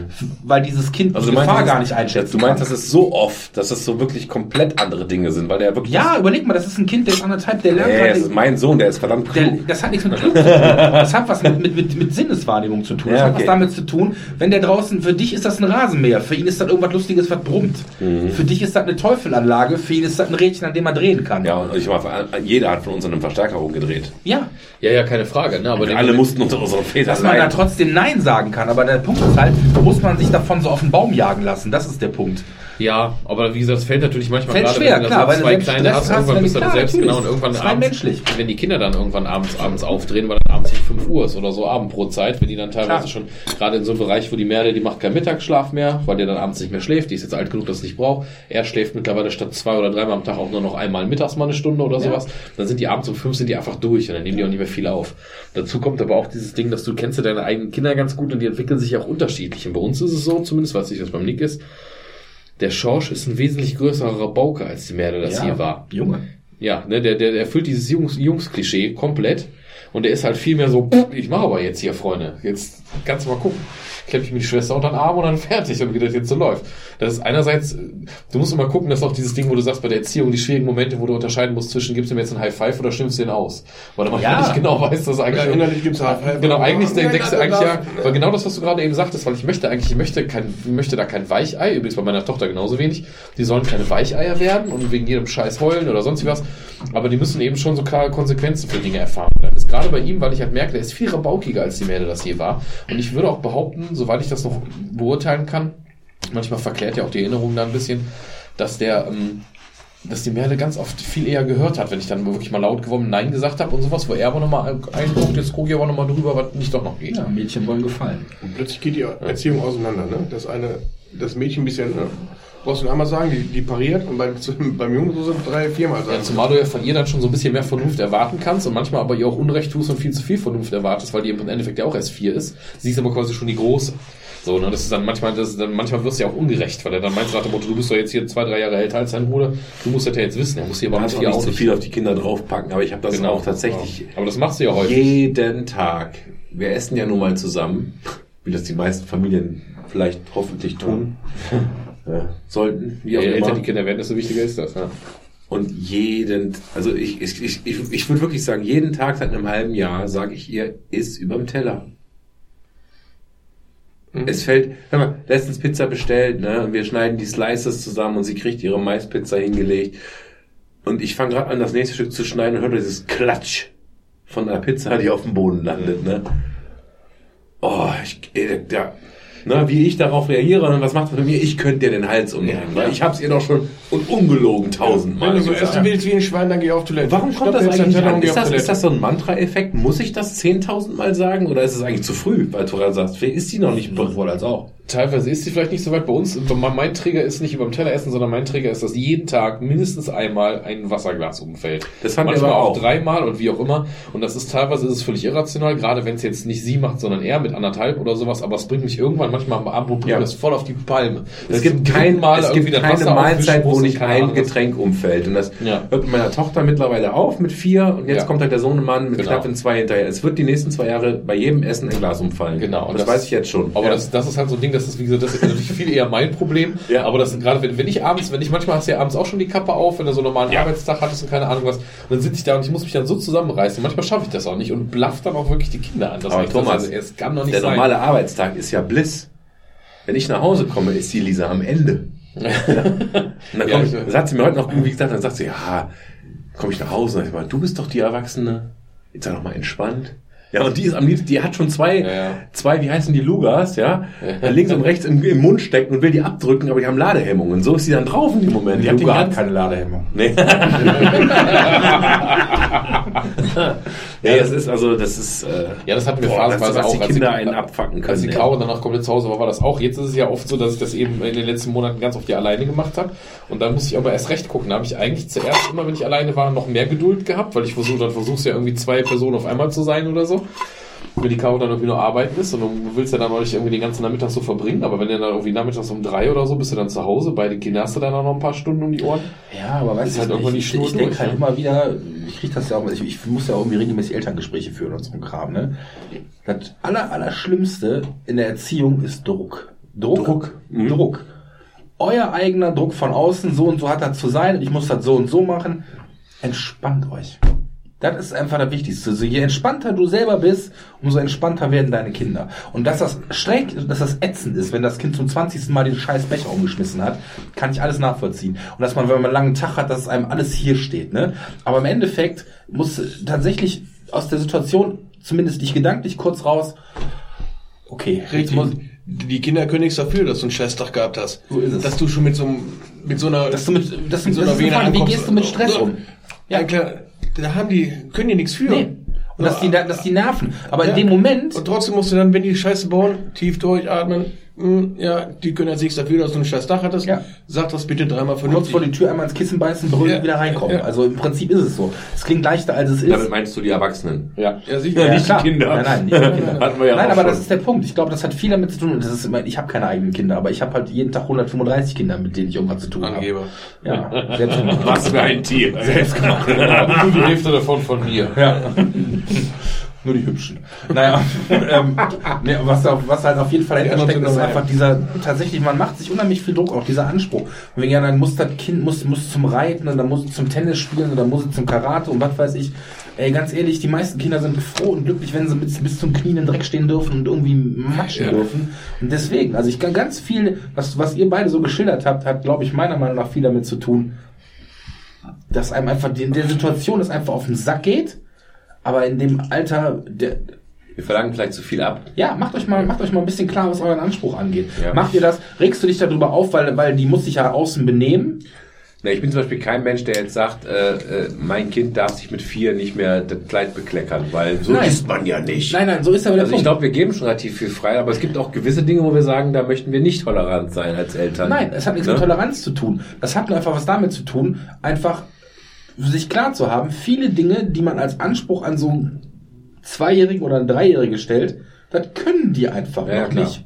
F- Weil dieses Kind Also die meinst, Gefahr das gar nicht einschätzen Du meinst, kann. das ist so oft, dass es so wirklich komplett andere Dinge sind, weil der wirklich. Ja, überleg mal, das ist ein Kind, der ist anderthalb, der lernt Nee, gerade- das ist mein Sohn, der ist verdammt der, klug. das hat nichts mit Glück zu tun. Das hat was mit, mit, mit, mit Sinneswahrnehmung zu tun. Das Ja, hat was damit zu tun, wenn der draußen, für dich ist das ein Rasenmäher, für ihn ist das irgendwas Lustiges, was brummt. Mhm. Für dich ist das eine Teufelanlage, für ist das ein Rädchen, an dem er drehen kann. Ja, und ich war, jeder hat von uns einen Verstärker rumgedreht. ja. ja, ja, keine Frage. Ne? Aber alle mussten unter unseren Vätern Dass man da trotzdem Nein sagen kann, aber der Punkt ist halt, muss man sich davon so auf den Baum jagen lassen. Das ist der Punkt. Ja, aber wie gesagt, es fällt natürlich manchmal Fällt gerade, schwer, wenn du klar, so zwei kleine hast, irgendwann bist du die- da klar, selbst genau und irgendwann abends, menschlich. wenn die Kinder dann irgendwann abends abends aufdrehen, weil dann abends nicht 5 Uhr ist oder so Abendbrotzeit, wenn die dann teilweise Klar. schon gerade in so einem Bereich, wo die Merle, die macht keinen Mittagsschlaf mehr, weil der dann abends nicht mehr schläft, die ist jetzt alt genug, dass es nicht braucht. Er schläft mittlerweile statt zwei oder dreimal am Tag auch nur noch einmal mittags mal eine Stunde oder sowas. Dann sind die abends um fünf sind die einfach durch und dann nehmen die auch nicht mehr viel auf. Dazu kommt aber auch dieses Ding, dass du kennst ja deine eigenen Kinder ganz gut und die entwickeln sich auch unterschiedlich. Und bei uns ist es so, zumindest weiß ich, was beim Nick ist, der Schorsch ist ein wesentlich größerer Rabauke, als die Merle das hier war. Junge. Ja, ne, der, der, der erfüllt dieses Jungs, Jungs-Klischee komplett. Und der ist halt viel mehr so, "Pff, ich mache aber jetzt hier, Freunde. Jetzt kannst du mal gucken. Klemm ich mir die Schwester unter den Arm und dann fertig und wie das jetzt so läuft. Das ist einerseits, du musst immer gucken, dass auch dieses Ding, wo du sagst, bei der Erziehung, die schwierigen Momente, wo du unterscheiden musst zwischen, gibst du mir jetzt einen High Five oder schimpfst du den aus? Weil du manchmal Ja. nicht genau weißt, dass eigentlich. Ja, innerlich gibt's High Five. Genau, eigentlich denkst du ja, eigentlich ja, weil genau das, was du gerade eben sagtest, weil ich möchte eigentlich, ich möchte kein, ich möchte da kein Weichei, übrigens bei meiner Tochter genauso wenig, die sollen keine Weicheier werden und wegen jedem Scheiß heulen oder sonst was, aber die müssen eben schon so klare Konsequenzen für Dinge erfahren. Das ist gerade bei ihm, weil ich halt merke, der ist viel rabaukiger als die Mädel das je war und ich würde auch behaupten, soweit ich das noch beurteilen kann, manchmal verklärt ja auch die Erinnerung da ein bisschen, dass der, ähm, dass die Merle ganz oft viel eher gehört hat, wenn ich dann wirklich mal laut geworden Nein gesagt habe und sowas, wo er aber nochmal einguckt, jetzt gucke ich aber nochmal drüber, was nicht doch noch geht. Ja, Mädchen wollen gefallen. Und plötzlich geht die Erziehung auseinander. Ne? Das eine, das Mädchen ein bisschen, ne? brauchst du einmal sagen, die, die pariert und bei, beim Jungen so sind drei, viermal sagen. Ja, zumal du ja von ihr dann schon so ein bisschen mehr Vernunft erwarten kannst und manchmal aber ihr auch Unrecht tust und viel zu viel Vernunft erwartest, weil die im Endeffekt ja auch erst vier ist. Sie ist aber quasi schon die Große. So, ne, das ist dann manchmal, das ist dann manchmal wirst du ja auch ungerecht, weil er dann meint, nach dem Motto, du bist doch jetzt hier zwei, drei Jahre älter als dein Bruder, du musst das ja jetzt wissen, er muss hier aber auch nicht zu nicht. viel auf die Kinder draufpacken, aber ich habe das Genau. auch tatsächlich Ja. Aber das machst du ja häufig. jeden Tag. Wir essen ja nun mal zusammen, wie das die meisten Familien vielleicht hoffentlich tun. Ja, sollten, wie Je auch älter immer. die Kinder werden, desto wichtiger ist das. Ja. Und jeden, also ich, ich, ich, ich, ich würde wirklich sagen, jeden Tag seit einem halben Jahr sage ich ihr, ist überm Teller. Es fällt, hör mal, letztens Pizza bestellt, ne, und wir schneiden die Slices zusammen und sie kriegt ihre Maispizza hingelegt. Und ich fange gerade an, das nächste Stück zu schneiden und höre dieses Klatsch von einer Pizza, die auf dem Boden landet, ne. Oh, ich, da, ne, wie ich darauf reagiere und was macht das mit mir? Ich könnte dir den Hals umdrehen, weil ich hab's ihr doch schon und ungelogen tausendmal Wenn du so essen willst wie ein Schwein, dann geh auf Toilette. Warum kommt Stopp das eigentlich Teller an? Ist das, ist das so ein Mantra-Effekt? Muss ich das 10.000 Mal sagen oder ist es eigentlich zu früh? Weil Tora sagt, ist die noch nicht Sowohl als auch. Teilweise ist sie vielleicht nicht so weit bei uns. Mein Träger ist nicht über dem Teller essen, sondern mein Träger ist, dass jeden Tag mindestens einmal ein Wasserglas umfällt. Das fand ich Manchmal aber auch auch. dreimal und wie auch immer. Und das ist teilweise ist es völlig irrational, gerade wenn es jetzt nicht sie macht, sondern er mit anderthalb oder sowas. Aber es bringt mich irgendwann manchmal am Abend Ja. das voll auf die Palme. Es gibt, kein, es gibt das keine Mahlzeit, wo nicht ein Ahnung. Getränk umfällt. Und das Ja. hört mit meiner Tochter mittlerweile auf mit vier und jetzt Ja. kommt halt der Sohnemann mit Genau. knapp in zwei hinterher. Es wird die nächsten zwei Jahre bei jedem Essen ein Glas umfallen. Genau. Und das, weiß ich jetzt schon. Aber das, das ist halt so ein Ding, das ist, wie gesagt, das ist natürlich viel eher mein Problem. Ja. Aber das gerade, wenn, wenn ich abends, wenn ich manchmal hast du ja abends auch schon die Kappe auf, wenn du so einen normalen Ja. Arbeitstag hattest und keine Ahnung was, und dann sitze ich da und ich muss mich dann so zusammenreißen. Manchmal schaffe ich das auch nicht und blaff dann auch wirklich die Kinder an. Das Aber Thomas, das, also, es kann doch nicht der sein. normale Arbeitstag ist ja Bliss. Wenn ich nach Hause komme, ist die Lisa am Ende. Und dann Ja, ich, ich- sagt sie mir heute noch irgendwie gesagt, dann sagt sie, ja, komme ich nach Hause, und ich mal, du bist doch die Erwachsene, jetzt sei doch mal entspannt. Ja, und die ist am liebsten, die hat schon zwei, Ja, zwei, wie heißen die Lugas, ja, links und rechts im, im Mund stecken und will die abdrücken, aber die haben Ladehemmungen. So ist sie dann drauf in dem Moment. Die den Luga hat keine Ladehemmung. nee. ja, das ist also, das ist, äh, Ja, das hatten wir Boah, phasenweise auch. die als Kinder einen abfacken Als können, die ey. Caro danach komplett zu Hause war, war das auch. Jetzt ist es ja oft so, dass ich das eben in den letzten Monaten ganz oft ja alleine gemacht habe. Und dann musste ich aber erst recht gucken. Da habe ich eigentlich zuerst immer, wenn ich alleine war, noch mehr Geduld gehabt, weil ich versuche, dann versuchst du ja irgendwie zwei Personen auf einmal zu sein oder so. Wenn die Caro dann irgendwie nur arbeiten ist und du willst ja dann auch nicht irgendwie den ganzen Nachmittag so verbringen, aber wenn du dann irgendwie nachmittags um drei oder so bist du dann zu Hause, beide Kinder hast du dann auch noch ein paar Stunden um die Ohren. Ja, aber weißt du, halt ich, Schnur ich denke halt ne? immer wieder, ich krieg das ja auch, ich, ich muss ja auch irgendwie regelmäßig Elterngespräche führen und so ein Kram, ne? Das aller, aller Schlimmste in der Erziehung ist Druck. Druck. Druck. Mhm. Druck. Euer eigener Druck von außen, so und so hat das zu sein, ich muss das so und so machen. Entspannt euch. Das ist einfach das Wichtigste. So, je entspannter du selber bist, umso entspannter werden deine Kinder. Und dass das schräg, dass das ätzend ist, wenn das Kind zum 20. Mal den scheiß Becher umgeschmissen hat, kann ich alles nachvollziehen. Und dass man, wenn man einen langen Tag hat, dass einem alles hier steht. Ne? Aber im Endeffekt muss tatsächlich aus der Situation, zumindest dich gedanklich kurz raus, okay, Richtig. muss, Die Kinder können nichts dafür, dass du einen Scheißtag gehabt hast. So ist es. Dass du schon mit so, mit so einer... dass du mit, dass du, mit so das einer Vene Frage, wie gehst du mit Stress um? Ja, klar. Da haben die, können die nichts für. Nee. Und dass die, dass die nerven. Aber in Ja. dem Moment, Und trotzdem musst du dann, wenn die Scheiße bauen, tief durchatmen. Hm, ja, die können jetzt nichts dafür, dass du ein scheiß Dach hattest. Ja. Sag das bitte dreimal kurz vernünftig. vor die Tür einmal ins Kissen beißen, brüllen Ja. und wieder reinkommen. Ja. Also im Prinzip ist es so. Es klingt leichter, als es ist. Damit meinst du die Erwachsenen. Ja. ja, sicher. Ja, nicht die klar. Kinder. Nein, nein, nicht die Kinder. Hatten wir ja nein aber schon. das ist der Punkt. Ich glaube, das hat viel damit zu tun. Und das ist immer, ich habe keine eigenen Kinder, aber ich habe halt jeden Tag 135 Kinder, mit denen ich irgendwas zu tun habe. Angeber. Ja, selbst gemacht. Was für ein Tier. Aber nur die Hälfte davon von mir. Ja. Nur die hübschen. Naja, ähm, nee, was, auf, was halt auf jeden Fall dahinter steckt, ist einfach dieser, tatsächlich, man macht sich unheimlich viel Druck, auch dieser Anspruch. Und wenn ja, dann muss das Kind muss, muss zum Reiten und dann muss es zum Tennis spielen und dann muss es zum Karate und was weiß ich. Ey, ganz ehrlich, die meisten Kinder sind froh und glücklich, wenn sie bis, bis zum Knie im Dreck stehen dürfen und irgendwie matschen Ja. dürfen. Und deswegen, also ich kann ganz viel, was, was ihr beide so geschildert habt, hat, glaube ich, meiner Meinung nach viel damit zu tun, dass einem einfach die, in der Situation es einfach auf den Sack geht, aber in dem Alter, der, Wir verlangen vielleicht zu viel ab. ja, macht euch mal, macht euch mal ein bisschen klar, was euren Anspruch angeht. Ja. Macht ihr das? Regst du dich darüber auf, weil, weil die muss sich ja außen benehmen? Na, ich bin zum Beispiel kein Mensch, der jetzt sagt, äh, äh, mein Kind darf sich mit vier nicht mehr das Kleid bekleckern, weil so Nein. ist man ja nicht. Nein, nein, so ist aber der Also ich Punkt. glaube, wir geben schon relativ viel frei, aber es gibt auch gewisse Dinge, wo wir sagen, da möchten wir nicht tolerant sein als Eltern. Nein, es hat nichts Ne? mit Toleranz zu tun. Das hat nur einfach was damit zu tun, einfach sich klar zu haben, viele Dinge, die man als Anspruch an so einen Zweijährigen oder einen Dreijährigen stellt, das können die einfach Ja, noch klar. nicht.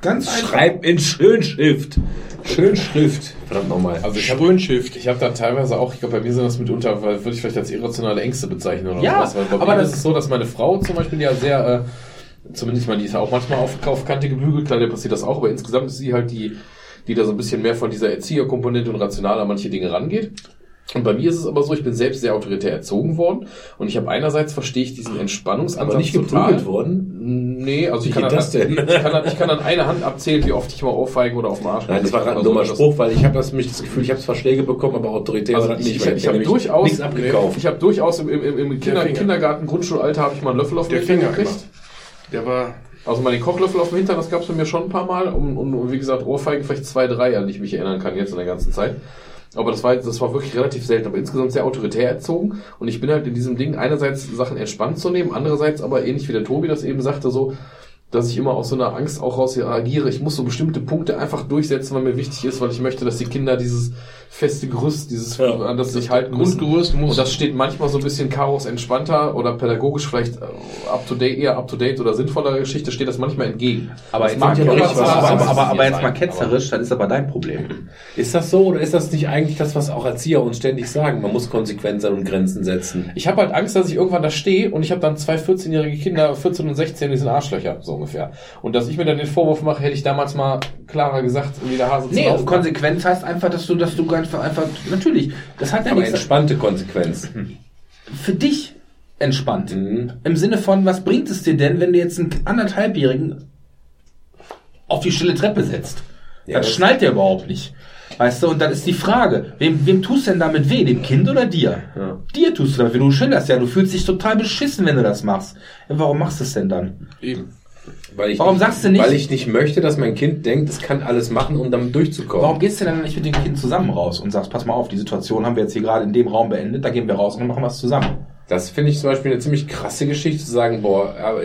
Ganz einfach. Schreib in Schönschrift. Schönschrift. Verdammt nochmal. Also ich habe Sprühenschiff. ich habe da teilweise auch, ich glaube, bei mir sind das mitunter, weil würde ich vielleicht als irrationale Ängste bezeichnen oder Ja, sowas. Weil bei aber mir das- ist es so, dass meine Frau zum Beispiel ja sehr, äh, zumindest ich meine, die ist ja auch manchmal auf, auf Kante gebügelt, klar, der passiert das auch, aber insgesamt ist sie halt die, die da so ein bisschen mehr von dieser Erzieherkomponente und rational an manche Dinge rangeht. Und bei mir ist es aber so, ich bin selbst sehr autoritär erzogen worden und ich habe einerseits verstehe ich diesen Entspannungsansatz aber nicht total. geprügelt worden. Nee, also ich Wie kann, geht an, das denn? ich, kann an, ich kann an einer Hand abzählen, wie oft ich mal aufweigen oder auf den Arsch Nein, das war gerade ein so. dummer Spruch, weil ich habe das mich das Gefühl, ich habe zwar Schläge bekommen, aber autoritär Also ich, nicht. ich, weil ich habe durchaus nichts abgekauft. Ich habe durchaus im, im, im Kinder, Finger. Kindergarten, Grundschulalter habe ich mal einen Löffel auf den Finger gekriegt. immer. Der war, Also mal den Kochlöffel auf dem Hintern, das gab es bei mir schon ein paar Mal. Und, und, und wie gesagt, Ohrfeigen vielleicht zwei, drei, an die ich mich erinnern kann jetzt in der ganzen Zeit. Aber das war, das war wirklich relativ selten, aber insgesamt sehr autoritär erzogen. Und ich bin halt in diesem Ding einerseits Sachen entspannt zu nehmen, andererseits aber ähnlich wie der Tobi das eben sagte, so, dass ich immer aus so einer Angst auch raus reagiere. Ich muss so bestimmte Punkte einfach durchsetzen, weil mir wichtig ist, weil ich möchte, dass die Kinder dieses feste Gerüst, dieses, an das sie sich halten. Grundgerüst muss- Und das steht manchmal so ein bisschen Chaos entspannter oder pädagogisch vielleicht äh, up to date, eher up to date oder sinnvoller Geschichte steht das manchmal entgegen. Aber, das jetzt mag mal, ja aber, aber, aber, aber, jetzt mal ketzerisch, das ist aber dein Problem. Ist das so oder ist das nicht eigentlich das, was auch Erzieher uns ständig sagen? Man muss konsequent sein und Grenzen setzen. Ich habe halt Angst, dass ich irgendwann da stehe und ich habe dann zwei 14-jährige Kinder, 14 und 16, die sind Arschlöcher, so ungefähr. Und dass ich mir dann den Vorwurf mache, hätte ich damals mal klarer gesagt, wie der Hase zu Nee. Konsequenz heißt einfach, dass du, dass du einfach, einfach, natürlich, das hat ja Aber nichts, entspannte Konsequenz. für dich entspannt. Mhm. Im Sinne von, was bringt es dir denn, wenn du jetzt einen anderthalbjährigen auf die stille Treppe setzt? Ja, das schnallt der überhaupt nicht. Weißt du, und dann ist die Frage, wem, wem tust du denn damit weh? Dem Kind oder dir? Ja. Dir tust du damit weh. Du schilderst ja, du fühlst dich total beschissen, wenn du das machst. Ja, warum machst du es denn dann? Eben. Weil ich Warum nicht, sagst du nicht- Weil ich nicht möchte, dass mein Kind denkt, es kann alles machen, um damit durchzukommen. Warum gehst du denn nicht mit dem Kind zusammen raus und sagst, pass mal auf, die Situation haben wir jetzt hier gerade in dem Raum beendet, da gehen wir raus und dann machen wir es zusammen. Das finde ich zum Beispiel eine ziemlich krasse Geschichte zu sagen, boah, aber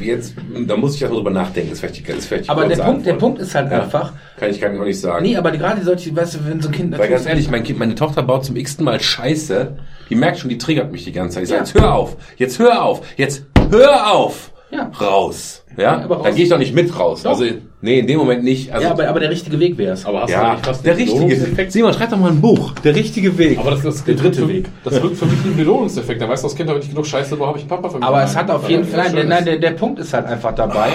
jetzt, da muss ich erstmal drüber nachdenken. Das ist vielleicht die, ist vielleicht die Aber der Punkt, der. Punkt ist halt Ja. einfach, Kann ich gar nicht auch sagen. nee, aber gerade solche, weißt du, wenn so ein Kind Weil ganz ehrlich, mein kind, meine Tochter baut zum x-ten Mal Scheiße. Die merkt schon, die triggert mich die ganze Zeit. Ich sage, Ja. jetzt hör auf, jetzt hör auf, jetzt hör auf. Ja. Raus. Ja, Ja, dann gehe ich doch nicht mit raus. Doch. Also, nee, in dem Moment nicht. Also, ja, aber, aber der richtige Weg wäre es. Aber hast du ja, nicht fast der den richtige? Simon, schreib doch mal ein Buch. Der richtige Weg. Aber das, das Der dritte für, Weg. Das wirkt für mich wie ein Belohnungseffekt. Dann weißt du, das Kind habe ich nicht genug Scheiße, wo habe ich einen Papa für mich. Aber es hat auf jeden Fall, nein, nein der, der Punkt ist halt einfach dabei,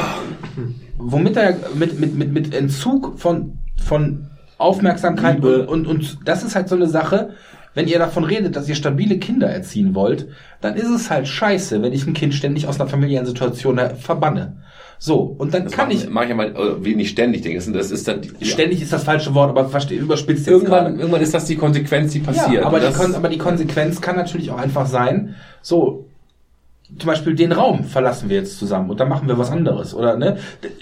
womit er mit, mit, mit, mit Entzug von, von Aufmerksamkeit und, und, und das ist halt so eine Sache, wenn ihr davon redet, dass ihr stabile Kinder erziehen wollt, dann ist es halt scheiße, wenn ich ein Kind ständig aus einer familiären Situation verbanne. So, und dann das kann ich, Mach ich ja mal, äh, wie nicht ständig denken. Das ist- Das ist dann, die- ständig ist das falsche Wort, aber verstehe, überspitzt jetzt irgendwann, gerade. irgendwann ist das die Konsequenz, die passiert. Ja, aber, die aber die Konsequenz kann natürlich auch einfach sein, so, zum Beispiel den Raum verlassen wir jetzt zusammen und dann machen wir was anderes. Oder, ne?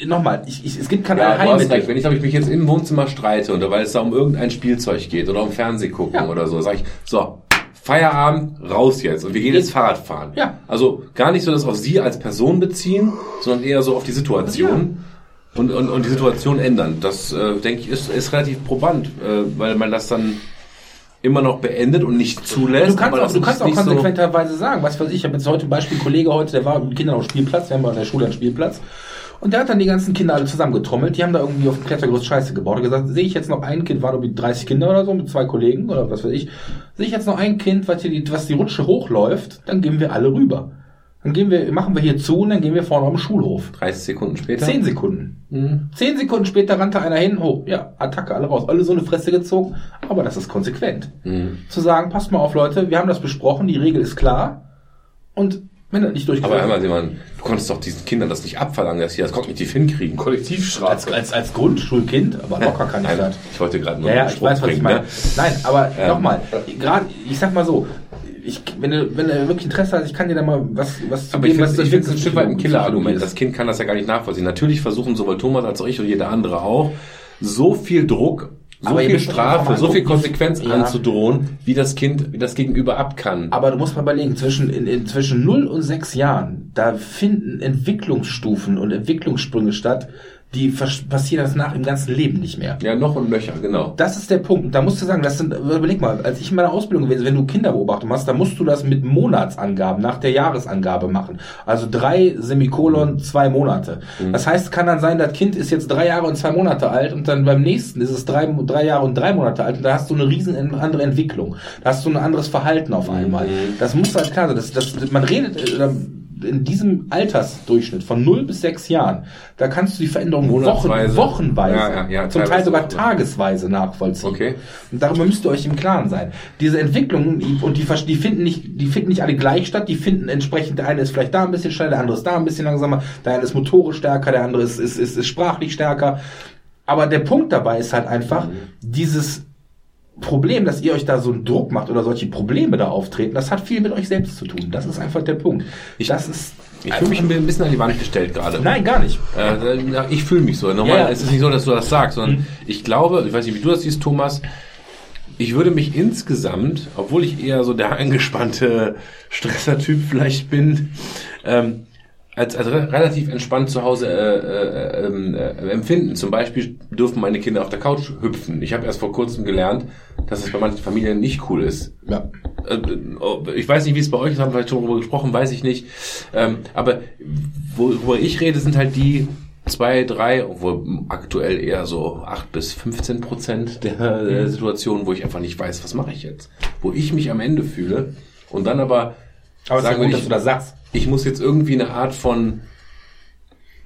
Nochmal, ich, ich, es gibt kein ja. Allheilmittel. Wenn ich, ich mich jetzt im Wohnzimmer streite und weil es da um irgendein Spielzeug geht oder um Fernseh gucken Ja. oder so, sage ich, so, Feierabend, raus jetzt und wir gehen jetzt Fahrrad fahren. Ja. Also gar nicht so das auf sie als Person beziehen, sondern eher so auf die Situation. Und, und, und die Situation ändern. Das, äh, denke ich, ist, ist relativ probant, äh, weil man das dann immer noch beendet und nicht zulässt. Du kannst auch, du kannst auch nicht so- konsequenterweise sagen, was weiß ich, ich habe jetzt heute ein Beispiel, ein Kollege heute, der war mit Kindern auf dem Spielplatz, wir haben an der Schule einen Spielplatz, und der hat dann die ganzen Kinder alle zusammengetrommelt, die haben da irgendwie auf dem Klettergerüst Scheiße gebaut und gesagt, sehe ich jetzt noch ein Kind, waren irgendwie 30 Kinder oder so, mit zwei Kollegen oder was weiß ich, sehe ich jetzt noch ein Kind, was, hier die, was die Rutsche hochläuft, dann gehen wir alle rüber. Dann gehen wir, machen wir hier zu und dann gehen wir vorne auf den Schulhof. 30 Sekunden später. Zehn Sekunden. Zehn Sekunden später rannte einer hin, oh, ja, Attacke, alle raus. Alle so eine Fresse gezogen, aber das ist konsequent. Zu sagen, passt mal auf, Leute, wir haben das besprochen, die Regel ist klar. Und wenn das nicht Aber durchgeführt einmal, Simon, du konntest doch diesen Kindern das nicht abverlangen, dass sie das kognitiv hinkriegen. Kollektivstrafe. als, als, als Grundschulkind, aber locker kann ich Nein, das. ich wollte gerade nur Ja, ja, einen ich weiß, was ich bringen, meine. ne? Nein, aber Ähm. nochmal, gerade, ich sag mal so, ich, wenn du, wenn du wirklich Interesse hast, ich kann dir da mal was, was zu Aber ich geben, finde was es ein Stück weit ein Killerargument. Das Kind kann das ja gar nicht nachvollziehen. Natürlich versuchen sowohl Thomas als auch ich und jeder andere auch, so viel Druck, so Aber viel Strafe, so viel Konsequenz ja. anzudrohen, wie das Kind, wie das Gegenüber ab kann. Aber du musst mal überlegen, zwischen, in, in, zwischen 0 und 6 Jahren, da finden Entwicklungsstufen und Entwicklungssprünge statt, die passieren das nach im ganzen Leben nicht mehr. Ja, noch und nöcher, genau. Das ist der Punkt. Da musst du sagen, das sind, überleg mal, als ich in meiner Ausbildung gewesen, wenn du Kinderbeobachtung machst, dann musst du das mit Monatsangaben nach der Jahresangabe machen. Also drei Semikolon, zwei Monate. Das heißt, kann dann sein, das Kind ist jetzt drei Jahre und zwei Monate alt und dann beim nächsten ist es drei, drei Jahre und drei Monate alt und da hast du eine riesen andere Entwicklung. Da hast du ein anderes Verhalten auf einmal. Das muss halt klar sein. Das, das, man redet, äh, in diesem Altersdurchschnitt von 0 bis 6 Jahren, da kannst du die Veränderung Wochen, wochenweise, Ja, ja, zum Teil sogar tagesweise nachvollziehen. Okay. Und darüber müsst ihr euch im Klaren sein. Diese Entwicklungen, die- und die, die finden nicht, die finden nicht alle gleich statt, die finden entsprechend, der eine ist vielleicht da ein bisschen schneller, der andere ist da ein bisschen langsamer, der eine ist motorisch stärker, der andere ist, ist, ist, ist sprachlich stärker. Aber der Punkt dabei ist halt einfach, dieses Problem, dass ihr euch da so einen Druck macht oder solche Probleme da auftreten, das hat viel mit euch selbst zu tun. Das ist einfach der Punkt. das ist, Ich fühle mich ein bisschen an die Wand gestellt gerade. nein, gar nicht. Äh, ich fühle mich so. Nochmal, Ja, ja. es ist nicht so, dass du das sagst, sondern ich glaube, ich weiß nicht, wie du das siehst, Thomas, ich würde mich insgesamt, obwohl ich eher so der angespannte Stressertyp vielleicht bin, ähm, als, als re- relativ entspannt zu Hause äh, äh, ähm, äh, empfinden. Zum Beispiel dürfen meine Kinder auf der Couch hüpfen. Ich habe erst vor kurzem gelernt, dass es bei manchen Familien nicht cool ist. Ja. Äh, Ich weiß nicht, wie es bei euch ist, haben wir vielleicht schon darüber gesprochen, weiß ich nicht. Ähm, aber worüber ich rede, sind halt die zwei, drei, obwohl aktuell eher so acht bis 15 Prozent der äh, Situationen, wo ich einfach nicht weiß, was mache ich jetzt. Wo ich mich am Ende fühle und dann aber Aber es ist ja sagen gut, will, dass ich, du das sagst. Ich muss jetzt irgendwie eine Art von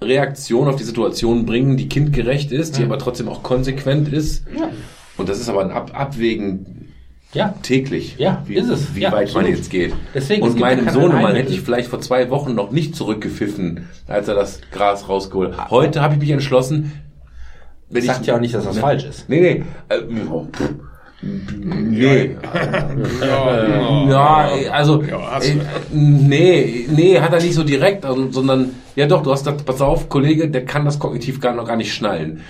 Reaktion auf die Situation bringen, die kindgerecht ist, die aber trotzdem auch konsequent ist. Ja. Und das ist aber ein Ab Abwägen Ja. täglich. Ja, wie, ist es. Wie Ja, weit man absolut. jetzt geht. Deswegen, es und ja meinem Sohnemann hätte ich vielleicht vor zwei Wochen noch nicht zurückgepfiffen, als er das Gras rausgeholt hat. Heute habe ich mich entschlossen, wenn Ich sagt ja auch nicht, dass das Ne? falsch ist. Nee, nee. Äh, oh. Nee. Ja, also, Ja, nee, nee, hat er nicht so direkt, also, sondern, ja doch, du hast gesagt, pass auf, Kollege, der kann das kognitiv gar noch gar nicht schnallen.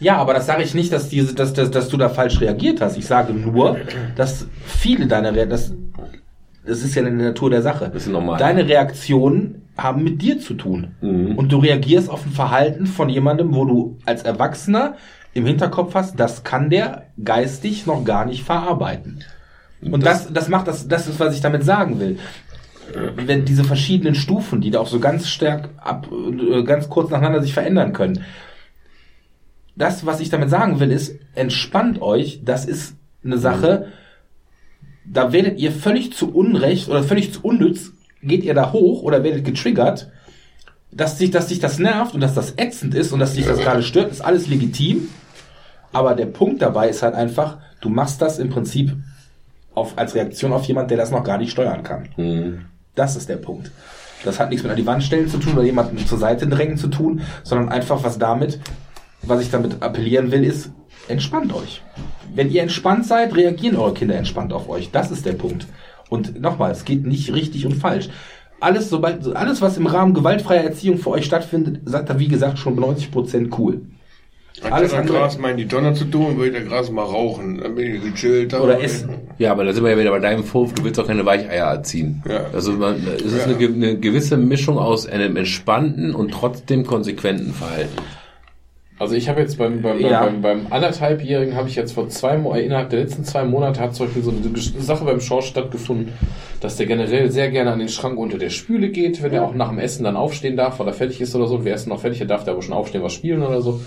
Ja, aber das sage ich nicht, dass, diese, dass, dass, dass du da falsch reagiert hast. Ich sage nur, dass viele deiner Re das, das ist ja in der Natur der Sache. Das ist normal. Deine Reaktionen haben mit dir zu tun. Mhm. Und du reagierst auf ein Verhalten von jemandem, wo du als Erwachsener im Hinterkopf hast, das kann der geistig noch gar nicht verarbeiten. Und das, das macht das, das ist, was ich damit sagen will. Wenn diese verschiedenen Stufen, die da auch so ganz stark ab, äh, ganz kurz nacheinander sich verändern können. Das, was ich damit sagen will, ist, entspannt euch, das ist eine Sache, da werdet ihr völlig zu Unrecht oder völlig zu unnütz, geht ihr da hoch oder werdet getriggert, dass sich, dass sich das nervt und dass das ätzend ist und dass dich das gerade stört, ist alles legitim. Aber der Punkt dabei ist halt einfach, du machst das im Prinzip auf, als Reaktion auf jemand, der das noch gar nicht steuern kann. Das ist der Punkt. Das hat nichts mit an die Wand stellen zu tun oder jemanden zur Seite drängen zu tun, sondern einfach was damit, was ich damit appellieren will, ist, entspannt euch. Wenn ihr entspannt seid, reagieren eure Kinder entspannt auf euch. Das ist der Punkt. Und nochmal, es geht nicht richtig und falsch. Alles, sobald, alles, was im Rahmen gewaltfreier Erziehung für euch stattfindet, sagt er, wie gesagt, schon 90% cool. Alles Alles an andere- Gras mal in die Tonne zu tun, würde der Gras mal rauchen. Dann bin ich gechillt. Oder essen. Ja, aber da sind wir ja wieder bei deinem Vorwurf, du willst auch keine Weicheier erziehen. Ja. Also man, es ist eine, ge- eine gewisse Mischung aus einem entspannten und trotzdem konsequenten Verhalten. Also ich habe jetzt beim, beim, Ja. beim, beim anderthalbjährigen habe ich jetzt vor zwei äh, innerhalb der letzten zwei Monate hat zum Beispiel so eine Sache beim Schorsch stattgefunden, dass der generell sehr gerne an den Schrank unter der Spüle geht, wenn er auch nach dem Essen dann aufstehen darf, weil er fertig ist oder so. Und wer ist noch fertig, der darf der aber schon aufstehen, was spielen oder so.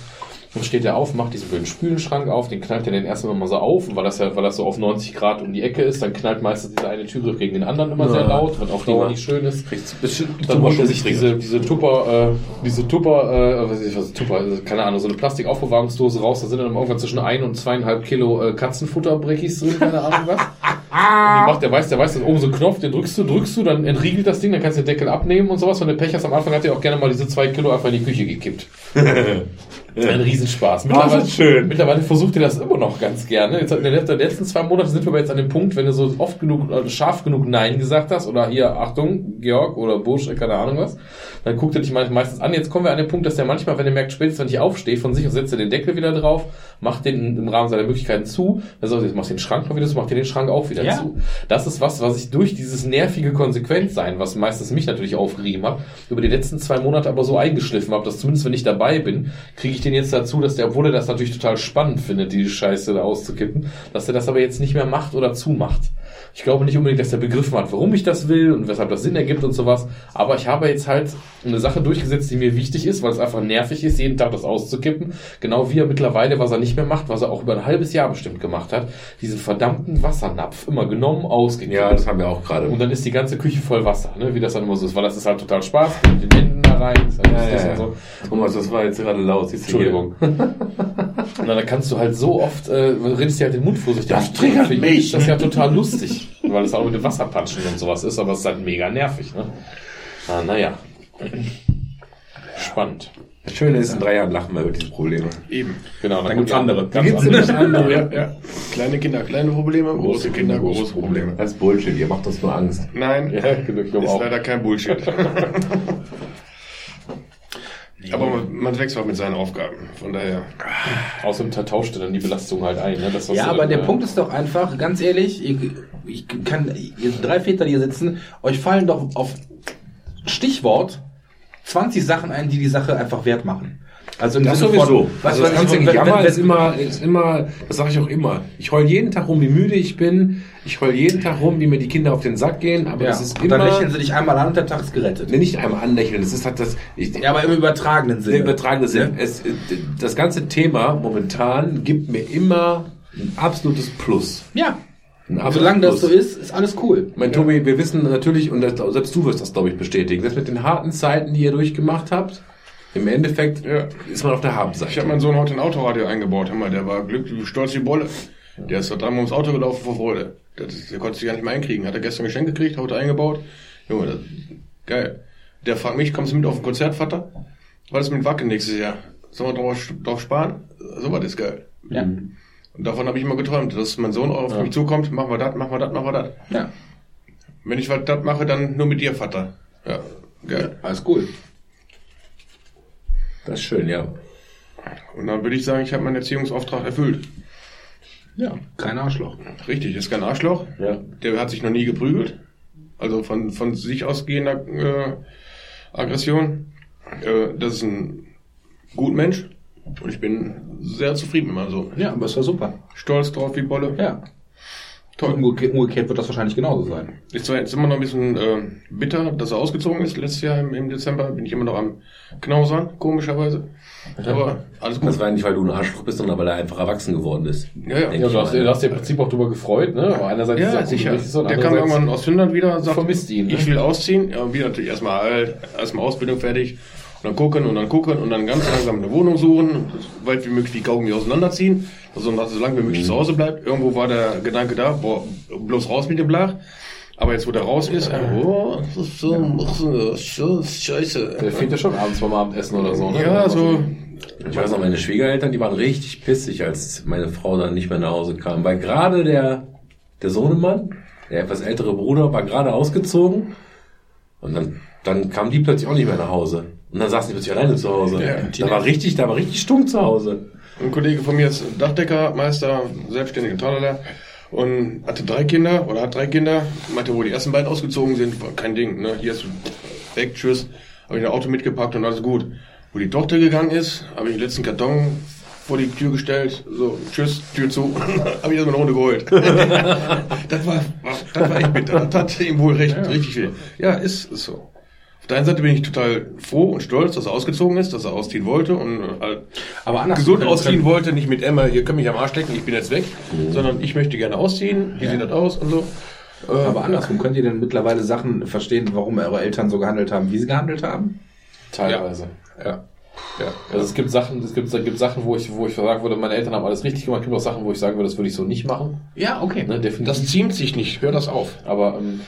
Dann steht er auf, macht diesen blöden Spülenschrank auf, den knallt er den erst immer mal so auf, und weil das ja, weil das so auf 90 Grad um die Ecke ist, dann knallt meistens diese eine Türgriff gegen den anderen immer sehr Ja, laut, was prima. Dauer nicht schön ist. Kriegst Dann holt er sich diese, diese Tupper, äh, diese Tupper, äh, weiß ich, was Tupper, also, keine Ahnung, so eine Plastikaufbewahrungsdose raus, da sind dann irgendwann zwischen ein und zweieinhalb Kilo äh, Katzenfutterbrickis drin, keine Ahnung was. Und die macht, der weiß, der weiß, da ist oben so ein Knopf, den drückst du, drückst du, dann entriegelt das Ding, dann kannst du den Deckel abnehmen und sowas. Wenn du Pech hast, am Anfang hat er auch gerne mal diese zwei Kilo einfach in die Küche gekippt. Ein Riesenspaß. Mittlerweile, das ist schön. mittlerweile versucht ihr das immer noch ganz gerne. Jetzt in den letzten zwei Monaten sind wir aber jetzt an dem Punkt, wenn du so oft genug, äh, scharf genug Nein gesagt hast, oder hier, Achtung, Georg oder Busch, keine Ahnung was, dann guckt er dich me- meistens an. Jetzt kommen wir an den Punkt, dass der manchmal, wenn er merkt, spätestens wenn ich aufstehe, von sich und setzt er den Deckel wieder drauf, macht den im Rahmen seiner Möglichkeiten zu, dann sagt er, jetzt machst du den Schrank mal wieder zu, macht dir den Schrank auch wieder Ja. zu. Das ist was, was ich durch dieses nervige Konsequentsein, was meistens mich natürlich aufgerieben hat, über die letzten zwei Monate aber so eingeschliffen habe, dass zumindest wenn ich dabei bin, kriege ich den jetzt dazu, dass der, obwohl er das natürlich total spannend findet, die Scheiße da auszukippen, dass er das aber jetzt nicht mehr macht oder zumacht. Ich glaube nicht unbedingt, dass er begriffen hat, warum ich das will und weshalb das Sinn ergibt und sowas. Aber ich habe jetzt halt eine Sache durchgesetzt, die mir wichtig ist, weil es einfach nervig ist, jeden Tag das auszukippen. Genau wie er mittlerweile, was er nicht mehr macht, was er auch über ein halbes Jahr bestimmt gemacht hat, diesen verdammten Wassernapf immer genommen, ausgekippt. Ja, das haben wir auch gerade. Und dann ist die ganze Küche voll Wasser, ne? wie das dann immer so ist, weil das ist halt total Spaß, mit den Händen da rein, ist halt Ja, lustig ja, und so. Thomas, das war jetzt gerade laut. Entschuldigung. Und dann kannst du halt so oft, äh, redest dir halt den Mund vorsichtig. Das triggert mich. ist das ja total lustig, weil es auch mit dem Wasserpatschen und sowas ist, aber es ist halt mega nervig. Ne? Ah, naja. Spannend. Das Schöne ist, in drei Jahren lachen wir über diese Probleme. Eben. Genau, Dann gibt's andere. Ganz Gibt's andere. nämlich andere. Ja, ja. Kleine Kinder, kleine Probleme, große Kinder, große Probleme. Das ist Bullshit, ihr macht uns nur Angst. Nein, Ja, glaube ist auch. leider kein Bullshit. Aber man, man wächst auch mit seinen Aufgaben. Von daher. Außerdem tauscht er dann die Belastung halt ein. Ne? Das, Ja, aber der äh, Punkt ist doch einfach, ganz ehrlich, ich, ich kann, ihr drei Väter, die hier sitzen, euch fallen doch auf Stichwort 20 Sachen ein, die die Sache einfach wert machen. Also im Das Sinne sowieso. von, also das ganze wenn- ist immer, ist immer, das sage ich auch immer. Ich heul jeden Tag rum, wie müde ich bin. Ich heul jeden Tag rum, wie mir die Kinder auf den Sack gehen. Aber ja, das ist und dann immer, lächeln sie dich einmal an und der Tag ist gerettet. Nee, nicht einmal anlächeln. Das ist halt das, ich, Ja, aber im übertragenen Sinne. der übertragene Sinn. Ne? Es, das ganze Thema momentan gibt mir immer ein absolutes Plus. Ja. Absolutes solange das so ist, ist alles cool. Mein Tobi, wir wissen natürlich, und selbst du wirst das, glaube ich, bestätigen, dass mit den harten Zeiten, die ihr durchgemacht habt, im Endeffekt Ja. ist man auf der Habenseite. Ich habe meinen Sohn heute ein Autoradio eingebaut, hör mal, der war glücklich, stolz wie Bolle. Der ist da dreimal ums Auto gelaufen vor Freude. Das ist, der konnte sich gar nicht mehr einkriegen. Hat er gestern ein Geschenk gekriegt, heute eingebaut. Junge, das, geil. Der fragt mich, kommst du mit auf ein Konzert, Vater? Was ist mit Wacken nächstes Jahr? Sollen wir drauf, drauf sparen? So was ist geil. Ja. Und davon habe ich immer geträumt, dass mein Sohn auch auf mich zukommt, machen wir das, machen wir das, machen wir das. Ja. Wenn ich was das mache, dann nur mit dir, Vater. Ja, geil. Alles cool. Das ist schön, ja. Und dann würde ich sagen, ich habe meinen Erziehungsauftrag erfüllt. Ja. Kein Arschloch. Richtig, ist kein Arschloch. Ja. Der hat sich noch nie geprügelt. Also von, von sich ausgehender äh, Aggression. Äh, das ist ein gut Mensch. Und ich bin sehr zufrieden mit meinem Sohn. Ja, aber es war super. Stolz drauf wie Bolle. Ja. Toll. Umgekehrt, umgekehrt wird das wahrscheinlich genauso sein. Ist zwar jetzt immer noch ein bisschen äh, bitter, dass er ausgezogen ist. Letztes Jahr im, im Dezember bin ich immer noch am Knausern, komischerweise. Aber alles gut. Das war nicht, weil du ein Arschloch bist, sondern weil er einfach erwachsen geworden ist. Ja, ja. Ja, du hast, du hast dir im Prinzip auch darüber gefreut, ne? Aber einerseits ist Ja, er sicher. so, und Der kam irgendwann aus Finnland wieder, sagt, vermisst ihn, ne? ich will ausziehen. Ja, und wir natürlich erstmal erstmal Ausbildung fertig. Und dann gucken und dann gucken und dann ganz langsam eine Wohnung suchen, so weit wie möglich wie Kaugummi auseinanderziehen, also dass es so lange wie möglich zu Hause bleibt. Irgendwo war der Gedanke da, boah, bloß raus mit dem Blach. Aber jetzt, wo der raus ist, äh, oh, das ist so, ist so scheiße. Der fehlt ja schon abends beim Abendessen oder so, ne? Ja, so, Ich weiß noch, meine Schwiegereltern, die waren richtig pissig, als meine Frau dann nicht mehr nach Hause kam. Weil gerade der, der Sohnemann, der etwas ältere Bruder, war gerade ausgezogen. Und dann, dann kam die plötzlich auch nicht mehr nach Hause. Und dann saßen die plötzlich alleine zu Hause. Ja, da war richtig, da war richtig stunk zu Hause. Ein Kollege von mir ist Dachdecker, Meister, selbstständig und hatte drei Kinder oder hat drei Kinder. Meinte, wo die ersten beiden ausgezogen sind, war kein Ding. Ne? Hier ist weg, tschüss. Habe ich ein Auto mitgepackt und alles gut. Wo die Tochter gegangen ist, habe ich den letzten Karton vor die Tür gestellt, so tschüss, Tür zu, habe ich erstmal eine Runde geholt. das, war, das war echt bitter. Das hat ihm wohl recht, richtig viel. Ja, ist, ist so. Auf der einen Seite bin ich total froh und stolz, dass er ausgezogen ist, dass er ausziehen wollte und halt Aber anders gesund ausziehen wollte, nicht mit Emma, ihr könnt mich am Arsch lecken, ich bin jetzt weg, sondern ich möchte gerne ausziehen, wie sieht das aus und so. Äh, Aber andersrum, könnt ihr denn mittlerweile Sachen verstehen, warum eure Eltern so gehandelt haben, wie sie gehandelt haben? Teilweise. Ja. Ja. Also es gibt Sachen, es gibt, es gibt Sachen, wo ich, wo ich sagen würde, meine Eltern haben alles richtig gemacht. Es gibt auch Sachen, wo ich sagen würde, das würde ich so nicht machen. Ja, okay. Ne, definitiv. Das ziemt sich nicht, hör das auf. Aber ähm,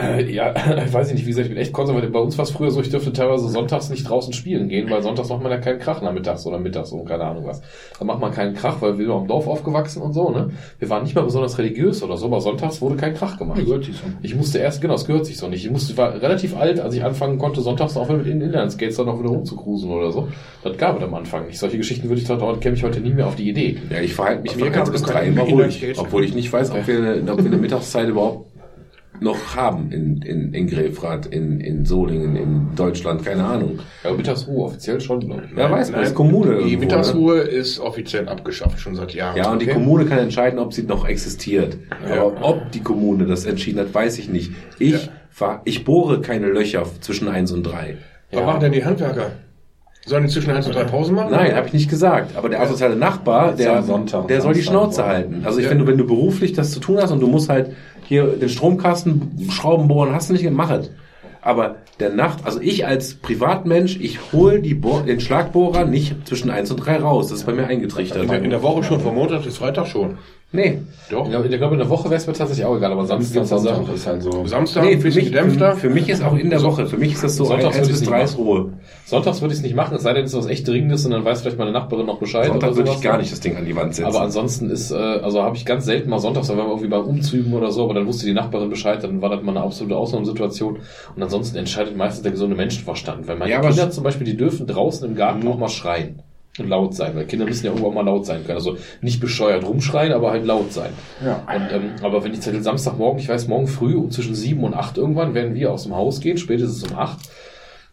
äh, ja, ich weiß nicht, wie gesagt, ich bin echt konservativ. Bei uns war es früher so, ich dürfte teilweise sonntags nicht draußen spielen gehen, weil sonntags macht man ja keinen Krach nachmittags oder mittags und keine Ahnung was. Da macht man keinen Krach, weil wir sind am Dorf aufgewachsen und so, ne? Wir waren nicht mal besonders religiös oder so, aber sonntags wurde kein Krach gemacht. gehört sich so. Ich musste erst, genau, es gehört sich so nicht. Ich musste, war relativ alt, als ich anfangen konnte, sonntags auch mit den Inlineskates dann noch wieder rumzukrusen oder so. Das gab es am Anfang nicht. Solche Geschichten würde ich doch, käme ich heute nie mehr auf die Idee. Ja, ich verhalte mich Mir 1 bis es 3 keine immer ruhig. Obwohl ich nicht weiß, ob wir, eine- ob wir eine Mittagszeit überhaupt noch haben in, in, in Grefrath, in, in Solingen, in Deutschland, keine Ahnung. Ja, Mittagsruhe offiziell schon, glaube ich. Ja, weiß man, das ist Kommune. Die irgendwo, ne? Mittagsruhe ist offiziell abgeschafft, schon seit Jahren. Ja, und die Okay? Kommune kann entscheiden, ob sie noch existiert. Ja. Aber ob die Kommune das entschieden hat, weiß ich nicht. Ich, Ja. fahr, ich bohre keine Löcher zwischen 1 und 3. Was Ja. machen denn die Handwerker? Sollen die zwischen 1 und 3 Pausen machen? Nein, habe ich nicht gesagt. Aber der asoziale Nachbar, der, Sonntag, der soll die Schnauze halten. Also ich Ja. finde, wenn du beruflich das zu tun hast und du musst halt hier den Stromkasten, Schrauben bohren, hast du nicht gemacht. Aber der Nacht, also ich als Privatmensch, ich hol die Bohr, den Schlagbohrer nicht zwischen 1 und 3 raus. Das ist bei mir eingetrichtert. In der, in der Woche schon, von Montag bis Freitag schon. Nee. Doch. Ich glaube, ich glaube, in der Woche wäre es mir tatsächlich auch egal, aber Samstag, Sonntag ist halt so. Samstag Nee, ein für bisschen mich, gedämpfter. für, für mich ist auch in der Woche, für mich ist das so Sonntags 1 würde bis ich's 3 nicht ist Ruhe. Sonntags würde ich es nicht machen, es sei denn, es ist was echt Dringendes und dann weiß vielleicht meine Nachbarin noch Bescheid. Sonntag würde ich gar nicht das Ding an die Wand setzen. Aber ansonsten ist, äh, also habe ich ganz selten mal sonntags, da waren wir irgendwie beim Umzügen oder so, aber dann wusste die Nachbarin Bescheid, dann war das mal eine absolute Ausnahmesituation. Und ansonsten entscheidet meistens der gesunde Menschenverstand. Weil meine Ja, aber Kinder zum Beispiel, die dürfen draußen im Garten auch mal schreien laut sein, weil Kinder müssen ja irgendwo auch mal laut sein können. Also nicht bescheuert rumschreien, aber halt laut sein. Ja. Und, ähm, aber wenn ich zum Beispiel Samstagmorgen, ich weiß, morgen früh um zwischen sieben und acht irgendwann werden wir aus dem Haus gehen, spätestens um acht.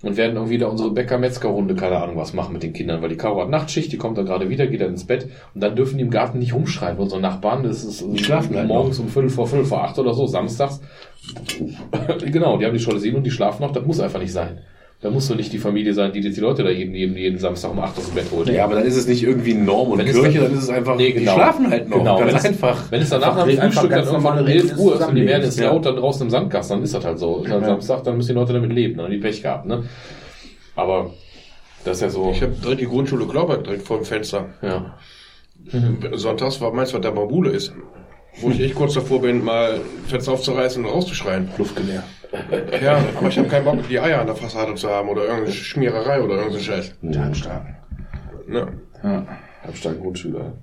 und werden irgendwie da unsere Bäcker-Metzger-Runde, keine Ahnung was, machen mit den Kindern, weil die Caro hat Nachtschicht, die kommt dann gerade wieder, geht dann ins Bett und dann dürfen die im Garten nicht rumschreien. Unsere Nachbarn, das ist Die schlafen halt morgens um Viertel vor Viertel vor acht oder so, samstags. genau, die haben die Jalousien und die schlafen noch, das muss einfach nicht sein. Da muss doch nicht die Familie sein, die jetzt die Leute da jeden, jeden, jeden Samstag um acht aus dem Bett holt. Ja, aber dann ist es nicht irgendwie Norm und Wenn es Kirche, dann- dann ist es einfach, Nee, genau. die schlafen halt noch. Genau, ganz wenn es, einfach. Wenn es danach nach dem Frühstück dann irgendwann um normale 11 Regeln Uhr ist und die werden jetzt Zusammenlebens, laut dann draußen im Sandkasten, dann ist das halt so. Ist halt Samstag, dann müssen die Leute damit leben, dann haben die Pech gehabt, ne? Aber das ist ja so. Ich habe direkt die Grundschule Glauberg direkt vor dem Fenster. ja. Sonntags war meins, was da Bambule ist. Wo ich echt kurz davor bin, mal Fenster aufzureißen und rauszuschreien. Luftgewehr. Ja, aber ich habe keinen Bock, die Eier an der Fassade zu haben oder irgendeine Schmiererei oder irgendein Scheiß. Ja, stark. Ne? Ja. Halbstark Grundschüler.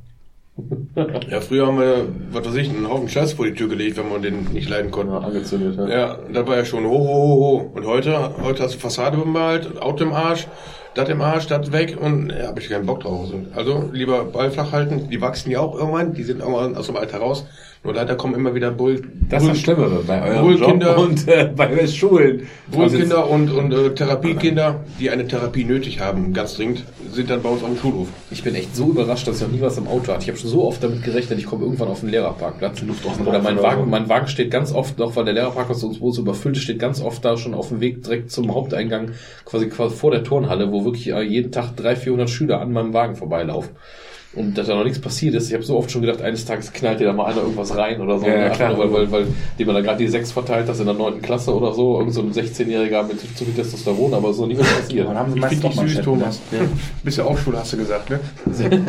Ja, früher haben wir, was weiß ich, einen Haufen Scheiß vor die Tür gelegt, wenn man den nicht leiden konnte. Ja, angezündet, ja. Ja, da war ja schon ho, ho, ho, ho. Und heute, heute hast du Fassade bemalt, Auto im Arsch, das im Arsch, das weg und ja, habe ich keinen Bock drauf. Also lieber Ball flach halten, die wachsen ja auch irgendwann, die sind irgendwann aus dem Alter raus. Nur leider kommen immer wieder Bull, Das ist das Schlimmere bei euren Job und äh, bei den Schulen. Wohlkinder und, und äh, Therapiekinder, die eine Therapie nötig haben, ganz dringend, sind dann bei uns auf dem Schulhof. Ich bin echt so überrascht, dass ich noch nie was im Auto hatte. Ich habe schon so oft damit gerechnet, ich komme irgendwann auf den Lehrerparkplatz. Luft aus oder mein Wagen, mein Wagen steht ganz oft noch, weil der Lehrerparkplatz uns wo so überfüllt ist, steht ganz oft da schon auf dem Weg direkt zum Haupteingang, quasi, quasi vor der Turnhalle, wo wirklich äh, jeden Tag 300, 400 Schüler an meinem Wagen vorbeilaufen. Und dass da noch nichts passiert ist. Ich habe so oft schon gedacht, eines Tages knallt dir da mal einer irgendwas rein oder so. Ja, ja, klar. weil, weil, weil dem man da gerade die sechs verteilt hat in der neunten Klasse oder so. Irgend so ein 16-Jähriger mit zu viel Testosteron, aber so nie was passiert. Dann haben sie Ich meistens finde dich süß, Thomas. Ja. Bist ja auch Schule, hast du gesagt, ne?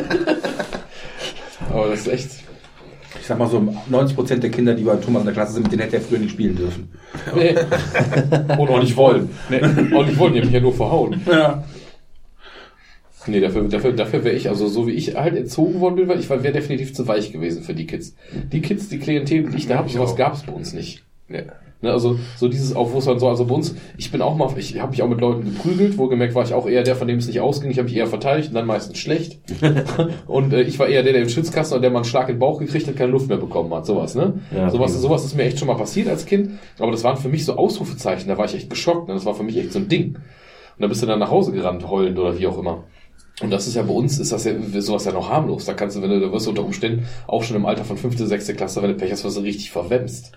Aber das ist echt. Ich sag mal so, 90% der Kinder, die bei Thomas in der Klasse sind, mit denen hätte er früher nicht spielen dürfen. Nee. Und auch nicht wollen. Nee, auch nicht wollen, die haben mich ja nur verhauen. Ja. Nee, dafür, dafür, dafür wäre ich, also so wie ich halt erzogen worden bin, weil ich wäre definitiv zu weich gewesen für die Kids. Die Kids, die Klientel, die ich da habe, sowas gab es bei uns nicht. Ja. Ne, also so dieses dann so, also bei uns, ich bin auch mal, ich habe mich auch mit Leuten geprügelt, wohlgemerkt war ich auch eher der, von dem es nicht ausging, ich habe mich eher verteidigt und dann meistens schlecht. und äh, ich war eher der, der im Schützkasten und der mal einen Schlag in den Bauch gekriegt hat, keine Luft mehr bekommen hat, sowas, ne? Ja, sowas, okay. sowas ist mir echt schon mal passiert als Kind, aber das waren für mich so Ausrufezeichen, da war ich echt geschockt, ne? das war für mich echt so ein Ding. Und dann bist du dann nach Hause gerannt, heulend oder wie auch immer. Und das ist ja bei uns, ist das ja sowas ja noch harmlos. Da kannst du, wenn du, da wirst du unter Umständen auch schon im Alter von fünfte, sechste Klasse, wenn du Pech hast, wirst du richtig verwemst.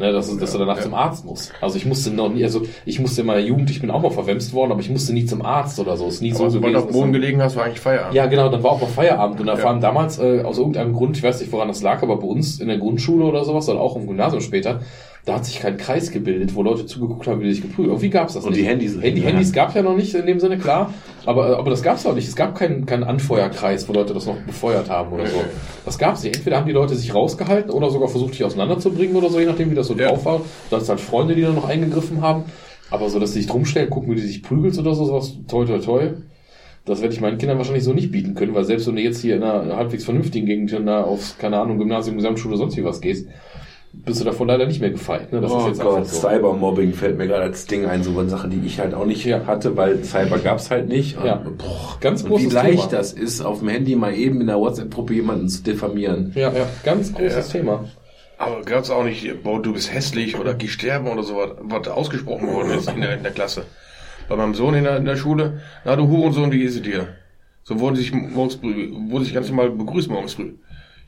Ne, dass, du- dass du danach ja. zum Arzt musst. Also ich musste noch nie, also ich musste in meiner Jugend, ich bin auch mal verwemst worden, aber ich musste nie zum Arzt oder so. Ist nie Aber so sobald du auf dem gewesen. Boden gelegen hast, war eigentlich Feierabend. Ja, genau, dann war auch mal Feierabend. Und da Ja. waren damals äh, aus irgendeinem Grund, ich weiß nicht, woran das lag, aber bei uns in der Grundschule oder sowas, oder auch im Gymnasium später, da hat sich kein Kreis gebildet, wo Leute zugeguckt haben, wie die sich geprüft Irgendwie gab's das Und nicht. die Handys- Handy, ja. Handys gab's ja noch nicht in dem Sinne, klar. Aber, aber das gab's auch nicht. Es gab keinen keinen Anfeuerkreis, wo Leute das noch befeuert haben oder so. Das gab's nicht. Entweder haben die Leute sich rausgehalten oder sogar versucht, dich auseinanderzubringen oder so, je nachdem, wie das so Ja. drauf war. Dann ist halt Freunde, die dann noch eingegriffen haben. Aber so, dass sie sich drumstellen, gucken, wie die sich prügelst oder so, sowas, toi, toi, toi. Das werde ich meinen Kindern wahrscheinlich so nicht bieten können, weil selbst wenn du jetzt hier in einer halbwegs vernünftigen Gegend aufs, keine Ahnung, Gymnasium, Gesamtschule, sonst wie was gehst, bist du davon leider nicht mehr gefeit. Ne? Das oh ist jetzt Gott, so. Cybermobbing fällt mir gerade als Ding ein, so eine Sache, die ich halt auch nicht Ja. hatte, weil Cyber gab's halt nicht. Und, Ja. boah, Ganz und wie großes leicht Thema. das ist, auf dem Handy mal eben in der WhatsApp-Gruppe jemanden zu diffamieren. Ja, ja, ganz großes Thema. Aber gab's auch nicht, boah, du bist hässlich oder geh sterben oder sowas, was ausgesprochen worden ist in der, in der Klasse. Bei meinem Sohn in der, in der Schule, na du Hurensohn, wie ist es dir? So wurde sich morgens früh, wurde sich ganz normal begrüßt morgens früh.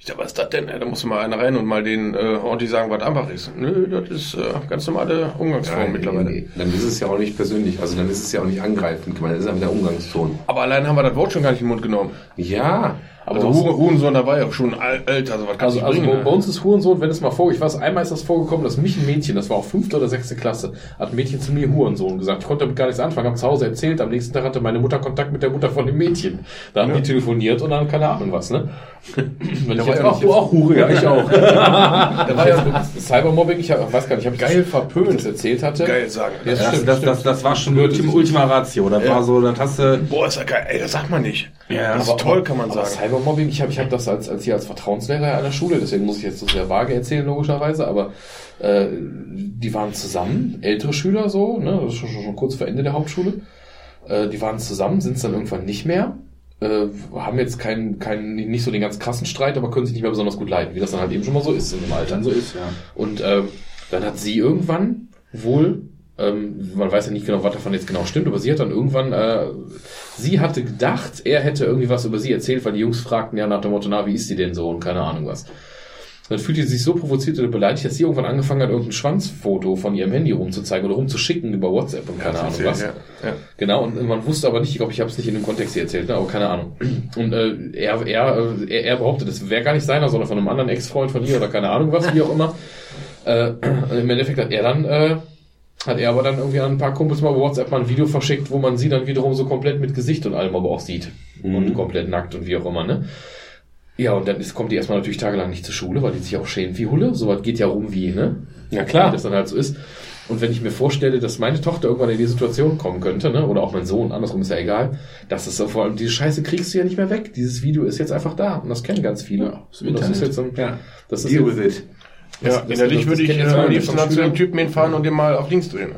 Ich dachte, was ist das denn? Ja, Da muss mal einer rein und mal den äh, ordentlich sagen, was einfach ist. Nö, das ist äh, ganz normale Umgangsform mittlerweile. nee, Dann ist es ja auch nicht persönlich, also dann ist es ja auch nicht angreifend, ich meine, das ist ja wieder Umgangston. Aber allein haben wir das Wort schon gar nicht in den Mund genommen. Ja, Also Hurensohn, da war ja schon älter, so was kannst Also, also bringen. bei, bei ne? uns ist Hurensohn, wenn es mal vor, ich weiß, einmal ist das vorgekommen, dass mich ein Mädchen, das war auch fünfte oder sechste Klasse, hat ein Mädchen zu mir Hurensohn gesagt. Ich konnte damit gar nichts anfangen, habe zu Hause erzählt, am nächsten Tag hatte meine Mutter Kontakt mit der Mutter von dem Mädchen. Da haben die telefoniert und dann keine Ahnung was, ne? Wenn ich war jetzt ja auch, du auch Hure, ja, ich auch. da war ja Cybermobbing, ich hab, weiß gar nicht, habe ich Geil das, verpönt. das erzählt hatte? geil sagen. Ja, Das, stimmt, das, stimmt. das, das war schon Ultima, Ultima Ratio. Das Ja. war so, das hast du. Boah, ist ja geil. Ey, das sagt man nicht. Ja, das ist Aber- toll, kann man aber sagen. Cybermobbing, ich habe ich hab das als, als hier als Vertrauenslehrer an der Schule, deswegen muss ich jetzt so sehr vage erzählen, logischerweise, aber äh, die waren zusammen, ältere Schüler so, ne, das ist schon, schon, schon kurz vor Ende der Hauptschule, äh, die waren zusammen, sind es dann irgendwann nicht mehr, äh, haben jetzt keinen, keinen, nicht so den ganz krassen Streit, aber können sich nicht mehr besonders gut leiden, wie das dann halt eben schon mal so ist in dem Alter. Dann so ist, ja. Und ähm, dann hat sie irgendwann wohl Ähm, man weiß ja nicht genau, was davon jetzt genau stimmt, aber sie hat dann irgendwann, äh, sie hatte gedacht, er hätte irgendwie was über sie erzählt, weil die Jungs fragten ja nach dem Motto, na, wie ist sie denn so und keine Ahnung was. Dann fühlte sie sich so provoziert oder beleidigt, dass sie irgendwann angefangen hat, irgendein Schwanzfoto von ihrem Handy rumzuzeigen oder rumzuschicken über WhatsApp und keine Ahnung was. Ja, ja. Genau, und man wusste aber nicht, ich glaube, ich habe es nicht in dem Kontext hier erzählt, ne, aber keine Ahnung. Und äh, er, er, äh, er, er behauptet, das wäre gar nicht seiner, sondern von einem anderen Ex-Freund von ihr oder keine Ahnung was, wie auch immer. Äh, Im Endeffekt hat er dann, äh, hat er aber dann irgendwie an ein paar Kumpels mal bei WhatsApp mal ein Video verschickt, wo man sie dann wiederum so komplett mit Gesicht und allem aber auch sieht. Und komplett nackt und wie auch immer, ne? Ja, und dann ist, kommt die erstmal natürlich tagelang nicht zur Schule, weil die sich auch schämt wie Hulle. Sowas geht ja rum wie, ne? Ja, klar. Wie das dann halt so ist. Und wenn ich mir vorstelle, dass meine Tochter irgendwann in die Situation kommen könnte, ne, oder auch mein Sohn, andersrum ist ja egal, dass es so vor allem, diese Scheiße kriegst du ja nicht mehr weg. Dieses Video ist jetzt einfach da. Und das kennen ganz viele. Ja, das und das ist jetzt so ein, Ja. das ist Deal with it. Ja, Das- das- innerlich das würde ich äh, jetzt am liebsten zu dem. Typen hinfahren und den mal auf links drehen.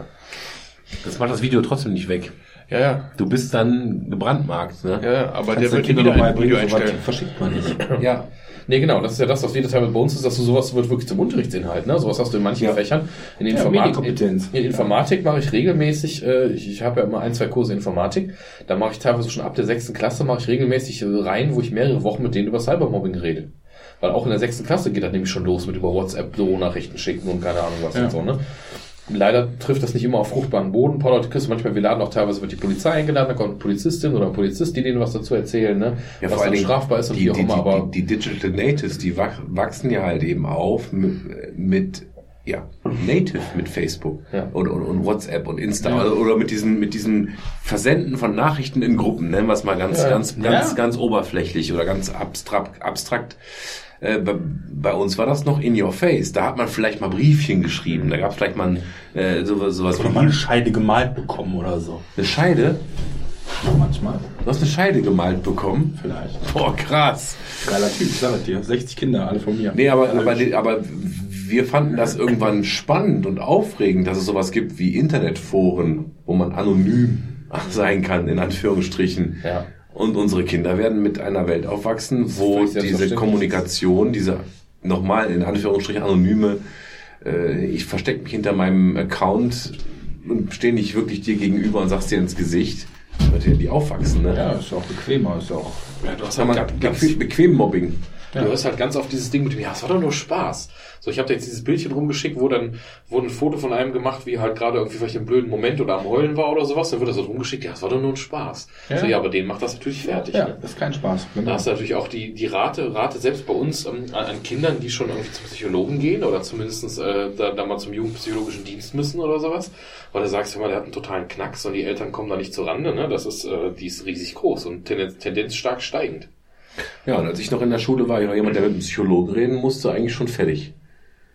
Das macht das Video trotzdem nicht weg. Ja, ja. Du bist dann gebrandmarkt, ne? Ja, aber Kannst der wird dir wieder noch ein Video einstellen. verschickt man nicht. Ja. Nee, genau, das ist ja das, was wir das bei uns ist, dass du sowas wird wirklich zum Unterrichtsinhalt, ne? Sowas hast du in manchen Ja. Fächern. In Ja, Informatik, Medienkompetenz. in, in Informatik mache ich regelmäßig, äh, ich, ich habe ja immer ein, zwei Kurse Informatik, da mache ich teilweise schon ab der sechsten Klasse, mache ich regelmäßig äh, rein, wo ich mehrere Wochen mit denen über Cybermobbing rede. Weil auch in der sechsten Klasse geht das nämlich schon los mit über WhatsApp Nachrichten schicken und keine Ahnung was Ja. und so, ne? Leider trifft das nicht immer auf fruchtbaren Boden. Paul, du kriegst manchmal, wir laden auch teilweise wird die Polizei eingeladen, da kommt eine Polizistin oder ein Polizist, die denen was dazu erzählen, ne? Ja, was vor allen dann Dingen strafbar ist und die, wie auch die, immer, aber die, die, Digital Natives, die wach, wachsen ja halt eben auf mit, mit ja, Native mit Facebook Ja. und, und, und WhatsApp und Insta oder, oder mit diesen mit diesen Versenden von Nachrichten in Gruppen, nennen wir es mal ganz Ja. ganz ganz Ja. ganz oberflächlich oder ganz abstrakt abstrakt. Äh, bei, bei uns war das noch in your face. Da hat man vielleicht mal Briefchen geschrieben. Da gab es vielleicht mal äh, sowas, sowas Oder mal eine Scheide gemalt bekommen oder so. eine Scheide. Manchmal. Du hast eine Scheide gemalt bekommen. Vielleicht. Boah, krass. Geiler Typ, ich sag dir. 60 Kinder, alle von mir. Nee, aber, aber, aber wir fanden das irgendwann spannend und aufregend, dass es sowas gibt wie Internetforen, wo man anonym sein kann, in Anführungsstrichen. Ja. Und unsere Kinder werden mit einer Welt aufwachsen, wo diese. Kommunikation, diese nochmal in Anführungsstrichen anonyme, äh, ich verstecke mich hinter meinem Account und stehe nicht wirklich dir gegenüber und sag's dir ins Gesicht, wird ja die aufwachsen, ne? Ja, ist ja auch bequemer, ist ja auch. Ja, du hast halt ganz, bequem, bequem Mobbing. du hörst halt ganz oft dieses Ding mit dem, ja, es war doch nur Spaß. So, ich habe dir jetzt dieses Bildchen rumgeschickt, wo dann wurde ein Foto von einem gemacht, wie halt gerade irgendwie vielleicht im blöden Moment oder am Heulen war oder sowas, dann wird das so rumgeschickt, ja, es war doch nur ein Spaß. Ja. So, ja, aber den macht das natürlich fertig. Ja, Ne? das ist kein Spaß. Da hast du natürlich auch die, die Rate, Rate selbst bei uns ähm, an, an Kindern, die schon irgendwie zum Psychologen gehen oder zumindestens äh, da, da mal zum Jugendpsychologischen Dienst müssen oder sowas. Weil du sagst, hör mal, der hat einen totalen Knacks und die Eltern kommen da nicht zur Rande, ne? Das ist, äh, die ist riesig groß und Tendenz, Tendenz stark steigend. Ja, und als ich noch in der Schule war, ich noch jemand, der mit einem Psychologen reden musste, eigentlich schon fertig.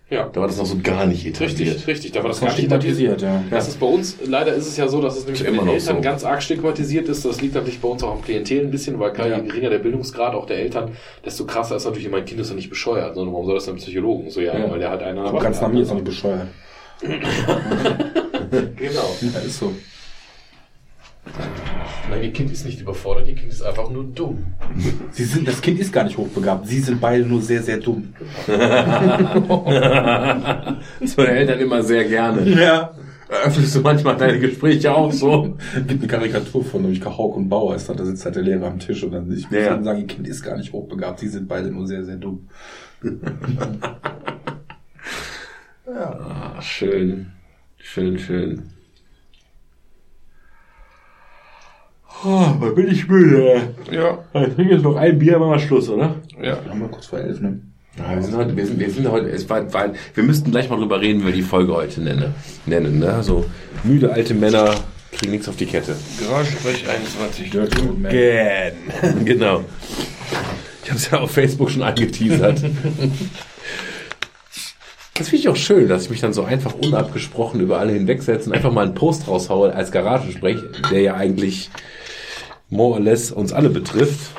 Ja. Da war das noch so gar nicht etabliert. Richtig, richtig. Da war das Schon gar nicht stigmatisiert, ja. Das ist bei uns, leider ist es ja so, dass es nämlich bei immer den noch Eltern so. ganz arg stigmatisiert ist. Das liegt natürlich bei uns auch am Klientel ein bisschen, weil klar, Ja. je geringer der Bildungsgrad auch der Eltern, desto krasser ist natürlich, mein Kind ist doch nicht bescheuert, sondern warum soll das denn Psychologen? So, ja, Ja. weil der halt einer So ganz nach mir ist auch nicht bescheuert. Genau. Ja, ist so. Nein, ihr Kind ist nicht überfordert, ihr Kind ist einfach nur dumm. Sie sind, das Kind ist gar nicht hochbegabt. Sie sind beide nur sehr, sehr dumm. Das hören Eltern immer sehr gerne. Ja. Öffnest du manchmal deine Gespräche auch so? gibt eine Karikatur von nämlich Hauk und Bauer ist da, da sitzt halt der Lehrer am Tisch und dann ich Ja, ja. würde sagen, ihr Kind ist gar nicht hochbegabt, sie sind beide nur sehr, sehr dumm. Ah, schön. Schön, schön. Oh, da bin ich müde. Ja, Ich trinke jetzt noch ein Bier, machen wir Schluss, oder? ja. Wir haben mal kurz vor elf, ne? Ja, wir sind heute, wir sind, wir sind heute, es war, war, wir müssten gleich mal drüber reden, wie wir die Folge heute nennen, nennen, ne? So, müde alte Männer kriegen nichts auf die Kette. Garagensprech 21. Dirty Man. Again. genau. Ich habe es ja auf Facebook schon angeteasert. Das finde ich auch schön, dass ich mich dann so einfach unabgesprochen über alle hinwegsetze und einfach mal einen Post raushaue als Garagensprech, der ja eigentlich more or less uns alle betrifft.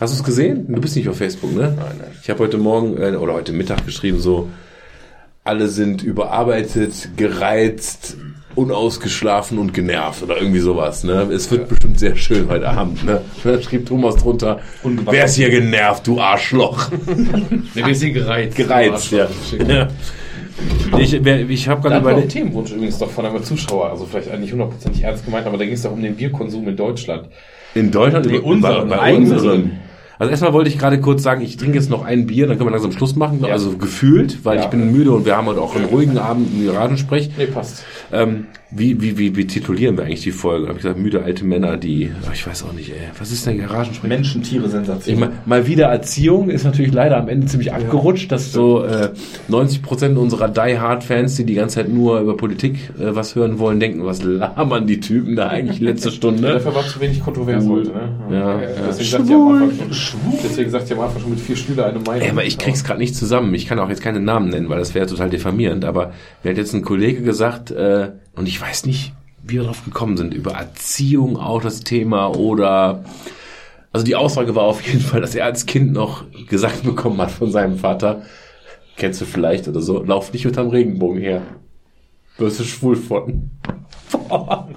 Hast du es gesehen? Du bist nicht auf Facebook, ne? Nein, nein. Ich habe heute Morgen äh, oder heute Mittag geschrieben, so alle sind überarbeitet, gereizt, unausgeschlafen und genervt oder irgendwie sowas. Ne? Es wird bestimmt sehr schön heute Abend. Ne? Da schrieb Thomas drunter, wer ist hier genervt, du Arschloch? Ne, wir sind gereizt. gereizt, ja. ja. Ich, ich habe gerade überlegt. Themenwunsch übrigens doch von einem Zuschauer, also vielleicht eigentlich hundertprozentig ernst gemeint, aber da ging es doch um den Bierkonsum in Deutschland. In Deutschland, Nee, bei- unseren, bei eigenen. unseren. Also erstmal wollte ich gerade kurz sagen, ich trinke jetzt noch ein Bier, dann können wir langsam Schluss machen. Ja. Also gefühlt, weil Ja. ich bin müde und wir haben heute auch einen ruhigen Abend im Garagensprech. Nee, passt. Ähm, wie, wie, wie, wie titulieren wir eigentlich die Folge? Habe ich gesagt, müde alte Männer, die, ach, ich weiß auch nicht, ey, was ist denn Garagensprech? Menschen, Tiere, Ich Sensation. mein, mal wieder Erziehung ist natürlich leider am Ende ziemlich abgerutscht, dass so äh, 90 Prozent unserer Die Hard Fans, die die ganze Zeit nur über Politik äh, was hören wollen, denken, was labern die Typen da eigentlich letzte Stunde? Dafür war zu wenig kontrovers heute, ne? Ja, ja. Deswegen sagt ihr schon, deswegen sagt ihr am Anfang schon mit vier Stühle eine Meinung. Ey, aber ich krieg's gerade nicht zusammen. Ich kann auch jetzt keine Namen nennen, weil das wäre total diffamierend. Aber mir hat jetzt ein Kollege gesagt, äh, und ich weiß nicht, wie wir drauf gekommen sind, über Erziehung auch das Thema oder also die Aussage war auf jeden Fall, dass er als Kind noch gesagt bekommen hat von seinem Vater, kennst du vielleicht oder so, lauf nicht unterm Regenbogen her. Wirst du schwul von.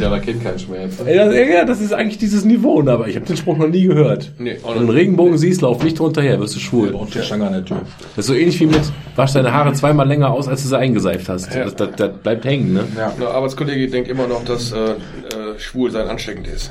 da kennt keinen Schmerz. Ey, das, ja, das ist eigentlich dieses Niveau, ne? aber ich habe den Spruch noch nie gehört. Nee, Wenn du einen Regenbogen siehst, lauf nicht drunter her, wirst du schwul. Und der Stange an der Tür. Das ist so ähnlich wie mit, wasch deine Haare zweimal länger aus, als du sie eingeseift hast. Das, das, das bleibt hängen, ne? Ja. Ein Arbeitskollege denkt immer noch, dass äh, äh, schwul sein ansteckend ist.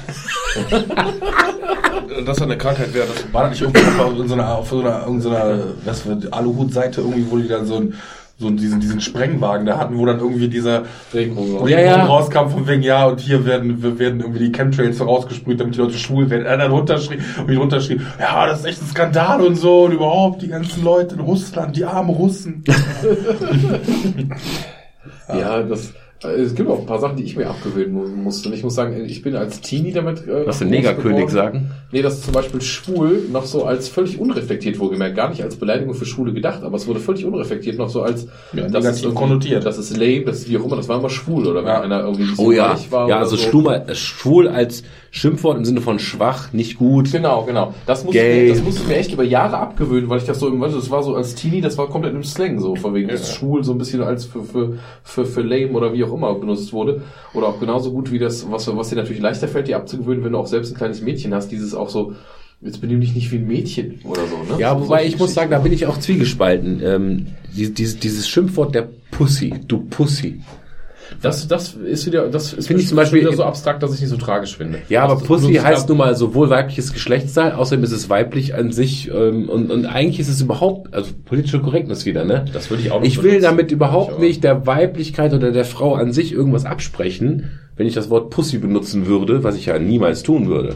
dass er eine Krankheit wäre. Das War nicht irgendwo auf so einer, auf so einer, irgend so einer was für Aluhut-Seite irgendwie, wo die dann so ein so diesen, diesen Sprengwagen da hatten, wo dann irgendwie dieser Regenbogen. Ja, ja. rauskam von wegen, ja, und hier werden, wir werden irgendwie die Chemtrails vorausgesprüht, damit die Leute schwul werden. Er dann runterschrieb, und ich runterschrieb, ja, das ist echt ein Skandal und so, und überhaupt, die ganzen Leute in Russland, die armen Russen. Ja, das, es gibt auch ein paar Sachen, die ich mir abgewöhnen mu- musste. Und ich muss sagen, ich bin als Teenie damit. Äh, Was groß Negerkönig sagen? Nee, das ist zum Beispiel schwul noch so als völlig unreflektiert wohlgemerkt. Gar nicht als Beleidigung für Schwule gedacht, aber es wurde völlig unreflektiert noch so als Ja, das ist konnotiert. Das ist lame, das ist wie auch immer, das war immer schwul oder wenn Ja. einer irgendwie bisschen Oh ja, war ja, oder also so. äh, schwul als Schimpfwort im Sinne von schwach, nicht gut. Genau, genau. Das musste, ich, mir- das musste ich mir echt über Jahre abgewöhnen, weil ich das so im, das war so als Teenie, das war komplett im Slang so, von wegen, das schwul so ein bisschen als für, für, für, für lame oder wie auch immer benutzt wurde. Oder auch genauso gut wie das, was, was dir natürlich leichter fällt, dir abzugewöhnen, wenn du auch selbst ein kleines Mädchen hast, dieses auch so, jetzt benimm dich nicht wie ein Mädchen oder so, ne? Ja, wobei ich muss sagen, da bin ich auch zwiegespalten. Ähm, die- dieses, dieses Schimpfwort der Pussy, du Pussy. Das, das ist wieder, das ist Finde ich zum Beispiel- wieder so abstrakt, dass ich nicht so tragisch finde. Ja, aber Pussy heißt nun mal sowohl weibliches Geschlechtsteil, außerdem ist es weiblich an sich ähm, und, und eigentlich ist es überhaupt, also politische Korrektness wieder, ne? Das würde ich auch noch Ich will benutzen. damit überhaupt nicht der Weiblichkeit oder der Frau an sich irgendwas absprechen, wenn ich das Wort Pussy benutzen würde, was ich ja niemals tun würde.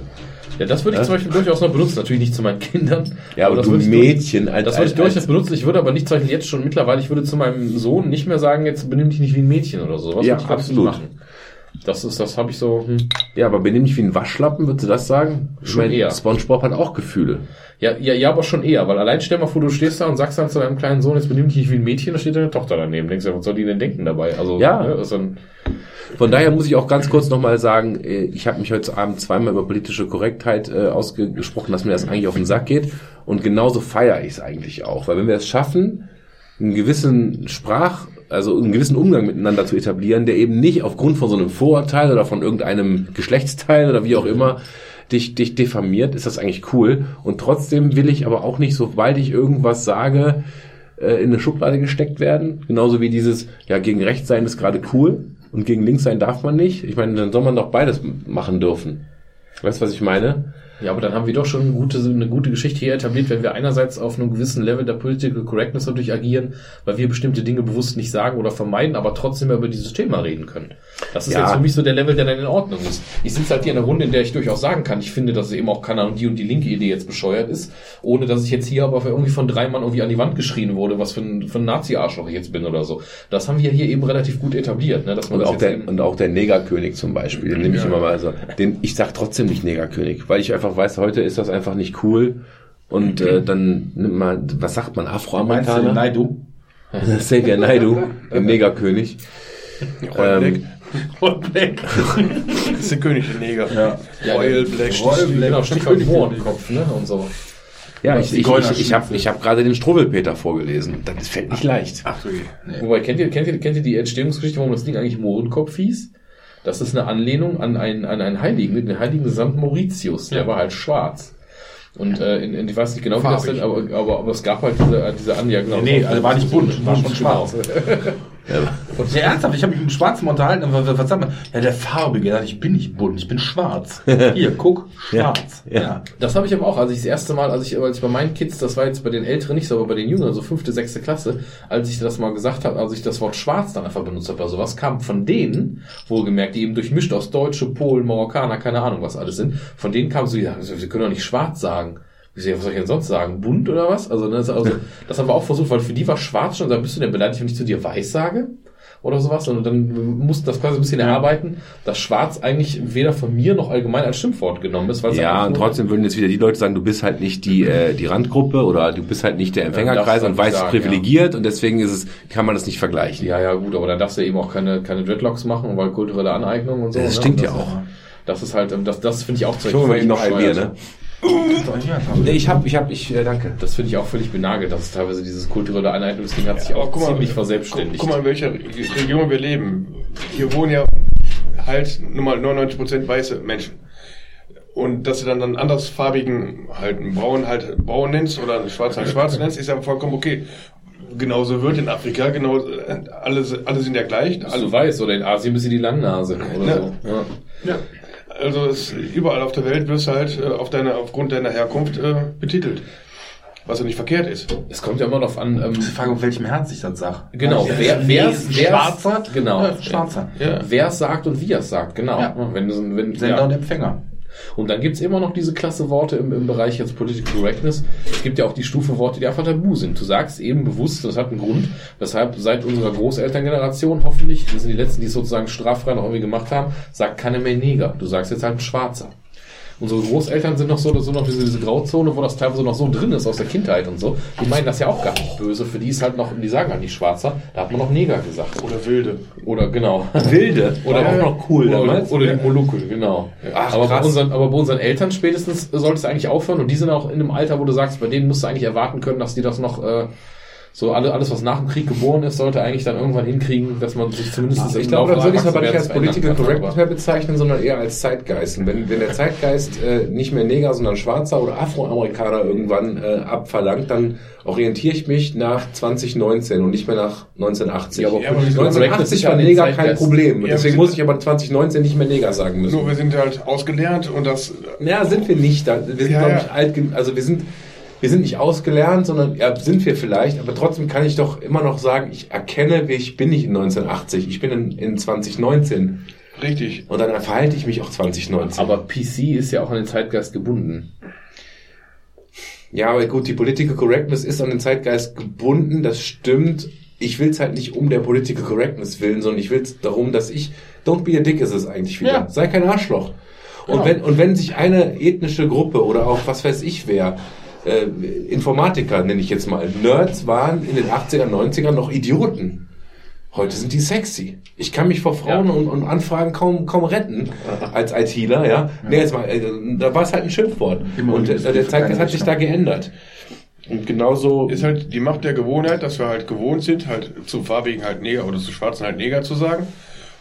Ja, das würde ich Ja? zum Beispiel durchaus noch benutzen, natürlich nicht zu meinen Kindern. Ja, aber das du ich Mädchen, als- Das würde ich durchaus benutzen. Ich würde aber nicht zum Beispiel jetzt schon mittlerweile, ich würde zu meinem Sohn nicht mehr sagen, jetzt benimm dich nicht wie ein Mädchen oder so. Was Ja, ich, ich, absolut. Das ist, das habe ich so, hm. Ja, aber benimm dich wie ein Waschlappen, würdest du das sagen? Ich Schon meine, eher. Spongebob hat auch Gefühle. Ja, ja, ja, aber schon eher, weil allein stell mal vor, du stehst da und sagst dann zu deinem kleinen Sohn, jetzt benimm dich nicht wie ein Mädchen, da steht deine Tochter daneben. Denkst du, was soll die denn denken dabei? Also, Ja. ne, ist dann, Von daher muss ich auch ganz kurz nochmal sagen, äh, ich habe mich heute Abend zweimal über politische Korrektheit äh, ausgesprochen, dass mir das eigentlich auf den Sack geht. Und genauso feiere ich es eigentlich auch. Weil wenn wir es schaffen, einen gewissen Sprach, also einen gewissen Umgang miteinander zu etablieren, der eben nicht aufgrund von so einem Vorurteil oder von irgendeinem Geschlechtsteil oder wie auch immer dich, dich diffamiert, ist das eigentlich cool. Und trotzdem will ich aber auch nicht, sobald ich irgendwas sage, äh, in eine Schublade gesteckt werden. Genauso wie dieses, ja, gegen rechts sein ist gerade cool und gegen links sein darf man nicht. Ich meine, dann soll man doch beides machen dürfen. Weißt du, was ich meine? Ja, aber dann haben wir doch schon eine gute, eine gute Geschichte hier etabliert, wenn wir einerseits auf einem gewissen Level der Political Correctness natürlich agieren, weil wir bestimmte Dinge bewusst nicht sagen oder vermeiden, aber trotzdem über dieses Thema reden können. Das ist Ja. jetzt für mich so der Level, der dann in Ordnung ist. Ich sitze halt hier in einer Runde, in der ich durchaus sagen kann, ich finde, dass eben auch keine Ahnung, die und die linke Idee jetzt bescheuert ist, ohne dass ich jetzt hier aber irgendwie von drei Mann irgendwie an die Wand geschrien wurde, was für ein, für ein Nazi-Arschloch ich jetzt bin oder so. Das haben wir hier eben relativ gut etabliert, ne, dass man Und das auch, der, und auch der Negerkönig zum Beispiel, den nehme ich immer mal so. Den, ich sag trotzdem nicht Negerkönig, weil ich einfach weiß, heute ist das einfach nicht cool. Und äh, dann nimmt man, was sagt man, Afroamerikaner? Naidu? Xavier Naidu, den Negerkönig. Ähm, Black. Das ist der König der Neger. Ja. Royal Black. Royal Black. genau, Stichwort Mohrenkopf, ne, und so. ja, ich, ich, ich, ich habe ich hab gerade den Struwwelpeter vorgelesen. Das fällt nicht leicht. Ach so, je. Wobei, kennt ihr, kennt ihr, kennt ihr die Entstehungsgeschichte, warum das Ding eigentlich Mohrenkopf hieß? Das ist eine Anlehnung an einen, an einen Heiligen, den heiligen Sankt Mauritius. Der war halt schwarz. Und äh, in, in, ich weiß nicht genau, wie das denn, aber, aber, aber es gab halt diese, äh, diese Anja, genau. Nee, also war nicht bunt, war schon Genau. schwarz. Ja, ernsthaft, ich habe mich mit dem Schwarzen mal unterhalten, aber was, was sagt man? Ja, der Farbige, Ja, ich bin nicht bunt, ich bin schwarz. Hier, guck, schwarz. Ja. ja. Das habe ich aber auch, als ich das erste Mal, als ich, als ich bei meinen Kids, das war jetzt bei den Älteren nicht so, aber bei den Jüngeren, so fünfte, sechste Klasse, als ich das mal gesagt habe, als ich das Wort schwarz dann einfach benutzt habe, oder sowas, kam von denen, wohlgemerkt, die eben durchmischt aus Deutsche, Polen, Marokkaner, keine Ahnung, was alles sind, von denen kam so, ja, sie können doch nicht schwarz sagen. Ja, was soll ich denn sonst sagen? Bunt oder was? Also, ne, also das haben wir auch versucht, weil für die war schwarz schon, da bist du denn beleidigt, wenn ich zu dir weiß sage? Oder sowas. Und dann mussten das quasi ein bisschen erarbeiten, dass schwarz eigentlich weder von mir noch allgemein als Schimpfwort genommen ist. Ja, und trotzdem würden jetzt wieder die Leute sagen, du bist halt nicht die, äh, die Randgruppe oder du bist halt nicht der Empfängerkreis das und weiß sagen, privilegiert und deswegen ist es, kann man das nicht vergleichen. Ja, ja, gut, aber dann darfst du eben auch keine, keine Dreadlocks machen, weil kulturelle Aneignung und so. Das ne? stinkt Und ja auch. Das ist halt, ähm, das, das finde ich auch Ich hole mal eben noch ein Bier, ne? Ja, Nee, ich hab, ich hab, ich, äh, danke. Das finde ich auch völlig benagelt, dass es teilweise dieses kulturelle Aneignungsding hat sich Aber auch guck mal, ziemlich Guck, verselbstständigt. guck mal, in welcher Region wir leben. Hier wohnen ja halt nur mal 99% weiße Menschen. Und dass du dann einen andersfarbigen, halt einen Braun halt Braun nennst oder einen Schwarz halt Schwarz nennst, ist ja vollkommen okay. Genauso wird in Afrika, genau, äh, alle, alle sind ja gleich. also Alle, du weißt, oder in Asien bist du die Langnase oder Ja. so. Ja. ja. Also es, überall auf der Welt wirst du halt äh, auf deine, aufgrund deiner Herkunft äh, betitelt. Was ja nicht verkehrt ist. Es kommt ja immer darauf an, ähm, Die Frage, auf welchem Herz ich das sag. Genau, Ja, wer, wer, ist wer, Schwarzer? genau, Ja, Schwarzer. Ja. wer es sagt und wie er es sagt, genau. Ja. Wenn, wenn, Sender ja. und Empfänger. Und dann gibt's immer noch diese klasse Worte im, im Bereich jetzt Political Correctness. Es gibt ja auch die Stufe Worte, die einfach tabu sind. Du sagst eben bewusst, das hat einen Grund, weshalb seit unserer Großelterngeneration hoffentlich, das sind die letzten, die es sozusagen straffrei noch irgendwie gemacht haben, sagt keiner mehr Neger. Du sagst jetzt halt ein Schwarzer. Unsere Großeltern sind noch so, so noch diese, diese Grauzone, wo das teilweise noch so drin ist aus der Kindheit und so. Die meinen das ja auch gar nicht böse. Für die ist halt noch, die sagen halt nicht Schwarzer. Da hat man noch Neger gesagt. Oder Wilde. Oder genau. Wilde. Oder auch noch cool oder, damals. oder die Molukke, genau. Ach, aber, bei krass. unseren, aber bei unseren Eltern spätestens solltest du eigentlich aufhören und die sind auch in einem Alter, wo du sagst, bei denen musst du eigentlich erwarten können, dass die das noch äh, so alle, alles, was nach dem Krieg geboren ist, sollte eigentlich dann irgendwann hinkriegen, dass man sich zumindest Ich glaube, dann würde ich es aber nicht als Political Correctness mehr bezeichnen, sondern eher als Zeitgeist. Und wenn, wenn der Zeitgeist äh, nicht mehr Neger, sondern Schwarzer oder Afroamerikaner irgendwann äh, abverlangt, dann orientiere ich mich nach 2019 und nicht mehr nach 1980. Ja, aber Ja, aber Political 1980 ja war Neger kein. Problem. Ja, deswegen muss ich aber 2019 nicht mehr Neger sagen müssen. Nur wir sind halt ausgelernt und das Ja, sind wir nicht. Wir sind, Ja, glaube ja. ich, alt, gen- also wir sind, wir sind nicht ausgelernt, sondern, ja, sind wir vielleicht, aber trotzdem kann ich doch immer noch sagen, ich erkenne, wie ich bin nicht in 1980, ich bin in, in 2019. richtig. Und dann verhalte ich mich auch 2019. Aber PC ist ja auch an den Zeitgeist gebunden. ja, aber gut, die Political Correctness ist an den Zeitgeist gebunden, das stimmt. Ich will es halt nicht um der Political Correctness willen, sondern ich will es darum, dass ich, don't be a dick ist es eigentlich wieder. Ja. Sei kein Arschloch. Und Genau. wenn, und wenn sich eine ethnische Gruppe oder auch was weiß ich wer, äh, Informatiker nenne ich jetzt mal, Nerds waren in den 80er, 90ern noch Idioten. Heute sind die sexy. Ich kann mich vor Frauen Ja. und, und Anfragen kaum, kaum retten als ITler, ja. Nee, jetzt mal, äh, da war es halt ein Schimpfwort. Immer und äh, der Zeitgeist keine hat sich da geändert. Und genauso. Ist halt die Macht der Gewohnheit, dass wir halt gewohnt sind, halt zu farbigen halt Neger oder zu schwarzen halt Neger zu sagen,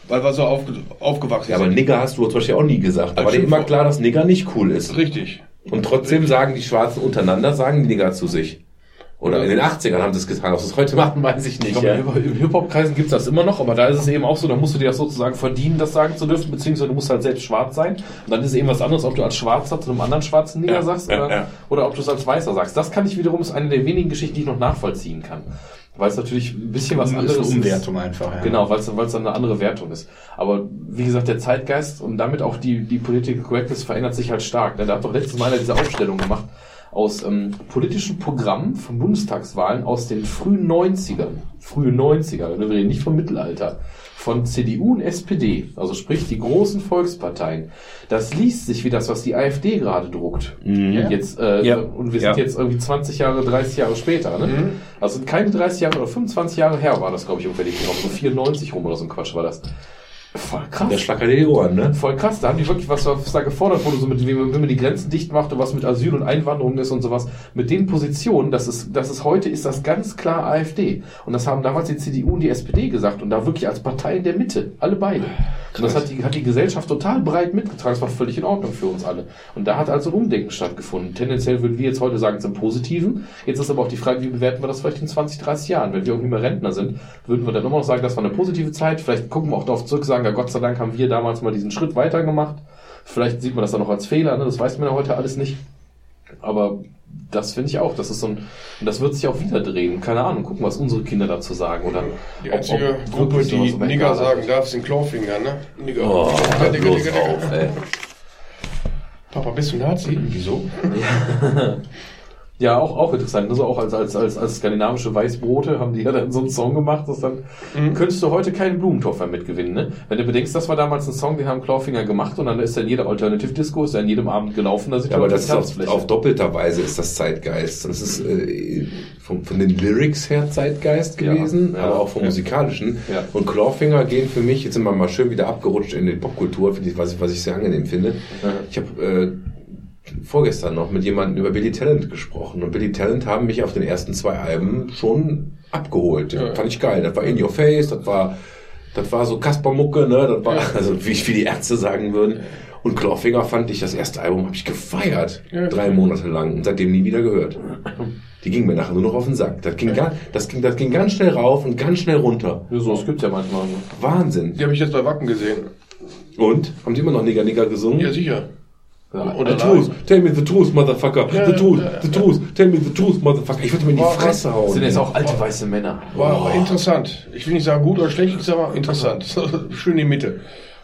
weil wir so aufge aufgewachsen ja, aber sind. Nigger hast du zum Beispiel auch nie gesagt. Da Als war dir immer klar, dass Nigger nicht cool ist. Richtig. Und trotzdem sagen die Schwarzen untereinander, sagen die Nigger zu sich. Oder in den 80ern haben sie es getan. Ob sie es heute machen, weiß ich Ich nicht. glaube, Ja. im Hip-Hop-Kreisen gibt's das immer noch, aber da ist es eben auch so, da musst du dir das sozusagen verdienen, das sagen zu dürfen, beziehungsweise du musst halt selbst schwarz sein. Und dann ist es eben was anderes, ob du als Schwarzer zu einem anderen schwarzen Neger Ja, sagst ja, oder, ja. oder ob du es als Weißer sagst. Das kann ich wiederum, ist eine der wenigen Geschichten, die ich noch nachvollziehen kann. Weil es natürlich ein bisschen was ist anderes eine ist. Umwertung einfach. Ja. Genau, weil es dann eine andere Wertung ist. Aber wie gesagt, der Zeitgeist und damit auch die, die Political Correctness verändert sich halt stark. Da hat doch letztes Mal diese Aufstellung gemacht aus ähm, politischen Programmen von Bundestagswahlen aus den frühen 90ern. Frühe 90er, wir reden nicht vom Mittelalter. Von CDU und SPD, also sprich die großen Volksparteien. Das liest sich wie das, was die AfD gerade druckt. Jetzt, äh, Ja. Und wir Ja. sind jetzt irgendwie 20 Jahre, 30 Jahre später. Ne? Also keine 30 Jahre oder 25 Jahre her war das, glaube ich, ungefähr die Kino. So 94 rum oder so ein Quatsch war das. Voll krass. Der schlackert die Ohren, ne? Voll krass, da haben die wirklich was, was da gefordert wurde, so mit, wie man, wenn man die Grenzen dicht macht und was mit Asyl und Einwanderung ist und sowas. Mit den Positionen, das ist, das ist heute, ist das ganz klar AfD. Und das haben damals die CDU und die SPD gesagt und da wirklich als Partei in der Mitte, alle beide. Und das hat die, hat die Gesellschaft total breit mitgetragen, das war völlig in Ordnung für uns alle. Und da hat also ein Umdenken stattgefunden. Tendenziell würden wir jetzt heute sagen, zum Positiven. Jetzt ist aber auch die Frage, wie bewerten wir das vielleicht in 20, 30 Jahren? Wenn wir irgendwie mehr Rentner sind, würden wir dann immer noch sagen, das war eine positive Zeit. Vielleicht gucken wir auch darauf zurück, sagen, ja Gott sei Dank haben wir damals mal diesen Schritt weiter gemacht. Vielleicht sieht man das dann noch als Fehler, ne? das weiß man ja heute alles nicht. Aber das finde ich auch, das ist so ein, und das wird sich auch wieder drehen. Keine Ahnung, gucken, was unsere Kinder dazu sagen. Oder Die ob- einzige ob Gruppe, wirklich die Nigger sagen darf, sind Clawfinger, ne? Nigger. Oh, Digga, bloß Digga, Digga. auf, ey. Papa, bist du Nazi? Wieso? Ja, auch, auch interessant. Also auch als, als, als, als skandinavische Weißbrote haben die ja dann so einen Song gemacht, dass dann könntest du heute keinen Blumentopf mehr mitgewinnen, ne? Wenn du bedenkst, das war damals ein Song, den haben Clawfinger gemacht und dann ist er in jeder Alternative Disco, ist in jedem Abend gelaufen, da sind Ja, aber das ist auf, auf doppelter Weise ist das Zeitgeist. Das ist äh, von, von den Lyrics her Zeitgeist Ja, gewesen, ja, aber auch vom ja. musikalischen. Ja. Und Clawfinger gehen für mich, jetzt sind wir mal schön wieder abgerutscht in die Popkultur, ich, was, ich, was ich sehr angenehm finde. Ich habe äh, vorgestern noch mit jemandem über Billy Talent gesprochen. Und Billy Talent haben mich auf den ersten zwei Alben schon abgeholt. Ja. Fand ich geil. Das war In Your Face, das war, das war so Kaspermucke, ne? Das war, also wie, wie die Ärzte sagen würden. Und Clawfinger fand ich, das erste Album habe ich gefeiert. Ja, drei. Monate lang und seitdem nie wieder gehört. Die ging mir nachher nur noch auf den Sack. Das ging, ga, das ging, das ging ganz schnell rauf und ganz schnell runter. Ja, so, es gibt ja manchmal. Ne? Wahnsinn. Die habe ich jetzt bei Wacken gesehen. Und? Haben die immer noch Nigger Nigger gesungen? Ja, sicher. Ja, Oder The truth, tell me the truth, motherfucker. Ja, the truth, ja, the truth, tell me the truth, motherfucker. Ich würde mir in die War- Fresse hauen. Das sind jetzt auch alte weiße Männer. War aber interessant. Ich will nicht sagen gut oder schlecht, ich sage mal interessant. Schön in die Mitte.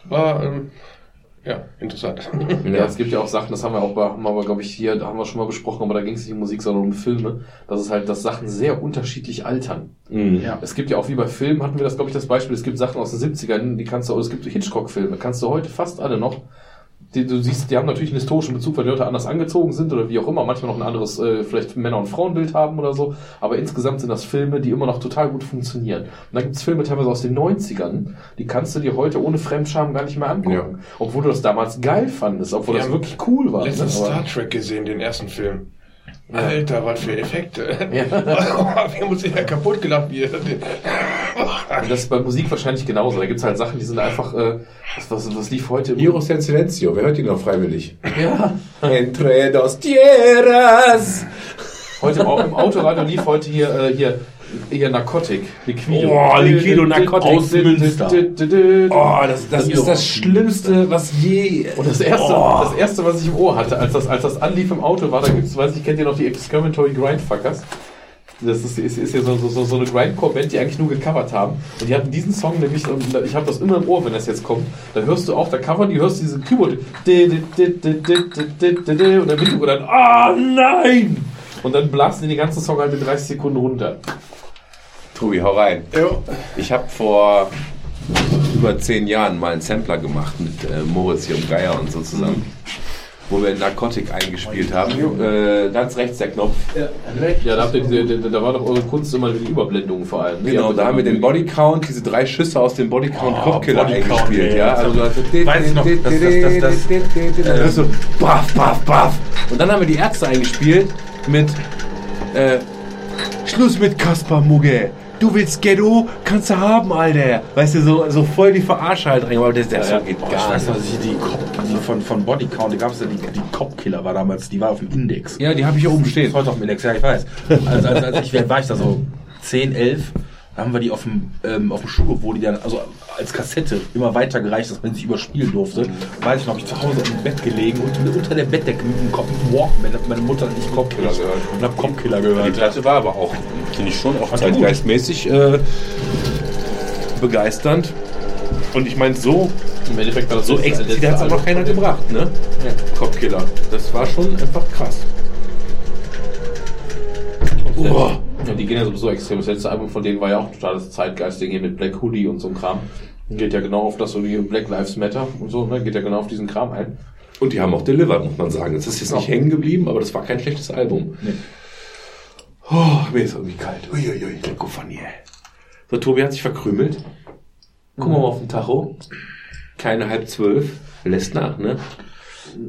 War, ähm, ja, interessant. Ja, es gibt ja auch Sachen, das haben wir auch bei, haben wir aber, glaube ich, hier, da haben wir schon mal besprochen, aber da ging es nicht um Musik, sondern um Filme. Das ist halt, dass Sachen sehr unterschiedlich altern. Mhm. Ja. Es gibt ja auch wie bei Filmen, hatten wir das, glaube ich, das Beispiel, es gibt Sachen aus den 70ern, die kannst du, es gibt Hitchcock-Filme, kannst du heute fast alle noch. Die, du siehst, die haben natürlich einen historischen Bezug, weil die Leute anders angezogen sind oder wie auch immer, manchmal noch ein anderes, äh, vielleicht Männer- und Frauenbild haben oder so. Aber insgesamt sind das Filme, die immer noch total gut funktionieren. Und dann gibt es Filme teilweise aus den 90ern, die kannst du dir heute ohne Fremdscham gar nicht mehr angucken. Ja. Obwohl du das damals geil fandest, obwohl Wir das wirklich cool war. Letztens ne? Star Trek gesehen, den ersten Film. Alter, was für Effekte. Ja. Wir haben uns ja kaputt gelacht. Wie das ist bei Musik wahrscheinlich genauso. Da gibt's halt Sachen, die sind einfach, äh, was, was, was lief heute im Virus en Silencio, wer hört die noch freiwillig? Ja. Entre dos tierras. Heute im, im Autoradio lief heute hier, äh, hier, hier Narcotic, Liquido. Oh, Liquido Narcotic. Aus Münster. Oh, das, das ist das Schlimmste, was je. Und das erste, Oh. das erste, was ich im Ohr hatte, als das, als das anlief im Auto war, da gibt's, weiß ich, kennt ihr noch die Excrementory Grindfuckers? Das ist, ist, ist ja so, so, so, eine Grindcore-Band, die eigentlich nur gecovert haben. Und die hatten diesen Song nämlich, und ich habe das immer im Ohr, wenn das jetzt kommt. Da hörst du auch, da covern die, hörst du diese Keyboard. Und dann Mikro und dann, ah nein! Und dann blasen die den ganzen Song halt in 30 Sekunden runter. Tobi, hau rein. Ja. Ich habe vor über zehn Jahren mal einen Sampler gemacht mit äh, Moritz hier und Geier und so zusammen. Wo wir Narcotic eingespielt haben. Äh, ganz rechts der Knopf. Ja, da, habt ihr diese, da, da war doch eure Kunst immer die Überblendungen vor allem. ne? Genau, da haben wir den Bodycount, diese drei Schüsse aus dem Bodycount Kopfkiller Bodycount, eingespielt. ey. Ja, also du hast Weiß ich noch, das- das- das- das- hörst du baff, baff, baff. Und dann haben wir die Ärzte eingespielt mit äh, Schluss mit Kaspar Mugge. Du willst Ghetto? Kannst du haben, Alter. Weißt du, so, so voll die Verarsche halt drin. Aber der, der Song geht ich gar weiß nicht. noch, die, die, Cop, die von, von Bodycount, die gab es ja, die, die Cop-Killer war damals, die war auf dem Index. Ja, die habe ich hier oben stehen. heute auf dem Index, ja, ich weiß. Also, als, als ich, war ich da so 10, 11, da haben wir die auf dem, ähm, auf dem Schulhof, wo die dann, also als Kassette immer weitergereicht, dass man sich überspielen durfte. Weiß ich noch, ich zu Hause im Bett gelegen und unter der Bettdecke mit dem Kopf mit dem Walkman, hat meine Mutter und ich Cop-Killer gehört. Und hab Cop-Killer Die gehört. Platte war aber auch, finde ich schon, auch zeitgeistmäßig äh, begeisternd. Und ich meine, so, Im Endeffekt war das so das explizit hat es aber keiner gebracht, ne? Kopfkiller. Das war schon einfach krass. Oh. Die gehen ja sowieso extrem. Das letzte Album von denen war ja auch totales Zeitgeist-Ding hier mit Black Hoodie und so ein Kram. Geht ja genau auf das, so wie Black Lives Matter und so, ne? Geht ja genau auf diesen Kram ein. Und die haben auch delivered, muss man sagen. Das ist jetzt nicht hängen geblieben, aber das war kein schlechtes Album. Nee. Oh, mir ist irgendwie kalt. Uiuiui, lecko von hier. So, Tobi hat sich verkrümelt. Guck mal auf den Tacho. keine halb zwölf. Lässt nach, ne?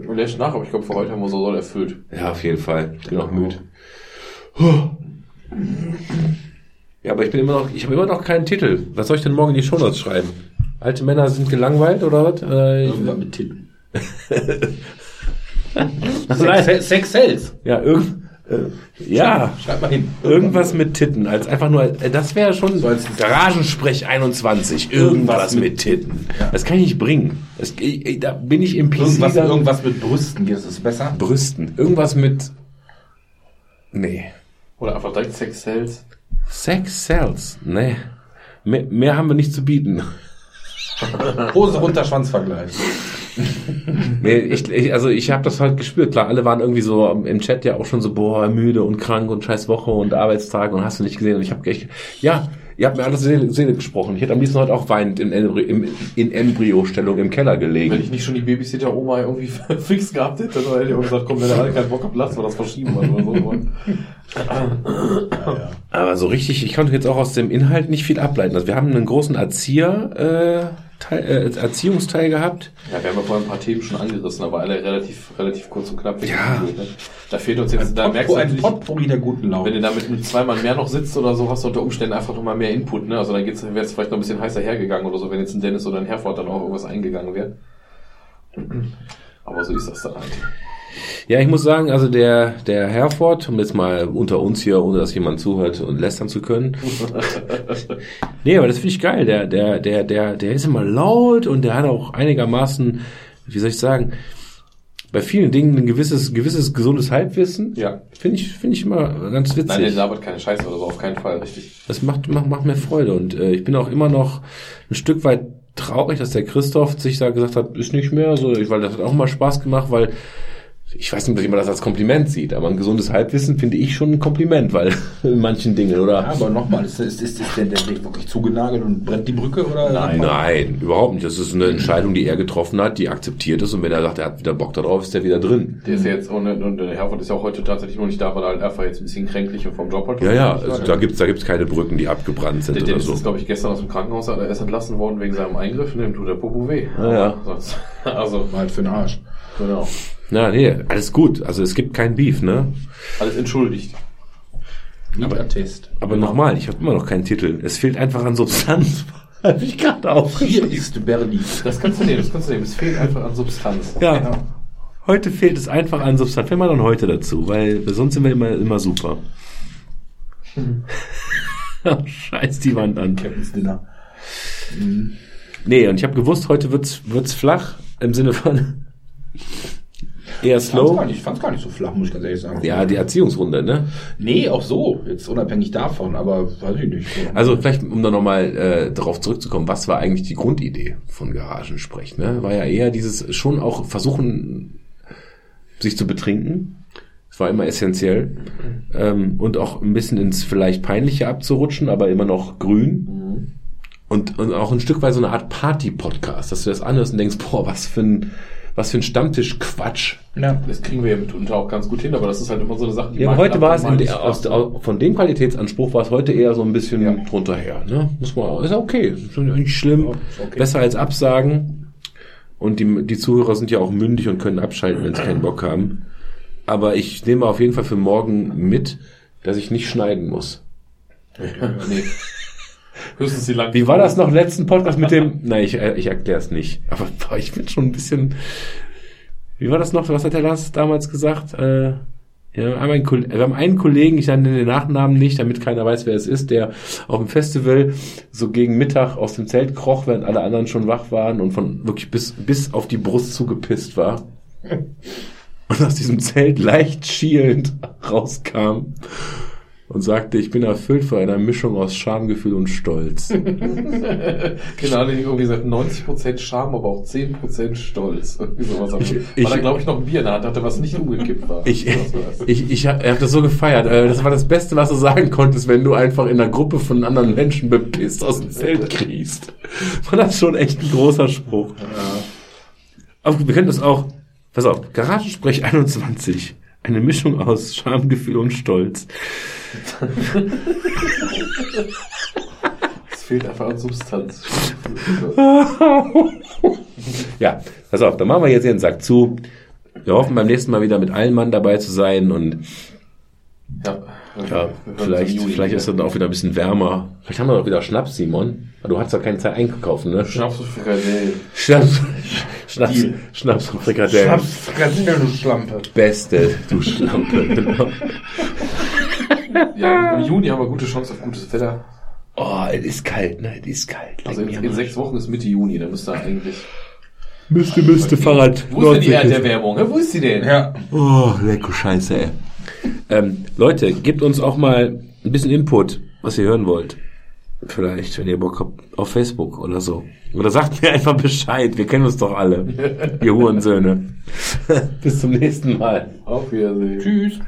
Und lässt nach, aber ich glaube, für heute haben wir unsere Rolle erfüllt. Ja, auf jeden Fall. Ich bin auch müde. Ja, aber ich bin immer noch, ich habe immer noch keinen Titel. Was soll ich denn morgen in die Shownotes schreiben? Alte Männer sind gelangweilt oder was? Äh, Irgendwas mit Titten. Sex, Sex sells. ja, irgend, äh, ja, Schreib mal hin. irgendwas mit Titten. Als einfach nur, äh, das wäre schon So als- Garagensprech 21. Irgendwas mit Titten. Das kann ich nicht bringen. Das, ich, ich, da bin ich im PC. Irgendwas, irgendwas mit Brüsten, geht es besser? Brüsten. Irgendwas mit. Nee. Oder einfach direkt Sex Sales. Sex sells. Nee. Mehr, mehr haben wir nicht zu bieten. Hose runter, Schwanzvergleich. Nee, ich, ich, also ich habe das halt gespürt. Klar, alle waren irgendwie so im Chat ja auch schon so, boah, müde und krank und scheiß Woche und Arbeitstag und hast du nicht gesehen. Und ich habe echt, ja, ihr habt mir alles Seele, Seele gesprochen. Ich hätte am liebsten heute auch weinend in, Embry- im, in Embryo-Stellung im Keller Wenn gelegen. ich nicht schon die Babysitter-Oma irgendwie fix gehabt hätte, dann hätte ich auch gesagt, komm, wenn der alle keinen Bock hat, lass mal das verschieben oder so. Aber so richtig, ich konnte jetzt auch aus dem Inhalt nicht viel ableiten. Also wir haben einen großen Erzieher, äh, Teil, äh, Erziehungsteil gehabt. Ja, wir haben ja vorhin ein paar Themen schon angerissen, aber alle relativ, relativ kurz und knapp. Ja. Ne? Da fehlt uns jetzt, da merkst du ein Potpourri der guten wenn Laune. du da mit zweimal mehr noch sitzt oder so, hast du unter Umständen einfach noch mal mehr Input, ne? Also dann geht's, wäre es vielleicht noch ein bisschen heißer hergegangen oder so, wenn jetzt ein Dennis oder ein Herford dann auch irgendwas eingegangen wäre. Aber so ist das dann halt. Ja, ich muss sagen, also der, der Herford, um jetzt mal unter uns hier, ohne dass jemand zuhört und lästern zu können. nee, aber das finde ich geil. Der, der, der, der, der ist immer laut und der hat auch einigermaßen, wie soll ich sagen, bei vielen Dingen ein gewisses, gewisses gesundes Halbwissen. Ja. Finde ich, finde ich immer ganz witzig. Nein, der labert keine Scheiße oder so, auf keinen Fall, richtig. Das macht, macht, macht mir Freude und äh, ich bin auch immer noch ein Stück weit traurig, dass der Christoph sich da gesagt hat, ist nicht mehr so, weil das hat auch mal Spaß gemacht, weil ich weiß nicht, ob man das als Kompliment sieht, aber ein gesundes Halbwissen finde ich schon ein Kompliment, weil in manchen Dingen, oder? Ja, aber nochmal, ist, ist, ist, ist der, der Weg wirklich zugenagelt und brennt die Brücke oder? Nein. Nein, überhaupt nicht. Das ist eine Entscheidung, die er getroffen hat, die akzeptiert ist und wenn er sagt, er hat wieder Bock darauf, ist er wieder drin. Der ist ja jetzt, und, und der Herford ist ja auch heute tatsächlich noch nicht da, weil er halt einfach jetzt ein bisschen kränklich und vom Job halt. Ja, ja, also da gibt's da gibt's keine Brücken, die abgebrannt sind Der oder Dennis so. ist, glaube ich, gestern aus dem Krankenhaus, er ist entlassen worden wegen seinem Eingriff, und dem tut der Popo weh. Ah, ja. Sonst- Also, Mal für den Arsch. genau. Na, nee, alles gut. Also es gibt kein Beef, ne? Alles entschuldigt. Aber Test. Aber nochmal, ich habe immer noch keinen Titel. Es fehlt einfach an Substanz. Hab ich gerade auf. Hier ist Berlin. Das kannst du nehmen, das kannst du nehmen. Es fehlt einfach an Substanz. Ja. Heute fehlt es einfach an Substanz. Wir machen dann heute dazu, weil sonst sind wir immer, immer super. Scheiß die Wand an. Captain's Dinner. Nee, und ich habe gewusst, heute wird's, wird's flach im Sinne von eher slow. ich fand's gar nicht so flach, muss ich ganz ehrlich sagen. Ja, die Erziehungsrunde, ne? Nee, auch so. Jetzt unabhängig davon, aber weiß ich nicht. Also vielleicht, um da nochmal äh, darauf zurückzukommen, was war eigentlich die Grundidee von Garagensprech? Ne? War ja eher dieses schon auch versuchen, sich zu betrinken. Das war immer essentiell. Ähm, und auch ein bisschen ins vielleicht Peinliche abzurutschen, aber immer noch grün. Und, und auch ein Stück weit so eine Art Party-Podcast, dass du das anhörst und denkst, boah, was für ein, was für ein Stammtisch-Quatsch. ja. Das kriegen wir ja mitunter auch ganz gut hin, aber das ist halt immer so eine Sache, die Ja, aber heute war es in der, nicht aus, von dem Qualitätsanspruch war es heute eher so ein bisschen Ja. drunter her. Ne? Muss man, ist okay, ist nicht schlimm, okay. besser als Absagen. Und die, die Zuhörer sind ja auch mündig und können abschalten, wenn sie keinen Bock haben. Aber ich nehme auf jeden Fall für morgen mit, dass ich nicht schneiden muss. nee. Höchstens die lang. Wie war das noch letzten Podcast mit dem? Nein, ich, äh, ich erkläre es nicht. Aber boah, ich bin schon ein bisschen. Wie war das noch? Was hat der Lars damals gesagt? Äh, ja, wir, haben einen, Koll- wir haben einen Kollegen, ich nenne den Nachnamen nicht, damit keiner weiß, wer es ist, der auf dem Festival so gegen Mittag aus dem Zelt kroch, während alle anderen schon wach waren und von wirklich bis, bis auf die Brust zugepisst war. Und aus diesem Zelt leicht schielend rauskam und sagte, ich bin erfüllt von einer Mischung aus Schamgefühl und Stolz. Genau, der irgendwie gesagt 90% Charme, aber auch 10% Stolz. Irgendwie sowas. Ich- Weil ich- er, glaube ich, noch ein Bier in der Hand hatte, was nicht umgekippt war. Ich, ich, ich habe hab das so gefeiert. Äh, Das war das Beste, was du sagen konntest, wenn du einfach in einer Gruppe von anderen Menschen bepisst aus dem Zelt kriegst. War das schon echt ein großer Spruch. Aber wir können das auch, pass auf, Garagensprech 21. Eine Mischung aus Schamgefühl und Stolz. Es fehlt einfach an Substanz. Ja, pass auf, dann machen wir jetzt hier den Sack zu. Wir hoffen beim nächsten Mal wieder mit allen Mann dabei zu sein und Ja, ja, vielleicht, vielleicht ist es dann auch wieder ein bisschen wärmer. Vielleicht haben wir doch wieder Schnaps, Simon. Du hast doch keine Zeit einkaufen, ne? Schnaps und Frikadelle. Schnaps, Schnaps, Schnaps und Frikadellen. Schnaps, Frikadelle, du Schlampe. Beste, du Schlampe. genau. Ja, im Juni haben wir gute Chance auf gutes Wetter. Oh, es ist kalt, ne? Es ist kalt. Also in, in sechs Wochen ist Mitte Juni, dann müsste eigentlich. Müsste, müsste Fahrrad. Wo ist denn die Erdbeerwerbung? Wo ist sie denn? Ja. Oh, lecker Scheiße, ey. Ähm, Leute, gebt uns auch mal ein bisschen Input, was ihr hören wollt. Vielleicht, wenn ihr Bock habt, auf Facebook oder so. Oder sagt mir einfach Bescheid. Wir kennen uns doch alle. ihr Hurensöhne. Bis zum nächsten Mal. Auf Wiedersehen. Tschüss.